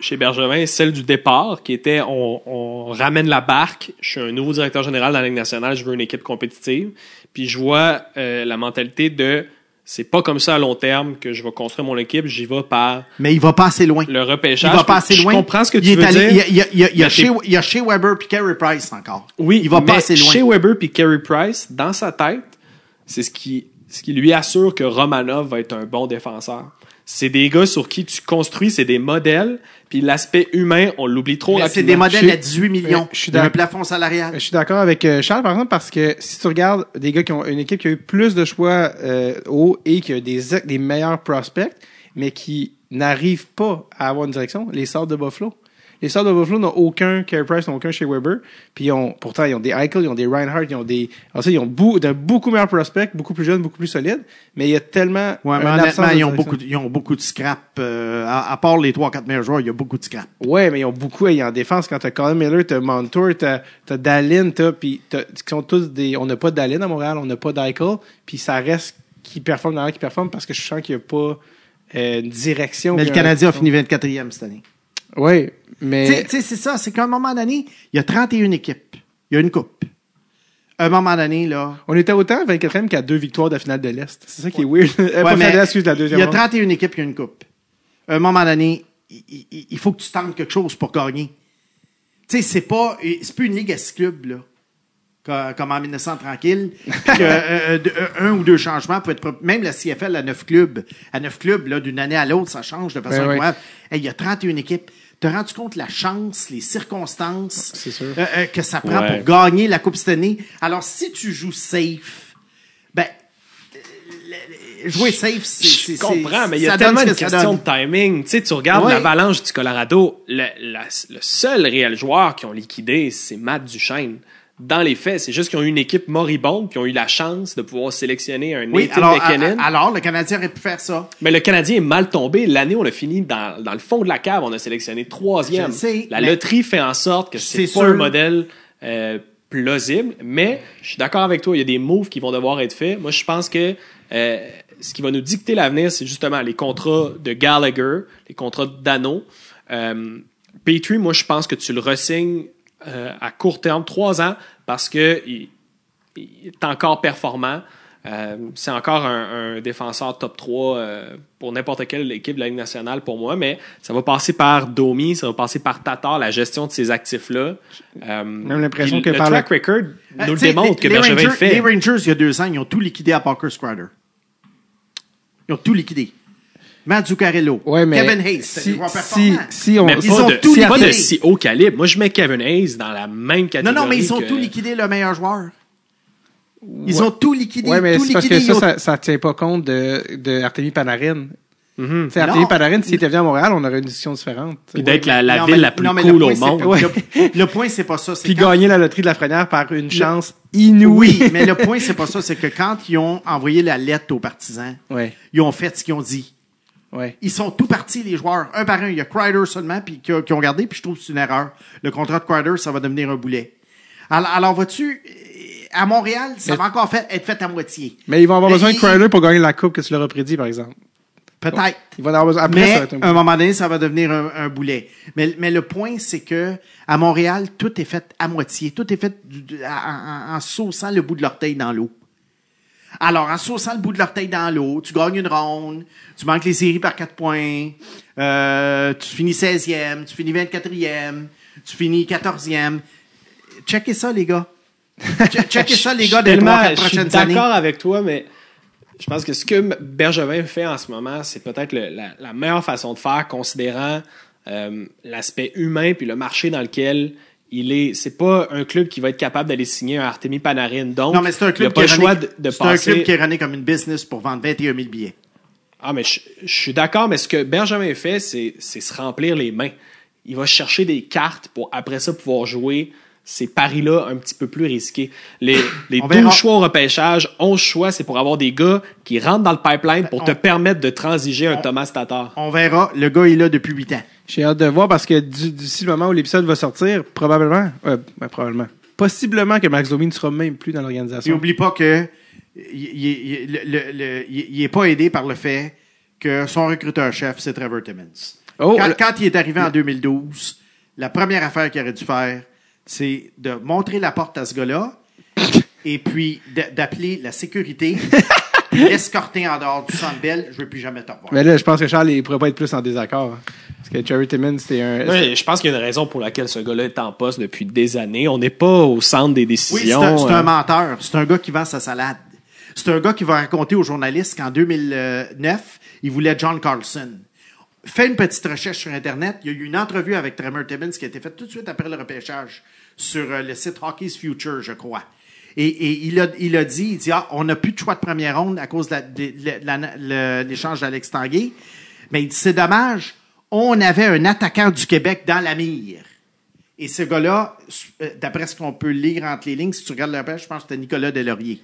Chez Bergevin, celle du départ, qui était on, on ramène la barque. Je suis un nouveau directeur général dans la Ligue nationale, je veux une équipe compétitive. Puis je vois euh, la mentalité de c'est pas comme ça à long terme que je vais construire mon équipe, j'y vais par Mais il va pas assez loin. le Il repêchage. va pas assez je loin. comprends ce que Il tu est veux allé- dire. Il y a, il y a- il y a Mais chez, t'es- il y a chez Weber puis Carey Price encore. Oui, il va mais pas assez loin. Chez Weber puis Carey Price, dans sa tête, c'est ce qui, ce qui lui assure que Romanov va être un bon défenseur. C'est des gars sur qui tu construis, c'est des modèles, puis l'aspect humain, on l'oublie trop rapidement. c'est des modèles à 18 millions. je suis Il y a un d'accord. plafond salarial. Je suis d'accord avec euh, Charles, par exemple, parce que si tu regardes des gars qui ont une équipe qui a eu plus de choix euh, haut et qui a des, des meilleurs prospects, mais qui n'arrivent pas à avoir une direction, les sortes de Buffalo. Les sortes de Buffalo n'ont aucun Carey Price, n'ont aucun chez Weber. Puis ils ont, pourtant, ils ont des Eichel, ils ont des Reinhardt, ils ont des, alors ça, ils ont beaucoup, de beaucoup meilleurs prospects, beaucoup plus jeunes, beaucoup plus solides. Mais il y a tellement, Ouais, mais honnêtement, ils ont, beaucoup, de- ils ont beaucoup de scrap. euh, à, à part les 3-4 meilleurs joueurs, il y a beaucoup de scrap. Ouais, mais ils ont beaucoup, hey, en défense, quand t'as Colin Miller, t'as Montour, t'as, t'as Dallin, t'as, qui sont tous des, on n'a pas de Dallin à Montréal, on n'a pas d'Eichel, puis ça reste qui performe dans l'air qui performe parce que je sens qu'il n'y a pas euh, une direction. Mais le puis Canadien a fini 24e cette année. Sais- mais, tu sais, c'est ça. C'est qu'à un moment donné, il y a 31 équipes. Il y a une coupe. À un moment donné, là. on était autant 24e qu'à deux victoires de la finale de l'Est. C'est ça qui est weird. <laughs> Euh, Ouais, pas mais finale il y a ronde. 31 équipes, il y a une coupe. À un moment donné, il, il- il faut que tu tentes quelque chose pour gagner. Tu sais, c'est pas, c'est plus une ligue à six clubs, là. Co- Comme en 1900 tranquille. <laughs> que, euh, euh, un ou deux changements peut être, même la CFL à neuf clubs. À neuf clubs, là, d'une année à l'autre, ça change de façon incroyable. Hey, il y a 31 équipes. Te rends-tu compte la chance, les circonstances sûr. euh, euh, que ça prend Ouais. pour gagner la Coupe cette année? Alors, si tu joues safe, ben, jouer safe, c'est, Je comprends, mais il y a tellement une que question de timing. Tu sais, tu regardes Ouais. l'avalanche du Colorado, le, la- le seul réel joueur qui ont liquidé, c'est Matt Duchesne. Dans les faits, c'est juste qu'ils ont eu une équipe moribonde, puis ils ont eu la chance de pouvoir sélectionner un Oui, Nathan alors, McKinnon. alors, le Canadien aurait pu faire ça. Mais le Canadien est mal tombé. L'année, on a fini dans, dans le fond de la cave. On a sélectionné troisième. Sais, la loterie fait en sorte que c'est pas sûr. un modèle euh, plausible. Mais je suis d'accord avec toi. Il y a des moves qui vont devoir être faits. Moi, je pense que euh, ce qui va nous dicter l'avenir, c'est justement les contrats de Gallagher, les contrats de Dano. Euh, Petrie, moi, je pense que tu le resignes euh, à court terme, trois ans, parce que il, il est encore performant. Euh, c'est encore un, un défenseur top 3 euh, pour n'importe quelle équipe de la Ligue nationale pour moi, mais ça va passer par Domi, ça va passer par Tatar, la gestion de ces actifs-là. Euh, Même l'impression que le par track le- record Euh, nous le démontre les- que les Bergevin Rangers, fait. Les Rangers, il y a deux ans, ils ont tout liquidé à Parker Scrider. Ils ont tout liquidé. Matt Zuccarello, Ouais, mais Kevin Hayes, c'est si, si, si on, mais ils pas, ont de, tout pas de si haut calibre. Moi, je mets Kevin Hayes dans la même Non, catégorie. non, mais ils ont que- tout liquidé le meilleur joueur. Ils ont tout liquidé, Ouais, mais tout c'est parce que ça, ont- ça, ça tient pas compte de, de Panarin. Mhm. Tu sais, Artemi Non. Panarin, s'il était venu à Montréal, on aurait une discussion différente. Puis d'être la, la Non, ville mais- la plus non, mais le cool au point, c'est monde. pas- Le, le point, c'est pas ça. c'est Puis quand- gagner la loterie de la Frenière par une chance inouïe. Oui, mais le point, c'est pas ça. C'est que quand ils ont envoyé la lettre aux partisans, Ouais, ils ont fait ce qu'ils ont dit. Ouais. Ils sont tout partis, les joueurs, un par un. Il y a Crider seulement puis qui, ont gardé, puis je trouve que c'est une erreur. Le contrat de Crider, ça va devenir un boulet. Alors, alors vois-tu, à Montréal, ça Mais- va encore fait, être fait à moitié. Mais ils vont avoir Mais besoin de Crowder pour gagner la coupe que tu leur as prédit, par exemple. Peut-être. Ils vont avoir besoin. Après, ça va Mais être un à un moment donné, ça va devenir un, un boulet. Mais, mais le point, c'est que à Montréal, tout est fait à moitié. Tout est fait du- du- en, en- en sauçant le bout de l'orteil dans l'eau. Alors, en sauçant le bout de l'orteil dans l'eau, tu gagnes une ronde, tu manques les séries par quatre points, euh, tu finis 16e, tu finis 24e, tu finis 14e. Checkez ça, les gars. <laughs> Che- Checkez ça, les gars, des quatre je suis prochaines d'accord avec toi, mais je pense que ce que Bergevin fait en ce moment, c'est peut-être la meilleure façon de faire, considérant euh, l'aspect humain puis le marché dans lequel il est. C'est pas un club qui va être capable d'aller signer un Artemi Panarin. Donc, Non, mais c'est un il club a pas qui choix de, de c'est un club qui est runné comme une business pour vendre 21 000 billets. Ah, mais je, je suis d'accord, mais ce que Benjamin fait, c'est c'est se remplir les mains. Il va chercher des cartes pour après ça pouvoir jouer ces paris-là un petit peu plus risqués. Les, les On 12 verra. choix au repêchage, 11 choix, c'est pour avoir des gars qui rentrent dans le pipeline pour te permettre de transiger un Thomas Tatar. On verra. Le gars est là depuis 8 ans. J'ai hâte de voir parce que d'ici le moment où l'épisode va sortir, probablement, euh, ben, probablement, possiblement que Max Domi ne sera même plus dans l'organisation. oublie pas que il, il- il- le- le- le- il- il est pas aidé par le fait que son recruteur-chef, c'est Trevor Timmons. Oh, quand, le- quand il est arrivé en 2012, la première affaire qu'il aurait dû faire, c'est de montrer la porte à ce gars-là <laughs> et puis d'appeler la sécurité, <laughs> <laughs> puis l'escorter en dehors du centre belle. Je veux plus jamais te revoir. Mais là, je pense que Charles, il pourrait pas être plus en désaccord. hein. Parce que Jerry Timmons, c'était un. Ouais, je pense qu'il y a une raison pour laquelle ce gars-là est en poste depuis des années. On n'est pas au centre des Oui, c'est décisions. un, c'est un euh, menteur. C'est un gars qui vend sa salade. C'est un gars qui va raconter aux journalistes qu'en 2009, il voulait John Carlson. Fais une petite recherche sur Internet. Il y a eu une entrevue avec Trevor Timmons qui a été faite tout de suite après le repêchage sur euh, le site Hockey's Future, je crois. Et, et il, a, il a dit, il dit, ah, on n'a plus de choix de première ronde à cause de la- la- la- l'échange d'Alex Tanguay. Mais il dit, c'est dommage, on avait un attaquant du Québec dans la mire. Et ce gars-là, euh, d'après ce qu'on peut lire entre les lignes, si tu regardes le repêchage, je pense que c'était Nicolas Delaurier.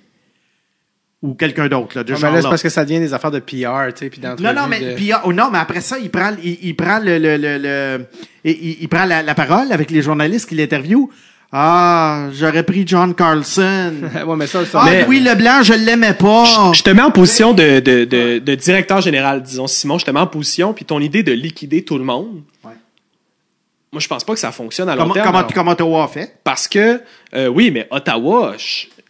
Ou quelqu'un d'autre, là, de Ouais, genre mais là, c'est là. parce que ça devient des affaires de PR, tu sais, puis Non, non, mais, de- oh, non, mais après ça, il prend, il, il prend le, le, le, le- il, il- il prend la, la parole avec les journalistes qui l'interviewent. Ah, j'aurais pris John Carlson. <laughs> ouais, mais ça, ça. Ah, Mais- Louis Leblanc, je l'aimais pas. Je te mets en position de, de, de, de directeur général, disons, Simon, je te mets en position, puis ton idée de liquider tout le monde, Ouais. moi, je pense pas que ça fonctionne à long Comment, terme. comment, alors. comment Ottawa a fait? Parce que, euh, oui, mais Ottawa,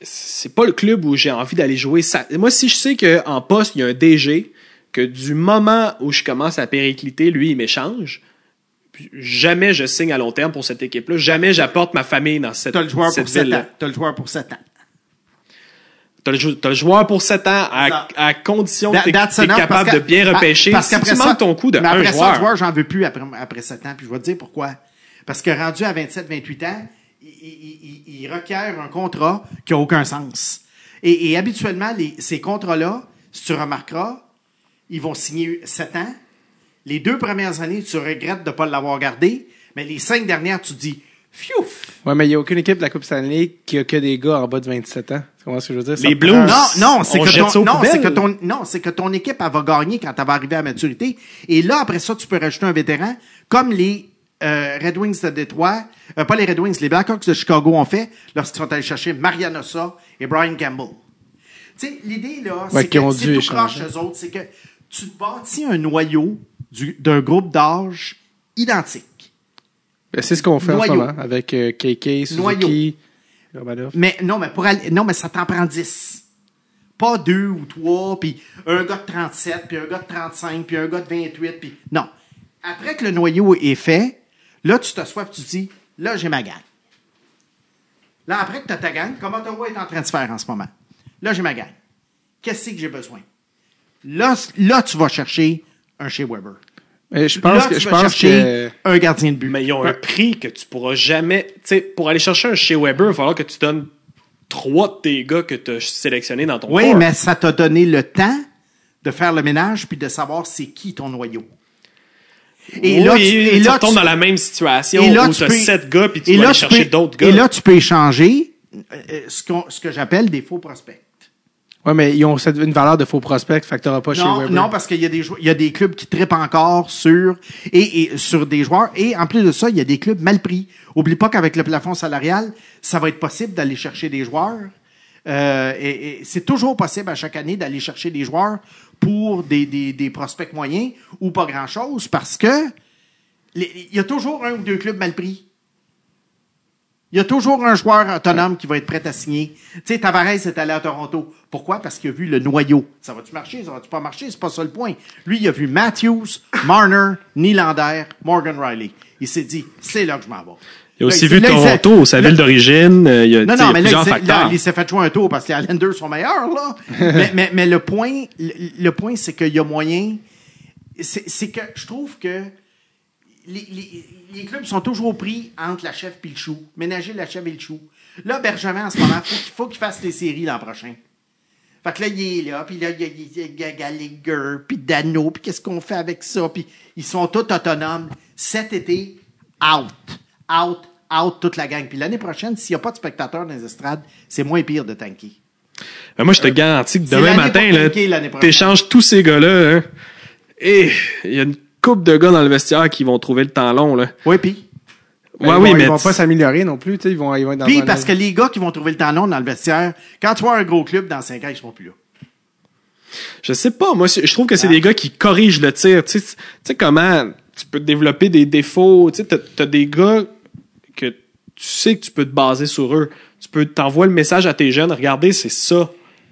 c'est pas le club où j'ai envie d'aller jouer. Ça, moi, si je sais qu'en poste, il y a un DG, que du moment où je commence à péricliter, lui, il m'échange, jamais je signe à long terme pour cette équipe-là. Jamais j'apporte ma famille dans cette, T'as le joueur cette pour 7 ville-là. ans. T'as le joueur pour 7 ans. T'as le, jou- t'as le joueur pour 7 ans à, à condition That- que t'es capable de bien repêcher. parce si tu manques ton coup de mais un après joueur, j'en veux plus après, après 7 ans. Puis je vais te dire pourquoi. Parce que rendu à 27, 28 ans, il, il- il- il requiert un contrat qui a aucun sens. Et, et habituellement, les, ces contrats-là, si tu remarqueras, ils vont signer 7 ans. Les deux premières années, tu regrettes de ne pas l'avoir gardé, mais les cinq dernières, tu dis, fiouf! Ouais, mais il n'y a aucune équipe de la Coupe Stanley qui a que des gars en bas de 27 ans. Tu comprends ce que je veux dire? Ça Les Blues. Non, non, c'est que, ton, non, c'est que ton, non, c'est que ton équipe, elle va gagner quand elle va arriver à maturité. Et là, après ça, tu peux rajouter un vétéran, comme les euh, Red Wings de Détroit, euh, pas les Red Wings, les Blackhawks de Chicago ont fait lorsqu'ils sont allés chercher Mariano Sa et Brian Campbell. Tu sais, l'idée, là, Ouais, c'est que c'est tout eux autres, c'est que tu bâtis un noyau du- d'un groupe d'âge identique. Ben, C'est ce qu'on fait en ce moment avec euh, KK, Suzuki, Noyau. Romanov. Mais non, mais pour aller, non, mais ça t'en prend 10. Pas deux ou trois, puis un gars de 37, puis un gars de 35, puis un gars de 28, puis non. Après que le noyau est fait, là, tu t'assois et tu te dis, là, j'ai ma gang. Là, après que tu as ta gang, comme Ottawa est en train de se faire en ce moment, là, j'ai ma gang. Qu'est-ce que j'ai besoin? Là, là, tu vas chercher un chez Weber. Mais je pense là, que tu je vas pense chercher que un gardien de but. Mais ils ont un prix que tu pourras jamais. Tu sais, pour aller chercher un chez Weber, il va falloir que tu donnes trois de tes gars que tu as sélectionnés dans ton Oui, corps. mais ça t'a donné le temps de faire le ménage puis de savoir c'est qui ton noyau. Et Oui, là, tu, et tu là, retournes tu- dans la même situation et là, où tu as peux- sept gars puis tu vas aller chercher d'autres gars. Et là, tu peux échanger euh, ce, qu'on- ce que j'appelle des faux prospects. Ouais, mais ils ont cette- une valeur de faux prospect, fait que t'auras pas chez Weber. non, parce qu'il y a des il y a des clubs qui trippent encore sur et, et sur des joueurs et en plus de ça, il y a des clubs mal pris. Oublie pas qu'avec le plafond salarial, ça va être possible d'aller chercher des joueurs. Euh, et, et c'est toujours possible à chaque année d'aller chercher des joueurs pour des, des, des prospects moyens ou pas grand chose parce que il y a toujours un ou deux clubs mal pris. Il y a toujours un joueur autonome qui va être prêt à signer. Tu sais, Tavares est allé à Toronto. Pourquoi? Parce qu'il a vu le noyau. Ça va-tu marcher? Ça va-tu pas marcher? C'est pas ça le point. Lui, il a vu Matthews, Marner, Nylander, Morgan Riley. Il s'est dit, c'est là que je m'en vais. Il a aussi Là, vu là, Toronto, sa là- ville d'origine. Il y a, non, non, mais là, plusieurs il s'est- là, facteurs. il s'est fait jouer un tour parce que les Islanders sont meilleurs, là. <laughs> mais, mais, mais le point, le, le point, c'est qu'il y a moyen. C'est que je trouve que les, les- les clubs sont toujours pris entre la chèvre et le chou. Ménager la chèvre et le chou. Là, Bergevin, en ce moment, faut qu'il faut qu'il fasse les séries l'an prochain. Fait que là, il est là, puis là, il y a, il y il Gallagher, puis Dano, puis qu'est-ce qu'on fait avec ça? Puis ils sont tous autonomes. Cet été, out. Out, out, toute la gang. Puis l'année prochaine, s'il n'y a pas de spectateurs dans les estrades, c'est moins pire de tanker. Ben, moi, je te garantis que demain matin, prochaine. t'échanges tous ces gars-là. hein, et il y a une couple de gars dans le vestiaire qui vont trouver le temps long. Là. Oui, puis? Ben, Ouais, ils oui, vont, mais ils vont pas s'améliorer non plus, tu sais, ils vont, ils vont être dans Puis parce que les gars qui vont trouver le temps long dans le vestiaire, quand tu vois un gros club dans 5 ans, ils seront plus là. Je sais pas, moi, je trouve que c'est Ah. des gars qui corrigent le tir. Tu sais, tu sais comment tu peux développer des défauts. Tu sais, t'as, t'as des gars que tu sais que tu peux te baser sur eux. Tu peux t'envoyer le message à tes jeunes. Regardez, c'est ça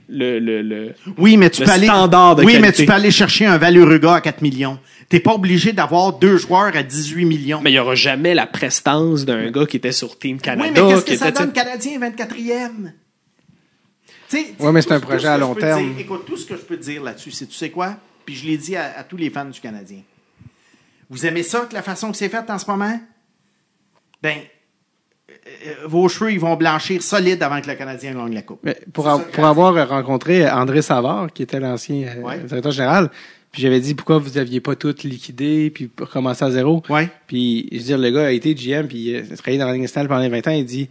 le, le, le... Oui, mais tu Le peux aller. standard de oui, mais tu peux aller chercher un valeureux gars à 4 millions. T'es pas obligé d'avoir deux joueurs à 18 millions. Mais il y aura jamais la prestance d'un gars qui était sur Team Canada. oui, mais qu'est-ce qui que ça donne, Canadien 24e? Tu sais, Ouais, mais c'est un projet à long terme. dire- écoute, tout ce que je peux te dire là-dessus, c'est tu sais quoi? Puis je l'ai dit à, à tous les fans du Canadien. Vous aimez ça, que la façon que c'est fait en ce moment? Ben, euh, euh, vos cheveux, ils vont blanchir solide avant que le Canadien gagne la Coupe. Mais pour, a- pour avoir rencontré André Savard, qui était l'ancien euh, Ouais. directeur général, puis j'avais dit pourquoi vous aviez pas tout liquidé puis pour commencer à zéro? Ouais. Puis je veux dire le gars a été GM puis il a travaillé dans la Ligue nationale pendant 20 ans, il dit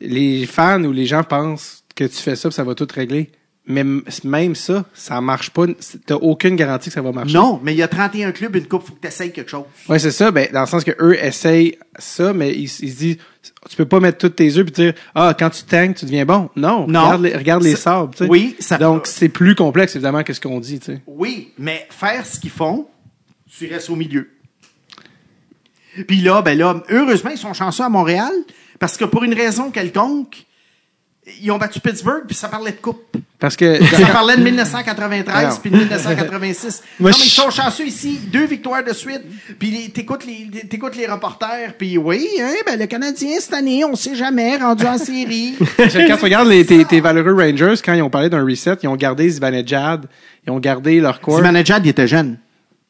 les fans ou les gens pensent que tu fais ça puis ça va tout régler. Mais même ça, ça marche pas. T'as aucune garantie que ça va marcher. Non, mais il y a 31 clubs, une coupe, faut que tu essayes quelque chose. Ouais, c'est ça. Ben, dans le sens que eux essayent ça, mais ils, ils se disent, tu peux pas mettre tous tes œufs puis dire, ah, quand tu tanks, tu deviens bon. Non. Non. Regarde les, regarde les sais. oui, ça- Donc, c'est plus complexe, évidemment, que ce qu'on dit, tu sais. Oui, mais faire ce qu'ils font, tu restes au milieu. Puis là, ben là, heureusement, ils sont chanceux à Montréal, parce que pour une raison quelconque, ils ont battu Pittsburgh, puis ça parlait de coupe. Parce que, Ça parlait de 1993 Alors. puis de 1986. <laughs> Moi, non, mais ils sont chanceux ici. Deux victoires de suite. Puis t'écoutes les, t'écoutes les reporters. Puis oui, hein, ben, le Canadien, cette année, on sait jamais, rendu en série. Quand tu regardes les, tes, tes valeureux Rangers, quand ils ont parlé d'un reset, ils ont gardé Zibanejad, ils ont gardé leur corps. Zibanejad, il était jeune.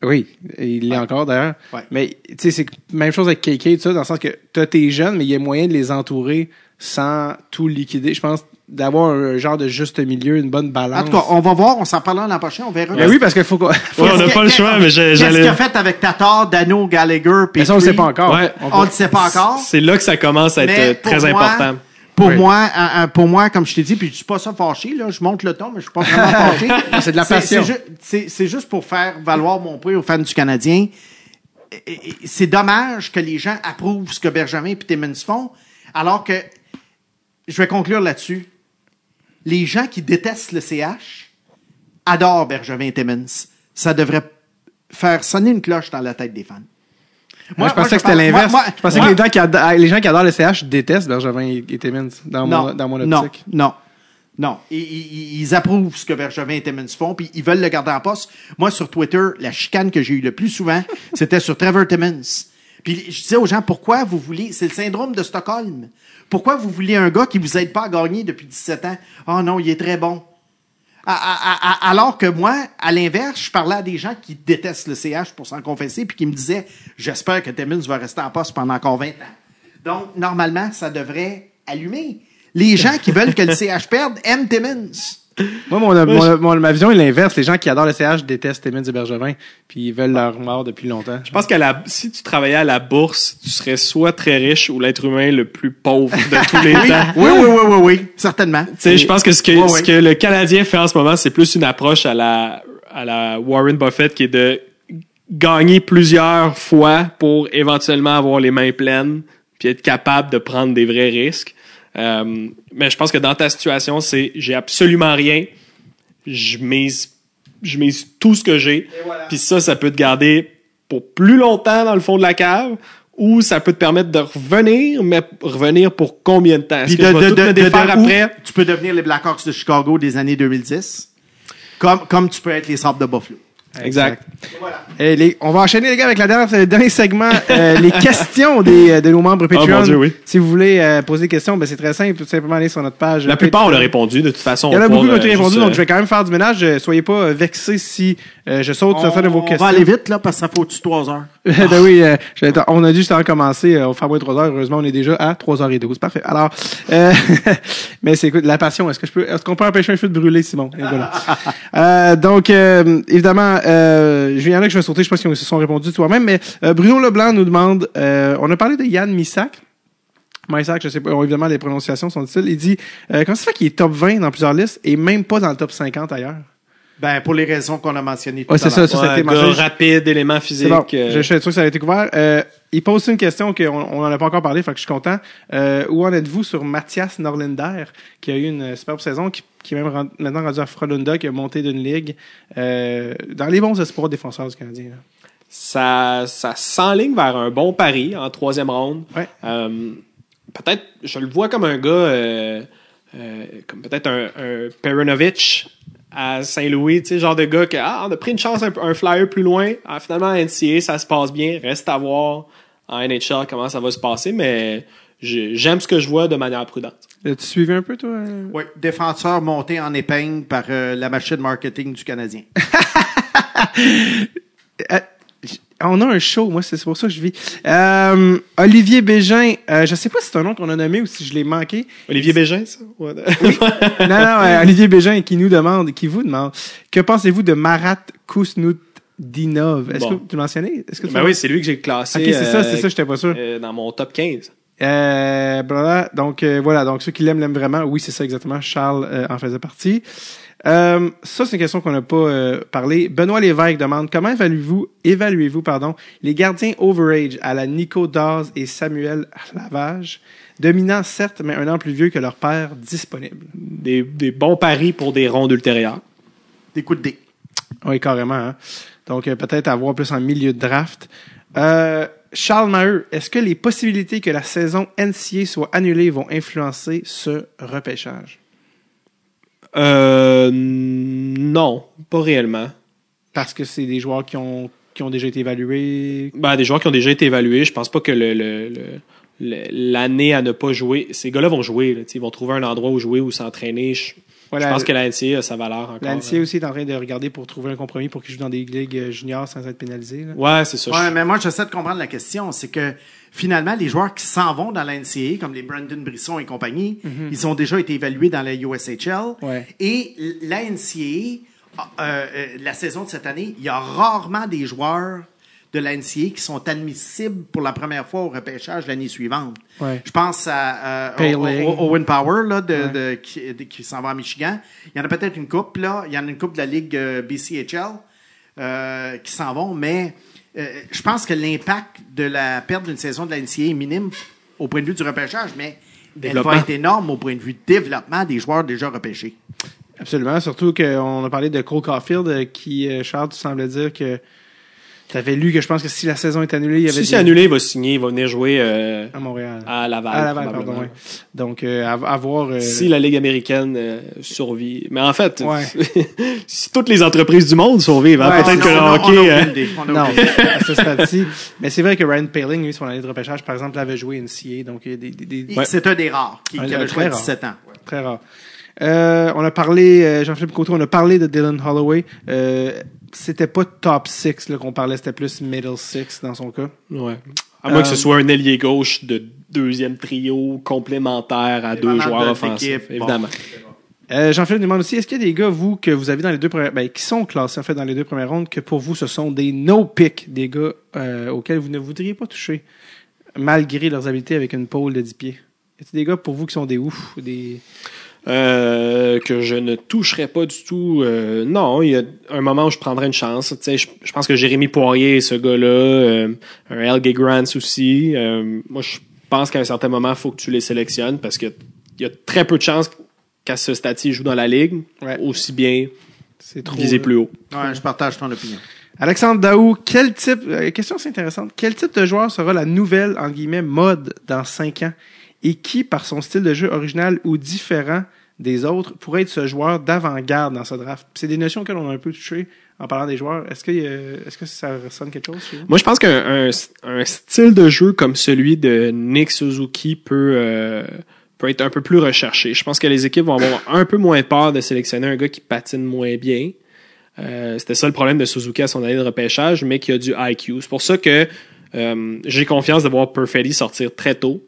Oui, il l'est encore d'ailleurs. Ouais. Mais tu sais, c'est même chose avec KK, tout ça, dans le sens que t'as tes jeunes, mais il y a moyen de les entourer sans tout liquider. Je pense d'avoir un genre de juste milieu, une bonne balance. En tout cas, on va voir, on s'en parlera l'an prochain, on verra. Ben oui, parce qu'il faut qu'on... Ouais, on n'a pas le choix, mais j'ai- Qu'est-ce j'allais. qu'il a fait avec Tatar, Dano, Gallagher, puis Mais ça, on le sait pas encore. Ouais. On On ne sait pas encore. C'est là que ça commence à être Mais euh, pour très moi- important. Pour Oui. moi, un- un- pour moi, comme je t'ai dit, puis je suis pas ça fâché, là, je monte le ton, mais je suis pas vraiment <laughs> fâché. C'est de la passion. C'est, ju- c'est- c'est juste pour faire valoir mon prix aux fans du Canadien. C'est dommage que les gens approuvent ce que Benjamin et Timmins font, alors que, je vais conclure là-dessus, les gens qui détestent le CH adorent Benjamin et Timmins. Ça devrait faire sonner une cloche dans la tête des fans. Moi, je moi, pensais que c'était l'inverse. je pensais moi- que les gens, qui adorent, les gens qui adorent le CH détestent Bergevin et, Timmins dans, non, mon, dans mon non, optique. Non, non. Ils, ils- ils approuvent ce que Bergevin et Timmins font, puis ils veulent le garder en poste. Moi, sur Twitter, la chicane que j'ai eue le plus souvent, <laughs> c'était sur Trevor Timmins. Puis je disais aux gens, pourquoi vous voulez... C'est le syndrome de Stockholm. Pourquoi vous voulez un gars qui vous aide pas à gagner depuis 17 ans? Oh non, il est très bon. Alors que moi, à l'inverse, je parlais à des gens qui détestent le CH pour s'en confesser, puis qui me disaient, j'espère que Timmins va rester en poste pendant encore 20 ans. Donc, normalement, ça devrait allumer. Les gens qui veulent que le CH perde aiment Timmins. Moi, mon, mon- mon- ma vision est l'inverse. Les gens qui adorent le CH détestent Timmins et Bergevin, puis ils veulent leur mort depuis longtemps. Je pense que la, si tu travaillais à la bourse, tu serais soit très riche ou l'être humain le plus pauvre de tous les <laughs> temps. Oui, oui, oui, oui, oui, certainement. Tu sais, je pense que ce que, ce que le Canadien fait en ce moment, c'est plus une approche à la, à la Warren Buffett qui est de gagner plusieurs fois pour éventuellement avoir les mains pleines puis être capable de prendre des vrais risques. Euh, mais je pense que dans ta situation, c'est j'ai absolument rien. Je mise, je mise tout ce que j'ai. Puis ça, ça peut te garder pour plus longtemps dans le fond de la cave ou ça peut te permettre de revenir, mais revenir pour combien de temps? Est-ce Puis que je vais tout de- me de- défaire de où après? Tu peux devenir les Blackhawks de Chicago des années 2010, comme, comme tu peux être les Sabres de Buffalo. Exact. Et les- on va enchaîner, les gars, avec la dernière, le dernier segment, euh, les <laughs> questions des, euh, de nos membres Patreon. Oh, mon Dieu, oui. Si vous voulez euh, poser des questions, ben, c'est très simple. Tout simplement aller sur notre page. La euh, plupart, on l'a répondu. De toute façon, Il y en a on beaucoup qui va ont été pouvoir, répondu, euh, donc juste, je vais quand même faire du ménage. Euh, Soyez pas euh, vexés si euh, je saute certaines de vos on questions. va aller vite, là, parce que ça faut au-dessus de trois heures? <laughs> ben oui, euh, on a dû justement commencer, euh, on fait moins de 3 heures. Heureusement, on est déjà à 3h12. Parfait. Alors, euh, <laughs> mais c'est écoute, la passion, est-ce que je peux, est-ce qu'on peut empêcher un feu de brûler, Simon? Et voilà. Euh, donc, euh, évidemment, euh, il y en a que je vais sauter, je pense qu'ils se sont répondus toi-même, mais euh, Bruno Leblanc nous demande, euh, on a parlé de Yann Missak. Missak, je sais pas, évidemment, les prononciations sont difficiles. Il dit, euh, comment ça fait qu'il est top 20 dans plusieurs listes et même pas dans le top 50 ailleurs? Ben, pour les raisons qu'on a mentionnées tout Ouais, c'est à ça, ça, ouais, ça a été gars mentionné. rapide, élément physique. bon. euh, Je, je suis sûr que ça a été couvert. Euh, il pose une question qu'on on en a pas encore parlé, fait que je suis content. Euh, où en êtes-vous sur Mathias Norlinder, qui a eu une superbe saison, qui, qui est même rend- maintenant rendu à Frolunda, qui a monté d'une ligue euh, dans les bons espoirs défenseurs du Canadien. là? ça, ça s'enligne vers un bon pari en troisième ronde. Ouais. Euh, peut-être, je le vois comme un gars, euh, euh, comme peut-être un, un Perunovic à Saint-Louis, tu sais, genre de gars que, ah, on a pris une chance, un, un flyer plus loin. Ah, finalement, à NCA, ça se passe bien. Reste à voir en NHL comment ça va se passer, mais j'aime ce que je vois de manière prudente. Tu suivais un peu, toi? Oui, défenseur monté en épingle par euh, la machine marketing du Canadien. <laughs> <laughs> Euh, on a un show, moi, c'est pour ça que je vis. Euh, Olivier Bégin, euh, je sais pas si c'est un nom qu'on a nommé ou si je l'ai manqué. Olivier Bégin, ça? Ouais. <laughs> non, non, euh, Olivier Bégin qui nous demande, qui vous demande, que pensez-vous de Marat Kousnoudinov? Est-ce Bon. que tu le mentionnais? Est-ce que tu ben oui, c'est lui que j'ai classé. Ok, c'est ça, euh, c'est ça, j'étais pas sûr. euh, dans mon top 15. Euh, donc euh, voilà, donc ceux qui l'aiment l'aiment vraiment. Oui, c'est ça exactement. Charles euh, en faisait partie. Euh, ça, c'est une question qu'on n'a pas euh, parlé. Benoît Lévesque demande comment évaluez-vous, évaluez-vous pardon, les gardiens overage à la Nico Daz et Samuel Lavage, dominants certes, mais un an plus vieux que leur père disponible? Des, des bons paris pour des rondes ultérieures. Des coups de dé. Oui, carrément. hein. Donc euh, peut-être avoir plus en milieu de draft. Euh, Charles Maheu, est-ce que les possibilités que la saison NCA soit annulée vont influencer ce repêchage? Euh, non, pas réellement. Parce que c'est des joueurs qui ont, qui ont déjà été évalués? Ben, des joueurs qui ont déjà été évalués, je pense pas que le, le- le- le- l'année à ne pas jouer, ces gars-là vont jouer. là, ils vont trouver un endroit où jouer ou s'entraîner. Je, Voilà, Je pense que la NCA a sa valeur encore. la NCA euh. aussi est en train de regarder pour trouver un compromis pour qu'il joue dans des ligues euh, juniors sans être pénalisé. là. Ouais, c'est ça. Ouais, Je- mais moi, j'essaie de comprendre la question. C'est que finalement, les joueurs qui s'en vont dans la NCAA, comme les Brandon Brisson et compagnie, ils ont déjà été évalués dans la USHL. Ouais. Et la NCAA, euh, euh, la saison de cette année, il y a rarement des joueurs de la NCAA qui sont admissibles pour la première fois au repêchage l'année suivante. Ouais. Je pense à euh, Owen Power là, de, Ouais. de- qui, de- qui s'en va à Michigan. Il y en a peut-être une coupe là. Il y en a une coupe de la Ligue euh, BCHL euh, qui s'en vont, mais je pense que l'impact de la perte d'une saison de la NCAA est minime au point de vue du repêchage, mais elle va être énorme au point de vue développement des joueurs déjà repêchés. Absolument. Surtout qu'on a parlé de Cole Caulfield qui, Charles, tu semblais dire que tu avais lu que je pense que si la saison est annulée, il y avait Si des- c'est annulé, il va signer, il va venir jouer euh, à Montréal. à Laval. À Laval, pardon, ouais. Donc, euh, à, à voir... euh, Si la Ligue américaine euh, survit. Mais en fait, Ouais. <laughs> si toutes les entreprises du monde survivent, hein, Ouais, peut-être que le a- on a hockey... euh, à ce stade-ci. Mais c'est vrai que Ryan Paling, lui, son année de repêchage, par exemple, avait joué NCA, donc il y a des, des, des- Ouais. C'est un des rares qui, Un- qui avait joué à rare. 17 ans. très rare. Euh, on a parlé, euh, Jean-Philippe Côté, on a parlé de Dylan Holloway. C'était pas top 6 là, qu'on parlait, c'était plus middle 6 dans son cas. Ouais. À moins que ce Euh, soit un ailier gauche de deuxième trio complémentaire à deux joueurs de offensifs, l'équipe, bon. évidemment. Euh, Jean-Philippe demande aussi, est-ce qu'il y a des gars, vous, que vous avez dans les deux premières, ben, qui sont classés, en fait, dans les deux premières rondes, que pour vous, ce sont des no-pick, des gars euh, auxquels vous ne voudriez pas toucher, malgré leurs habiletés avec une pôle de 10 pieds? Y a des gars pour vous qui sont des ouf, des... Euh, que je ne toucherai pas du tout. euh, non, il y a un moment où je prendrais une chance. Tu sais, je, je pense que Jérémy Poirier, ce gars-là, euh, un Helge Grants aussi. euh, moi, je pense qu'à un certain moment, il faut que tu les sélectionnes parce que il y a très peu de chances qu'à ce stade-ci, ils jouent dans la ligue. Ouais. Aussi bien C'est trop... viser plus haut. Ouais, je partage ton opinion. Alexandre Daou, quel type, euh, question c'est intéressante, quel type de joueur sera la nouvelle, en guillemets, mode dans 5 ans? Et qui, par son style de jeu original ou différent des autres, pourrait être ce joueur d'avant-garde dans ce draft? C'est des notions auxquelles on a un peu touché en parlant des joueurs. Est-ce que, euh, est-ce que ça ressemble quelque chose? Moi, je pense qu'un un, un style de jeu comme celui de Nick Suzuki peut, euh, peut être un peu plus recherché. Je pense que les équipes vont avoir un peu moins peur de sélectionner un gars qui patine moins bien. Euh, C'était ça le problème de Suzuki à son année de repêchage, mais qui a du IQ. C'est pour ça que euh, j'ai confiance de voir Perfetti sortir très tôt.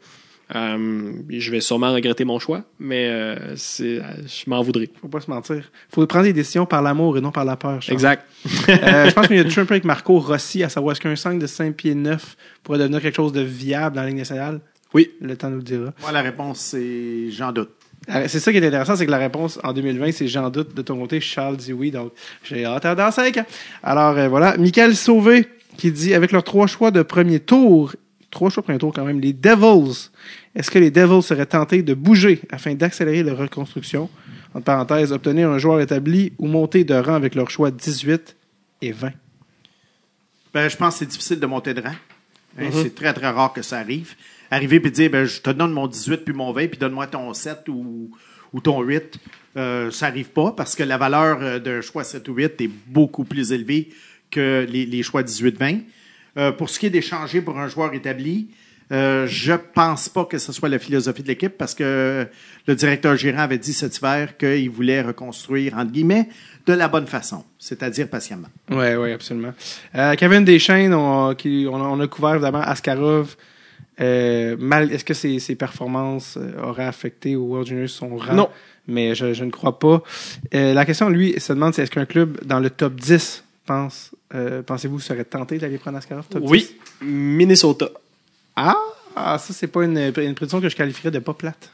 Euh, je vais sûrement regretter mon choix, mais euh, c'est- je m'en voudrais. Faut pas se mentir. Faut prendre des décisions par l'amour et non par la peur. Charles. Exact. Euh, je pense qu'il y a un peu avec Marco Rossi, à savoir est-ce qu'un 5 de 5 pieds 9 pourrait devenir quelque chose de viable dans la Ligue nationale? Oui. Le temps nous le dira. Moi, la réponse, c'est j'en doute. Euh, C'est ça qui est intéressant, c'est que la réponse en 2020, c'est j'en doute de ton côté. Charles dit oui, donc j'ai hâte dans 5 ans. Alors euh, voilà, Michael Sauvé qui dit avec leurs trois choix de premier tour, trois choix premier tour quand même, les Devils, est-ce que les Devils seraient tentés de bouger afin d'accélérer leur reconstruction? En parenthèse, obtenir un joueur établi ou monter de rang avec leur choix 18 et 20. Ben, je pense que c'est difficile de monter de rang. Hein, C'est très, très rare que ça arrive. Arriver puis dire, ben, je te donne mon 18 puis mon 20, puis donne-moi ton 7 ou, ou ton 8. Euh, ça arrive pas parce que la valeur euh, d'un choix 7 ou 8 est beaucoup plus élevée que les, les choix 18-20. Euh, pour ce qui est d'échanger pour un joueur établi, euh, je pense pas que ce soit la philosophie de l'équipe parce que le directeur gérant avait dit cet hiver qu'il voulait reconstruire, entre guillemets, de la bonne façon, c'est-à-dire patiemment. Oui, oui, absolument. Euh, Kevin Deschaines, on, qui, on, a, on a couvert évidemment Askarov. Euh, mal, est-ce que ses, ses performances euh, auraient affecté au World Juniors son rang? Non. Mais je, je ne crois pas. Euh, la question, lui, se demande c'est est-ce qu'un club dans le top 10 pense, euh, pensez-vous serait tenté d'aller prendre Askarov top 10? Oui. Minnesota. Ah, ah, ça, c'est pas une, une prédiction que je qualifierais de pas plate.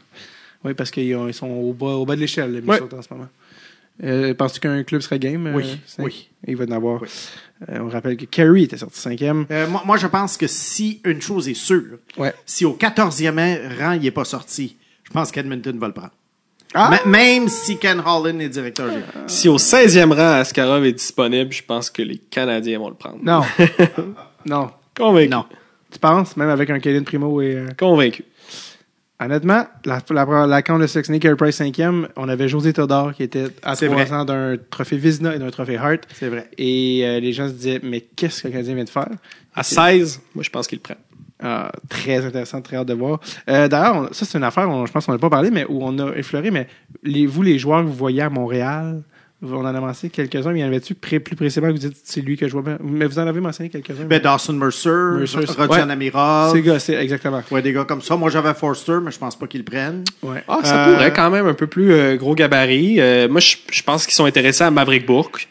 Oui, parce qu'ils ont- ils sont au bas, au bas de l'échelle, les Minnesota, en ce moment. Euh, Penses-tu qu'un club serait game? euh, Oui, cinq? oui. Il va en avoir. Oui. Euh, on rappelle que Kerry était sorti cinquième. Euh, moi, moi, je pense que si une chose est sûre, Ouais. si au 14e rang, il n'est pas sorti, je pense qu'Edmonton va le prendre. Ah! Même si Ken Holland est directeur général. Si au 16e rang, Askarov est disponible, je pense que les Canadiens vont le prendre. Non. <laughs> non. Convaincu. Non. Tu penses, même avec un Kaden Primo et. euh, Convaincu. Honnêtement, la, la, la on a sélectionné Carey Price 5e, on avait José Todor qui était à C'est 3 vrai. ans d'un trophée Vizina et d'un trophée Hart. C'est vrai. Et euh, les gens se disaient, mais qu'est-ce que le Canadien vient de faire? À 16, moi, je pense qu'il le prend. Ah, très intéressant, très hâte de voir. Euh, D'ailleurs, ça c'est une affaire, on- je pense qu'on n'a pas parlé, mais où on a effleuré, mais les, vous, les joueurs que vous voyez à Montréal, on en a mentionné quelques-uns, mais y en avait-tu plus précisément que vous dites c'est lui que je vois bien? Mais vous en avez mentionné quelques-uns. Ben, Dawson Mercer, Mercer, Rodion ouais. Amirov. c'est gars, c'est exactement. Ouais, des gars comme ça. Moi, j'avais Forster, mais je pense pas qu'ils le prennent. Ouais. Ah, ça Euh, pourrait quand même un peu plus euh, gros gabarit. Euh, moi, je, je pense qu'ils sont intéressés à Maverick Bourque.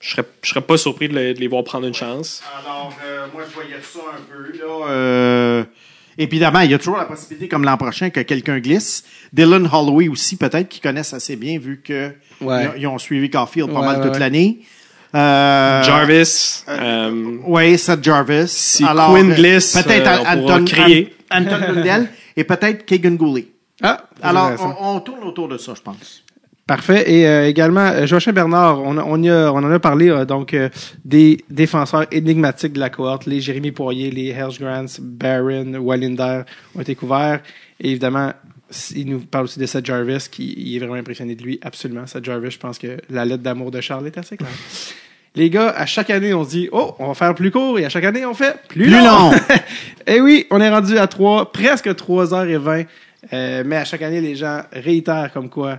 Je serais, je serais pas surpris de, le- de les voir prendre une chance. Alors, euh, moi, je voyais ça un peu, là. Euh, évidemment, il y a toujours la possibilité, comme l'an prochain, que quelqu'un glisse. Dylan Holloway aussi, peut-être, qu'ils connaissent assez bien, vu que Ouais. ils, ont- ils ont suivi Caulfield pas Ouais, mal ouais, toute ouais. l'année. Euh, Jarvis. euh, Oui, Seth Jarvis. Si Alors, Quinn glisse, peut-être euh, on Anton, crier. An- Anton Lundell et peut-être Kagan Goulet. Ah, Alors, on tourne autour de ça, je pense. Parfait. Et euh, également, euh, Joachim Bernard, on, a- on, y a- on en a parlé euh, donc euh, des défenseurs énigmatiques de la cohorte, les Jérémy Poirier, les Grants, Barron, Wallinder ont été couverts. Et évidemment, il nous parle aussi de Seth Jarvis, qui il est vraiment impressionné de lui, absolument. Seth Jarvis, je pense que la lettre d'amour de Charles est assez claire. Les gars, à chaque année, on se dit, oh, on va faire plus court, et à chaque année, on fait plus, Plus long. <laughs> et oui, on est rendu à 3, presque 3h20. Euh, mais à chaque année, les gens réitèrent comme quoi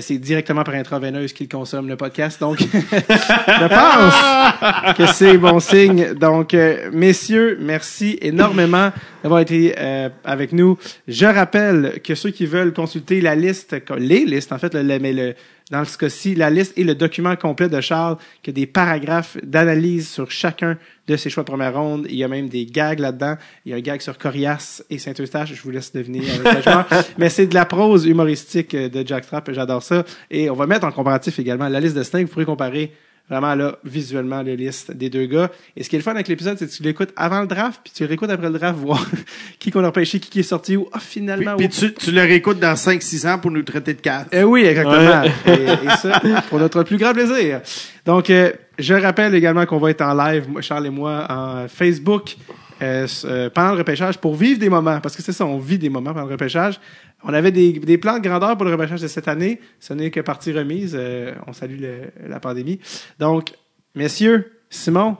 c'est directement par intraveineuse qu'ils consomment le podcast. Donc, <laughs> je <laughs> pense que c'est bon signe. Donc, euh, messieurs, merci énormément d'avoir été euh, avec nous. Je rappelle que ceux qui veulent consulter la liste, les listes, en fait, le, le- mais le, dans ce cas-ci, la liste et le document complet de Charles, qui a des paragraphes d'analyse sur chacun de ses choix de première ronde. Il y a même des gags là-dedans. Il y a un gag sur Corias et Saint-Eustache. Je vous laisse deviner avec le joueur. <laughs> Mais c'est de la prose humoristique euh, de Jack Strapp. J'adore ça. Et on va mettre en comparatif également la liste de Snake. Vous pourrez comparer vraiment là, visuellement, la liste des deux gars. Et ce qui est le fun avec l'épisode, c'est que tu l'écoutes avant le draft, puis tu l'écoutes après le draft, voir <laughs> qui qu'on a repêché, qui, qui est sorti où. Ah, Puis, finalement, puis où- tu, tu le réécoutes dans 5-6 ans pour nous traiter de cave. eh oui, exactement. <laughs> Et, et ça, pour notre plus grand plaisir. Donc, euh, je rappelle également qu'on va être en live, moi, Charles et moi, en Facebook euh, euh, pendant le repêchage pour vivre des moments. Parce que c'est ça, on vit des moments pendant le repêchage. On avait des, des plans de grandeur pour le repêchage de cette année. Ce n'est que partie remise. Euh, on salue le- la pandémie. Donc, messieurs, Simon,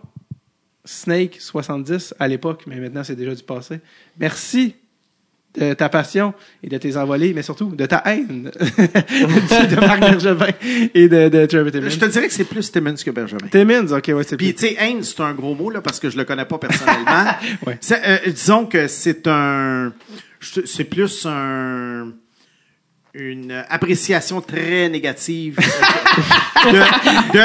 Snake 70 à l'époque, mais maintenant c'est déjà du passé. Merci de ta passion et de tes envolées, mais surtout de ta haine <laughs> de Marc Bergevin et de, de Trevor Timmons. Je te dirais que c'est plus Timmons que Benjamin. Timmons, ok, ouais, c'est Puis, tu sais, haine, c'est un gros mot, là, parce que je le connais pas personnellement. <laughs> Ouais. Euh, disons que c'est un... C'est plus un... Une appréciation très négative euh, de,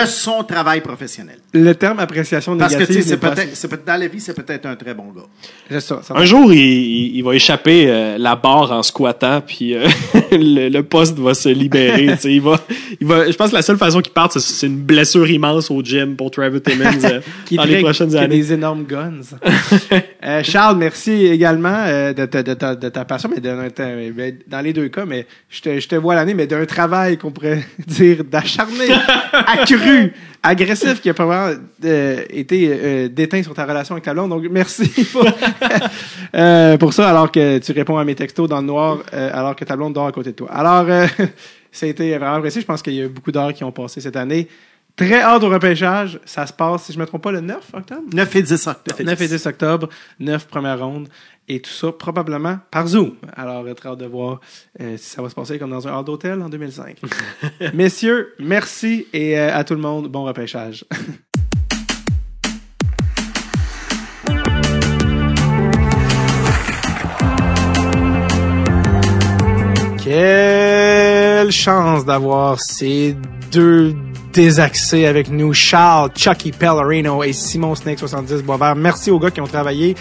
de son travail professionnel. Le terme appréciation Parce que, négative. tu sais, c'est peut-être, peut- dans la vie, c'est peut-être un très bon gars. C'est ça, ça Un jour, il, il- il va échapper euh, la barre en squattant, puis euh, <laughs> le, le poste va se libérer. tu sais, il va, il va, je pense que la seule façon qu'il parte, c'est- c'est une blessure immense au gym pour Trevor Timmons euh, <laughs> qui dans les prochaines qui années. des énormes guns. Euh, Charles, merci également euh, de, ta- de, ta- de ta passion, mais de- de- mais dans les deux cas, mais je te, je te vois l'année, mais d'un travail qu'on pourrait <laughs> dire d'acharné, accru, agressif, qui a probablement euh, été euh, déteint sur ta relation avec ta blonde. Donc, merci <laughs> pour, <laughs> euh, pour ça, alors que tu réponds à mes textos dans le noir, euh, alors que ta blonde dort à côté de toi. Alors, euh, ça a vraiment apprécié. Je pense qu'il y a beaucoup d'heures qui ont passé cette année. Très hâte au repêchage. Ça se passe, si je ne me trompe pas, le 9 octobre? 9 et 10 octobre. 9 et 10 octobre, 9 premières rondes, et tout ça probablement par Zoom. Alors, très hâte de voir euh, si ça va se passer comme dans un hall d'hôtel en 2005. <laughs> Messieurs, merci et euh, à tout le monde, bon repêchage. Quelle chance d'avoir ces <laughs> deux désaxés avec nous, Charles, Chucky Pellerino et Simon Snake 70 Boisvert. Merci aux gars qui ont travaillé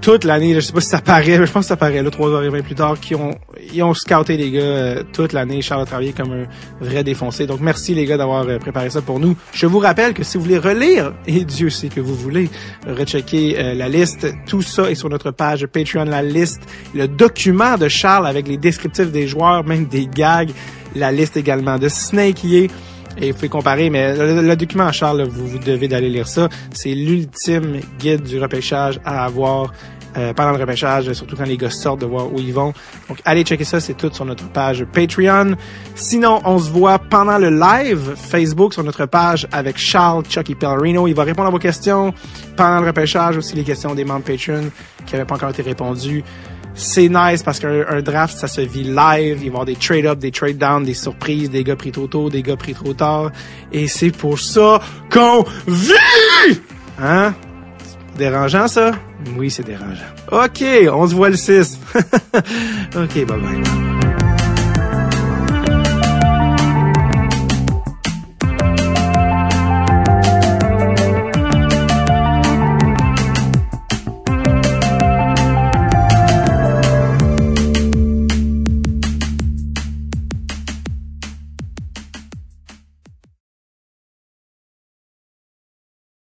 toute l'année. Je sais pas si ça paraît, mais je pense que ça paraît là, 3h20 plus tard, qui ont, ils ont scouté les gars euh, toute l'année. Charles a travaillé comme un vrai défoncé. Donc merci les gars d'avoir euh, préparé ça pour nous. Je vous rappelle que si vous voulez relire, et Dieu sait que vous voulez, rechecker euh, la liste, tout ça est sur notre page Patreon, la liste, le document de Charles avec les descriptifs des joueurs, même des gags, la liste également de Snake y est. Et vous pouvez comparer, mais le, document Charles, vous, vous devez d'aller lire ça. C'est l'ultime guide du repêchage à avoir euh, pendant le repêchage, surtout quand les gars sortent de voir où ils vont. Donc allez checker ça, c'est tout sur notre page Patreon. Sinon, on se voit pendant le live Facebook sur notre page avec Charles Chucky Pellerino. Il va répondre à vos questions pendant le repêchage, aussi les questions des membres Patreon qui n'avaient pas encore été répondues. C'est nice parce qu'un un draft, ça se vit live. Il va y avoir des trade-up, des trade-down, des surprises, des gars pris trop tôt, des gars pris trop tard. Et c'est pour ça qu'on vit! Hein? Dérangeant, ça? Oui, c'est dérangeant. OK, on se voit le 6. <laughs> OK, bye bye.